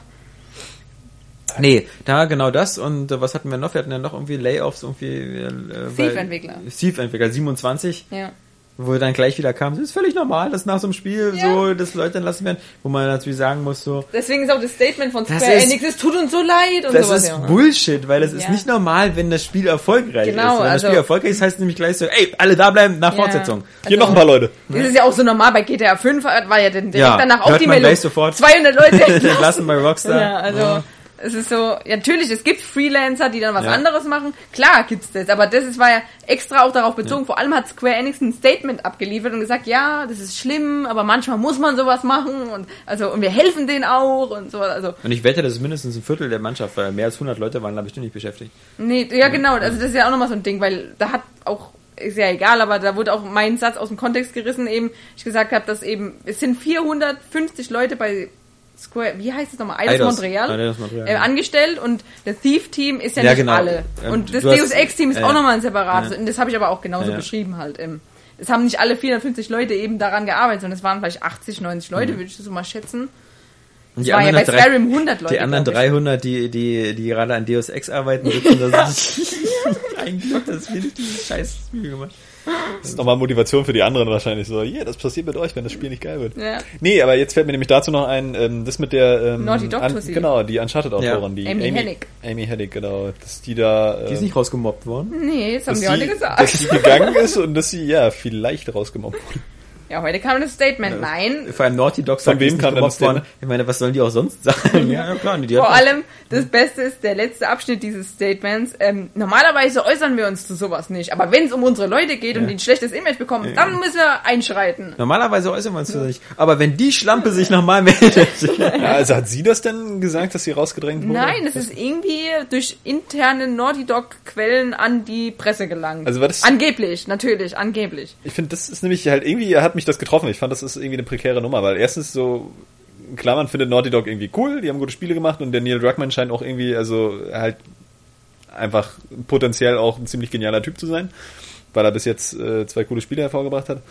Nee, da genau das und äh, was hatten wir noch? Wir hatten ja noch irgendwie Layoffs irgendwie. Äh, Thief-Entwickler. Thief-Entwickler, 27. Ja. Wo dann gleich wieder kam, das ist völlig normal, dass nach so einem Spiel Ja. so, dass Leute entlassen werden, wo man natürlich sagen muss, so, Deswegen ist auch das Statement von Das Square ist- Enix, es tut uns so leid und das sowas. ist ja. Bullshit, weil es ist Ja. nicht normal, wenn das Spiel erfolgreich Genau, ist. Wenn also- das Spiel erfolgreich ist, heißt es nämlich gleich so, ey, alle da bleiben nach Ja. Fortsetzung. Hier Also- noch ein paar Leute. Das ist ja auch so normal, bei GTA 5 war ja dann direkt Ja, danach auch hört die man Meldung. sofort. 200 Leute entlassen. Entlassen bei Rockstar. Ja, also es ist so, ja, natürlich, es gibt Freelancer, die dann was Ja. anderes machen. Klar gibt's das, aber das ist, war ja extra auch darauf bezogen. Vor allem hat Square Enix ein Statement abgeliefert und gesagt, ja, das ist schlimm, aber manchmal muss man sowas machen und also und wir helfen denen auch und so. Also Und ich wette, das ist mindestens ein Viertel der Mannschaft, weil mehr als 100 Leute waren da bestimmt nicht beschäftigt. nee, ja genau, also das ist ja auch nochmal so ein Ding, weil da hat auch ist ja egal, aber da wurde auch mein Satz aus dem Kontext gerissen, eben, ich gesagt habe, dass eben, es sind 450 Leute bei Square, wie heißt es nochmal? Eidos, Eidos. Montreal, Eidos Montreal, äh, ja. angestellt und das Thief-Team ist ja, Ja, nicht genau. alle. Ähm, Und das du hast- Deus Ex-Team ist ja, auch ja. nochmal ein separates. Ja. Und das habe ich aber auch genauso Ja, ja. beschrieben halt. Ähm, es haben nicht alle 450 Leute eben daran gearbeitet, sondern es waren vielleicht 80, 90 Leute, würde ich so mal schätzen. Und Es war ja bei drei- Skyrim 100 Leute. Die anderen glaub ich. 300, die, die, die gerade an Deus Ex arbeiten, sitzen da so. Ein Glück, dass wir nicht dieses scheiß Spiel gemacht Das ist nochmal Motivation für die anderen wahrscheinlich so. Yeah, das passiert mit euch, wenn das Spiel nicht geil wird. Ja. Nee, aber jetzt fällt mir nämlich dazu noch ein, ähm, das mit der ähm, Naughty Dog an. Genau, die Uncharted-Autorin, die Amy Hennig. Amy Hennig, genau. Dass die da äh, Die ist nicht rausgemobbt worden. Nee, das haben dass, die heute sie, gesagt. dass sie gegangen ist und dass sie ja vielleicht rausgemobbt wurde. Ja, heute kam das Statement. Nein, Vor allem Naughty Dog Von sagt, wem kam das worden. Ich meine, was sollen die auch sonst sagen? ja, ja klar. Die Vor allem, das Beste ist der letzte Abschnitt dieses Statements. Ähm, normalerweise äußern wir uns zu sowas nicht, aber wenn es um unsere Leute geht und die ein schlechtes Image bekommen, dann müssen wir einschreiten. Normalerweise äußern wir uns das nicht. Aber wenn die Schlampe sich nochmal meldet. Ja, also hat sie das denn gesagt, dass sie rausgedrängt wurde? Nein, es ist irgendwie durch interne Naughty Dog Quellen an die Presse gelangt. Also war das- angeblich, natürlich, angeblich. Ich finde, das ist nämlich halt irgendwie, hat mich das getroffen. Ich fand, das ist irgendwie eine prekäre Nummer, weil erstens so, klar, man findet Naughty Dog irgendwie cool, die haben gute Spiele gemacht und der Neil Druckmann scheint auch irgendwie, also halt einfach potenziell auch ein ziemlich genialer Typ zu sein, weil er bis jetzt äh, zwei coole Spiele hervorgebracht hat.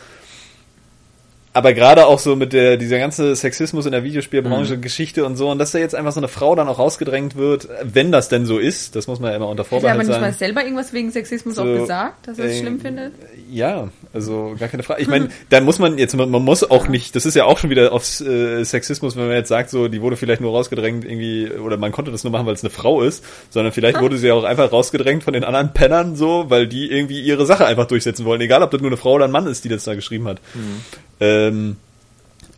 Aber gerade auch so mit der, dieser ganze Sexismus in der Videospielbranche, Geschichte und so, und dass da jetzt einfach so eine Frau dann auch rausgedrängt wird, wenn das denn so ist, das muss man ja immer unter Hat er aber Vorbehalt nicht mal sagen. selber irgendwas wegen Sexismus So, auch gesagt, dass er es ähm, schlimm findet? Ja, also gar keine Frage. Ich meine, dann muss man jetzt, man, man muss auch nicht, das ist ja auch schon wieder auf äh, Sexismus, wenn man jetzt sagt, so, die wurde vielleicht nur rausgedrängt irgendwie, oder man konnte das nur machen, weil es eine Frau ist, sondern vielleicht wurde sie auch einfach rausgedrängt von den anderen Pennern so, weil die irgendwie ihre Sache einfach durchsetzen wollen, egal ob das nur eine Frau oder ein Mann ist, die das da geschrieben hat. Ähm,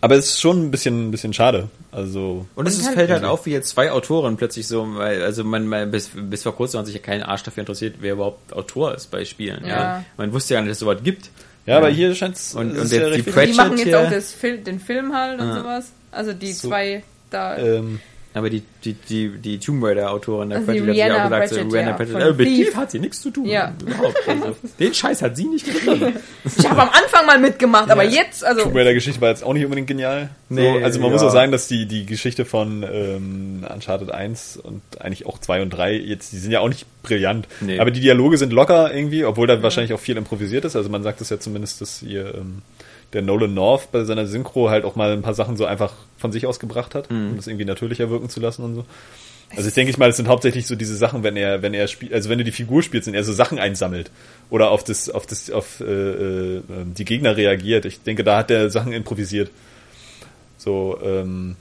aber es ist schon ein bisschen, ein bisschen schade. Also, Und es ist, halt- fällt halt auf, wie jetzt zwei Autoren plötzlich so, weil, also man, man bis, bis vor kurzem hat sich ja kein Arsch dafür interessiert, wer überhaupt Autor ist bei Spielen. Ja. Ja. Man wusste ja nicht, dass es sowas gibt. ja, aber hier scheint es Und- und ist der- ja die Die machen jetzt hier- auch das Fil den Film halt und Ah. sowas. Also die So. zwei da. ähm, Aber die, die, die, die Tomb Raider-Autorin, der Also hat ja auch gesagt, so, Pratchett, Rihanna ja, Pratchett, äh, mit Thief. Thief hat sie nichts zu tun. Ja. Überhaupt. Also, den Scheiß hat sie nicht geschrieben. Ich habe am Anfang mal mitgemacht, aber jetzt, also. Tomb Raider Geschichte war jetzt auch nicht unbedingt genial. Nee, so, also man ja. muss auch sagen, dass die, die Geschichte von ähm, Uncharted 1 und eigentlich auch 2 und 3 jetzt, die sind ja auch nicht brillant. Nee. Aber die Dialoge sind locker irgendwie, obwohl da wahrscheinlich auch viel improvisiert ist. Also man sagt es ja zumindest, dass ihr ähm, der Nolan North bei seiner Synchro halt auch mal ein paar Sachen so einfach von sich aus gebracht hat, Mhm. um das irgendwie natürlicher wirken zu lassen und so. Also ich denke ich mal, es sind hauptsächlich so diese Sachen, wenn er, wenn er spielt, also wenn du die Figur spielst und er so Sachen einsammelt oder auf das, auf das, auf äh, äh, die Gegner reagiert. Ich denke, da hat er Sachen improvisiert. So, ähm,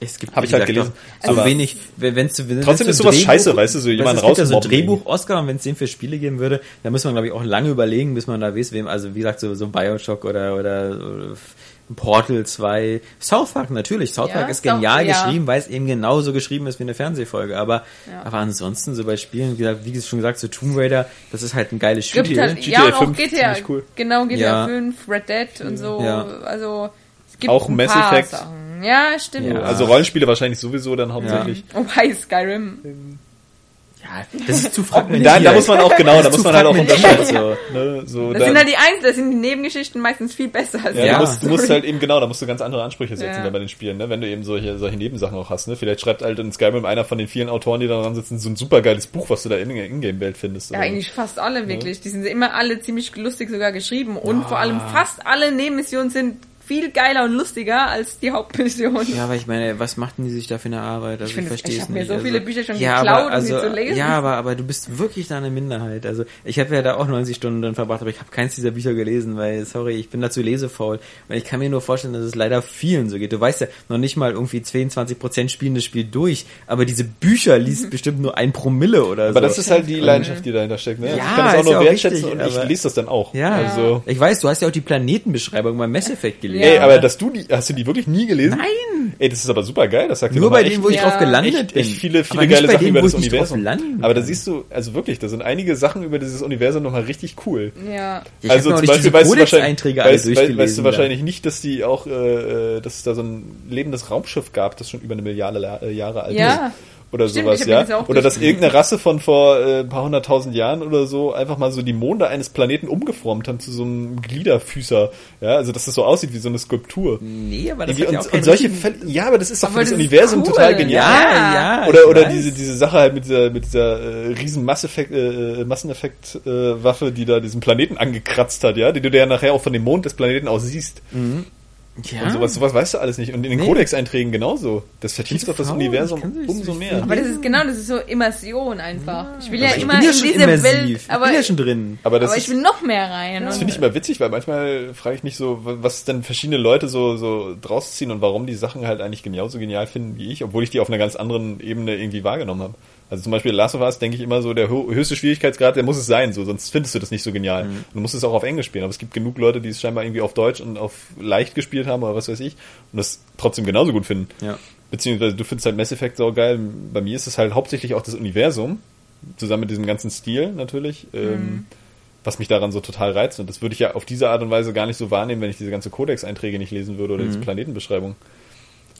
Es gibt, Hab wie ich halt gelesen. So Aber wenig, wenn es wenn trotzdem wenn's ist sowas Drehbuch- scheiße, weißt du, so jemanden es gibt ja so rausmobben Drehbuch-Oscar und wenn es den für Spiele geben würde, dann muss man, glaube ich, auch lange überlegen, bis man da weiß, wem, also wie gesagt, so, so Bioshock oder, oder, oder Portal 2. South Park natürlich. South Ja, Park ist genial ja. geschrieben, weil es eben genauso geschrieben ist wie eine Fernsehfolge. Aber, Ja. aber ansonsten so bei Spielen, wie, gesagt, wie schon gesagt, so Tomb Raider, das ist halt ein geiles Spiel. gibt halt, GTA ja, und auch 5 GTA, cool. genau, GTA Ja. 5, Red Dead und so, Ja. also, es gibt Auch ein Mass paar Effect. Sachen. Ja, stimmt. Ja. Also Rollenspiele wahrscheinlich sowieso dann hauptsächlich. Wobei Skyrim, ja, das ist zu fragmentiert. Da, da muss man auch genau, da muss man halt auch unterscheiden. so. Ne, so, das da- sind halt die Einzel, das sind die Nebengeschichten meistens viel besser als Ja, Ja. Du, musst, du musst halt eben genau, da musst du ganz andere Ansprüche setzen Ja. dann bei den Spielen, ne? wenn du eben solche, solche Nebensachen auch hast. Ne? Vielleicht schreibt halt in Skyrim einer von den vielen Autoren, die da dran sitzen, so ein supergeiles Buch, was du da in der Ingame-Welt findest. Ja, oder? eigentlich fast alle wirklich. Die sind immer alle ziemlich lustig sogar geschrieben. Und vor allem fast alle Nebenmissionen sind viel geiler und lustiger als die Hauptmission. Ja, aber ich meine, was machten die sich da für eine Arbeit? Also ich, finde, verstehe ich es hab mir nicht. so also, viele Bücher schon ja, geklaut, aber, um also, sie zu lesen. Ja, aber, aber du bist wirklich da eine Minderheit. Also ich habe ja da auch 90 Stunden drin verbracht, aber ich habe keins dieser Bücher gelesen, weil, sorry, ich bin dazu lesefaul. Und ich kann mir nur vorstellen, dass es leider vielen so geht. Du weißt ja noch nicht mal irgendwie 22 Prozent spielen das Spiel durch, aber diese Bücher liest bestimmt nur ein Promille oder so. Aber das ist halt die Leidenschaft, die dahinter steckt. Ne? Ja, ich kann das auch ist nur ja auch wertschätzen wichtig, und aber- ich lese das dann auch. Ja. Also, ich weiß, du hast ja auch die Planetenbeschreibung beim Mass Effect gelesen. Ey, Ja. aber dass du die, hast du die wirklich nie gelesen? Nein! Ey, das ist aber super geil, das sagt dir Nur bei echt- denen, wo ich drauf gelandet echt, bin. echt viele, viele geile Sachen denen, über das Universum. Aber da siehst du, also wirklich, da sind einige Sachen über dieses Universum nochmal richtig cool. Ja. Ich also zum nicht Beispiel weißt du wahrscheinlich, weißt, weißt, durchgelesen. weißt du wahrscheinlich nicht, dass die auch, äh, äh, dass es da so ein lebendes Raumschiff gab, das schon über eine Milliarde äh, Jahre alt Ja. ist. Oder Stimmt, sowas, das ja. Oder dass irgendeine Rasse von vor äh, ein paar hunderttausend Jahren oder so einfach mal so die Monde eines Planeten umgeformt haben zu so einem Gliederfüßer. Ja, also dass das so aussieht wie so eine Skulptur. Nee, aber das hat ja auch und solche Fälle, ja, aber das ist doch für Aber das das ist Universum cool. total genial. Ja, ja. Oder, oder weiß. diese, diese Sache halt mit dieser, mit dieser äh, riesen Masseffekt, äh, Masseneffekt-Waffe, äh, Waffe, die da diesen Planeten angekratzt hat, ja, die du ja nachher auch von dem Mond des Planeten aus siehst. Ja. Und sowas, sowas weißt du alles nicht. Und in den Nee. Codex-Einträgen genauso. Das vertieft doch das Universum ich umso mehr. Aber das ist genau, das ist so Immersion einfach. Ich will ja Also ich immer bin ja in schon diese immersiv. Welt, ich aber, bin ja schon drin. Aber das aber ist, ich will noch mehr rein. Das finde ich immer witzig, weil manchmal frage ich mich so, was denn verschiedene Leute so, so draus ziehen und warum die Sachen halt eigentlich genauso genial finden wie ich, obwohl ich die auf einer ganz anderen Ebene irgendwie wahrgenommen habe. Also zum Beispiel Last of Us denke ich immer so, der hö- höchste Schwierigkeitsgrad, der muss es sein, so, sonst findest du das nicht so genial. Und du musst es auch auf Englisch spielen, aber es gibt genug Leute, die es scheinbar irgendwie auf Deutsch und auf leicht gespielt haben oder was weiß ich und das trotzdem genauso gut finden. Ja. Beziehungsweise du findest halt Mass Effect so geil. Bei mir ist es halt hauptsächlich auch das Universum, zusammen mit diesem ganzen Stil natürlich, ähm, was mich daran so total reizt. Und das würde ich ja auf diese Art und Weise gar nicht so wahrnehmen, wenn ich diese ganze Codex-Einträge nicht lesen würde oder diese Planetenbeschreibung.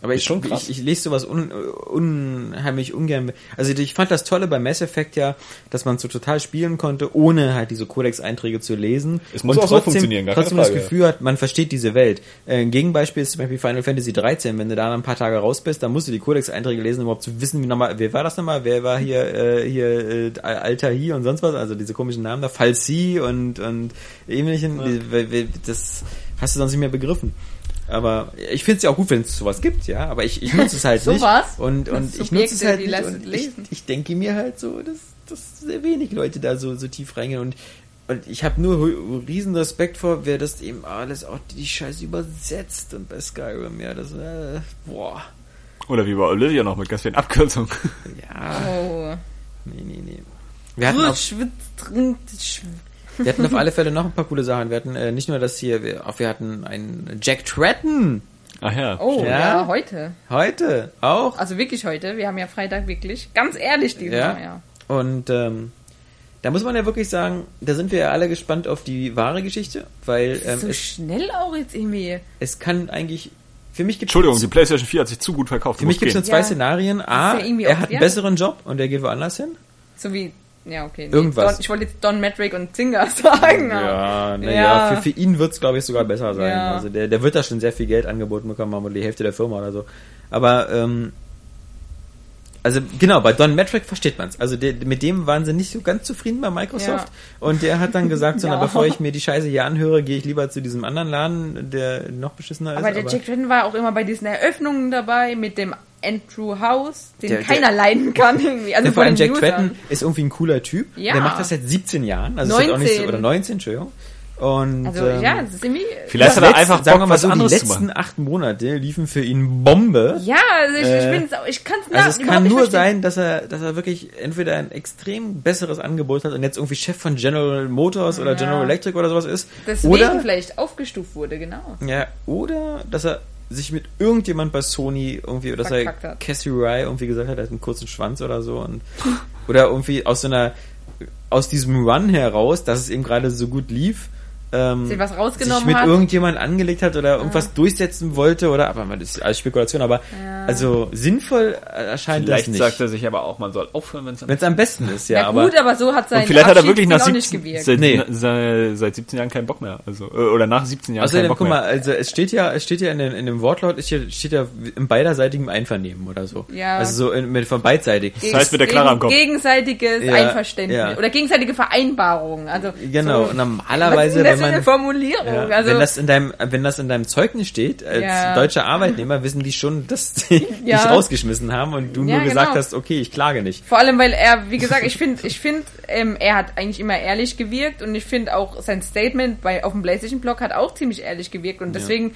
Aber ich, ich, ich lese sowas un, unheimlich ungern. Also ich fand das Tolle bei Mass Effect ja, dass man so total spielen konnte, ohne halt diese Codex-Einträge zu lesen. Es muss Und auch so funktionieren, gar trotzdem das. Gefühl hat, man versteht diese Welt. Äh, ein Gegenbeispiel ist zum Beispiel Final Fantasy 13. Wenn du da ein paar Tage raus bist, dann musst du die Codex-Einträge lesen, um überhaupt zu wissen, wie nochmal, wer war das nochmal? Wer war hier, äh, hier, äh, Alter hier und sonst was? Also diese komischen Namen da, Falsi und, und ähnlichen. Weil- Das hast du sonst nicht mehr begriffen. Aber ich finde es ja auch gut, wenn es sowas gibt, ja. Aber ich, ich nutze es halt nicht. Sowas? Und, und ich nutze es halt die nicht. Und ich, ich denke mir halt so, dass, dass sehr wenig Leute da so, so tief reingehen. Und, und ich habe nur riesen Respekt vor, wer das eben alles auch die Scheiße übersetzt. Und bei Skyrim, ja, das, äh, boah. Oder wie bei Olivia noch mit ganz vielen Abkürzungen. Ja, Oh. nee, nee, nee. Wir hatten, auf, Schwitz, trinkt, schw- wir hatten auf alle Fälle noch ein paar coole Sachen. Wir hatten äh, nicht nur das hier, wir, auch wir hatten einen Jack Tratton Ach ja. Oh, Ja? ja. heute. heute auch. Also wirklich heute. Wir haben ja Freitag wirklich. Ganz ehrlich diesmal, Ja. ja. Und ähm, da muss man ja wirklich sagen, da sind wir ja alle gespannt auf die wahre Geschichte, weil ähm, so es, schnell auch jetzt irgendwie. es kann eigentlich für mich gibt Entschuldigung, die PlayStation 4 hat sich zu gut verkauft. für mich gibt es nur zwei Ja. Szenarien. A, er hat einen besseren Job und er geht woanders hin. So wie, ja, okay. nee, Irgendwas. Don, ich wollte jetzt Don Matrick und Zinger sagen. Ja, naja, Ja. für, für ihn wird es, glaube ich, sogar besser sein. Ja. Also der, der wird da schon sehr viel Geld angeboten bekommen haben und die Hälfte der Firma oder so. Aber ähm, also genau, bei Don Metric versteht man's. Also der, mit dem waren sie nicht so ganz zufrieden bei Microsoft. Ja. Und der hat dann gesagt, so, na, bevor ich mir die Scheiße hier anhöre, gehe ich lieber zu diesem anderen Laden, der noch beschissener ist. Aber der Jack Tratton war auch immer bei diesen Eröffnungen dabei mit dem Andrew House, den Der- der- keiner leiden kann irgendwie. Also Ja, vor allem Jack. Tretton ist irgendwie ein cooler Typ. Ja. Der macht das seit 17 Jahren. Also ist halt auch nicht so, 19. oder 19, Entschuldigung. Und, Also ähm, ja, das ist irgendwie... Vielleicht hat er einfach sagen Bock, wir mal was so, die letzten acht Monate liefen für ihn Bombe. Ja, also ich, Äh, ich bin ich kann es Also es kann nur sein, dass er, dass er wirklich entweder ein extrem besseres Angebot hat und jetzt irgendwie Chef von General Motors oder Ja. General Electric oder sowas ist. Deswegen oder, vielleicht aufgestuft wurde, genau. ja, oder dass er sich mit irgendjemand bei Sony irgendwie, oder dass er. Cassie Rye irgendwie gesagt hat, er hat einen kurzen Schwanz oder so und oder irgendwie aus so einer aus diesem Run heraus, dass es ihm gerade so gut lief, ähm, Sie was sich rausgenommen mit hat. irgendjemand angelegt hat oder irgendwas durchsetzen wollte oder aber das ist alles Spekulation, aber Ja. also sinnvoll erscheint Vielleicht das nicht. sagt er sich aber auch, man soll aufhören, wenn es es am besten ist, ja, Ja, aber gut, aber so hat sein vielleicht hat er wirklich nach auch nicht 17, gewirkt. seit, Nee. seit, seit 17 Jahren keinen Bock mehr. Also, äh, oder nach 17 Jahren keinen Außerdem, Bock guck mehr. mal, also es steht ja, es steht ja in, dem- in dem Wortlaut, ist hier, steht ja im beiderseitigem Einvernehmen oder so. Ja. Also so in, mit, von beidseitig. Das heißt, mit der Knarre am Kopf. Gegenseitiges Ja, Einverständnis. ja. Oder gegenseitige Vereinbarung. Also Genau, so, und normalerweise, wenn eine man, Formulierung? ja, also, wenn das in deinem, wenn das in deinem Zeugnis steht, als Ja. deutscher Arbeitnehmer, wissen die schon, dass die Ja. dich rausgeschmissen haben und du nur gesagt genau. hast, okay, ich klage nicht. Vor allem, weil er, wie gesagt, ich finde, ich finde, ähm, er hat eigentlich immer ehrlich gewirkt und ich finde auch sein Statement bei auf dem PlayStation Blog hat auch ziemlich ehrlich gewirkt und deswegen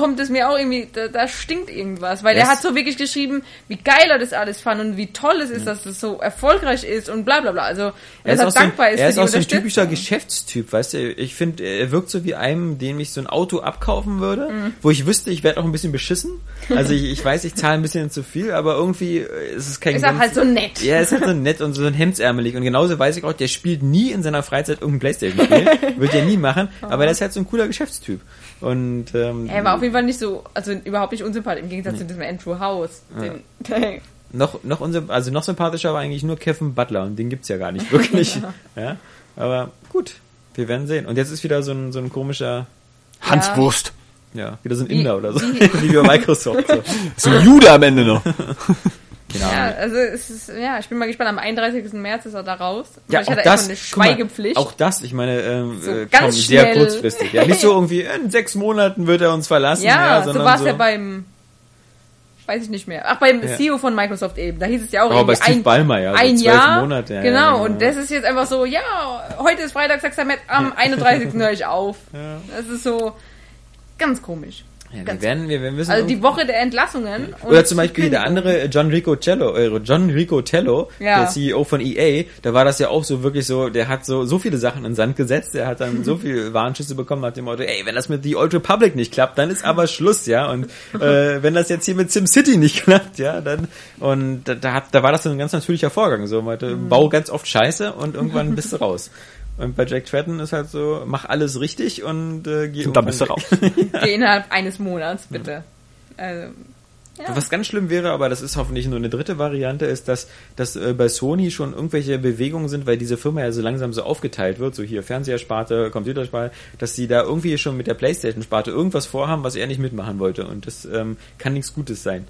kommt es mir auch irgendwie, da, da stinkt irgendwas, weil Yes. er hat so wirklich geschrieben, wie geil er das alles fand und wie toll es ist, dass es so erfolgreich ist und bla bla bla. Also, Er ist er auch so ein, dankbar ist er ist auch so ein typischer Geschäftstyp, weißt du? Ich finde, er wirkt so wie einem, dem ich so ein Auto abkaufen würde, Mhm. wo ich wüsste, ich werde auch ein bisschen beschissen. Also ich, ich weiß, ich zahle ein bisschen zu viel, aber irgendwie ist es kein Ist er halt so nett. Ja, er ist halt so nett und so ein hemdsärmelig. Und genauso weiß ich auch, der spielt nie in seiner Freizeit irgendein Playstation-Spiel. Wird er nie machen. Aber der ist halt so ein cooler Geschäftstyp. Und ähm, Er war auf jeden Fall nicht so, also überhaupt nicht unsympathisch, im Gegensatz zu diesem Andrew House. Den, noch, noch, also noch sympathischer war eigentlich nur Kevin Butler und den gibt's ja gar nicht wirklich. ja. Aber gut, wir werden sehen. Und jetzt ist wieder so ein, so ein komischer, Hans Wurst. ja, wieder so ein Wie- Inder oder so. wie- Wie bei Microsoft. So. So ein Jude am Ende noch. Genau. ja, also es ist, ja, ich bin mal gespannt, am 31. März ist er da raus. Ja, ich hatte das, eine guck mal, Schweigepflicht. auch das, ich meine, ähm, So äh, ganz komm, sehr schnell. kurzfristig. Ja, nicht so irgendwie, in sechs Monaten wird er uns verlassen. Ja, ja so war es so, ja beim, weiß ich nicht mehr. Ach, beim Ja. CEO von Microsoft eben. Da hieß es ja auch Oh, irgendwie Steve ein, Ballmer, ja, so ein zwölf Jahr. Monate, ja, genau, ja, genau. und das ist jetzt einfach so, ja, heute ist Freitag, 6. März, am 31. höre ich auf. Das ist so ganz komisch. Ja, wir werden, wir werden wissen. Also die Woche der Entlassungen. Oder zum Beispiel der andere, äh, John Rico Tello, äh, John Rico Tello, Ja. der CEO von EA, da war das ja auch so wirklich so, der hat so, so viele Sachen in den Sand gesetzt, der hat dann so viel Warnschüsse bekommen nach dem Motto, ey, wenn das mit The Old Republic nicht klappt, dann ist aber Schluss, ja, und äh, wenn das jetzt hier mit SimCity nicht klappt, ja, dann, und da, da, hat, da war das so ein ganz natürlicher Vorgang, so, meinte, Mhm. bau ganz oft Scheiße und irgendwann bist du raus. Und bei Jack Tretton ist halt so, mach alles richtig und äh, geh Und dann bist du raus. weg. Geh innerhalb eines Monats, bitte. Also, ja. Was ganz schlimm wäre, aber das ist hoffentlich nur eine dritte Variante, ist, dass, dass äh, bei Sony schon irgendwelche Bewegungen sind, weil diese Firma ja so langsam so aufgeteilt wird, so hier Fernsehersparte, Computersparte, dass sie da irgendwie schon mit der Playstation-Sparte irgendwas vorhaben, was er nicht mitmachen wollte. Und das ähm, kann nichts Gutes sein.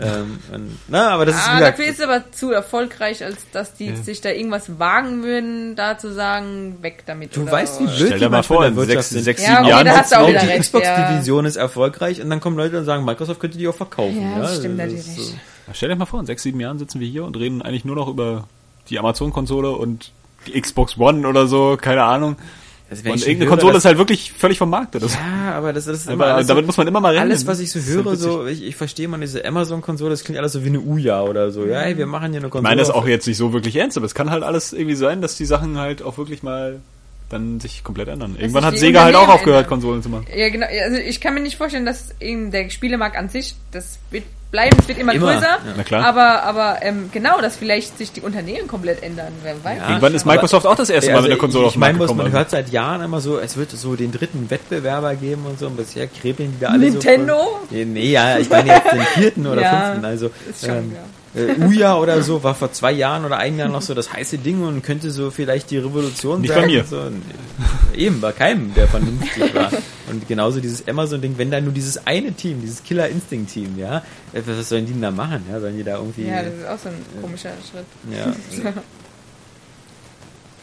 Ähm, und, na, aber das ist Ah, dafür ist es aber zu erfolgreich, als dass die sich da irgendwas wagen würden, da zu sagen, weg damit. Du oder weißt, wie blöd Stell die dir mal vor, in sechs, sind. sechs Ja, sieben okay, Jahren hast du auch wieder die recht, Xbox-Division ist erfolgreich und dann kommen Leute und sagen, Microsoft könnte die auch verkaufen. Ja, das stimmt ist natürlich. so. Stell dir mal vor, in sechs, sieben Jahren sitzen wir hier und reden eigentlich nur noch über die Amazon-Konsole und die Xbox One oder so, keine Ahnung. Also Und ich irgendeine höre, Konsole ist halt wirklich völlig vom Markt. Oder so. Ja, aber das, das ist Aber immer damit so, muss man immer mal rechnen. Alles, was ich so höre, witzig. so, ich, ich verstehe mal diese Amazon-Konsole, das klingt alles so wie eine Uja oder so. Ja, hey, wir machen hier eine Ich Konsole. meine das auch jetzt nicht so wirklich ernst, aber es kann halt alles irgendwie sein, dass die Sachen halt auch wirklich mal dann sich komplett ändern. Irgendwann hat Sega halt auch aufgehört, ändern. Konsolen zu machen. Ja, genau. Also ich kann mir nicht vorstellen, dass eben der Spielemarkt an sich, das wird bleiben, es wird immer, Immer, größer. ja. Na klar. Aber, aber ähm, genau, dass vielleicht sich die Unternehmen komplett ändern. Wer weiß. Ja, Irgendwann ist aber- Microsoft auch das erste Mal also mit der Konsole ich, auf ich den Markt meine, gekommen. man also. hört seit Jahren immer so, es wird so den dritten Wettbewerber geben und so, und bisher krepeln die da alle Nintendo? so. Nee, nee, ja, ich meine jetzt den vierten oder Ja, fünften, also ist schon, ähm, äh, Uja oder so war vor zwei Jahren oder ein Jahr noch so das heiße Ding und könnte so vielleicht die Revolution Nicht sein. bei mir. So, eben, bei keinem, der vernünftig war. Und genauso dieses Amazon-Ding, wenn da nur dieses eine Team, dieses Killer Instinct-Team, ja, äh, was sollen die denn da machen? Ja, sollen die da irgendwie, Ja, das ist auch so ein komischer Schritt. ja,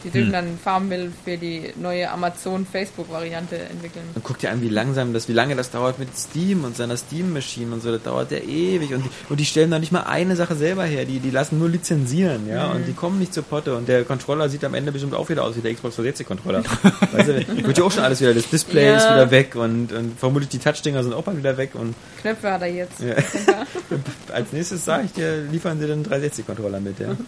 Die dürfen dann Farmville für die neue Amazon-Facebook-Variante entwickeln. Und guck dir an, wie langsam das, wie lange das dauert mit Steam und seiner Steam-Machine und so, das dauert ja ewig und die, und die stellen da nicht mal eine Sache selber her, die, die lassen nur lizenzieren, ja, und die kommen nicht zur Potte und der Controller sieht am Ende bestimmt auch wieder aus wie der Xbox 360 Controller. weißt du, wird ja auch schon alles wieder, das Display Ja. ist wieder weg und, und vermutlich die Touchdinger sind auch bald wieder weg und Knöpfe hat er jetzt. Ja. als nächstes sage ich dir, liefern sie den 360-Controller mit, ja.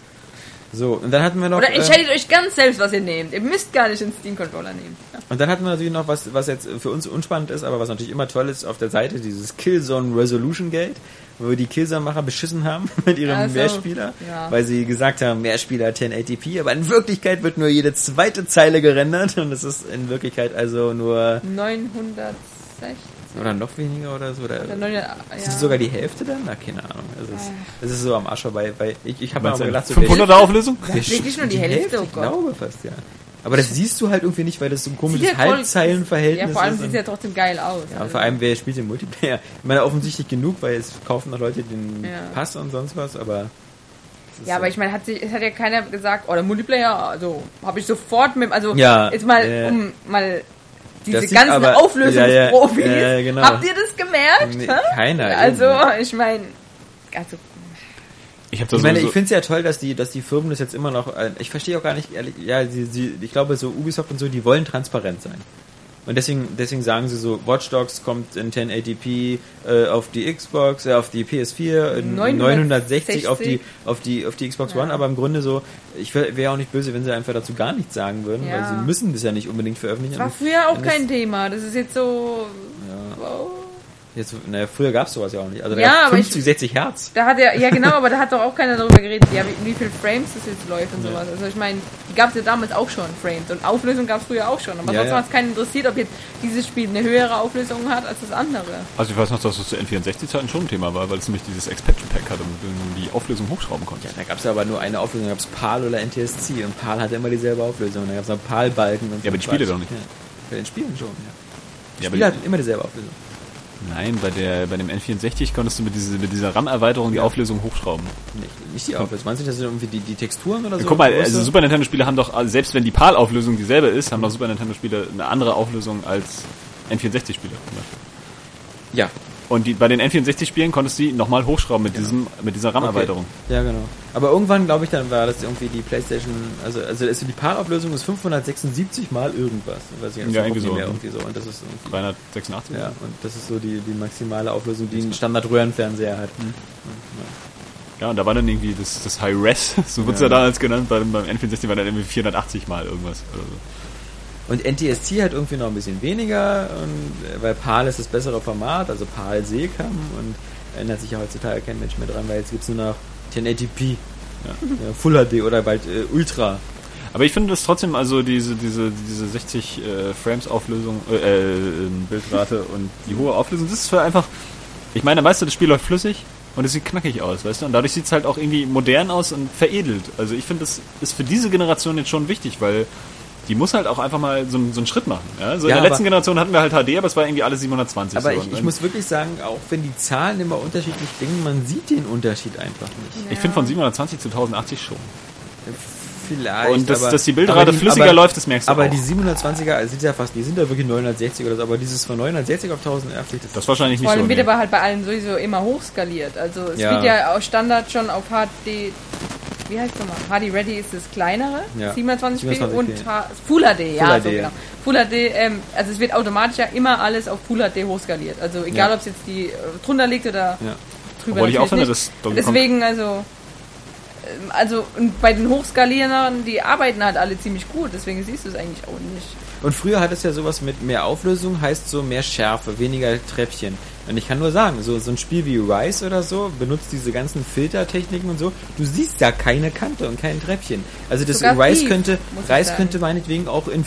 So, und dann hatten wir noch. Oder äh, entscheidet euch ganz selbst, was ihr nehmt. Ihr müsst gar nicht den Steam-Controller nehmen. Ja. Und dann hatten wir natürlich noch was, was jetzt für uns unspannend ist, aber was natürlich immer toll ist auf der Seite, dieses Killzone Resolution Gate, wo die Killzone-Macher beschissen haben mit ihrem Also, Mehrspieler, ja. weil sie gesagt haben, Mehrspieler 1080p, aber in Wirklichkeit wird nur jede zweite Zeile gerendert und es ist in Wirklichkeit also nur, 960 oder noch weniger oder so, oder, oder 900, ist ja. es sogar die Hälfte dann? Na, keine Ahnung. Es ist, es ist so am Arsch vorbei, weil ich, ich habe du gedacht, so, 500er Auflösung? Wirklich nur die Hälfte, oh ich Gott. glaube fast, ja. Aber das siehst du halt irgendwie nicht, weil das so ein komisches ja Halbzeilenverhältnis Ja, vor allem ist. sieht es ja trotzdem geil aus. Ja, Also, vor allem, wer spielt den Multiplayer? Ich meine, offensichtlich genug, weil es kaufen noch Leute den Ja. Pass und sonst was, aber. ist Ja, aber ich meine, hat sich, es hat ja keiner gesagt, oh, der Multiplayer, also habe ich sofort mit, also Ja, jetzt mal, äh, um mal diese das ganzen aber- Auflösungsprofis, ja, ja, ja, genau. habt ihr das gemerkt? Nee, keiner, Also, eben. ich meine, also, Ich Ich meine, ich finde es ja toll, dass die, dass die Firmen das jetzt immer noch. äh, Ich verstehe auch gar nicht, ehrlich, ja, sie, sie, ich glaube, so Ubisoft und so, die wollen transparent sein. Und deswegen, deswegen sagen sie so, Watch Dogs kommt in 1080p äh, auf die Xbox, äh, auf die PS4, in 960 auf die, auf die, auf die Xbox Ja. One, aber im Grunde so, ich wäre auch nicht böse, wenn sie einfach dazu gar nichts sagen würden, Ja. weil sie müssen das ja nicht unbedingt veröffentlichen. war früher auch das- kein Thema. Das ist jetzt so, wow. Jetzt, naja, früher gab es sowas ja auch nicht. Also da Ja, gab's aber 50, ich- 60 Hertz. Da hat er, ja genau, aber da hat doch auch keiner darüber geredet, ja, wie, wie viel Frames das jetzt läuft und sowas. Also ich meine, die gab es ja damals auch schon, Frames. Und Auflösung gab es früher auch schon. Aber Ja, sonst ja. hat es keinen interessiert, ob jetzt dieses Spiel eine höhere Auflösung hat als das andere. Also ich weiß noch, dass das zu N64-Zeiten schon ein Thema war, weil es nämlich dieses Expansion Pack hatte, du die Auflösung hochschrauben konntest. Da gab es aber nur eine Auflösung, da gab es PAL oder NTSC und PAL hatte immer dieselbe Auflösung. Da gab es noch PAL-Balken und Ja, aber die Spiele doch nicht. Ja. Bei den Spielen schon, ja. Die Ja, aber Spiele die- hatten immer dieselbe Auflösung. Nein, bei der bei dem N64 konntest du mit, diese, mit dieser RAM-Erweiterung die Auflösung hochschrauben. Nicht, nicht die Auflösung. Meinst du, das sind irgendwie die, die Texturen oder so? Guck mal, also Super Nintendo-Spiele haben doch, also selbst wenn die PAL-Auflösung dieselbe ist, haben doch Super Nintendo-Spiele eine andere Auflösung als N64-Spiele. Ja. Und die, bei den N64-Spielen konntest du die nochmal hochschrauben mit, diesem, mit dieser RAM-Erweiterung. Okay. Ja, genau. Aber irgendwann, glaube ich, dann war das irgendwie die Playstation, also, also also die PAL-Auflösung ist 576 mal irgendwas. Weiß ich jetzt Ja, irgendwie so. mehr irgendwie so. Und das ist irgendwie 386? Ja, und das ist so die, die maximale Auflösung, die ein Standard-Röhrenfernseher hat. Hm. Ja, und da war dann irgendwie das, das High-Res, so wurde es Ja. ja damals genannt, beim, beim N64 war dann irgendwie 480 mal irgendwas. Oder so. Und NTSC hat irgendwie noch ein bisschen weniger, und, äh, weil PAL ist das bessere Format, also PAL Seekam und erinnert sich ja heutzutage kein Mensch mehr dran, weil jetzt gibt's nur noch 1080p, Ja. ja, Full HD oder bald äh, Ultra. Aber ich finde das trotzdem, also diese, diese, diese 60 äh, Frames Auflösung, äh, äh, Bildrate und die hohe Auflösung, das ist für einfach, ich meine, weißt du, das Spiel läuft flüssig und es sieht knackig aus, weißt du, und dadurch sieht es halt auch irgendwie modern aus und veredelt. Also ich finde, das ist für diese Generation jetzt schon wichtig, weil die muss halt auch einfach mal so, einen- so einen Schritt machen. Ja? So in Ja, der aber- letzten Generation hatten wir halt HD, aber es war irgendwie alles 720. Aber so. ich, ich muss wirklich sagen, auch wenn die Zahlen immer unterschiedlich klingen, man sieht den Unterschied einfach nicht. ich finde von 720 zu 1080 schon. Vielleicht. Und dass- aber, dass die Bildrate flüssiger aber, läuft, das merkst du Aber auch. die 720er, also sind ja fast, die sind ja wirklich 960 oder so, aber dieses von 960 auf 1080, das, Das ist wahrscheinlich nicht Vor allem so. wird aber halt bei allen sowieso immer hochskaliert. Also es Ja. wird ja aus Standard schon auf HD, wie heißt es nochmal? HD Ready ist das kleinere, Ja. 27p 27p. und Full HD, ja, Full so HD, genau. Full HD, ähm, also es wird automatisch ja immer alles auf Full HD hochskaliert. Also egal, Ja. ob es jetzt die äh, drunter liegt oder ja. drüber. Obwohl ich auch finde, Kong- Deswegen, also ähm, also und bei den Hochskalierern, die arbeiten halt alle ziemlich gut, deswegen siehst du es eigentlich auch nicht. Und früher hat es ja sowas mit mehr Auflösung, heißt so mehr Schärfe, weniger Treppchen. Und ich kann nur sagen, so, so ein Spiel wie Rise oder so benutzt diese ganzen Filtertechniken und so. Du siehst da keine Kante und kein Treppchen. Also das Sogar Rise tief, könnte, Rise könnte meinetwegen auch in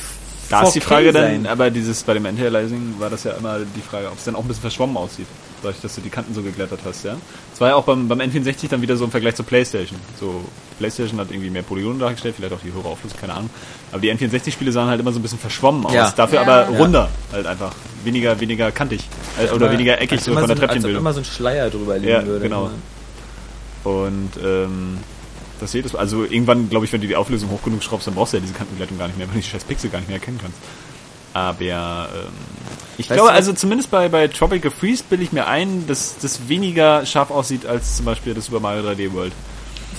Da ist die 4K Frage dann, aber dieses bei dem Anti-Aliasing war das ja immer die Frage, ob es dann auch ein bisschen verschwommen aussieht, dadurch, dass du die Kanten so geglättert hast, ja. Das war ja auch beim, beim N64 dann wieder so im Vergleich zur Playstation. So, Playstation hat irgendwie mehr Polygone dargestellt, vielleicht auch die höhere Auflösung, keine Ahnung. Aber die N64-Spiele sahen halt immer so ein bisschen verschwommen aus. Ja. Dafür Ja. aber Ja. runder, halt einfach. Weniger, weniger kantig. Äh, oder weniger eckig, so von der so, als ob Treppchenbildung. immer so ein Schleier drüber liegen Ja, würde. genau. Und ähm, Das jedes Also irgendwann, glaube ich, wenn du die Auflösung hoch genug schraubst, dann brauchst du ja diese Kantenbegleitung gar nicht mehr, weil du die scheiß Pixel gar nicht mehr erkennen kannst. Aber ähm, ich Weißt glaube, du, also zumindest bei, bei Tropical Freeze bilde ich mir ein, dass das weniger scharf aussieht als zum Beispiel das Super Mario 3D World.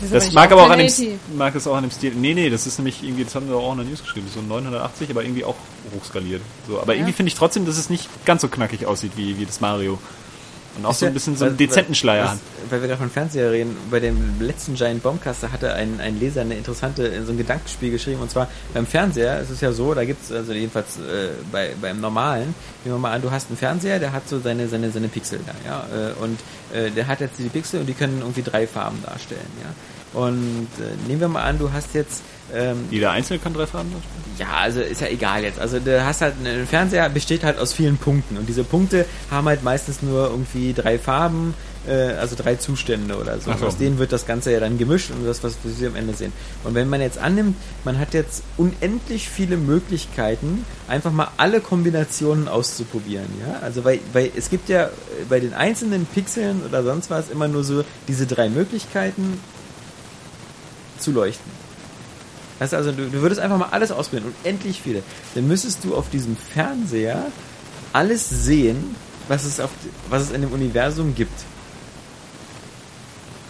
ist Das nicht mag aber auch an dem, 1080. mag es auch an dem Stil. Nee, nee, das ist nämlich irgendwie, das haben wir auch in der News geschrieben, so 980, aber irgendwie auch hochskaliert. So, aber irgendwie finde ich trotzdem, dass es nicht ganz so knackig aussieht wie, wie das Mario. Und auch so ein bisschen so einen dezenten Schleier hat. Weil wir gerade von Fernseher reden, bei dem letzten Giant Bombcaster hatte ein, ein Leser eine interessante, so ein Gedankenspiel geschrieben. Und zwar beim Fernseher ist es ja so, da gibt's also jedenfalls äh, bei, beim normalen, nehmen wir mal an, du hast einen Fernseher, der hat so seine, seine, seine Pixel da, ja. äh, Und äh, der hat jetzt die Pixel und die können irgendwie drei Farben darstellen, ja. Und äh, nehmen wir mal an, du hast jetzt ähm, Jeder Einzelne kann drei Farben ja, also ist ja egal jetzt. Also du hast halt, ein Fernseher besteht halt aus vielen Punkten und diese Punkte haben halt meistens nur irgendwie drei Farben, äh, also drei Zustände oder so. So. Aus denen wird das Ganze ja dann gemischt und das, was wir am Ende sehen. Und wenn man jetzt annimmt, man hat jetzt unendlich viele Möglichkeiten, einfach mal alle Kombinationen auszuprobieren, ja. Also weil, weil es gibt ja bei den einzelnen Pixeln oder sonst was immer nur so diese drei Möglichkeiten zu leuchten. Weißt du, also du, du würdest einfach mal alles ausprobieren, unendlich viele. Dann müsstest du auf diesem Fernseher alles sehen, was es, auf, was es in dem Universum gibt.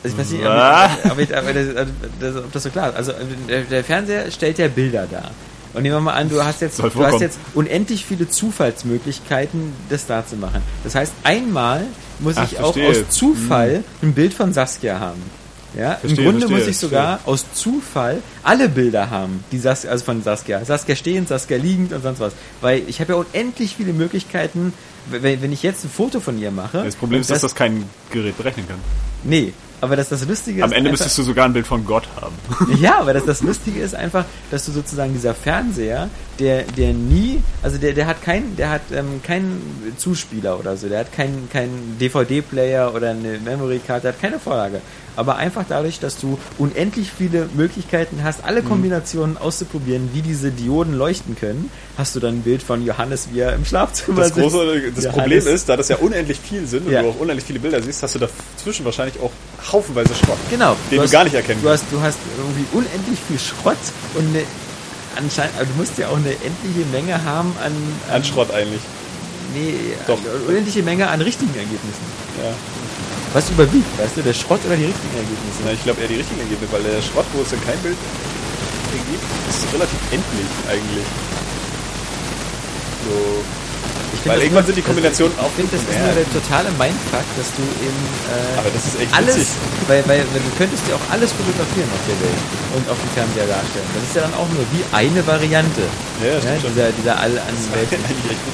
Also ich weiß nicht, aber, aber, aber das, das, ob das so klar ist. Also der, der Fernseher stellt ja Bilder dar. Und nehmen wir mal an, du hast jetzt, du hast jetzt unendlich viele Zufallsmöglichkeiten, das da zu machen. Das heißt, einmal muss Ach, ich auch verstehe. aus Zufall ein Bild von Saskia haben. Ja, im Verstehe, Grunde verstehe, muss ich sogar aus Zufall alle Bilder haben, die Sas also von Saskia. Saskia stehend, Saskia liegend und sonst was. Weil ich habe ja unendlich viele Möglichkeiten, wenn, wenn ich jetzt ein Foto von ihr mache. Das Problem ist, dass das kein Gerät berechnen kann. Nee, aber das, das Lustige Am ist. Ende einfach, müsstest du sogar ein Bild von Gott haben. Ja, aber das, das Lustige ist einfach, dass du sozusagen dieser Fernseher, der, der nie, also der, der hat keinen, der hat ähm, keinen Zuspieler oder so, der hat keinen keinen DVD-Player oder eine Memory-Card, der hat keine Vorlage. Aber einfach dadurch, dass du unendlich viele Möglichkeiten hast, alle Kombinationen auszuprobieren, wie diese Dioden leuchten können, hast du dann ein Bild von Johannes, wie er im Schlafzimmer Das, sitzt. große, das Johannes- Problem ist, da das ja unendlich viel sind und Ja. du auch unendlich viele Bilder siehst, hast du dazwischen wahrscheinlich auch haufenweise Schrott. Genau. Den du hast, gar nicht erkennen du hast, du hast irgendwie unendlich viel Schrott und eine, anscheinend, also du musst ja auch eine endliche Menge haben an, An Schrott eigentlich. nee, Doch. Eine unendliche Menge an richtigen Ergebnissen. Ja. Was überwiegt, weißt du, der Schrott oder die richtigen Ergebnisse? Na, ich glaube eher die richtigen Ergebnisse, weil der Schrott, wo es dann kein Bild gibt, ist relativ endlich eigentlich. So. Weil das irgendwann sind die Kombinationen das, auch Ich finde, das ist nur der totale Mindfuck, dass du eben äh, Aber das ist echt alles, witzig. weil, weil, weil du könntest dir auch alles fotografieren auf der Welt und auf dem Fernseher darstellen. Das ist ja dann auch nur wie eine Variante. Ja, Ja, stimmt schon. dieser, dieser all an Welt.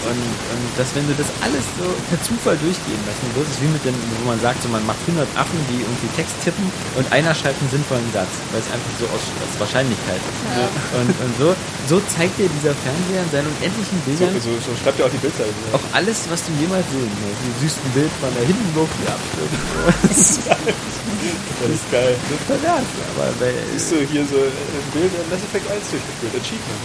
Und, und dass wenn du das alles so per Zufall durchgehen lassen würdest, ist wie mit den, wo man sagt, so man macht 100 Affen, die irgendwie Text tippen und einer schreibt einen sinnvollen Satz, weil es einfach so aus, aus Wahrscheinlichkeit ist. Und, und so, so zeigt dir dieser Fernseher in seinen unendlichen So, Bildern so, so schreibt ja auch die Bildzeitung. Auch alles, was du jemals sehen willst. Du siehst ein Bild von der Hindenburg, die abstürzt. Das ist geil. Das ist pervers, aber weil, Siehst du hier so ein Bild in Mass Effect 1 durchgeführt, Achievement.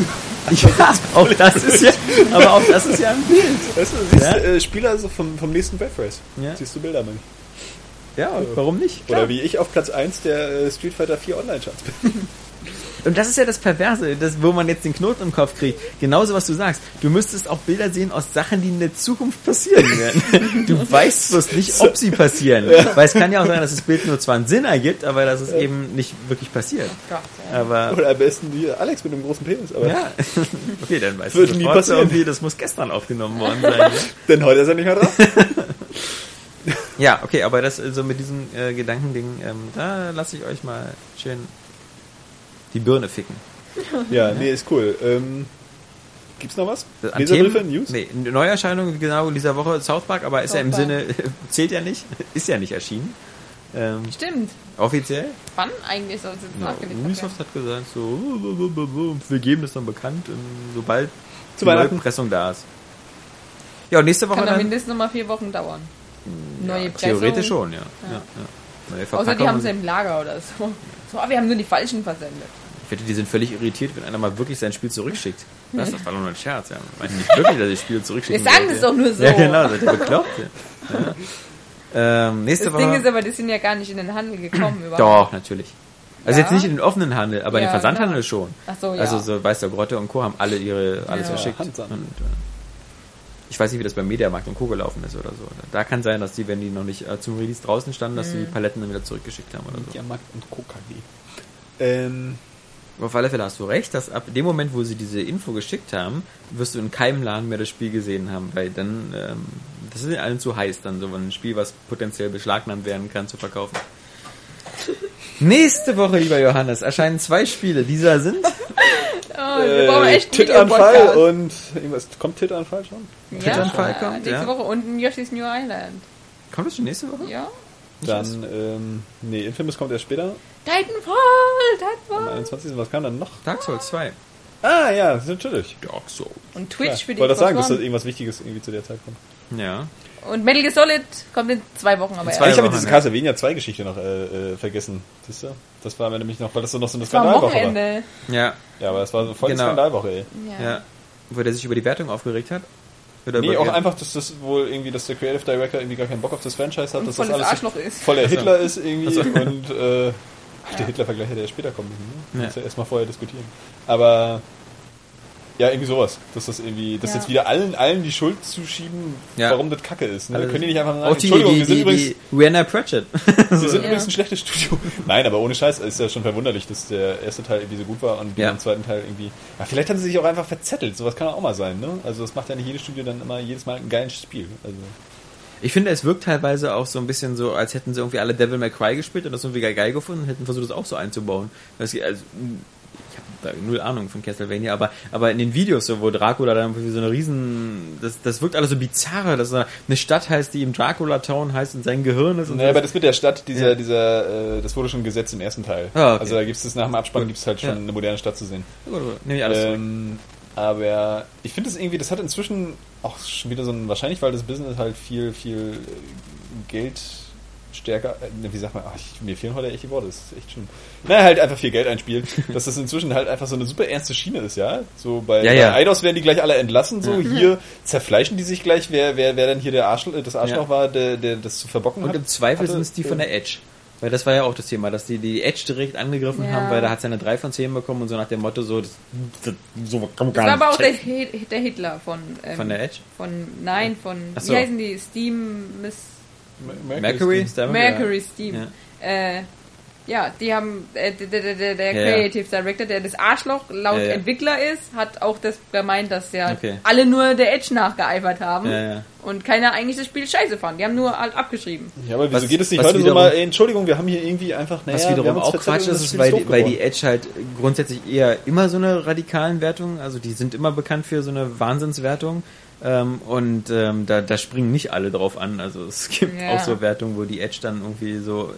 ja, auch das ist ja, aber auch das ist ja ein Bild. Weißt du, siehst Ja. äh, Spieler so vom, vom nächsten Breath Race. Ja. Siehst du Bilder, Mann. Ja, warum nicht? Klar. Oder wie ich auf Platz 1 der äh, Street Fighter 4 Online-Charts bin. Und das ist ja das Perverse, das, wo man jetzt den Knoten im Kopf kriegt. Genauso, was du sagst. Du müsstest auch Bilder sehen aus Sachen, die in der Zukunft passieren werden. Du weißt bloß nicht, ob sie passieren. Weil es kann ja auch sein, dass das Bild nur zwar einen Sinn ergibt, aber dass es eben nicht wirklich passiert. Gott, ja. Aber, Oder am besten wie Alex mit einem großen Penis. Aber ja. Okay, dann weißt du nie passieren. irgendwie, das muss gestern aufgenommen worden sein. Ja? Denn heute ist er nicht mehr dran. Ja, okay, aber das so mit diesem äh, Gedankending, ähm, da lasse ich euch mal schön die Birne ficken. ja, nee, ist cool. Ähm, gibt's noch was? An Leserbriefe, Themen- News? Nee, Neuerscheinung genau in dieser Woche South Park, aber ist ja im South Park. Sinne, zählt ja nicht, ist ja nicht erschienen. Ähm, Stimmt. offiziell. Wann eigentlich soll es jetzt Ja, nachgeliefert Ubisoft werden? hat gesagt, so, wir geben das dann bekannt, ähm, sobald Zu die Weihnachten. Pressung da ist. Ja, und nächste Woche Kann dann, mindestens noch mal vier Wochen dauern. Neue ja, Pressung. theoretisch schon, ja. ja. ja, Neue Außer die haben sie im Lager oder so. So, wir haben nur die falschen versendet. Ich wette, die sind völlig irritiert, wenn einer mal wirklich sein Spiel zurückschickt. Was? Das war nur ein Scherz, ja. Meint nicht wirklich, dass ich das Spiel zurückschicken Wir sagen wollte. das doch nur so. Ja, genau, seid ihr bekloppt? Ja. Ähm, nächste Das Woche. Ding ist aber, die sind ja gar nicht in den Handel gekommen überhaupt. Doch, natürlich. Also Ja. jetzt nicht in den offenen Handel, aber in Ja, den Versandhandel klar. schon. Ach so, ja. Also so Weiß der Grotte und Co. haben alle ihre alles Ja. verschickt. Und, äh, ich weiß nicht, wie das beim Mediamarkt und Co. gelaufen ist oder so. Da kann sein, dass die, wenn die noch nicht äh, zum Release draußen standen, dass Mhm. die Paletten dann wieder zurückgeschickt haben oder so. Mediamarkt und KKG. Ähm, Aber auf alle Fälle hast du recht, dass ab dem Moment, wo sie diese Info geschickt haben, wirst du in keinem Laden mehr das Spiel gesehen haben, weil dann, ähm, das ist allen zu heiß, dann so ein Spiel, was potenziell beschlagnahmt werden kann, zu verkaufen. Nächste Woche, lieber Johannes, erscheinen zwei Spiele. Dieser sind Oh, wir brauchen äh, echt einen Titanfall und irgendwas. Kommt Titanfall schon? ja, Titanfall kommt, nächste ja. Woche und ein Yoshi's New Island. Kommt das schon nächste Woche? Ja. Dann, ähm, nee, Infamous kommt erst später, Titanfall, am Titanfall. 21. Was kam dann noch? Dark Souls 2. Ah, ja, natürlich. Dark Souls. Und. Twitch für Ich die wollte das sagen, dass das irgendwas Wichtiges irgendwie zu der Zeit kommt. Ja. Und Metal Gear Solid kommt in zwei Wochen aber zwei ich habe diese ja. Castlevania 2 Geschichte noch äh, äh, vergessen. Siehst du? Das war mir nämlich noch, weil das so noch so eine Das war am Skandalwoche war. Wochenende. Ja, Ja, aber das war so voll Genau. Skandalwoche, ey. Ja. ja. Wo der sich über die Wertung aufgeregt hat? Oder Nee, auch einfach, dass das wohl irgendwie, dass der Creative Director irgendwie gar keinen Bock auf das Franchise hat, Und dass das alles Arschloch ist. voll der Ach so. Hitler ist irgendwie Ach so. und äh, ach, der Hitler-Vergleich hätte ja später kommen müssen, ne? Ja. Muss ja erstmal vorher diskutieren. Aber ja, irgendwie sowas. Dass das irgendwie, dass Ja. jetzt wieder allen, allen die Schuld zuschieben, Ja. warum das Kacke ist. Ne? Also, Können die nicht einfach sagen, Auch die, Entschuldigung, die, wir sind die, übrigens, die Rihanna Pratchett. wir sind Ja. übrigens ein schlechtes Studio. Nein, aber ohne Scheiß ist ja schon verwunderlich, dass der erste Teil irgendwie so gut war und Ja. der zweiten Teil irgendwie. Ja, vielleicht haben sie sich auch einfach verzettelt. Sowas kann auch mal sein, ne? Also das macht ja nicht jedes Studio dann immer jedes Mal ein geiles Spiel. Also Ich finde, es wirkt teilweise auch so ein bisschen so, als hätten sie irgendwie alle Devil May Cry gespielt und das irgendwie geil, geil gefunden und hätten versucht, das auch so einzubauen. Das, also, null Ahnung von Castlevania, aber, aber in den Videos, so, wo Dracula dann irgendwie so eine riesen, das, das wirkt alles so bizarre, dass er eine Stadt heißt, die im Dracula Town heißt und sein Gehirn ist und Naja, so. aber das mit der Stadt, dieser, Ja. dieser, äh, das wurde schon gesetzt im ersten Teil. Ah, okay. Also da gibt's das nach dem Abspann Gut. gibt's halt schon Ja. eine moderne Stadt zu sehen. Gut, gut, nehme ich alles. Ähm, aber ich finde es irgendwie, das hat inzwischen auch schon wieder so ein, wahrscheinlich weil das Business halt viel, viel Geld stärker, äh, wie sagt man, ach, mir fehlen heute echt die Worte, das ist echt schön. Naja, halt einfach viel Geld einspielt, dass das inzwischen halt einfach so eine super ernste Schiene ist, ja. So bei, Ja, ja. bei Eidos werden die gleich alle entlassen, so hier zerfleischen die sich gleich, wer, wer, wer dann hier der Arschloch, das Arschloch Ja. war, der, der das zu verbocken Und hat. im Zweifel sind es die von der Edge. Weil das war ja auch das Thema, dass die die Edge direkt angegriffen Ja. haben, weil da hat sie eine 3 von 10 bekommen und so nach dem Motto so, das, das, so kann Das war aber auch der, der Hitler von... Ähm, Von der Edge? Von, nein, von... So. Wie heißen die? Steam... Miss... Mercury? Ist der- Mercury Steam. Ja. Äh, ja, die haben, äh, der, der, der, der Ja, ja. Creative Director, der das Arschloch laut Ja, ja. Entwickler ist, hat auch das gemeint, dass ja Okay. alle nur der Edge nachgeeifert haben Ja, ja. und keiner eigentlich das Spiel scheiße fand. Die haben nur halt abgeschrieben. Ja, aber wieso Was- geht es nicht heute so wiederum- mal, ey, Entschuldigung, wir haben hier irgendwie einfach, naja, Was wiederum auch Quatsch ist, ist weil, weil die. Edge halt grundsätzlich eher immer so eine radikalen Wertungen, also die sind immer bekannt für so eine Wahnsinnswertung. Ähm, und ähm, da, da springen nicht alle drauf an. Also es gibt Ja. auch so Wertungen, wo die Edge dann irgendwie so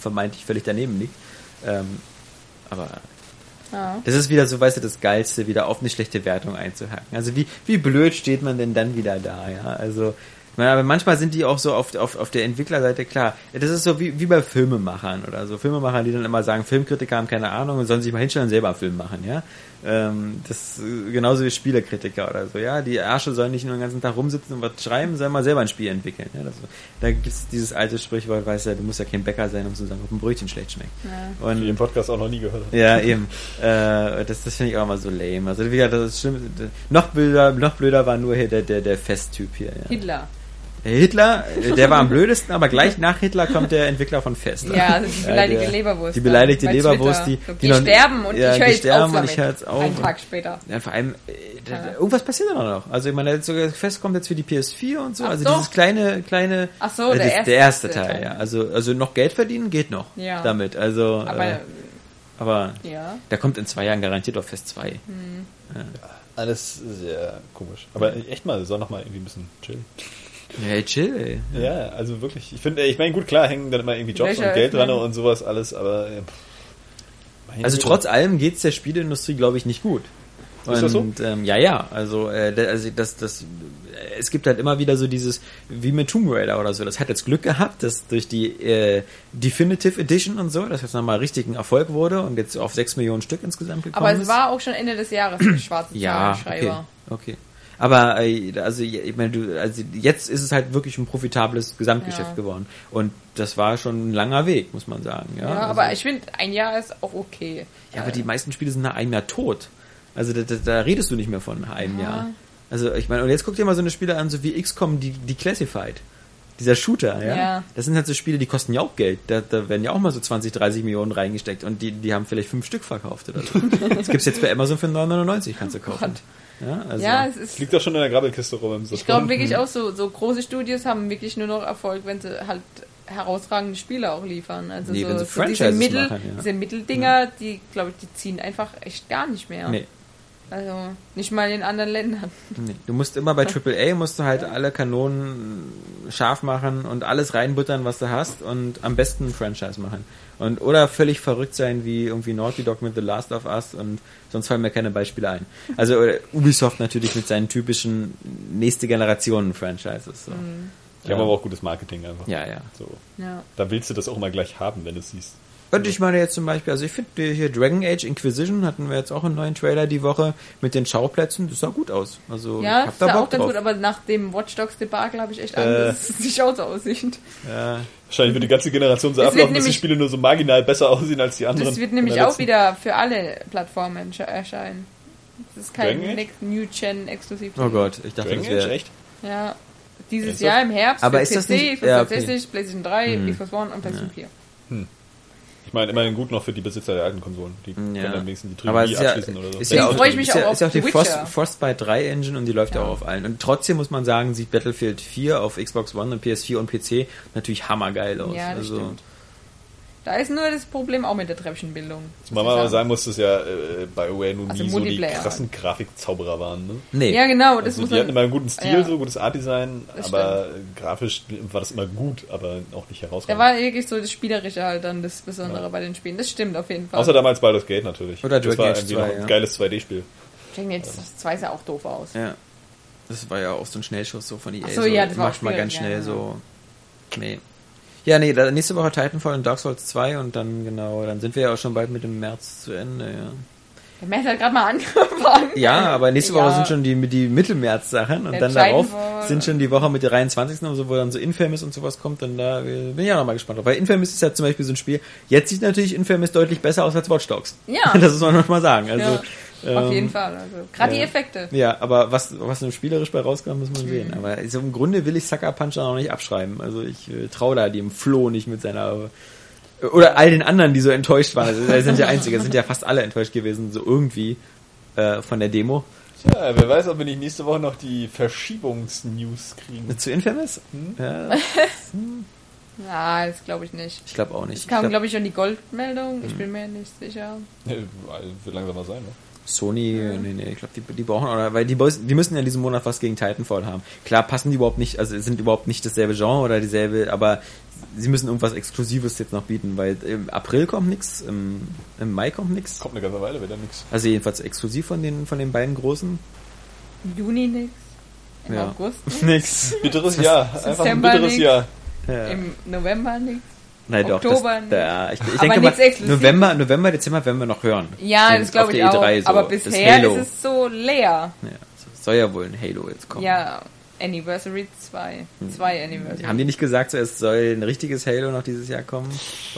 vermeintlich völlig daneben liegt. Ähm, aber Ja. das ist wieder so, weißt du, das Geilste, wieder auf eine schlechte Wertung einzuhacken. Also wie, wie blöd steht man denn dann wieder da, ja? Also, aber manchmal sind die auch so auf, auf, auf der Entwicklerseite klar. Das ist so wie, wie bei Filmemachern oder so. Filmemacher, die dann immer sagen, Filmkritiker haben keine Ahnung und sollen sich mal hinstellen und selber einen Film machen, ja? Ähm, das äh, genauso wie Spielerkritiker oder so, ja? Die Ärsche sollen nicht nur den ganzen Tag rumsitzen und was schreiben, sollen mal selber ein Spiel entwickeln. Ja? Das, da gibt's dieses alte Sprichwort, weißt du, du musst ja kein Bäcker sein, um zu sagen, ob ein Brötchen schlecht schmeckt. Ja. Und Die im Podcast auch noch nie gehört ja, eben. Äh, das das finde ich auch immer so lame. Also wie gesagt, das ist schlimm. Noch blöder, noch blöder war nur hier der, der, der Festtyp hier. Ja. Hitler. Hitler, äh, der war am blödsten, aber gleich nach Hitler kommt der Entwickler von Fest. Ja, also die beleidigte der- Leberwurst. Die beleidigte bei Leberwurst, die, die, noch- sterben und ja, ich höre die jetzt sterben auf und damit. ich höre jetzt auf. Einen Tag später. Ja, vor allem, äh, da, irgendwas passiert da noch. Also ich meine, jetzt sogar Fest kommt jetzt für die PS4 und so. Ach also doch. dieses kleine, kleine. Ach so, äh, der das, erste der erste Teil. Teil, ja. Also, also noch Geld verdienen geht noch. Ja. Damit. Also, Aber, äh, aber ja. da kommt in zwei Jahren garantiert auf Fest 2. Alles sehr komisch. Aber echt mal, soll noch mal irgendwie ein bisschen chillen. Hey, chill, ey. Ja, also wirklich. Ich finde, ich meine, gut, klar, hängen dann immer irgendwie Jobs Welcher und Geld dran und sowas alles, aber. äh, pff, meine Also Güte. trotz allem geht's der Spieleindustrie, glaube ich, nicht gut. Ist das so? Und, ähm, ja, ja, also, äh, also das, das, äh, es gibt halt immer wieder so dieses, wie mit Tomb Raider oder so. Das hat jetzt Glück gehabt, dass durch die äh, Definitive Edition und so, dass jetzt nochmal richtig ein Erfolg wurde und jetzt auf 6 Millionen Stück insgesamt gekommen Aber es ist. war auch schon Ende des Jahres der schwarze ja, okay, Zahlenschreiber. okay. Aber äh, also ich meine, du, also jetzt ist es halt wirklich ein profitables Gesamtgeschäft Ja. geworden. Und das war schon ein langer Weg, muss man sagen. Ja, Ja, also, aber ich finde, ein Jahr ist auch okay. ja, aber die meisten Spiele sind nach einem Jahr tot. Also da, da, da redest du nicht mehr von einem Ja. Jahr. Also ich meine, und jetzt guck dir mal so eine Spiele an, so wie XCOM, die, die Classified. Dieser Shooter, ja? Ja. Das sind halt so Spiele, die kosten ja auch Geld. Da, da werden ja auch mal so 20, 30 Millionen reingesteckt und die, die haben vielleicht fünf Stück verkauft oder so. das gibt's jetzt bei Amazon für 9,99 kannst du kaufen. Ja, also, ja, es ist. liegt doch schon in der Grabbelkiste rum im Ich glaube wirklich auch so, so große Studios haben wirklich nur noch Erfolg, wenn sie halt herausragende Spiele auch liefern. Also Nee, so, wenn sie so diese, Mittel, machen, ja. diese Mitteldinger, die, glaube ich, die ziehen einfach echt gar nicht mehr. nee. Also nicht mal in anderen Ländern. Nee, du musst immer bei AAA musst du halt alle Kanonen scharf machen und alles reinbuttern, was du hast und am besten ein Franchise machen. Und oder völlig verrückt sein wie irgendwie Naughty Dog mit The Last of Us und sonst fallen mir keine Beispiele ein. Also Ubisoft natürlich mit seinen typischen nächste Generationen Franchises. So. Die haben aber auch gutes Marketing einfach. Ja, ja. So. Ja. Da willst du das auch immer gleich haben, wenn du es siehst. Und ich meine jetzt zum Beispiel, also ich finde hier Dragon Age Inquisition hatten wir jetzt auch einen neuen Trailer die Woche mit den Schauplätzen, das sah gut aus. Also Ja, ich hab da ja Bock auch ganz drauf. gut, aber nach dem Watch Dogs Debakel habe ich echt Äh. Angst, dass es nicht aus aussieht. ja. Wahrscheinlich wird die ganze Generation so Es wird ablaufen, dass die nämlich- Spiele nur so marginal besser aussehen als die anderen. Das wird nämlich auch wieder für alle Plattformen ersche- erscheinen. Das ist kein New Gen exklusiv. Oh Gott, ich dachte, Dragon das wäre echt? Ja. Dieses Jahr im Herbst Aber für ist das PC, nicht- für ja, okay. 360, PlayStation 3, Xbox One und PlayStation 4. Ich meine, immerhin gut noch für die Besitzer der alten Konsolen. Die können Ja. dann wenigstens die Aber Trilogie ja, abschließen oder so. ist Deswegen ja auch, freue ich mich ist ja, auch ist ja auch auf die Frost. Frostbite 3 Engine und die läuft ja. Ja. auch auf allen. Und trotzdem muss man sagen, sieht Battlefield 4 auf Xbox One und PS4 und PC natürlich hammergeil aus. Ja, das also, stimmt. Da ist nur das Problem auch mit der Treppchenbildung. Zumal man mal sagen muss, dass ja äh, BioWare nun Also nie so die Multiplayer krassen Grafikzauberer waren. Ne? Nee. Ja, genau, das Also muss die hatten man. immer einen guten Stil, Ja. so gutes Art-Design, aber grafisch war das immer gut, aber auch nicht Da herausragend. war wirklich so das Spielerische halt dann das Besondere bei den Spielen. Das stimmt auf jeden Fall. Außer damals Baldur's Gate natürlich. Oder das Dragon war irgendwie 2, noch ein ja. geiles 2D-Spiel. Dragon Age 2 sah auch doof aus. Ja. Das war ja auch so ein Schnellschuss so von EA. Ach so, ja, das war mal ganz ja, schnell ja. so. Nee. Ja, nee, nächste Woche Titanfall und Dark Souls 2 und dann genau, dann sind wir ja auch schon bald mit dem März zu Ende, ja. Der März hat gerade mal angefangen. Ja, aber nächste Ja. Woche sind schon die, die Mittelmärz-Sachen und dann darauf sind schon die Woche mit der 23. und so, wo dann so Infamous und sowas kommt, dann da bin ich auch nochmal gespannt drauf. Weil Infamous ist ja zum Beispiel so ein Spiel, jetzt sieht natürlich Infamous deutlich besser aus als Watch Dogs. Ja. Das muss man noch mal sagen. Also, Ja, auf ähm, jeden Fall. Also, gerade die ja. Effekte. Ja, aber was, was im spielerisch bei rauskommt, muss man Mhm. sehen. Aber so im Grunde will ich Sucker Punch auch noch nicht abschreiben. Also ich äh, traue da dem Flo nicht mit seiner oder all den anderen, die so enttäuscht waren. Also, das sind ja einzige, das sind ja fast alle enttäuscht gewesen, so irgendwie äh, von der Demo. Tja, wer weiß, ob wir nicht nächste Woche noch die Verschiebungs-News kriegen. Zu Infamous? Hm? Ja, Ja, das glaube ich nicht. ich glaube auch nicht. Es kam, glaube ich, schon die Goldmeldung. Ich bin mir nicht sicher. Äh, Wird langsam mal sein, ne? Sony, nee, nee, ich glaube, die, die brauchen, oder, weil die, Boys, die müssen ja diesen Monat was gegen Titanfall haben. Klar, passen die überhaupt nicht, also sind überhaupt nicht dasselbe Genre oder dieselbe, aber sie müssen irgendwas Exklusives jetzt noch bieten, weil im April kommt nichts, im, im Mai kommt nichts. Kommt eine ganze Weile wieder nichts. Also jedenfalls exklusiv von den, von den beiden großen. Im Juni nix. Im Ja. August nix. Nix. Bitteres Jahr, einfach ein bitteres nix. Jahr. Ja. Im November nix. Nein, doch, Oktober das, nicht. da, ich, ich Aber denke mal, nichts Exklusives. November, November, Dezember werden wir noch hören. Ja, In- das glaube auf ich der auch. E3 so. Aber Das bisher ist es so leer. Ja, so soll ja wohl ein Halo jetzt kommen. Ja, Anniversary 2. Zwei Anniversary. Haben die nicht gesagt, so, es soll ein richtiges Halo noch dieses Jahr kommen?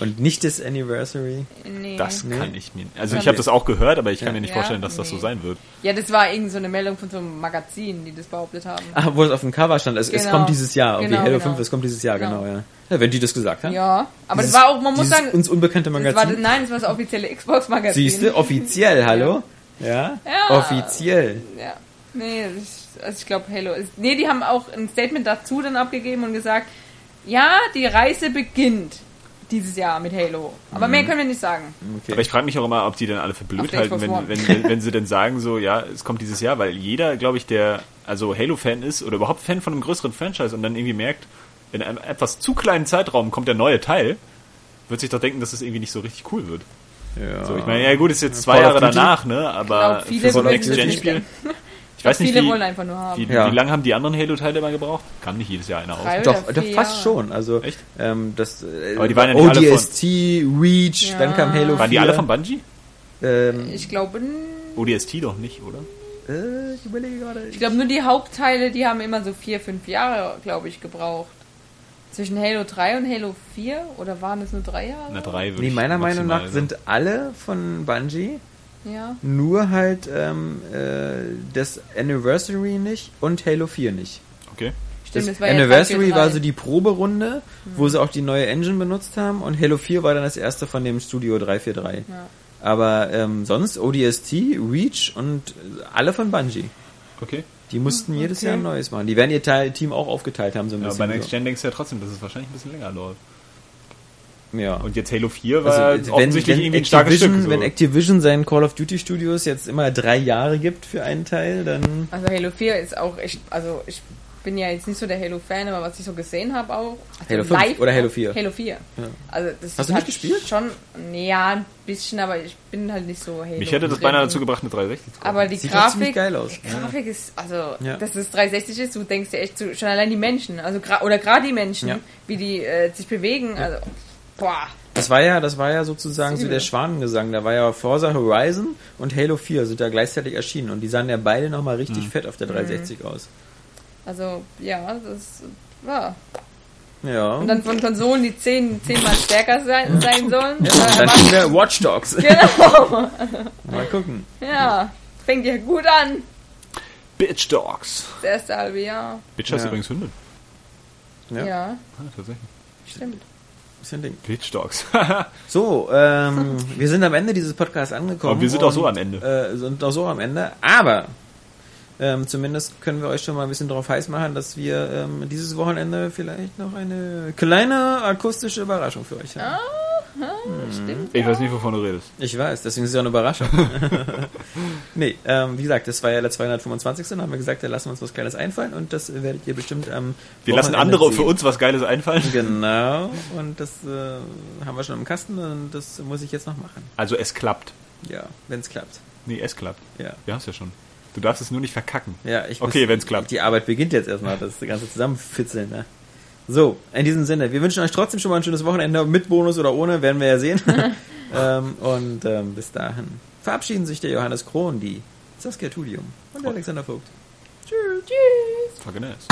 Und nicht das Anniversary? Nee. Das Nee. kann ich mir. Also Ja, ich habe nee. das auch gehört, aber ich kann Ja. mir nicht Ja, vorstellen, dass das so nee. sein wird. Ja, das war irgend so eine Meldung von so einem Magazin, die das behauptet haben. Ah, wo es auf dem Cover stand, es, es Genau. kommt dieses Jahr. Genau, Halo genau. 5, es kommt dieses Jahr, genau, Genau. ja. Ja. Wenn die das gesagt haben. Ja, aber Dieses- das war auch, man muss sagen, uns unbekannte das war, Magazin. nein, das war das offizielle Xbox-Magazin. Siehst du, offiziell, hallo? Ja? Ja. Offiziell. Ja. Nee, ist, also ich glaube Halo ist. Nee, die haben auch ein Statement dazu dann abgegeben und gesagt, ja, die Reise beginnt dieses Jahr mit Halo. Aber Mhm. mehr können wir nicht sagen. Okay. Aber ich frage mich auch immer, ob die dann alle für blöd halten, wenn, wenn, wenn, wenn sie denn sagen, so, ja, es kommt dieses Jahr, weil jeder, glaube ich, der also Halo-Fan ist oder überhaupt Fan von einem größeren Franchise und dann irgendwie merkt, in einem etwas zu kleinen Zeitraum kommt der neue Teil, wird sich doch denken, dass es irgendwie nicht so richtig cool wird. ja. So, ich meine, ja gut, ist jetzt zwei Jahre danach, ne? Aber glaub, viele für so ein Next-Gen-Spiel. Ich weiß nicht, Viele wie, wollen einfach nur haben. wie, Ja. wie lange haben die anderen Halo-Teile immer gebraucht? Kann nicht jedes Jahr einer aus. Doch, doch fast Jahre. schon. Also Echt? Ähm, das äh, Aber die waren ja nicht alle ODST, Reach, Ja. dann kam Halo Waren die 4. alle von Bungie? ähm, Ich glaube, ODST doch nicht, oder? Äh, ich überlege gerade. Ich glaube, nur die Hauptteile, die haben immer so vier, fünf Jahre, glaube ich, gebraucht. Zwischen Halo 3 und Halo 4? Oder waren es nur drei Jahre? Na, drei würde Nee, ich meiner Meinung nach sind alle von Bungie, Ja. nur halt ähm, äh, das Anniversary nicht und Halo 4 nicht. Okay. Stimmt, das das war Anniversary war 3. so die Proberunde, wo sie auch die neue Engine benutzt haben und Halo 4 war dann das erste von dem Studio 343. Ja. Aber ähm, sonst ODST, Reach und alle von Bungie. Okay. Die mussten jedes okay. Jahr ein neues machen. Die werden ihr Teil, Team auch aufgeteilt haben, so ein Ja, bisschen. bei Next so. Gen denkst du ja trotzdem, dass es wahrscheinlich ein bisschen länger läuft. Ja. Und jetzt Halo 4 war Also, wenn, offensichtlich wenn, irgendwie ein starkes Stück. Activision, So. wenn Activision seinen Call of Duty Studios jetzt immer drei Jahre gibt für einen Teil, dann Also Halo 4 ist auch echt, also ich bin ja jetzt nicht so der Halo-Fan, aber was ich so gesehen habe auch. Also Halo 5 oder Halo 4? Halo 4. Also das Hast ist du halt nicht gespielt? Schon, ja, ein bisschen, aber ich bin halt nicht so Halo. Mich hätte das beinahe dazu gebracht, eine 360 zu kaufen. Aber die Sieht Grafik, geil aus. die Grafik ist, also, Ja. dass es 360 ist, du denkst dir echt so, schon allein die Menschen, also gra oder gerade die Menschen, Ja. wie die äh, sich bewegen, also, boah. Das war ja, das war ja sozusagen so der. Schwanengesang. Da war ja Forza Horizon und Halo 4 sind da gleichzeitig erschienen und die sahen ja beide nochmal richtig Mhm. fett auf der 360 aus. Also, ja, das war. Ja. Und dann von Konsolen, die 10, 10 mal stärker sein, sein sollen. ja, dann schon wieder Watch Dogs. genau. Mal gucken. Ja, fängt ja gut an. Bitch Dogs. Das erste halbe Jahr. Bitch heißt Ja. übrigens Hunde. Ja. Ja, Ah, tatsächlich. stimmt. Bisschen Ding. Bitch Dogs. So, ähm, wir sind am Ende dieses Podcasts angekommen. Und wir sind auch so am Ende. Äh, sind auch so am Ende. Aber ähm, zumindest können wir euch schon mal ein bisschen darauf heiß machen, dass wir ähm, dieses Wochenende vielleicht noch eine kleine akustische Überraschung für euch haben. Stimmt. Ich weiß nicht, wovon du redest. Ich weiß, deswegen ist es ja eine Überraschung. nee, ähm, wie gesagt, das war ja der 225. Dann haben wir gesagt, da lassen wir uns was Kleines einfallen und das werdet ihr bestimmt am Wir lassen andere sehen. für uns was Geiles einfallen. Genau, und das äh, haben wir schon im Kasten und das muss ich jetzt noch machen. Also es klappt. Ja, wenn es klappt. Nee, es klappt. Ja. Wir haben es ja schon. Du darfst es nur nicht verkacken. Ja, ich Okay, muss- wenn's klappt. Die Arbeit beginnt jetzt erstmal, das ganze zusammenfitzeln. Ne? So, in diesem Sinne, wir wünschen euch trotzdem schon mal ein schönes Wochenende, mit Bonus oder ohne, werden wir ja sehen. ähm, und ähm, bis dahin verabschieden sich der Johannes Krohn, die Saskia Tudium und der Alexander Vogt. Tschüss. Tschüss. Fucking ass.